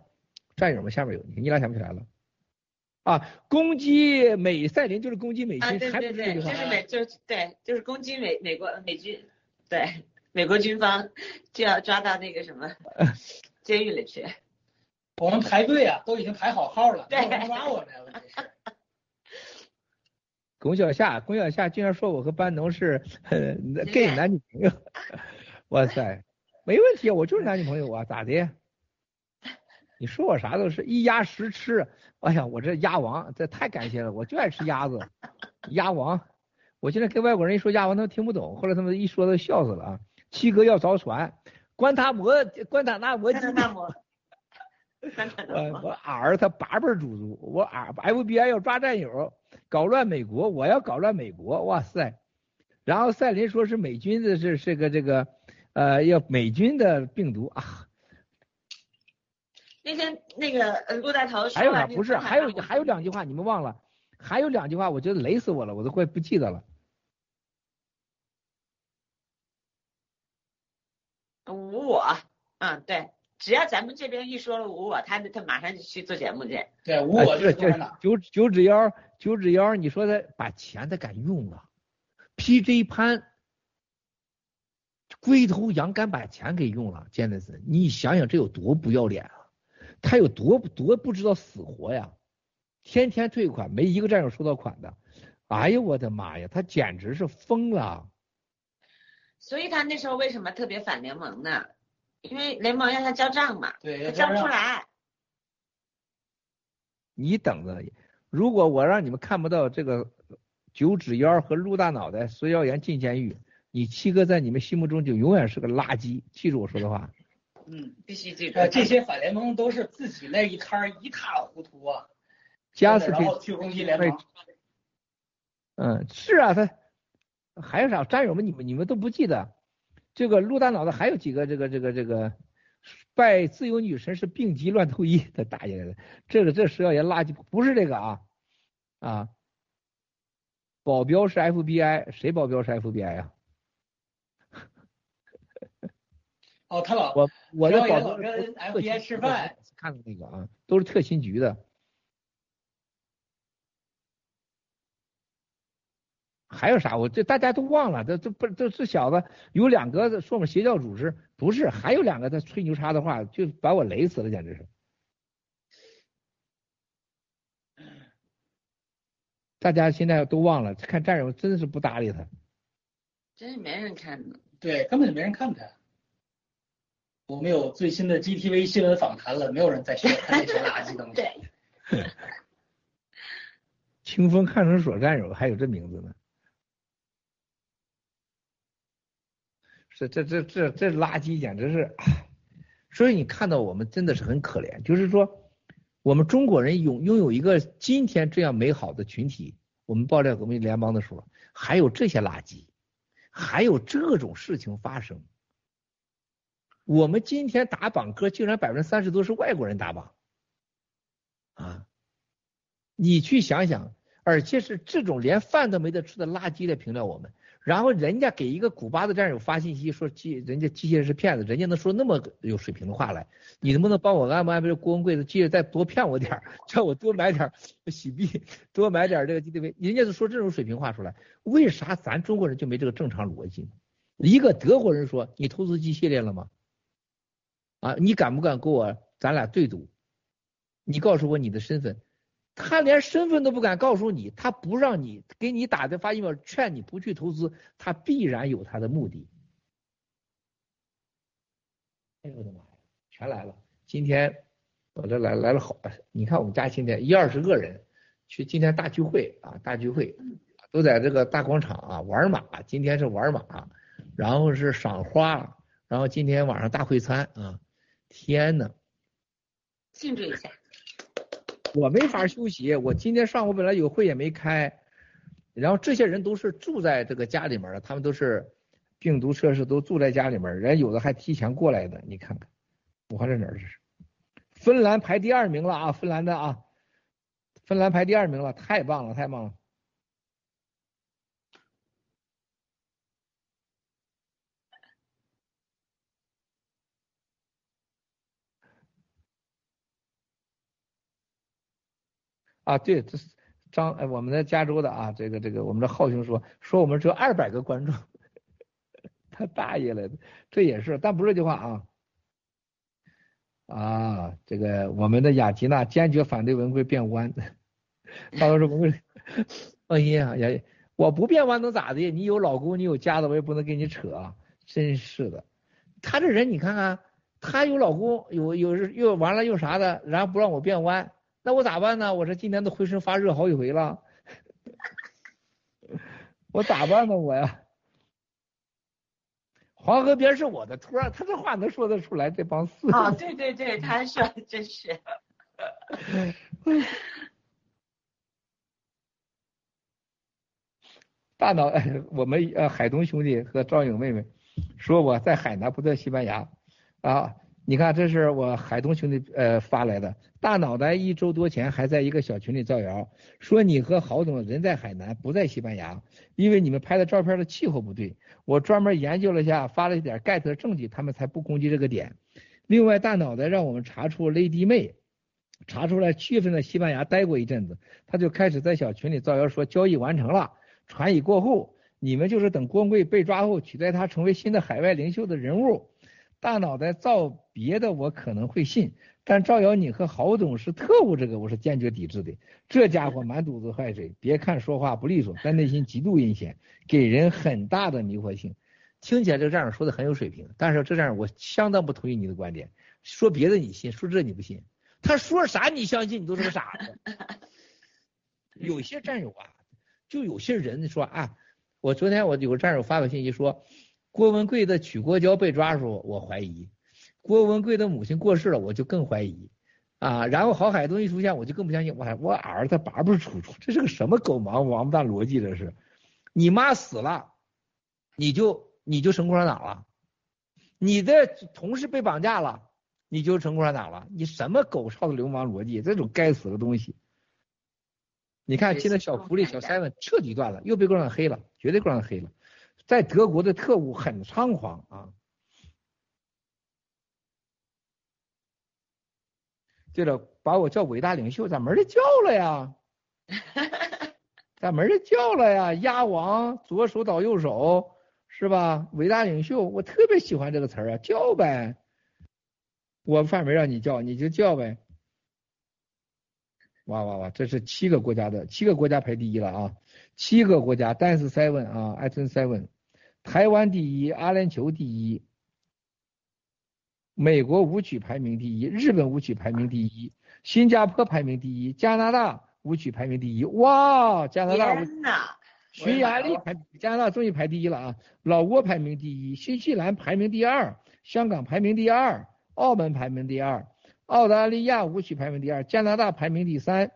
战友们下面有，你俩想不起来了？啊，攻击美赛琳就是攻击美军，还不是对，就是美，就是对，就是攻击美美国美军，对，美国军方就要抓到那个什么 监狱里去。我们排队啊，都已经排好号了，对，抓我们了，这是。龚小夏，龚小夏竟然说我和班农是 gay 男女朋友，哇塞，没问题，我就是男女朋友啊，咋的？你说我啥都是一鸭十吃，哎呀，我这鸭王，这太感谢了，我就爱吃鸭子，鸭王。我现在跟外国人一说鸭王，他们听不懂，后来他们一说都笑死了啊。七哥要凿船，关塔摩，关塔那摩，关塔那摩。我我儿他八辈祖宗，我儿 FBI 要抓战友。搞乱美国，我要搞乱美国，哇塞！然后赛琳说是美军的，是是个这个，呃，要美军的病毒啊。那天那个陆大头还有啥？不是，还有还有两句话你们忘了，还有两句话，我觉得雷死我了，我都快不记得了。无我，嗯，对。只要咱们这边一说了无我，他他马上就去做节目去。对，无我这这九九指妖九指妖，你说他把钱他敢用啊？PJ 潘龟头羊敢把钱给用了，真的是，你想想这有多不要脸啊！他有多多不知道死活呀？天天退款，没一个战友收到款的。哎呦我的妈呀，他简直是疯了！所以他那时候为什么特别反联盟呢？因为联盟让他交账嘛，他交不出来。你等着，如果我让你们看不到这个九指妖和陆大脑袋孙耀炎进监狱，你七哥在你们心目中就永远是个垃圾。记住我说的话。嗯，必须记住。这些反联盟都是自己那一摊一塌糊涂啊。加斯然后去攻击联盟。嗯，是啊，他还有啥战友们？你们你们都不记得？这个陆大脑袋还有几个这个这个这个拜自由女神是病急乱投医的大爷的，这个这石耀岩垃圾不是这个啊啊，保镖是 FBI，谁保镖是 FBI 啊？哦，他老我我的保镖跟 FBI 吃饭，看的那个啊，都是特勤局的。还有啥？我这大家都忘了，这这不这这小子有两个说我们邪教组织，不是，还有两个他吹牛叉的话，就把我雷死了，简直是。大家现在都忘了，看战友真是不搭理他，真是没人看的。对，根本就没人看他。我们有最新的 GTV 新闻访谈了，没有人再学看那些垃圾东西。对。清风看守所战友还有这名字呢。这这这这这垃圾简直是，所以你看到我们真的是很可怜，就是说我们中国人拥拥有一个今天这样美好的群体，我们爆料革命联邦的时候，还有这些垃圾，还有这种事情发生。我们今天打榜哥竟然百分之三十多是外国人打榜，啊，你去想想，而且是这种连饭都没得吃的垃圾来评论我们。然后人家给一个古巴的战友发信息说机人家机器人是骗子，人家能说那么有水平的话来，你能不能帮我安排安排郭文贵的机器再多骗我点叫我多买点 洗币，多买点这个 GDP，人家就说这种水平话出来，为啥咱中国人就没这个正常逻辑？一个德国人说你投资机系列了吗？啊，你敢不敢跟我咱俩对赌？你告诉我你的身份。他连身份都不敢告诉你，他不让你给你打的发 email 劝你不去投资，他必然有他的目的。哎呦我的妈呀，全来了！今天我这来来了好，你看我们家今天一二十个人去今天大聚会啊，大聚会都在这个大广场啊玩马，今天是玩马，然后是赏花，然后今天晚上大会餐啊，天呐，庆祝一下。我没法休息，我今天上午本来有会也没开，然后这些人都是住在这个家里面的，他们都是病毒测试都住在家里面，人有的还提前过来的，你看看，我看这哪儿这是？芬兰排第二名了啊，芬兰的啊，芬兰排第二名了，太棒了，太棒了。啊，对，这是张哎，我们的加州的啊，这个这个，我们的浩兄说说我们只有二百个观众，他大爷了，这也是，但不是这句话啊，啊，这个我们的雅吉娜坚决反对文贵变弯，他说是文贵，放心啊，雅，我不变弯能咋的？你有老公，你有家的，我也不能跟你扯啊，真是的，他这人你看看，他有老公，有有又完了又啥的，然后不让我变弯。那我咋办呢？我这今年都浑身发热好几回了，我咋办呢？我呀，黄河边是我的托，他这话能说得出来？这帮四哦，对对对，他说的真是。大脑，我们呃海东兄弟和赵颖妹妹说我在海南，不在西班牙啊。你看，这是我海东兄弟呃发来的。大脑袋一周多前还在一个小群里造谣，说你和郝总人在海南，不在西班牙，因为你们拍的照片的气候不对。我专门研究了一下，发了一点 get 的证据，他们才不攻击这个点。另外，大脑袋让我们查出 Lady 妹，查出来七月份在西班牙待过一阵子，他就开始在小群里造谣说交易完成了，传已过后，你们就是等光贵被抓后取代他成为新的海外领袖的人物。大脑袋造别的我可能会信，但造谣你和郝总是特务，这个我是坚决抵制的。这家伙满肚子坏水，别看说话不利索，但内心极度阴险，给人很大的迷惑性。听起来这个战友说的很有水平，但是这战友我相当不同意你的观点。说别的你信，说这你不信。他说啥你相信，你都是个傻子。有些战友啊，就有些人说啊，我昨天我有个战友发个信息说。郭文贵的曲国娇被抓的时候，我怀疑；郭文贵的母亲过世了，我就更怀疑啊。然后郝海东一出现，我就更不相信。我还我儿子拔不出出，这是个什么狗毛王八蛋逻辑？这是，你妈死了，你就你就成共产党了；你的同事被绑架了，你就成共产党了。你什么狗操的流氓逻辑？这种该死的东西！你看现在小狐狸小 seven 彻底断了，又被共产党黑了，绝对共产党黑了。在德国的特务很猖狂啊！对了，把我叫伟大领袖，咋没人叫了呀？咋没人叫了呀？鸭王，左手倒右手，是吧？伟大领袖，我特别喜欢这个词儿啊，叫呗。我范没让你叫，你就叫呗。哇哇哇，这是七个国家的，七个国家排第一了啊！七个国家，Dance Seven 啊，Action Seven，台湾第一，阿联酋第一，美国舞曲排名第一，日本舞曲排名第一，新加坡排名第一，加拿大。舞曲排名第一，哇！加拿大，匈牙利排加拿大终于排第一了啊！老挝排名第一，新西兰排名第二，香港排名第二，澳门排名第二，澳大利亚舞曲排名第二，加拿大排名第三，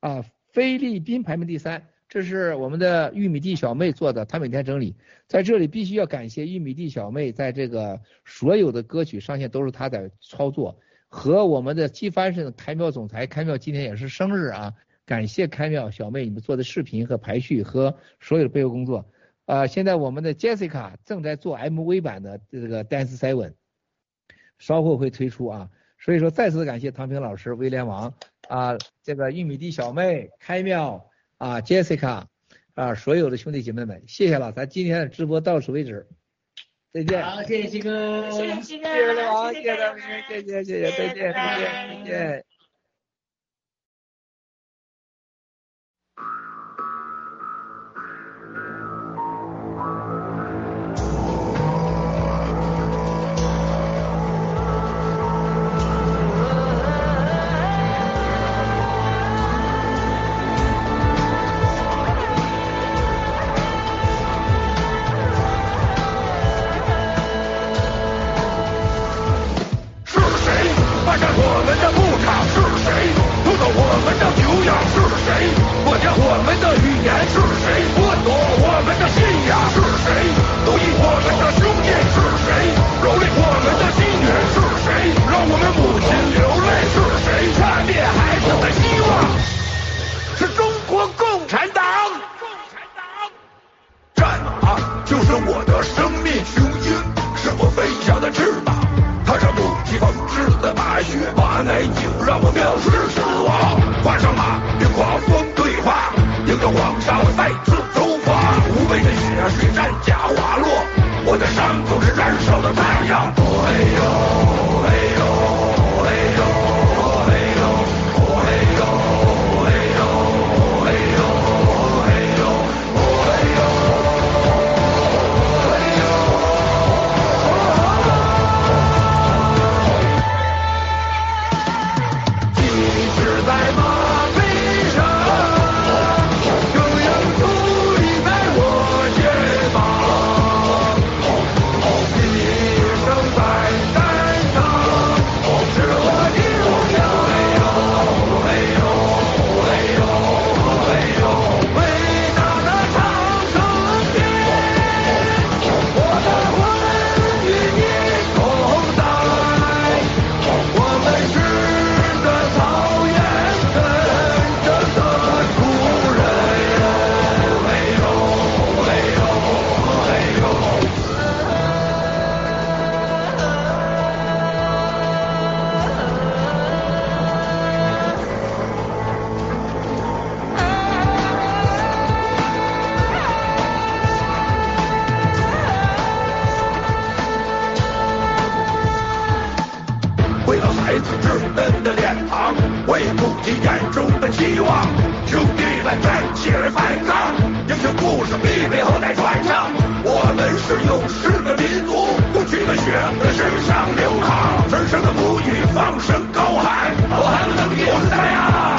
啊，菲律宾排名第三。这是我们的玉米地小妹做的，她每天整理，在这里必须要感谢玉米地小妹，在这个所有的歌曲上线都是她在操作，和我们的机翻身的开庙总裁，开庙今天也是生日啊！感谢开庙小妹你们做的视频和排序和所有的背后工作，啊，现在我们的 Jessica 正在做 MV 版的这个 Dance Seven，稍后会推出啊，所以说再次感谢唐平老师、威廉王啊，这个玉米地小妹、开庙啊，Jessica 啊，所有的兄弟姐妹们，谢谢了，咱今天的直播到此为止，再见。好，谢谢七哥，谢谢七哥，谢谢王，谢谢唐平，谢谢谢谢，再见再见再见。我们的牧场是谁？不懂我们的牛羊是谁？国家我们的语言是谁？不懂我们的信仰是谁？奴役我们的兄弟是谁？蹂躏我们的心女是谁？让我们母亲流泪是谁？消灭孩子的希望是中国共产党共产党，战马就是我的生命雄鹰，是我飞翔的翅膀，它是母鸡放的马。雪马奶酒，让我藐视死亡。换上马，与狂风对话，迎着黄沙，我再次出发。无畏的血，让战甲滑落，我的伤口是燃烧的太阳。哎呦，哎。期望。兄弟们站起来反抗，英雄故事必备后代传唱。我们是勇士的民族，不屈的血在身上流淌，神圣的母语放声高喊，我喊了等你，我是太阳。